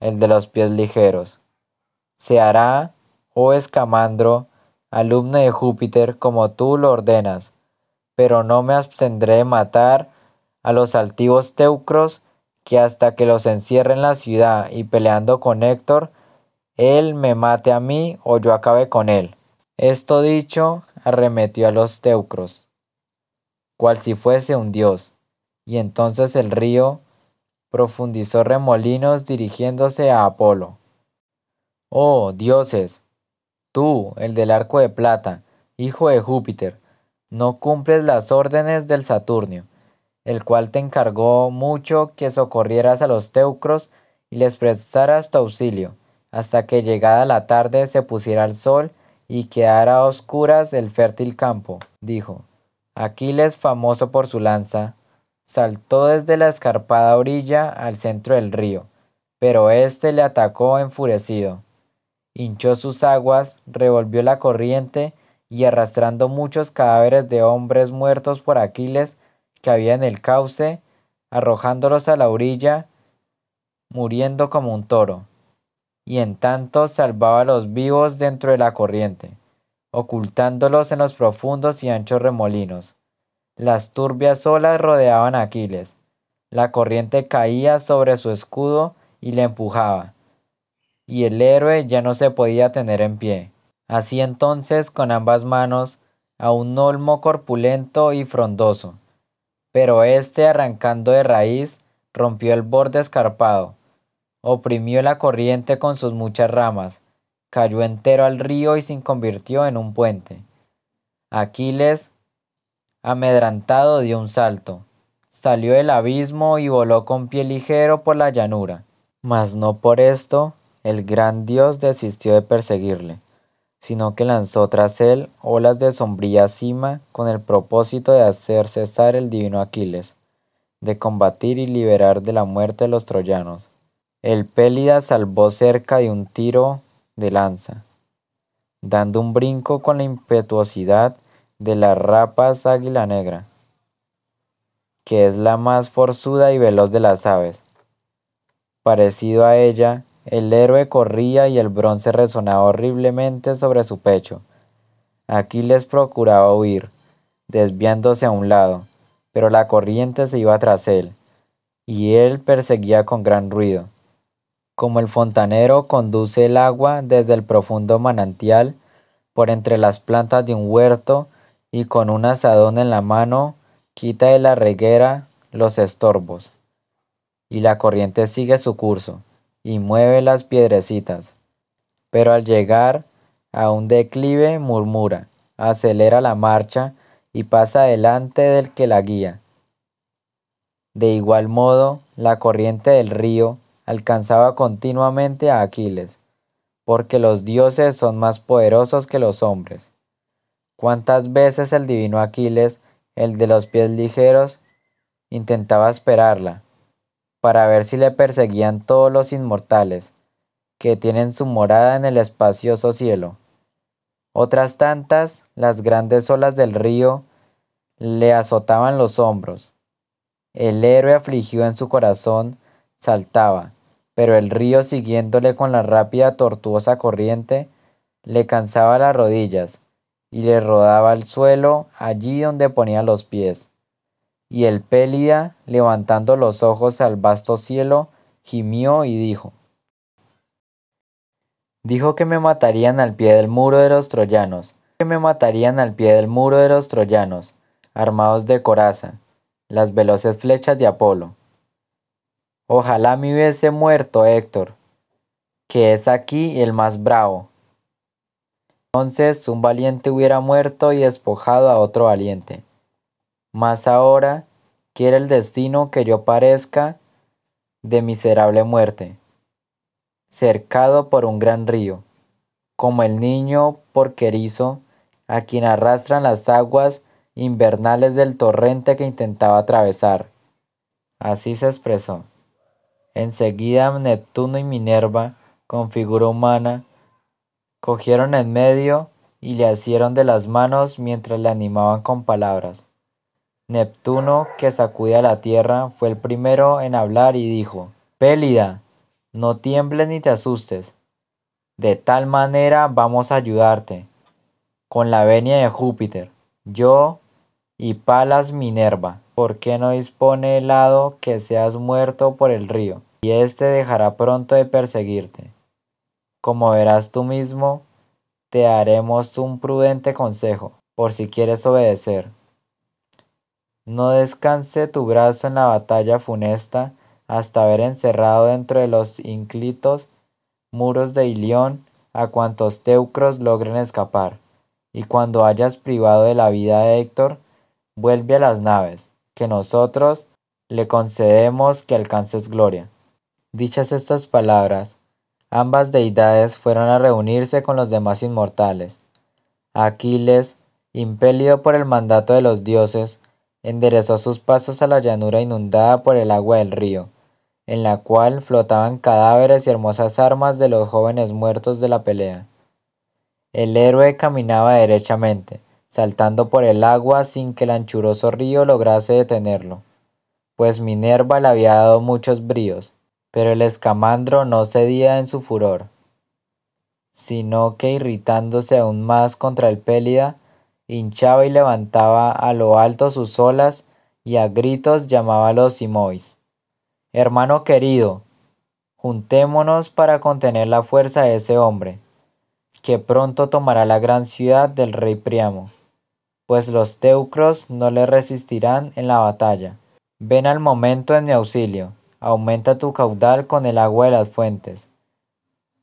el de los pies ligeros, se hará, oh escamandro, alumno de Júpiter, como tú lo ordenas, pero no me abstendré de matar a los altivos teucros que hasta que los encierre en la ciudad y peleando con Héctor, él me mate a mí o yo acabe con él. Esto dicho, arremetió a los teucros, cual si fuese un dios, y entonces el río profundizó remolinos dirigiéndose a Apolo. Oh, dioses, tú, el del arco de plata, hijo de Júpiter, no cumples las órdenes del Saturnio el cual te encargó mucho que socorrieras a los teucros y les prestaras tu auxilio, hasta que llegada la tarde se pusiera el sol y quedara a oscuras el fértil campo, dijo. Aquiles, famoso por su lanza, saltó desde la escarpada orilla al centro del río, pero éste le atacó enfurecido. Hinchó sus aguas, revolvió la corriente y arrastrando muchos cadáveres de hombres muertos por Aquiles, que había en el cauce, arrojándolos a la orilla, muriendo como un toro, y en tanto salvaba a los vivos dentro de la corriente, ocultándolos en los profundos y anchos remolinos. Las turbias olas rodeaban a Aquiles, la corriente caía sobre su escudo y le empujaba, y el héroe ya no se podía tener en pie. Así entonces con ambas manos a un olmo corpulento y frondoso, pero éste arrancando de raíz rompió el borde escarpado, oprimió la corriente con sus muchas ramas, cayó entero al río y se convirtió en un puente. Aquiles, amedrantado, dio un salto, salió del abismo y voló con pie ligero por la llanura. Mas no por esto el gran dios desistió de perseguirle sino que lanzó tras él olas de sombría cima con el propósito de hacer cesar el divino Aquiles, de combatir y liberar de la muerte a los troyanos. El Pélida salvó cerca de un tiro de lanza, dando un brinco con la impetuosidad de la rapaz águila negra, que es la más forzuda y veloz de las aves. Parecido a ella, el héroe corría y el bronce resonaba horriblemente sobre su pecho. Aquiles procuraba huir, desviándose a un lado, pero la corriente se iba tras él, y él perseguía con gran ruido. como el fontanero conduce el agua desde el profundo manantial por entre las plantas de un huerto y con un asadón en la mano quita de la reguera los estorbos. Y la corriente sigue su curso y mueve las piedrecitas. Pero al llegar a un declive murmura, acelera la marcha y pasa delante del que la guía. De igual modo, la corriente del río alcanzaba continuamente a Aquiles, porque los dioses son más poderosos que los hombres. ¿Cuántas veces el divino Aquiles, el de los pies ligeros, intentaba esperarla, para ver si le perseguían todos los inmortales, que tienen su morada en el espacioso cielo? Otras tantas, las grandes olas del río le azotaban los hombros. El héroe afligido en su corazón saltaba, pero el río siguiéndole con la rápida tortuosa corriente, le cansaba las rodillas y le rodaba el suelo allí donde ponía los pies. Y el Pélida, levantando los ojos al vasto cielo, gimió y dijo, Dijo que me matarían al pie del muro de los troyanos, que me matarían al pie del muro de los troyanos, armados de coraza, las veloces flechas de Apolo. Ojalá me hubiese muerto Héctor, que es aquí el más bravo. Entonces un valiente hubiera muerto y despojado a otro valiente. Mas ahora quiere el destino que yo parezca de miserable muerte, cercado por un gran río, como el niño porquerizo a quien arrastran las aguas invernales del torrente que intentaba atravesar. Así se expresó. Enseguida Neptuno y Minerva, con figura humana, cogieron en medio y le asieron de las manos mientras le animaban con palabras. Neptuno, que sacudía la tierra, fue el primero en hablar y dijo, Pélida, no tiembles ni te asustes. De tal manera vamos a ayudarte, con la venia de Júpiter, yo y Palas Minerva, ¿por qué no dispone el lado que seas muerto por el río, y éste dejará pronto de perseguirte? Como verás tú mismo, te haremos un prudente consejo, por si quieres obedecer. No descanse tu brazo en la batalla funesta hasta haber encerrado dentro de los inclitos muros de Ilión a cuantos teucros logren escapar, y cuando hayas privado de la vida de Héctor, vuelve a las naves, que nosotros le concedemos que alcances gloria. Dichas estas palabras, ambas deidades fueron a reunirse con los demás inmortales. Aquiles, impelido por el mandato de los dioses, enderezó sus pasos a la llanura inundada por el agua del río, en la cual flotaban cadáveres y hermosas armas de los jóvenes muertos de la pelea. El héroe caminaba derechamente, saltando por el agua sin que el anchuroso río lograse detenerlo, pues Minerva le había dado muchos bríos, pero el escamandro no cedía en su furor, sino que irritándose aún más contra el Pélida, hinchaba y levantaba a lo alto sus olas y a gritos llamaba a los Simois. Hermano querido, juntémonos para contener la fuerza de ese hombre, que pronto tomará la gran ciudad del rey Priamo, pues los teucros no le resistirán en la batalla. Ven al momento en mi auxilio, aumenta tu caudal con el agua de las fuentes.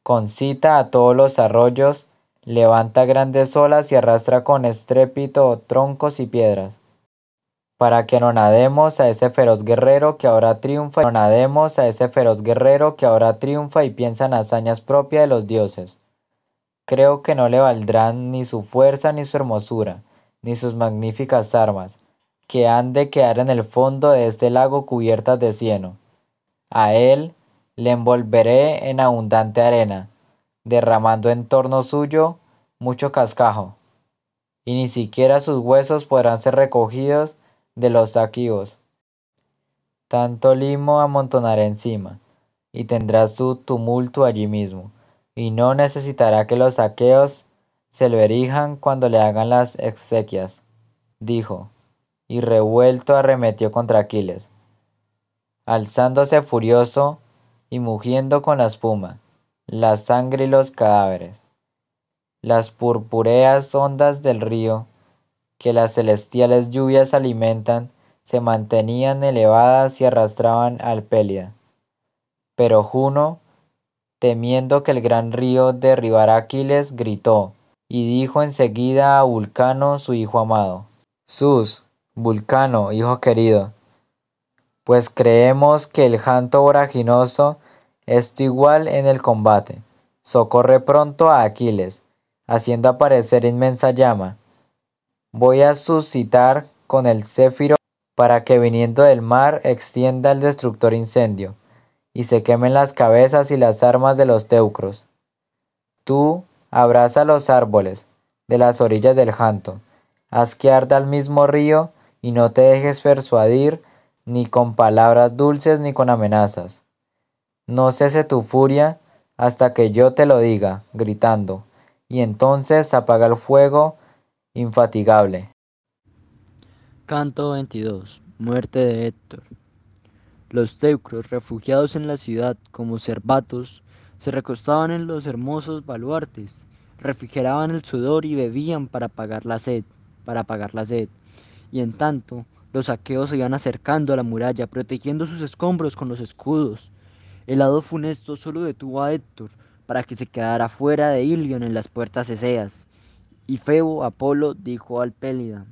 Concita a todos los arroyos, levanta grandes olas y arrastra con estrépito troncos y piedras para que no nademos a ese feroz guerrero que ahora triunfa, no nademos a ese feroz guerrero que ahora triunfa y piensa en hazañas propias de los dioses. Creo que no le valdrán ni su fuerza ni su hermosura, ni sus magníficas armas, que han de quedar en el fondo de este lago cubiertas de cieno. A él le envolveré en abundante arena, derramando en torno suyo mucho cascajo, y ni siquiera sus huesos podrán ser recogidos de los aquivos. Tanto limo amontonaré encima, y tendrás tu tumulto allí mismo, y no necesitará que los aqueos se lo erijan cuando le hagan las exequias, dijo, y revuelto arremetió contra Aquiles. Alzándose furioso, y mugiendo con la espuma, la sangre y los cadáveres. Las purpúreas ondas del río, que las celestiales lluvias alimentan, se mantenían elevadas y arrastraban al Pélida. Pero Juno, temiendo que el gran río derribara a Aquiles, gritó, y dijo enseguida a Vulcano su hijo amado, Sus, Vulcano, hijo querido, pues creemos que el janto voraginoso es tu igual en el combate. Socorre pronto a Aquiles, haciendo aparecer inmensa llama. Voy a suscitar con el céfiro para que viniendo del mar extienda el destructor incendio, y se quemen las cabezas y las armas de los teucros. Tú abraza los árboles de las orillas del janto, haz que arda el mismo río, y no te dejes persuadir ni con palabras dulces ni con amenazas. No cese tu furia hasta que yo te lo diga, gritando, y entonces apaga el fuego infatigable. Canto 22. Muerte de Héctor. Los teucros, refugiados en la ciudad como cervatos, se recostaban en los hermosos baluartes, refrigeraban el sudor y bebían para apagar la sed, para apagar la sed. Y en tanto, los aqueos se iban acercando a la muralla, protegiendo sus escombros con los escudos. El hado funesto solo detuvo a Héctor para que se quedara fuera de Ilion en las puertas eseas. Y Febo, Apolo, dijo al Pélida,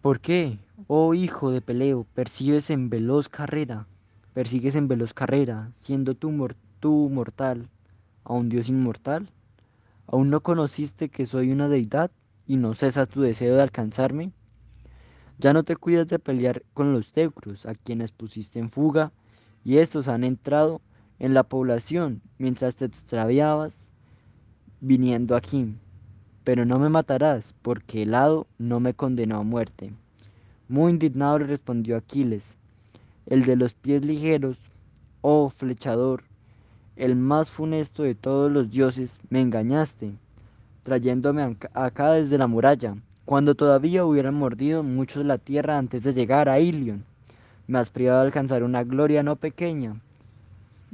¿Por qué, oh hijo de Peleo, persigues en veloz carrera? Persigues en veloz carrera, siendo tú, mortal, a un dios inmortal. ¿Aún no conociste que soy una deidad y no cesa tu deseo de alcanzarme? Ya no te cuidas de pelear con los teucros, a quienes pusiste en fuga, y estos han entrado en la población mientras te extraviabas viniendo aquí. Pero no me matarás, porque el hado no me condenó a muerte. Muy indignado le respondió Aquiles, el de los pies ligeros, oh flechador, el más funesto de todos los dioses, me engañaste, trayéndome acá desde la muralla cuando todavía hubieran mordido muchos la tierra antes de llegar a Ilion. Me has privado de alcanzar una gloria no pequeña,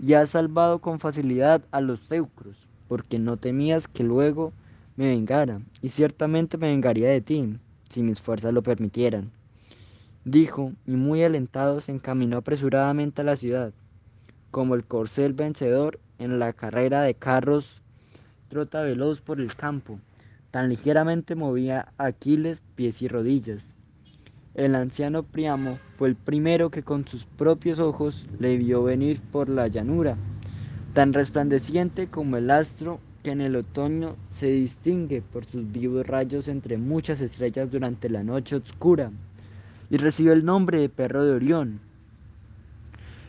y has salvado con facilidad a los teucros, porque no temías que luego me vengara, y ciertamente me vengaría de ti, si mis fuerzas lo permitieran. Dijo, y muy alentado se encaminó apresuradamente a la ciudad, como el corcel vencedor en la carrera de carros trota veloz por el campo, Tan ligeramente movía Aquiles pies y rodillas. El anciano Priamo fue el primero que con sus propios ojos le vio venir por la llanura, tan resplandeciente como el astro que en el otoño se distingue por sus vivos rayos entre muchas estrellas durante la noche oscura, y recibe el nombre de perro de Orión,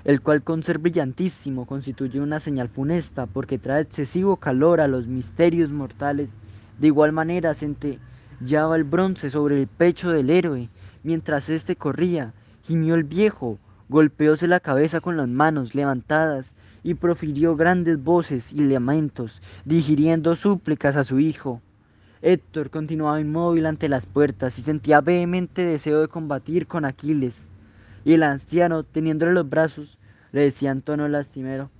el cual con ser brillantísimo constituye una señal funesta porque trae excesivo calor a los misterios mortales de igual manera centellaba el bronce sobre el pecho del héroe. Mientras éste corría, gimió el viejo, golpeóse la cabeza con las manos levantadas y profirió grandes voces y lamentos, digiriendo súplicas a su hijo. Héctor continuaba inmóvil ante las puertas y sentía vehemente deseo de combatir con Aquiles. Y el anciano, teniéndole los brazos, le decía en tono lastimero,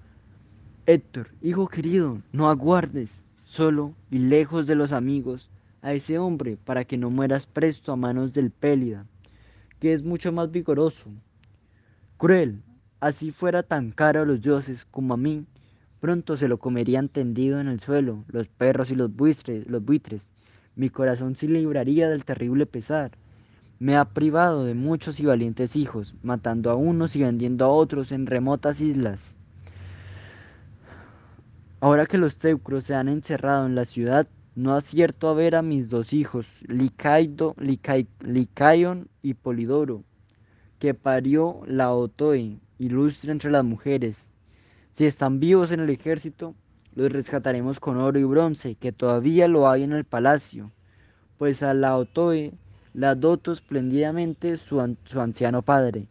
Héctor, hijo querido, no aguardes solo y lejos de los amigos, a ese hombre para que no mueras presto a manos del Pélida, que es mucho más vigoroso. Cruel, así fuera tan caro a los dioses como a mí, pronto se lo comerían tendido en el suelo los perros y los buitres, los buitres. Mi corazón se libraría del terrible pesar. Me ha privado de muchos y valientes hijos, matando a unos y vendiendo a otros en remotas islas. Ahora que los teucros se han encerrado en la ciudad, no acierto a ver a mis dos hijos, Licaido, Licaion y Polidoro, que parió la Otoe, ilustre entre las mujeres. Si están vivos en el ejército, los rescataremos con oro y bronce, que todavía lo hay en el palacio, pues a la Otoe la doto esplendidamente su, su anciano padre,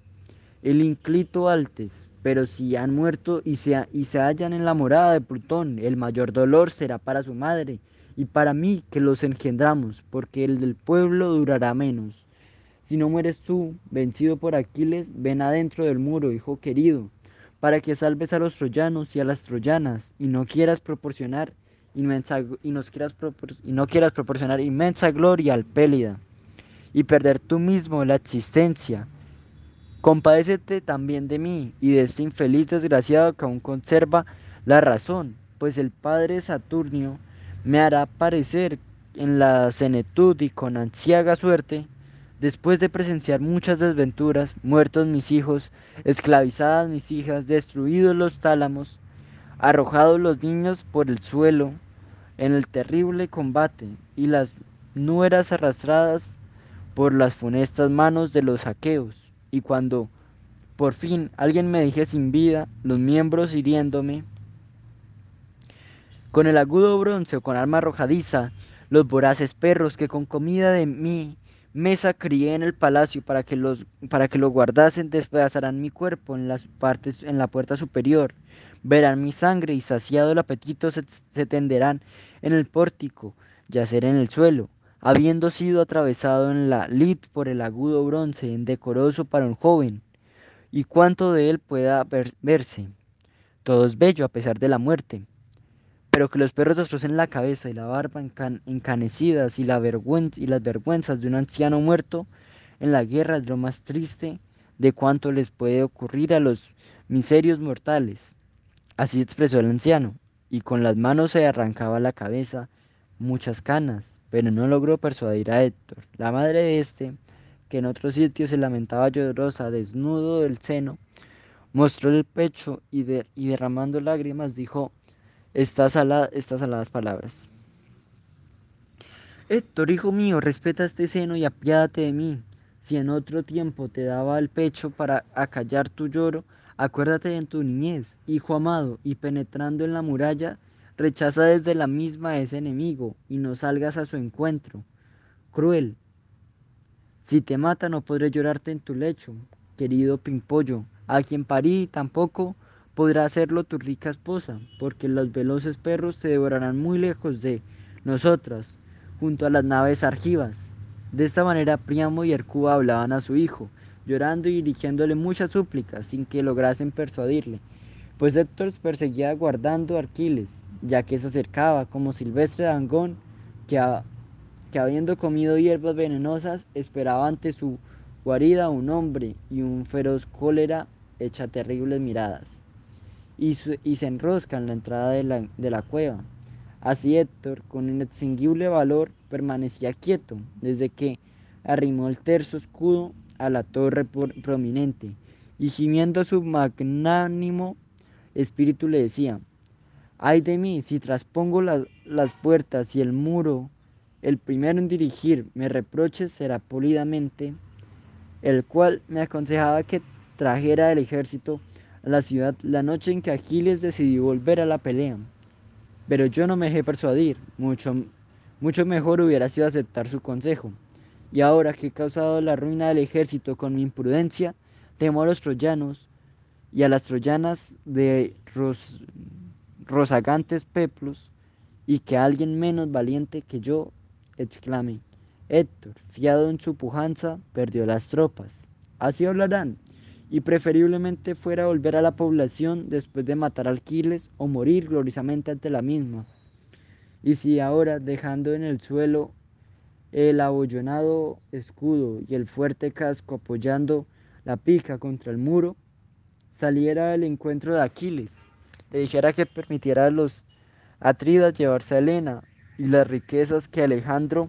el inclito Altes, pero si han muerto y se, y se hallan en la morada de Plutón, el mayor dolor será para su madre y para mí que los engendramos, porque el del pueblo durará menos. Si no mueres tú, vencido por Aquiles, ven adentro del muro, hijo querido, para que salves a los troyanos y a las troyanas, y no quieras proporcionar inmensa, y quieras y no quieras proporcionar inmensa gloria al Pélida, y perder tú mismo la existencia. Compadécete también de mí y de este infeliz desgraciado que aún conserva la razón, pues el padre Saturnio me hará parecer en la senetud y con anciaga suerte Después de presenciar muchas desventuras, muertos mis hijos, esclavizadas mis hijas, destruidos los tálamos, arrojados los niños por el suelo en el terrible combate y las nueras arrastradas por las funestas manos de los saqueos, y cuando por fin alguien me dije sin vida, los miembros hiriéndome, con el agudo bronce o con arma arrojadiza, los voraces perros que con comida de mí mesa crié en el palacio para que, los, para que lo guardasen, despedazarán mi cuerpo en las partes, en la puerta superior, verán mi sangre y saciado el apetito se, tenderán en el pórtico, yacer en el suelo, habiendo sido atravesado en la lid por el agudo bronce, indecoroso para un joven, y cuánto de él pueda verse. Todo es bello a pesar de la muerte pero que los perros destrocen la cabeza y la barba encanecidas y, la y las vergüenzas de un anciano muerto en la guerra es lo más triste de cuanto les puede ocurrir a los miserios mortales. Así expresó el anciano, y con las manos se arrancaba la cabeza muchas canas, pero no logró persuadir a Héctor. La madre de este, que en otro sitio se lamentaba llorosa, desnudo del seno, mostró el pecho y, y derramando lágrimas dijo, estas, saladas palabras. Héctor, hijo mío, respeta este seno y apiádate de mí. Si en otro tiempo te daba el pecho para acallar tu lloro, acuérdate en tu niñez, hijo amado, y penetrando en la muralla, rechaza desde la misma ese enemigo y no salgas a su encuentro. Cruel. Si te mata no podré llorarte en tu lecho, querido Pimpollo, a quien parí tampoco podrá hacerlo tu rica esposa, porque los veloces perros te devorarán muy lejos de nosotras, junto a las naves argivas. De esta manera Priamo y Hercúa hablaban a su hijo, llorando y dirigiéndole muchas súplicas sin que lograsen persuadirle, pues Héctor perseguía guardando a Arquiles, ya que se acercaba como silvestre Dangón, que, que habiendo comido hierbas venenosas esperaba ante su guarida un hombre y un feroz cólera echa terribles miradas y, se enrosca en la entrada de la, cueva. Así Héctor, con un extinguible valor, permanecía quieto desde que arrimó el terzo escudo a la torre prominente y gimiendo su magnánimo espíritu le decía, ay de mí si traspongo las puertas y el muro, el primero en dirigir me reproches será polidamente, el cual me aconsejaba que trajera el ejército la ciudad la noche en que Aquiles decidió volver a la pelea. Pero yo no me dejé persuadir, mucho, mucho mejor hubiera sido aceptar su consejo. Y ahora que he causado la ruina del ejército con mi imprudencia, temo a los troyanos y a las troyanas de rozagantes peplos, y que alguien menos valiente que yo exclame, Héctor, fiado en su pujanza, perdió las tropas. Así hablarán, y preferiblemente fuera volver a la población después de matar a Aquiles o morir gloriosamente ante la misma. Y si ahora, dejando en el suelo el abollonado escudo y el fuerte casco apoyando la pica contra el muro, saliera al encuentro de Aquiles, le dijera que permitiera a los atridas llevarse a Helena y las riquezas que Alejandro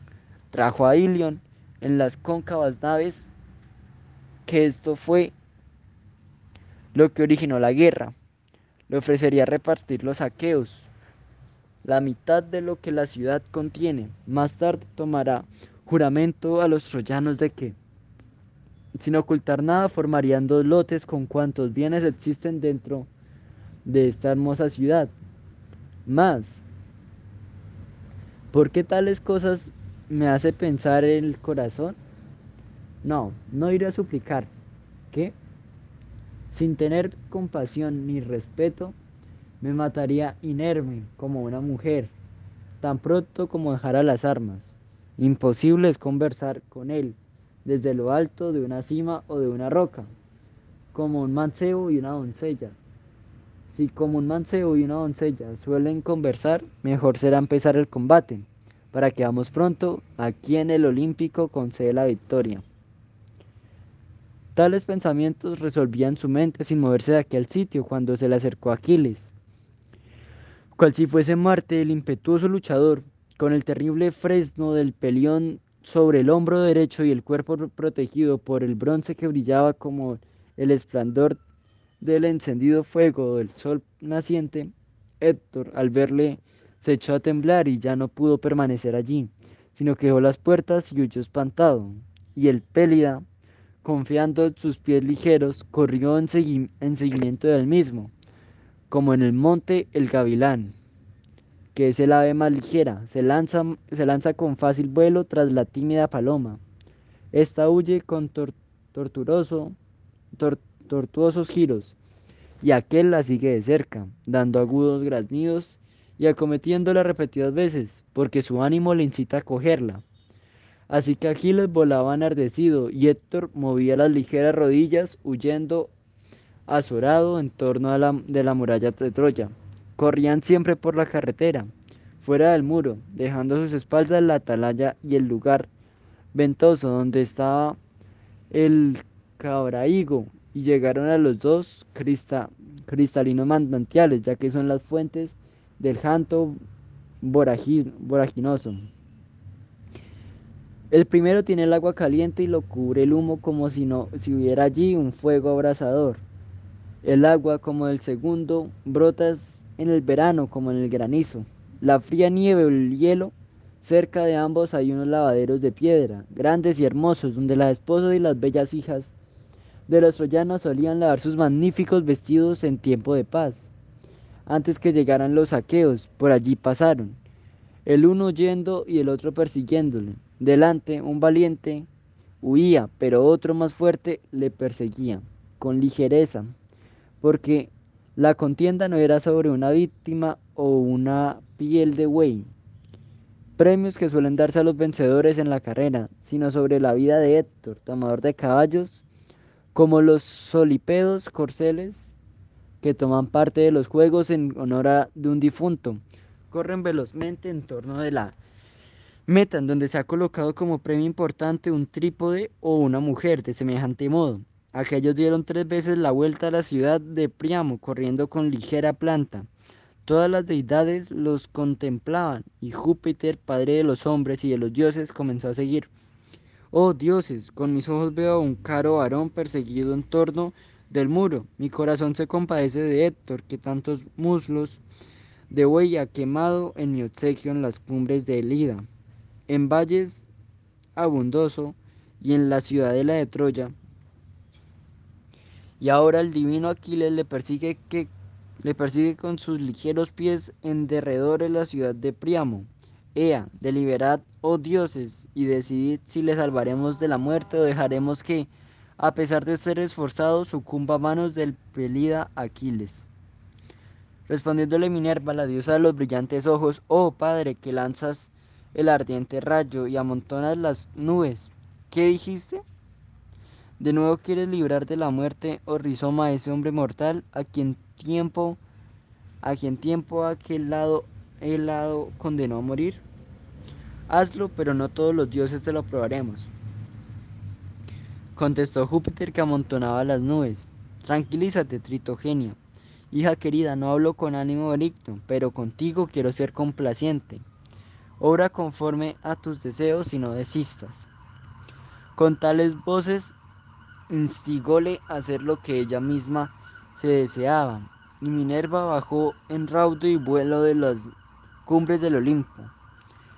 trajo a Ilion en las cóncavas naves, que esto fue lo que originó la guerra. Le ofrecería repartir los saqueos, la mitad de lo que la ciudad contiene. Más tarde tomará juramento a los troyanos de que, sin ocultar nada, formarían dos lotes con cuantos bienes existen dentro de esta hermosa ciudad. Más, ¿por qué tales cosas me hace pensar el corazón? No, no iré a suplicar. ¿Qué? Sin tener compasión ni respeto, me mataría inerme como una mujer, tan pronto como dejara las armas. Imposible es conversar con él desde lo alto de una cima o de una roca, como un mancebo y una doncella. Si como un mancebo y una doncella suelen conversar, mejor será empezar el combate, para que vamos pronto a quien el olímpico concede la victoria. Tales pensamientos resolvían su mente sin moverse de aquel sitio cuando se le acercó Aquiles, cual si fuese Marte el impetuoso luchador, con el terrible fresno del pelión sobre el hombro derecho y el cuerpo protegido por el bronce que brillaba como el esplendor del encendido fuego del sol naciente, Héctor, al verle, se echó a temblar y ya no pudo permanecer allí, sino que dejó las puertas y huyó espantado. Y el Pélida, confiando en sus pies ligeros, corrió en, en seguimiento del mismo, como en el monte el gavilán, que es el ave más ligera, se lanza, con fácil vuelo tras la tímida paloma. Esta huye con tortuosos giros, y aquel la sigue de cerca, dando agudos graznidos y acometiéndola repetidas veces, porque su ánimo le incita a cogerla. Así que Aquiles volaba enardecido y Héctor movía las ligeras rodillas, huyendo azorado en torno a la, de la muralla de Troya. Corrían siempre por la carretera, fuera del muro, dejando a sus espaldas la atalaya y el lugar ventoso donde estaba el cabraigo y llegaron a los dos cristalinos manantiales, ya que son las fuentes del janto voraginoso. El primero tiene el agua caliente y lo cubre el humo como si, no, si hubiera allí un fuego abrasador. El agua, como el segundo, brota en el verano como en el granizo. La fría nieve o el hielo, cerca de ambos hay unos lavaderos de piedra, grandes y hermosos, donde las esposas y las bellas hijas de los troyanos solían lavar sus magníficos vestidos en tiempo de paz. Antes que llegaran los saqueos, por allí pasaron, el uno yendo y el otro persiguiéndole. Delante un valiente huía, pero otro más fuerte le perseguía, con ligereza, porque la contienda no era sobre una víctima o una piel de buey, premios que suelen darse a los vencedores en la carrera, sino sobre la vida de Héctor, tomador de caballos como los solipedos corceles que toman parte de los juegos en honor de un difunto, corren velozmente en torno de la meta en donde se ha colocado como premio importante un trípode o una mujer de semejante modo. Aquellos dieron tres veces la vuelta a la ciudad de Priamo corriendo con ligera planta. Todas las deidades los contemplaban y Júpiter, padre de los hombres y de los dioses, comenzó a seguir. Oh dioses, con mis ojos veo a un caro varón perseguido en torno del muro. Mi corazón se compadece de Héctor, que tantos muslos de buey ha quemado en mi obsequio en las cumbres de Elida, en valles abundoso y en la ciudadela de Troya. Y ahora el divino Aquiles le persigue que le persigue con sus ligeros pies en derredor de la ciudad de Priamo. Ea, deliberad, oh dioses, y decidid si le salvaremos de la muerte o dejaremos que, a pesar de ser esforzado, sucumba a manos del pelida Aquiles. Respondiéndole Minerva, la diosa de los brillantes ojos, oh Padre, que lanzas el ardiente rayo y amontonas las nubes, ¿qué dijiste? ¿De nuevo quieres librar de la muerte, oh rizoma, ese hombre mortal, a quien tiempo, a quien tiempo aquel lado, el lado condenó a morir? Hazlo, pero no todos los dioses te lo aprobaremos. Contestó Júpiter que amontonaba las nubes. Tranquilízate, Tritogenia. Hija querida, no hablo con ánimo benigno, pero contigo quiero ser complaciente. Obra conforme a tus deseos y no desistas. Con tales voces instigóle a hacer lo que ella misma se deseaba, y Minerva bajó en raudo y vuelo de las cumbres del Olimpo.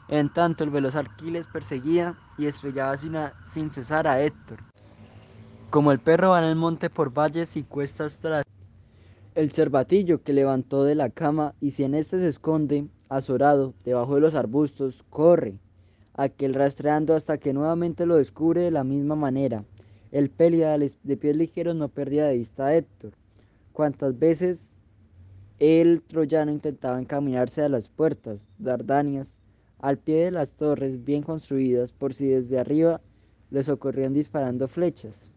En tanto el veloz Aquiles perseguía y estrellaba sin, cesar a Héctor. Como el perro va en el monte por valles y cuestas tras el cervatillo que levantó de la cama y si en éste se esconde, azorado, debajo de los arbustos, corre, aquel rastreando hasta que nuevamente lo descubre de la misma manera. El pélida de pies ligeros no perdía de vista a Héctor. Cuantas veces el troyano intentaba encaminarse a las puertas, Dardanias, al pie de las torres bien construidas por si desde arriba les ocurrían disparando flechas.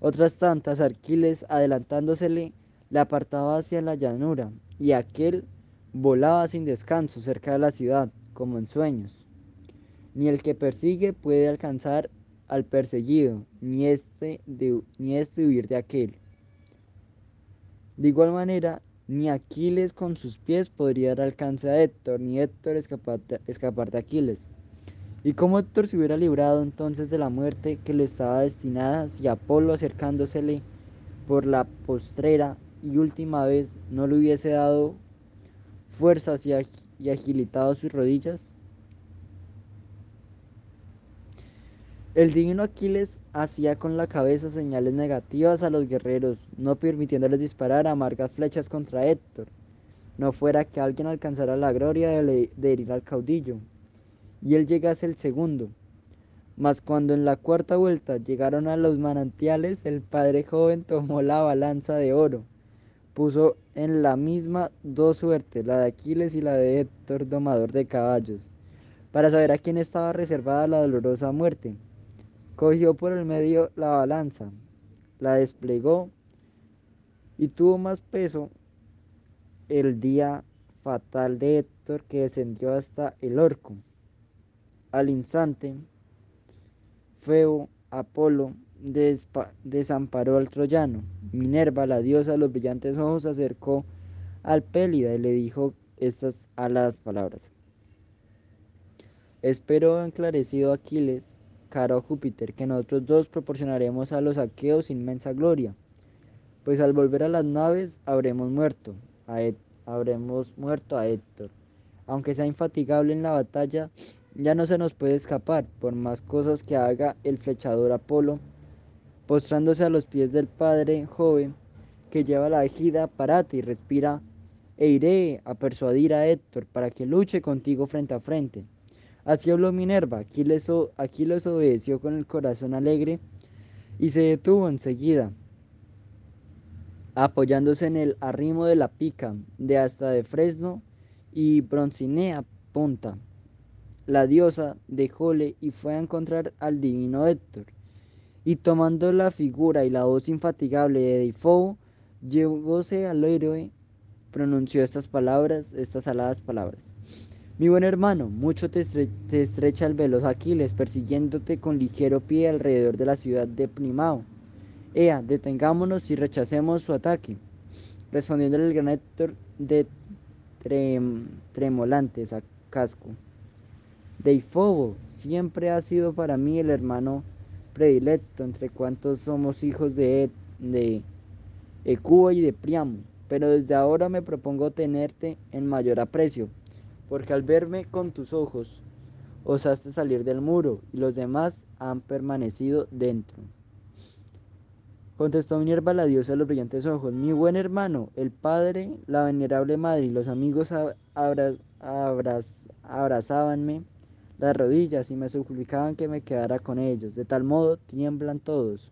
Otras tantas, Arquiles adelantándosele, le apartaba hacia la llanura, y aquel volaba sin descanso cerca de la ciudad, como en sueños. Ni el que persigue puede alcanzar al perseguido, ni este, ni este huir de aquel. De igual manera, ni Aquiles con sus pies podría dar alcance a Héctor, ni Héctor escapar de, escapar de Aquiles. ¿Y cómo Héctor se hubiera librado entonces de la muerte que le estaba destinada si Apolo acercándosele por la postrera y última vez no le hubiese dado fuerzas y, y agilitado sus rodillas? El divino Aquiles hacía con la cabeza señales negativas a los guerreros, no permitiéndoles disparar amargas flechas contra Héctor, no fuera que alguien alcanzara la gloria de, de herir al caudillo, y él llegase el segundo. Mas cuando en la cuarta vuelta llegaron a los manantiales, el padre joven tomó la balanza de oro, puso en la misma dos suertes, la de Aquiles y la de Héctor, domador de caballos, para saber a quién estaba reservada la dolorosa muerte. Cogió por el medio la balanza, la desplegó y tuvo más peso el día fatal de Héctor que descendió hasta el orco. Al instante, Feo, Apolo, desamparó al troyano. Minerva, la diosa de los brillantes ojos, acercó al Pélida y le dijo estas aladas palabras. Espero enclarecido Aquiles caro Júpiter, que nosotros dos proporcionaremos a los aqueos inmensa gloria, pues al volver a las naves habremos muerto, a habremos muerto a Héctor. Aunque sea infatigable en la batalla, ya no se nos puede escapar, por más cosas que haga el flechador Apolo, postrándose a los pies del padre joven que lleva la ejida, parate y respira, e iré a persuadir a Héctor para que luche contigo frente a frente. Así habló Minerva, Aquiles, Aquiles obedeció con el corazón alegre y se detuvo enseguida, apoyándose en el arrimo de la pica de hasta de Fresno y Broncinea punta. La diosa dejóle y fue a encontrar al divino Héctor, y tomando la figura y la voz infatigable de Deifo, llegóse al héroe, pronunció estas palabras, estas aladas palabras. Mi buen hermano, mucho te, estrecha el veloz Aquiles, persiguiéndote con ligero pie alrededor de la ciudad de Primao. Ea, detengámonos y rechacemos su ataque. Respondiéndole el gran Héctor de tremolantes a casco. Deifobo siempre ha sido para mí el hermano predilecto entre cuantos somos hijos de, de Ecuo y de Priamo, pero desde ahora me propongo tenerte en mayor aprecio porque al verme con tus ojos osaste salir del muro y los demás han permanecido dentro. Contestó Minerva la diosa de los brillantes ojos, mi buen hermano, el padre, la venerable madre y los amigos abrazábanme las rodillas y me suplicaban que me quedara con ellos. De tal modo tiemblan todos.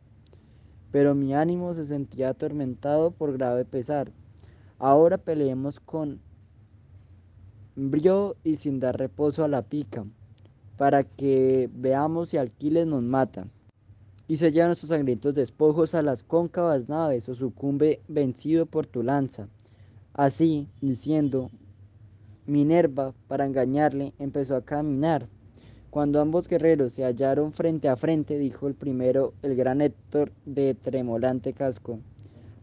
Pero mi ánimo se sentía atormentado por grave pesar. Ahora peleemos con brío y sin dar reposo a la pica, para que veamos si Alquiles nos mata y se lleva nuestros sangrientos despojos a las cóncavas naves o sucumbe vencido por tu lanza. Así, diciendo, Minerva, para engañarle, empezó a caminar. Cuando ambos guerreros se hallaron frente a frente, dijo el primero, el gran Héctor de tremolante casco,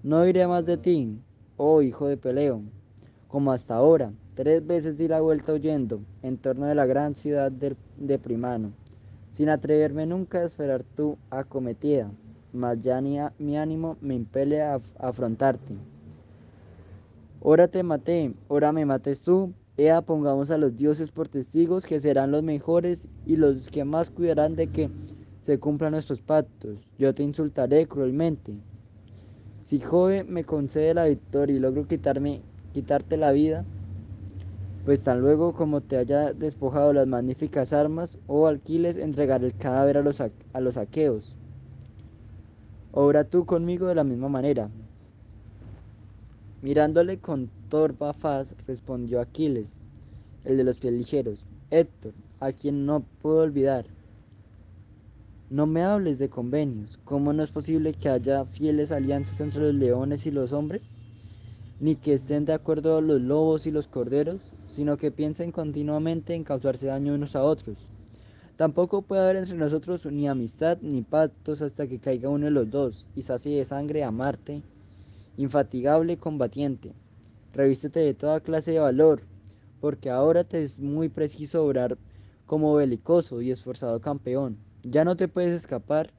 no iré más de ti, oh hijo de Peleo, como hasta ahora, Tres veces di la vuelta huyendo en torno de la gran ciudad de, Primano, sin atreverme nunca a esperar tu acometida, mas ya ni mi ánimo me impele a, afrontarte. Ora te maté, ora me mates tú, ea pongamos a los dioses por testigos que serán los mejores y los que más cuidarán de que se cumplan nuestros pactos. Yo te insultaré cruelmente. Si Jove me concede la victoria y logro quitarme, quitarte la vida, pues tan luego como te haya despojado las magníficas armas, oh Alquiles, entregar el cadáver a los, a los aqueos. Obra tú conmigo de la misma manera. Mirándole con torva faz, respondió Aquiles, el de los pies ligeros, Héctor, a quien no puedo olvidar. No me hables de convenios. ¿Cómo no es posible que haya fieles alianzas entre los leones y los hombres? ni que estén de acuerdo los lobos y los corderos, sino que piensen continuamente en causarse daño unos a otros. Tampoco puede haber entre nosotros ni amistad ni pactos hasta que caiga uno de los dos y sacie de sangre a Marte, infatigable combatiente. Revístete de toda clase de valor, porque ahora te es muy preciso obrar como belicoso y esforzado campeón. Ya no te puedes escapar.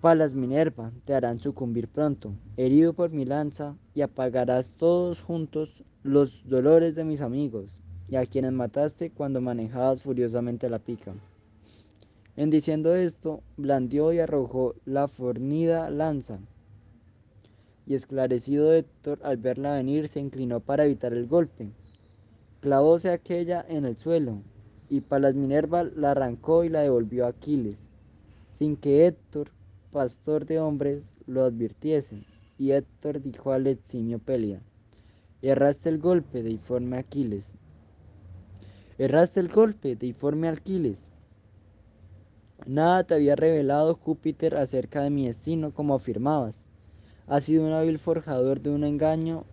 Palas Minerva te harán sucumbir pronto, herido por mi lanza, y apagarás todos juntos los dolores de mis amigos, y a quienes mataste cuando manejabas furiosamente la pica. En diciendo esto, blandió y arrojó la fornida lanza, y esclarecido Héctor al verla venir se inclinó para evitar el golpe. Clavóse aquella en el suelo, y Palas Minerva la arrancó y la devolvió a Aquiles, sin que Héctor, pastor de hombres, lo advirtiese. Y Héctor dijo al eximio Pelida, erraste el golpe, deiforme Aquiles. Erraste el golpe, deiforme Aquiles. Nada te había revelado Júpiter acerca de mi destino como afirmabas. Has sido un hábil forjador de un engaño,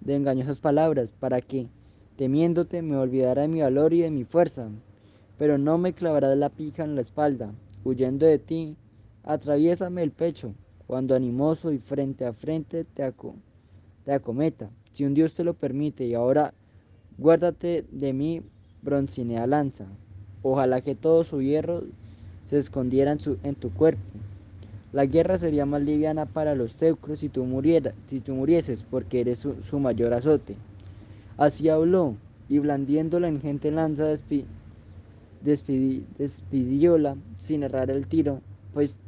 de engañosas palabras, para que, temiéndote, me olvidara de mi valor y de mi fuerza. Pero no me clavarás la pija en la espalda. Huyendo de ti, atraviésame el pecho, cuando animoso y frente a frente te, te acometa. Si un Dios te lo permite, y ahora guárdate de mi broncinea lanza. Ojalá que todo su hierro se escondiera en tu cuerpo. La guerra sería más liviana para los teucros si tú, murieras, si tú murieses, porque eres su, mayor azote. Así habló, y blandiendo la ingente lanza despidióla sin errar el tiro, pues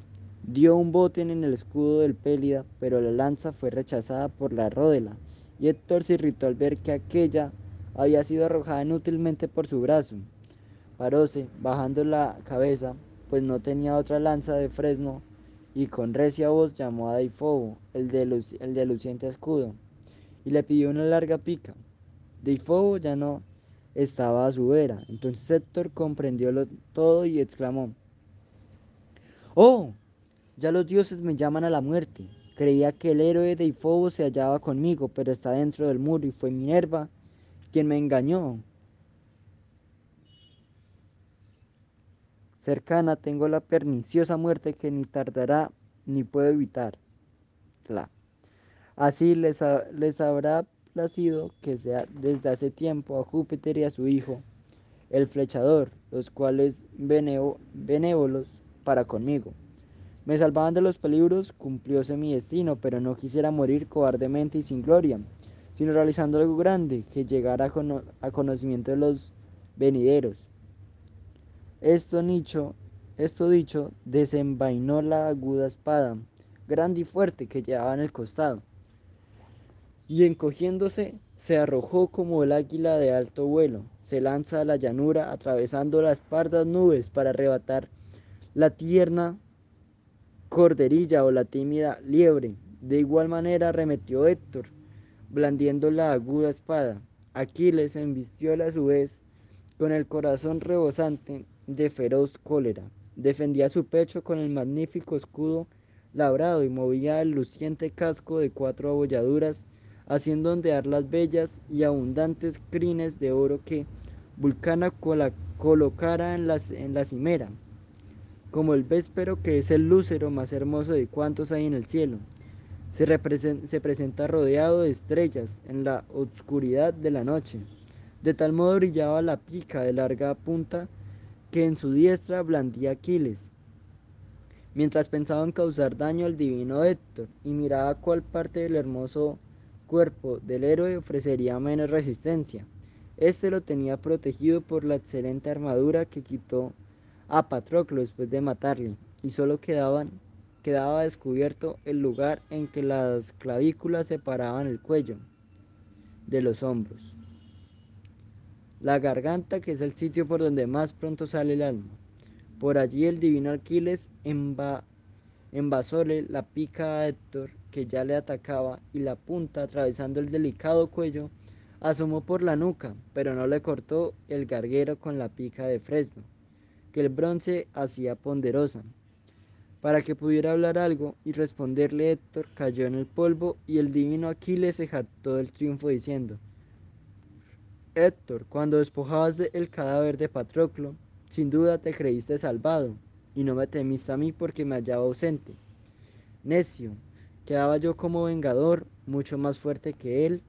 dio un bote en el escudo del Pélida, pero la lanza fue rechazada por la rodela, y Héctor se irritó al ver que aquella había sido arrojada inútilmente por su brazo. Paróse, bajando la cabeza, pues no tenía otra lanza de fresno y con recia voz llamó a Deifobo, el de, el de luciente escudo, y le pidió una larga pica. Deifobo ya no estaba a su vera, entonces Héctor comprendió todo y exclamó, ¡Oh! Ya los dioses me llaman a la muerte. Creía que el héroe Deifobo se hallaba conmigo, pero está dentro del muro y fue Minerva quien me engañó. Cercana tengo la perniciosa muerte que ni tardará ni puedo evitar. Así les, les habrá placido que sea desde hace tiempo a Júpiter y a su hijo, el flechador, los cuales benévolos para conmigo. Me salvaban de los peligros, cumplióse mi destino, pero no quisiera morir cobardemente y sin gloria, sino realizando algo grande que llegara a conocimiento de los venideros. Esto, dicho, desenvainó la aguda espada, grande y fuerte, que llevaba en el costado, y encogiéndose, se arrojó como el águila de alto vuelo, se lanza a la llanura, atravesando las pardas nubes para arrebatar la tierna corderilla o la tímida liebre. De igual manera arremetió Héctor, blandiendo la aguda espada. Aquiles embistióla a su vez, con el corazón rebosante, de feroz cólera. Defendía su pecho con el magnífico escudo labrado y movía el luciente casco de cuatro abolladuras, haciendo ondear las bellas y abundantes crines de oro que Vulcana colocara en, en la cimera, como el véspero que es el lúcero más hermoso de cuantos hay en el cielo. Se, se presenta rodeado de estrellas en la oscuridad de la noche. De tal modo brillaba la pica de larga punta que en su diestra blandía Aquiles, mientras pensaba en causar daño al divino Héctor y miraba cuál parte del hermoso cuerpo del héroe ofrecería menos resistencia. Este lo tenía protegido por la excelente armadura que quitó a Patroclo después de matarle, y solo quedaba descubierto el lugar en que las clavículas separaban el cuello de los hombros la garganta que es el sitio por donde más pronto sale el alma. Por allí el divino Aquiles envasóle la pica a Héctor, que ya le atacaba, y la punta, atravesando el delicado cuello, asomó por la nuca, pero no le cortó el garguero con la pica de fresno, que el bronce hacía ponderosa. Para que pudiera hablar algo y responderle Héctor cayó en el polvo y el divino Aquiles se jactó del triunfo diciendo, Héctor, cuando despojabas el cadáver de Patroclo, sin duda te creíste salvado y no me temiste a mí porque me hallaba ausente. Necio, quedaba yo como vengador, mucho más fuerte que él,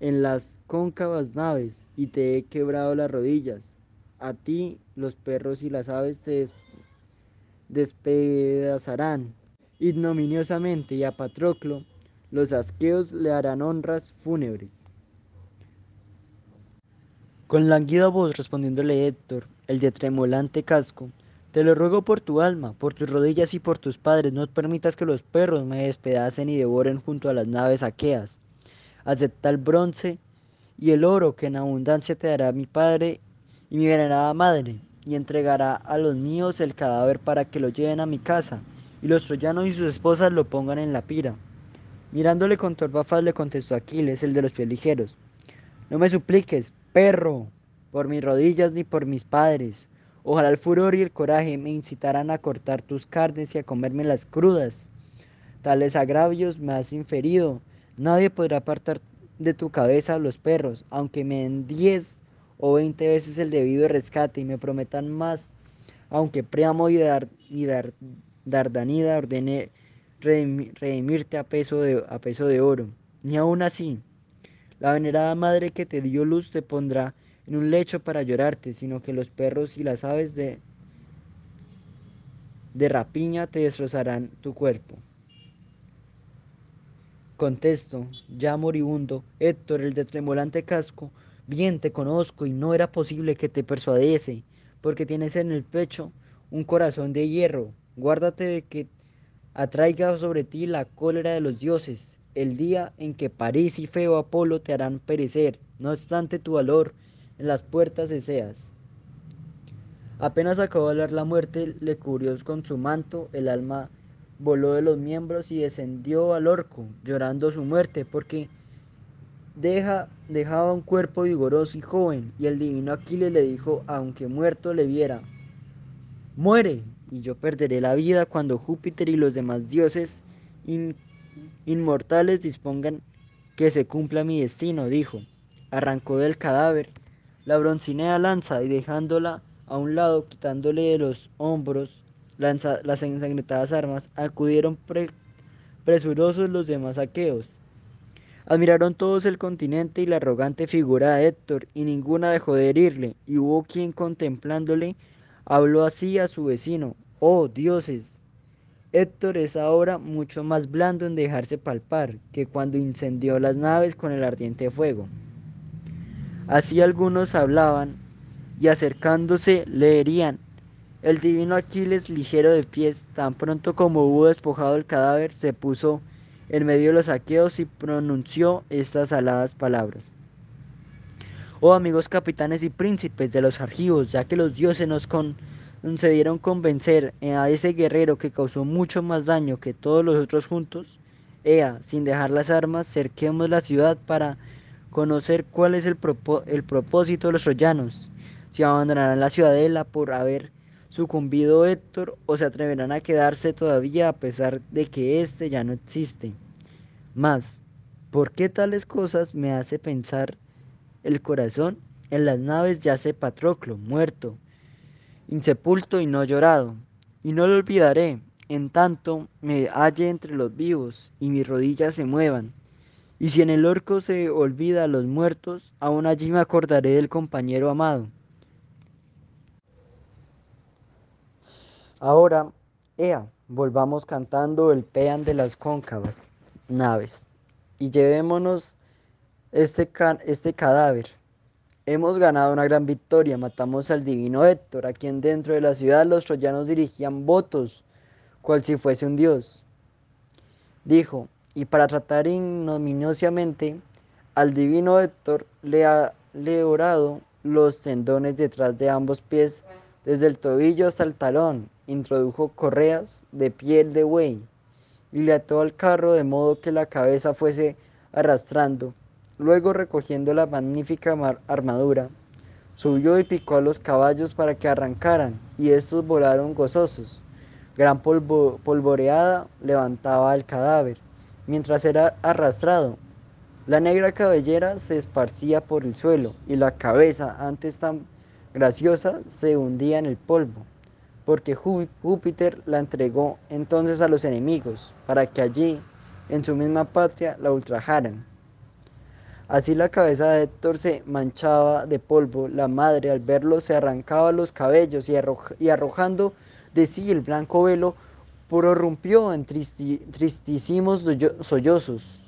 en las cóncavas naves y te he quebrado las rodillas. A ti los perros y las aves te despedazarán ignominiosamente y a Patroclo los asqueos le harán honras fúnebres. Con languida voz respondiéndole Héctor, el de tremolante casco, te lo ruego por tu alma, por tus rodillas y por tus padres, no permitas que los perros me despedacen y devoren junto a las naves aqueas. Acepta el bronce y el oro que en abundancia te dará mi padre y mi venerada madre, y entregará a los míos el cadáver para que lo lleven a mi casa, y los troyanos y sus esposas lo pongan en la pira. Mirándole con torva faz le contestó Aquiles, el de los pies ligeros. No me supliques, perro, por mis rodillas ni por mis padres. Ojalá el furor y el coraje me incitaran a cortar tus carnes y a comerme las crudas. Tales agravios me has inferido. Nadie podrá apartar de tu cabeza a los perros, aunque me den diez o veinte veces el debido rescate y me prometan más, aunque Priamo y, Dar, y Dar, Dardanida ordene redimirte a peso, de, a peso de oro. Ni aun así, la venerada madre que te dio luz te pondrá en un lecho para llorarte, sino que los perros y las aves de, de rapiña te destrozarán tu cuerpo. Contesto, ya moribundo, Héctor, el de tremolante casco, Bien te conozco y no era posible que te persuadiese, porque tienes en el pecho un corazón de hierro. Guárdate de que atraiga sobre ti la cólera de los dioses, el día en que París y feo Apolo te harán perecer, no obstante tu valor en las puertas deseas. Apenas acabó de hablar la muerte, le cubrió con su manto, el alma voló de los miembros y descendió al orco, llorando su muerte, porque Deja, dejaba un cuerpo vigoroso y joven, y el divino Aquiles le dijo, aunque muerto le viera, muere, y yo perderé la vida cuando Júpiter y los demás dioses inmortales dispongan que se cumpla mi destino, dijo. Arrancó del cadáver la broncinea lanza y dejándola a un lado, quitándole de los hombros las ensangrentadas armas, acudieron presurosos los demás aqueos Admiraron todos el continente y la arrogante figura de Héctor, y ninguna dejó de herirle, y hubo quien contemplándole habló así a su vecino, oh dioses, Héctor es ahora mucho más blando en dejarse palpar que cuando incendió las naves con el ardiente fuego. Así algunos hablaban, y acercándose leerían. El divino Aquiles, ligero de pies, tan pronto como hubo despojado el cadáver, se puso en medio de los saqueos y pronunció estas aladas palabras. Oh amigos capitanes y príncipes de los argivos, ya que los dioses nos concedieron convencer a ese guerrero que causó mucho más daño que todos los otros juntos, ea, sin dejar las armas, cerquemos la ciudad para conocer cuál es el, el propósito de los troyanos, si abandonarán la ciudadela por haber sucumbido Héctor o se atreverán a quedarse todavía a pesar de que éste ya no existe. Mas, ¿por qué tales cosas me hace pensar el corazón? En las naves yace Patroclo, muerto, insepulto y no llorado, y no lo olvidaré, en tanto me halle entre los vivos y mis rodillas se muevan. Y si en el orco se olvida a los muertos, aún allí me acordaré del compañero amado. Ahora, ea, volvamos cantando el pean de las cóncavas naves y llevémonos este, este cadáver. Hemos ganado una gran victoria, matamos al divino Héctor, a quien dentro de la ciudad los troyanos dirigían votos, cual si fuese un dios. Dijo, y para tratar ignominiosamente al divino Héctor le ha le orado los tendones detrás de ambos pies, desde el tobillo hasta el talón, introdujo correas de piel de buey y le ató al carro de modo que la cabeza fuese arrastrando. Luego recogiendo la magnífica armadura, subió y picó a los caballos para que arrancaran, y estos volaron gozosos. Gran polvoreada levantaba el cadáver, mientras era arrastrado. La negra cabellera se esparcía por el suelo y la cabeza, antes tan graciosa, se hundía en el polvo, porque Júpiter la entregó entonces a los enemigos, para que allí, en su misma patria, la ultrajaran. Así la cabeza de Héctor se manchaba de polvo. La madre al verlo se arrancaba los cabellos y, arrojando de sí el blanco velo, prorrumpió en tristísimos sollozos.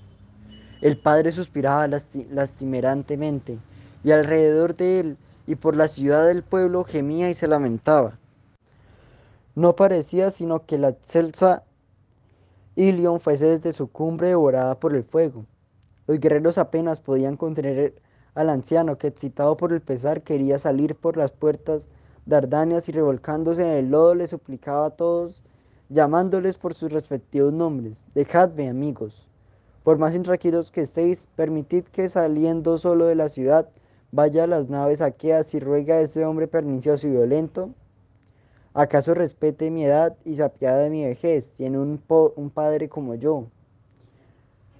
El padre suspiraba lastimerantemente y alrededor de él y por la ciudad del pueblo gemía y se lamentaba. No parecía sino que la celsa Ilion fuese desde su cumbre devorada por el fuego. Los guerreros apenas podían contener al anciano que, excitado por el pesar, quería salir por las puertas Dardanias y revolcándose en el lodo le suplicaba a todos, llamándoles por sus respectivos nombres. Dejadme, amigos. Por más intranquilos que estéis, permitid que saliendo solo de la ciudad vaya a las naves aqueas y ruega a ese hombre pernicioso y violento. ¿Acaso respete mi edad y se de mi vejez? Tiene un padre como yo.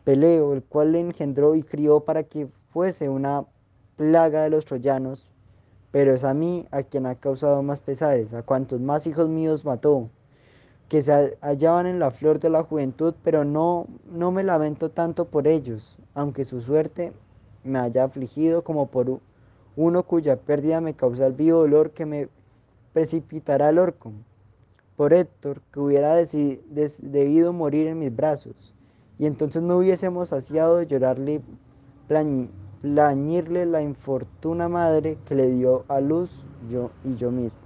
Peleo, el cual le engendró y crió para que fuese una plaga de los troyanos, pero es a mí a quien ha causado más pesares, a cuantos más hijos míos mató, que se hallaban en la flor de la juventud, pero no, no me lamento tanto por ellos, aunque su suerte me haya afligido como por uno cuya pérdida me causa el vivo dolor que me precipitará al orco, por Héctor, que hubiera debido morir en mis brazos y entonces no hubiésemos saciado de llorarle, plañirle la infortuna madre que le dio a luz yo y yo mismo.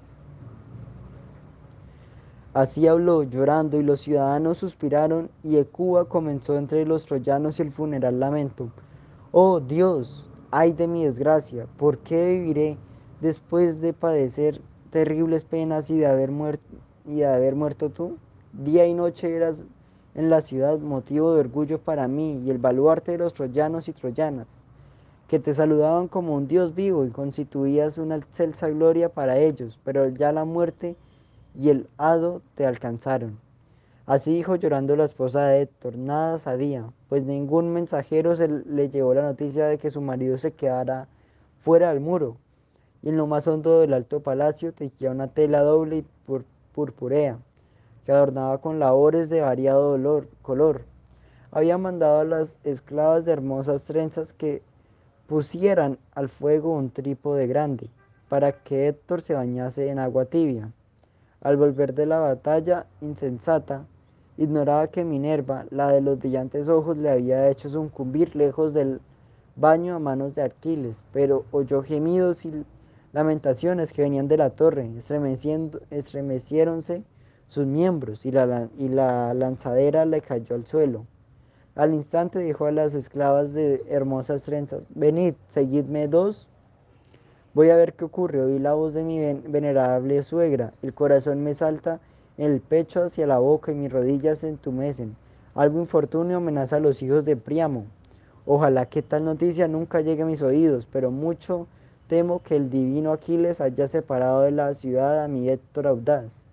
Así habló, llorando, y los ciudadanos suspiraron, y Ecuba comenzó entre los troyanos el funeral lamento. Oh Dios, ay de mi desgracia, ¿por qué viviré después de padecer terribles penas y de haber muerto, y de haber muerto tú? Día y noche eras en la ciudad motivo de orgullo para mí y el baluarte de los troyanos y troyanas, que te saludaban como un Dios vivo y constituías una excelsa gloria para ellos, pero ya la muerte y el hado te alcanzaron. Así dijo llorando la esposa de Héctor, nada sabía, pues ningún mensajero se le llevó la noticia de que su marido se quedara fuera del muro, y en lo más hondo del alto palacio tejía una tela doble y purpurea que adornaba con labores de variado color. Había mandado a las esclavas de hermosas trenzas que pusieran al fuego un trípode grande, para que Héctor se bañase en agua tibia. Al volver de la batalla insensata, ignoraba que Minerva, la de los brillantes ojos, le había hecho sucumbir lejos del baño a manos de Aquiles, pero oyó gemidos y lamentaciones que venían de la torre, estremeciéronse sus miembros y la, y la lanzadera le cayó al suelo. Al instante dijo a las esclavas de hermosas trenzas, venid, seguidme dos. Voy a ver qué ocurre. Oí la voz de mi venerable suegra. El corazón me salta en el pecho hacia la boca y mis rodillas se entumecen. Algo infortunio amenaza a los hijos de Priamo. Ojalá que tal noticia nunca llegue a mis oídos, pero mucho temo que el divino Aquiles haya separado de la ciudad a mi Héctor audaz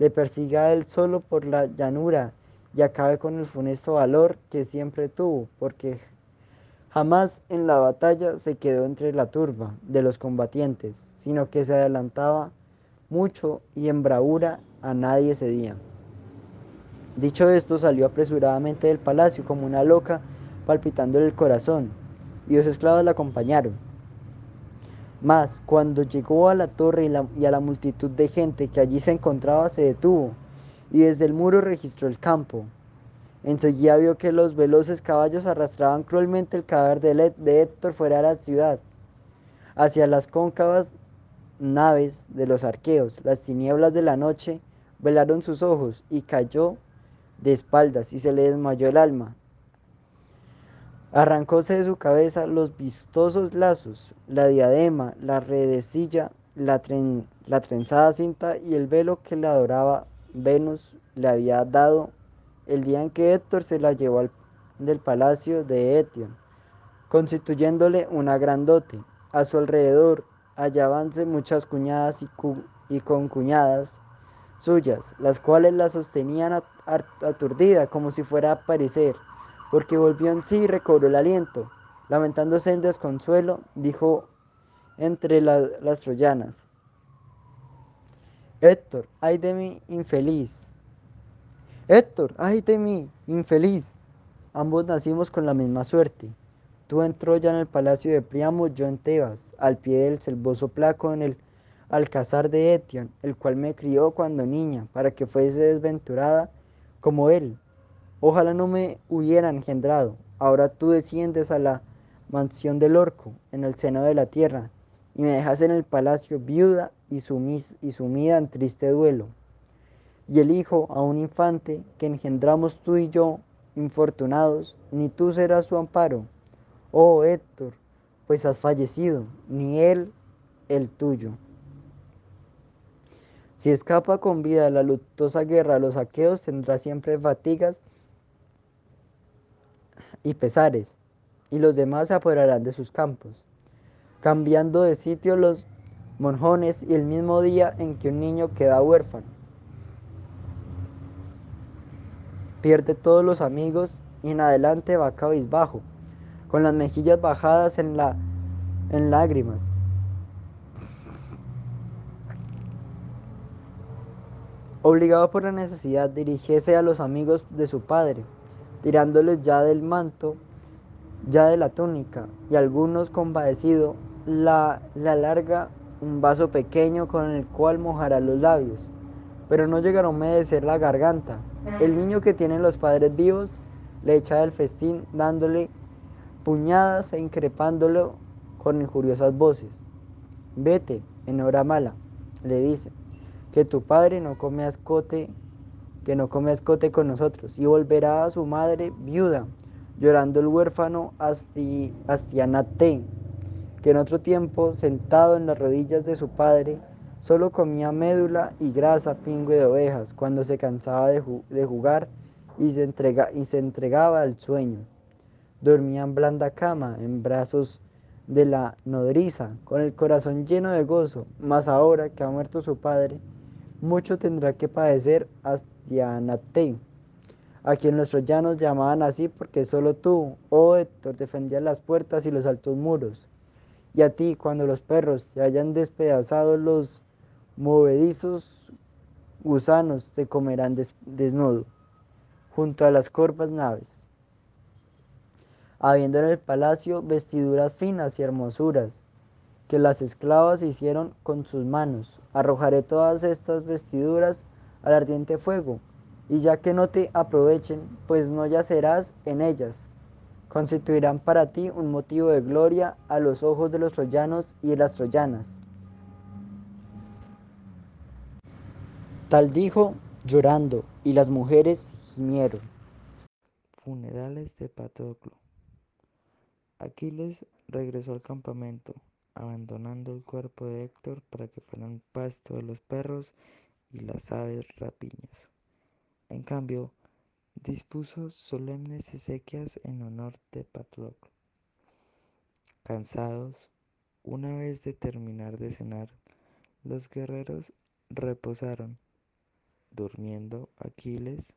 le persiga él solo por la llanura y acabe con el funesto valor que siempre tuvo, porque jamás en la batalla se quedó entre la turba de los combatientes, sino que se adelantaba mucho y en bravura a nadie cedía. Dicho esto, salió apresuradamente del palacio como una loca, palpitándole el corazón, y los esclavos la acompañaron. Mas cuando llegó a la torre y, a la multitud de gente que allí se encontraba, se detuvo y desde el muro registró el campo. Enseguida vio que los veloces caballos arrastraban cruelmente el cadáver de, de Héctor fuera de la ciudad, hacia las cóncavas naves de los arqueos. Las tinieblas de la noche velaron sus ojos y cayó de espaldas y se le desmayó el alma. Arrancóse de su cabeza los vistosos lazos, la diadema, la redecilla, la, la trenzada cinta y el velo que le adoraba Venus le había dado el día en que Héctor se la llevó del palacio de Etion, constituyéndole una gran dote. A su alrededor hallábanse muchas cuñadas y, y concuñadas, suyas, las cuales la sostenían aturdida como si fuera a perecer, porque volvió en sí y recobró el aliento. Lamentándose en desconsuelo, dijo entre las troyanas, Héctor, ay de mí, infeliz. Héctor, ay de mí, infeliz. Ambos nacimos con la misma suerte. Tú en Troya en el palacio de Priamo, yo en Tebas, al pie del selvoso placo en el alcázar de Etion, el cual me crió cuando niña, para que fuese desventurada como él. Ojalá no me hubiera engendrado. Ahora tú desciendes a la mansión del orco, en el seno de la tierra, y me dejas en el palacio viuda y, sumida en triste duelo. Y el hijo a un infante que engendramos tú y yo, infortunados, ni tú serás su amparo. Oh Héctor, pues has fallecido, ni él el tuyo. Si escapa con vida la luctuosa guerra a los saqueos, tendrá siempre fatigas y pesares, y los demás se apoderarán de sus campos, cambiando de sitio los monjones y el mismo día en que un niño queda huérfano. Pierde todos los amigos y en adelante va cabizbajo, con las mejillas bajadas en, la, en lágrimas. Obligado por la necesidad, dirigiese a los amigos de su padre, tirándoles ya del manto, ya de la túnica, y algunos compadecido la, la larga un vaso pequeño con el cual mojará los labios, pero no llegará a humedecer la garganta. El niño que tienen los padres vivos le echa del festín dándole puñadas e increpándolo con injuriosas voces. Vete, en hora mala, le dice, que tu padre no come ascote, que no come ascote con nosotros, y volverá a su madre viuda, llorando el huérfano Astianate, que en otro tiempo, sentado en las rodillas de su padre, solo comía médula y grasa pingüe de ovejas cuando se cansaba de, jugar y se, y se entregaba al sueño. Dormía en blanda cama, en brazos de la nodriza, con el corazón lleno de gozo, mas ahora que ha muerto su padre, mucho tendrá que padecer Astianate, a quien los troyanos llamaban así porque solo tú, oh Héctor, defendías las puertas y los altos muros y a ti cuando los perros se hayan despedazado los movedizos gusanos te comerán desnudo, junto a las corvas naves. Habiendo en el palacio vestiduras finas y hermosuras, que las esclavas hicieron con sus manos, arrojaré todas estas vestiduras al ardiente fuego, y ya que no te aprovechen, pues no yacerás en ellas, constituirán para ti un motivo de gloria a los ojos de los troyanos y de las troyanas. Tal dijo llorando, y las mujeres gimieron. Funerales de Patroclo. Aquiles regresó al campamento, abandonando el cuerpo de Héctor para que fueran pasto de los perros y las aves rapiñas. En cambio, dispuso solemnes exequias en honor de Patroclo. Cansados, una vez de terminar de cenar, los guerreros reposaron. Durmiendo Aquiles,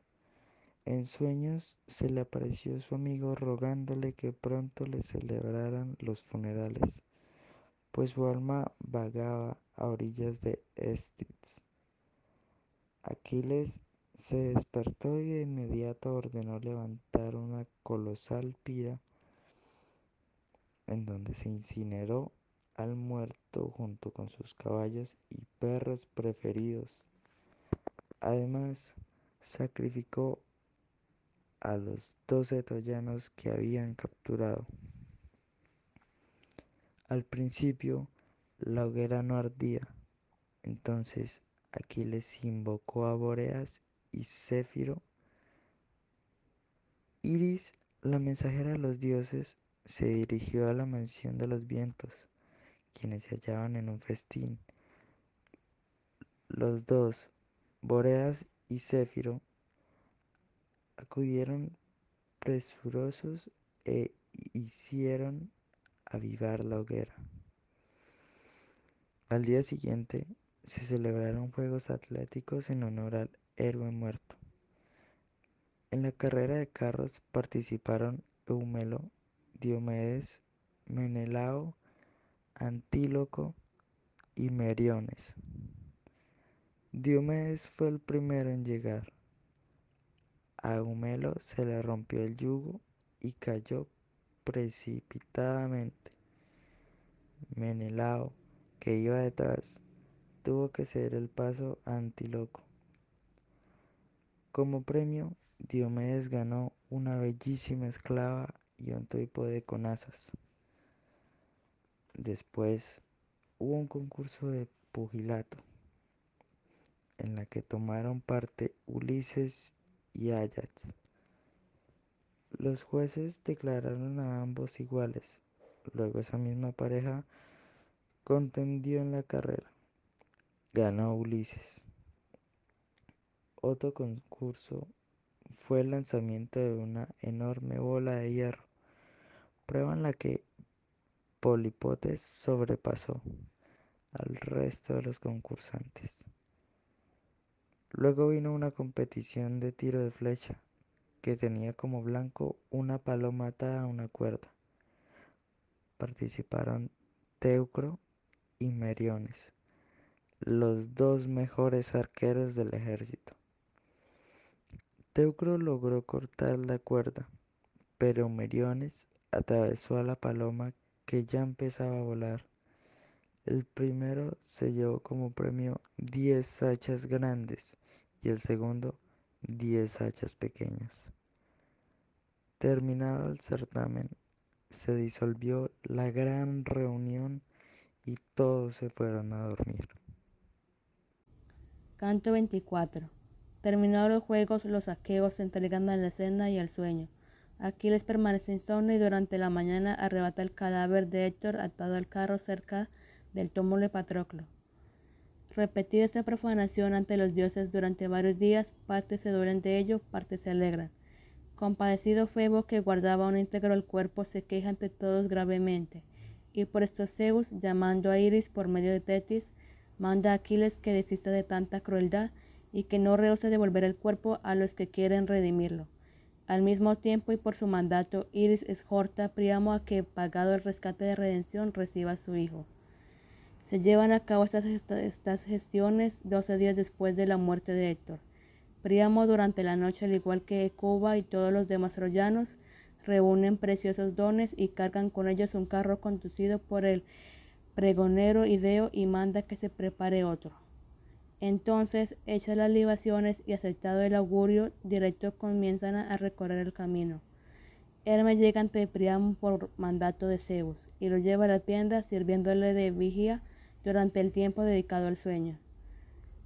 en sueños se le apareció su amigo rogándole que pronto le celebraran los funerales, pues su alma vagaba a orillas de Estitz. Aquiles se despertó y de inmediato ordenó levantar una colosal pira en donde se incineró al muerto junto con sus caballos y perros preferidos. Además, sacrificó a los doce troyanos que habían capturado. Al principio, la hoguera no ardía. Entonces Aquiles invocó a Boreas y Céfiro. Iris, la mensajera de los dioses, se dirigió a la mansión de los vientos, quienes se hallaban en un festín. Los dos, Boreas y Céfiro, acudieron presurosos e hicieron avivar la hoguera. Al día siguiente, se celebraron Juegos Atléticos en honor al héroe muerto. En la carrera de carros participaron Eumelo, Diomedes, Menelao, Antíloco y Meriones. Diomedes fue el primero en llegar. A Eumelo se le rompió el yugo y cayó precipitadamente. Menelao, que iba detrás, tuvo que ceder el paso a Antíloco. Como premio, Diomedes ganó una bellísima esclava y un trípode con asas. Después hubo un concurso de pugilato en la que tomaron parte Ulises y Ajax. Los jueces declararon a ambos iguales. Luego esa misma pareja contendió en la carrera. Ganó Ulises. Otro concurso fue el lanzamiento de una enorme bola de hierro, prueba en la que Polipotes sobrepasó al resto de los concursantes. Luego vino una competición de tiro de flecha que tenía como blanco una paloma atada a una cuerda. Participaron Teucro y Meriones, los dos mejores arqueros del ejército. Teucro logró cortar la cuerda, pero Meriones atravesó a la paloma que ya empezaba a volar. El primero se llevó como premio 10 hachas grandes y el segundo 10 hachas pequeñas. Terminado el certamen, se disolvió la gran reunión y todos se fueron a dormir. Canto 24. Terminados los juegos, los aqueos se entregan a la cena y al sueño. Aquiles permanece insomnio y durante la mañana arrebata el cadáver de Héctor atado al carro cerca del túmulo de Patroclo. Repetida esta profanación ante los dioses durante varios días, partes se duelen de ello, partes se alegran. Compadecido Febo, que guardaba un íntegro el cuerpo, se queja ante todos gravemente, y por estos Zeus, llamando a Iris por medio de Tetis, manda a Aquiles que desista de tanta crueldad y que no rehúse devolver el cuerpo a los que quieren redimirlo. Al mismo tiempo y por su mandato, Iris exhorta a Priamo a que, pagado el rescate de redención, reciba a su hijo. Se llevan a cabo estas, estas gestiones 12 días después de la muerte de Héctor. Príamo durante la noche, al igual que Cuba y todos los demás troyanos, reúnen preciosos dones y cargan con ellos un carro conducido por el pregonero Ideo y manda que se prepare otro. Entonces, hechas las libaciones y aceptado el augurio, directo comienzan a recorrer el camino. Hermes llega ante Priamo por mandato de Zeus y lo lleva a la tienda sirviéndole de vigía durante el tiempo dedicado al sueño.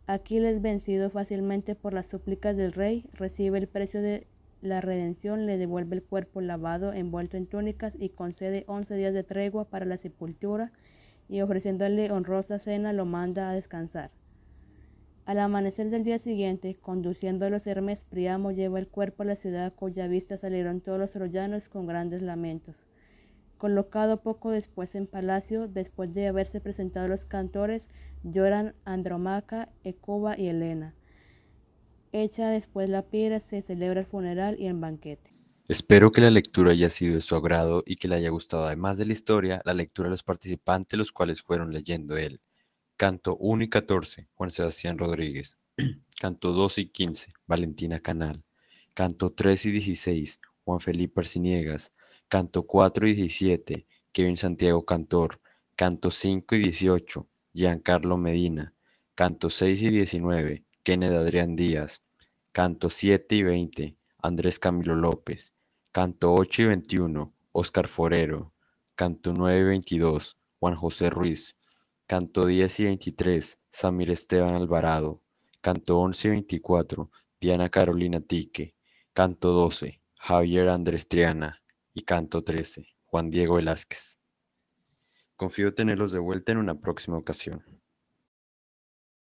Aquiles, vencido fácilmente por las súplicas del rey, recibe el precio de la redención, le devuelve el cuerpo lavado, envuelto en túnicas y concede once días de tregua para la sepultura y ofreciéndole honrosa cena lo manda a descansar. Al amanecer del día siguiente, conduciendo a los Hermes, Priamo lleva el cuerpo a la ciudad cuya vista salieron todos los troyanos con grandes lamentos. Colocado poco después en palacio, después de haberse presentado los cantores, lloran Andromaca, Ecuba y Helena. Hecha después la pira, se celebra el funeral y el banquete. Espero que la lectura haya sido de su agrado y que le haya gustado además de la historia, la lectura de los participantes, los cuales fueron leyendo él. Canto 1 y 14, Juan Sebastián Rodríguez. (clears throat) Canto 2 y 15, Valentina Canal. Canto 3 y 16, Juan Felipe Arciniegas. Canto 4 y 17, Kevin Santiago Cantor. Canto 5 y 18, Giancarlo Medina. Canto 6 y 19, Kenneth Adrián Díaz. Canto 7 y 20, Andrés Camilo López. Canto 8 y 21, Oscar Forero. Canto 9 y 22, Juan José Ruiz. Canto 10 y 23, Samir Esteban Alvarado. Canto 11 y 24, Diana Carolina Tique. Canto 12, Javier Andrés Triana y canto 13, Juan Diego Velázquez. Confío tenerlos de vuelta en una próxima ocasión.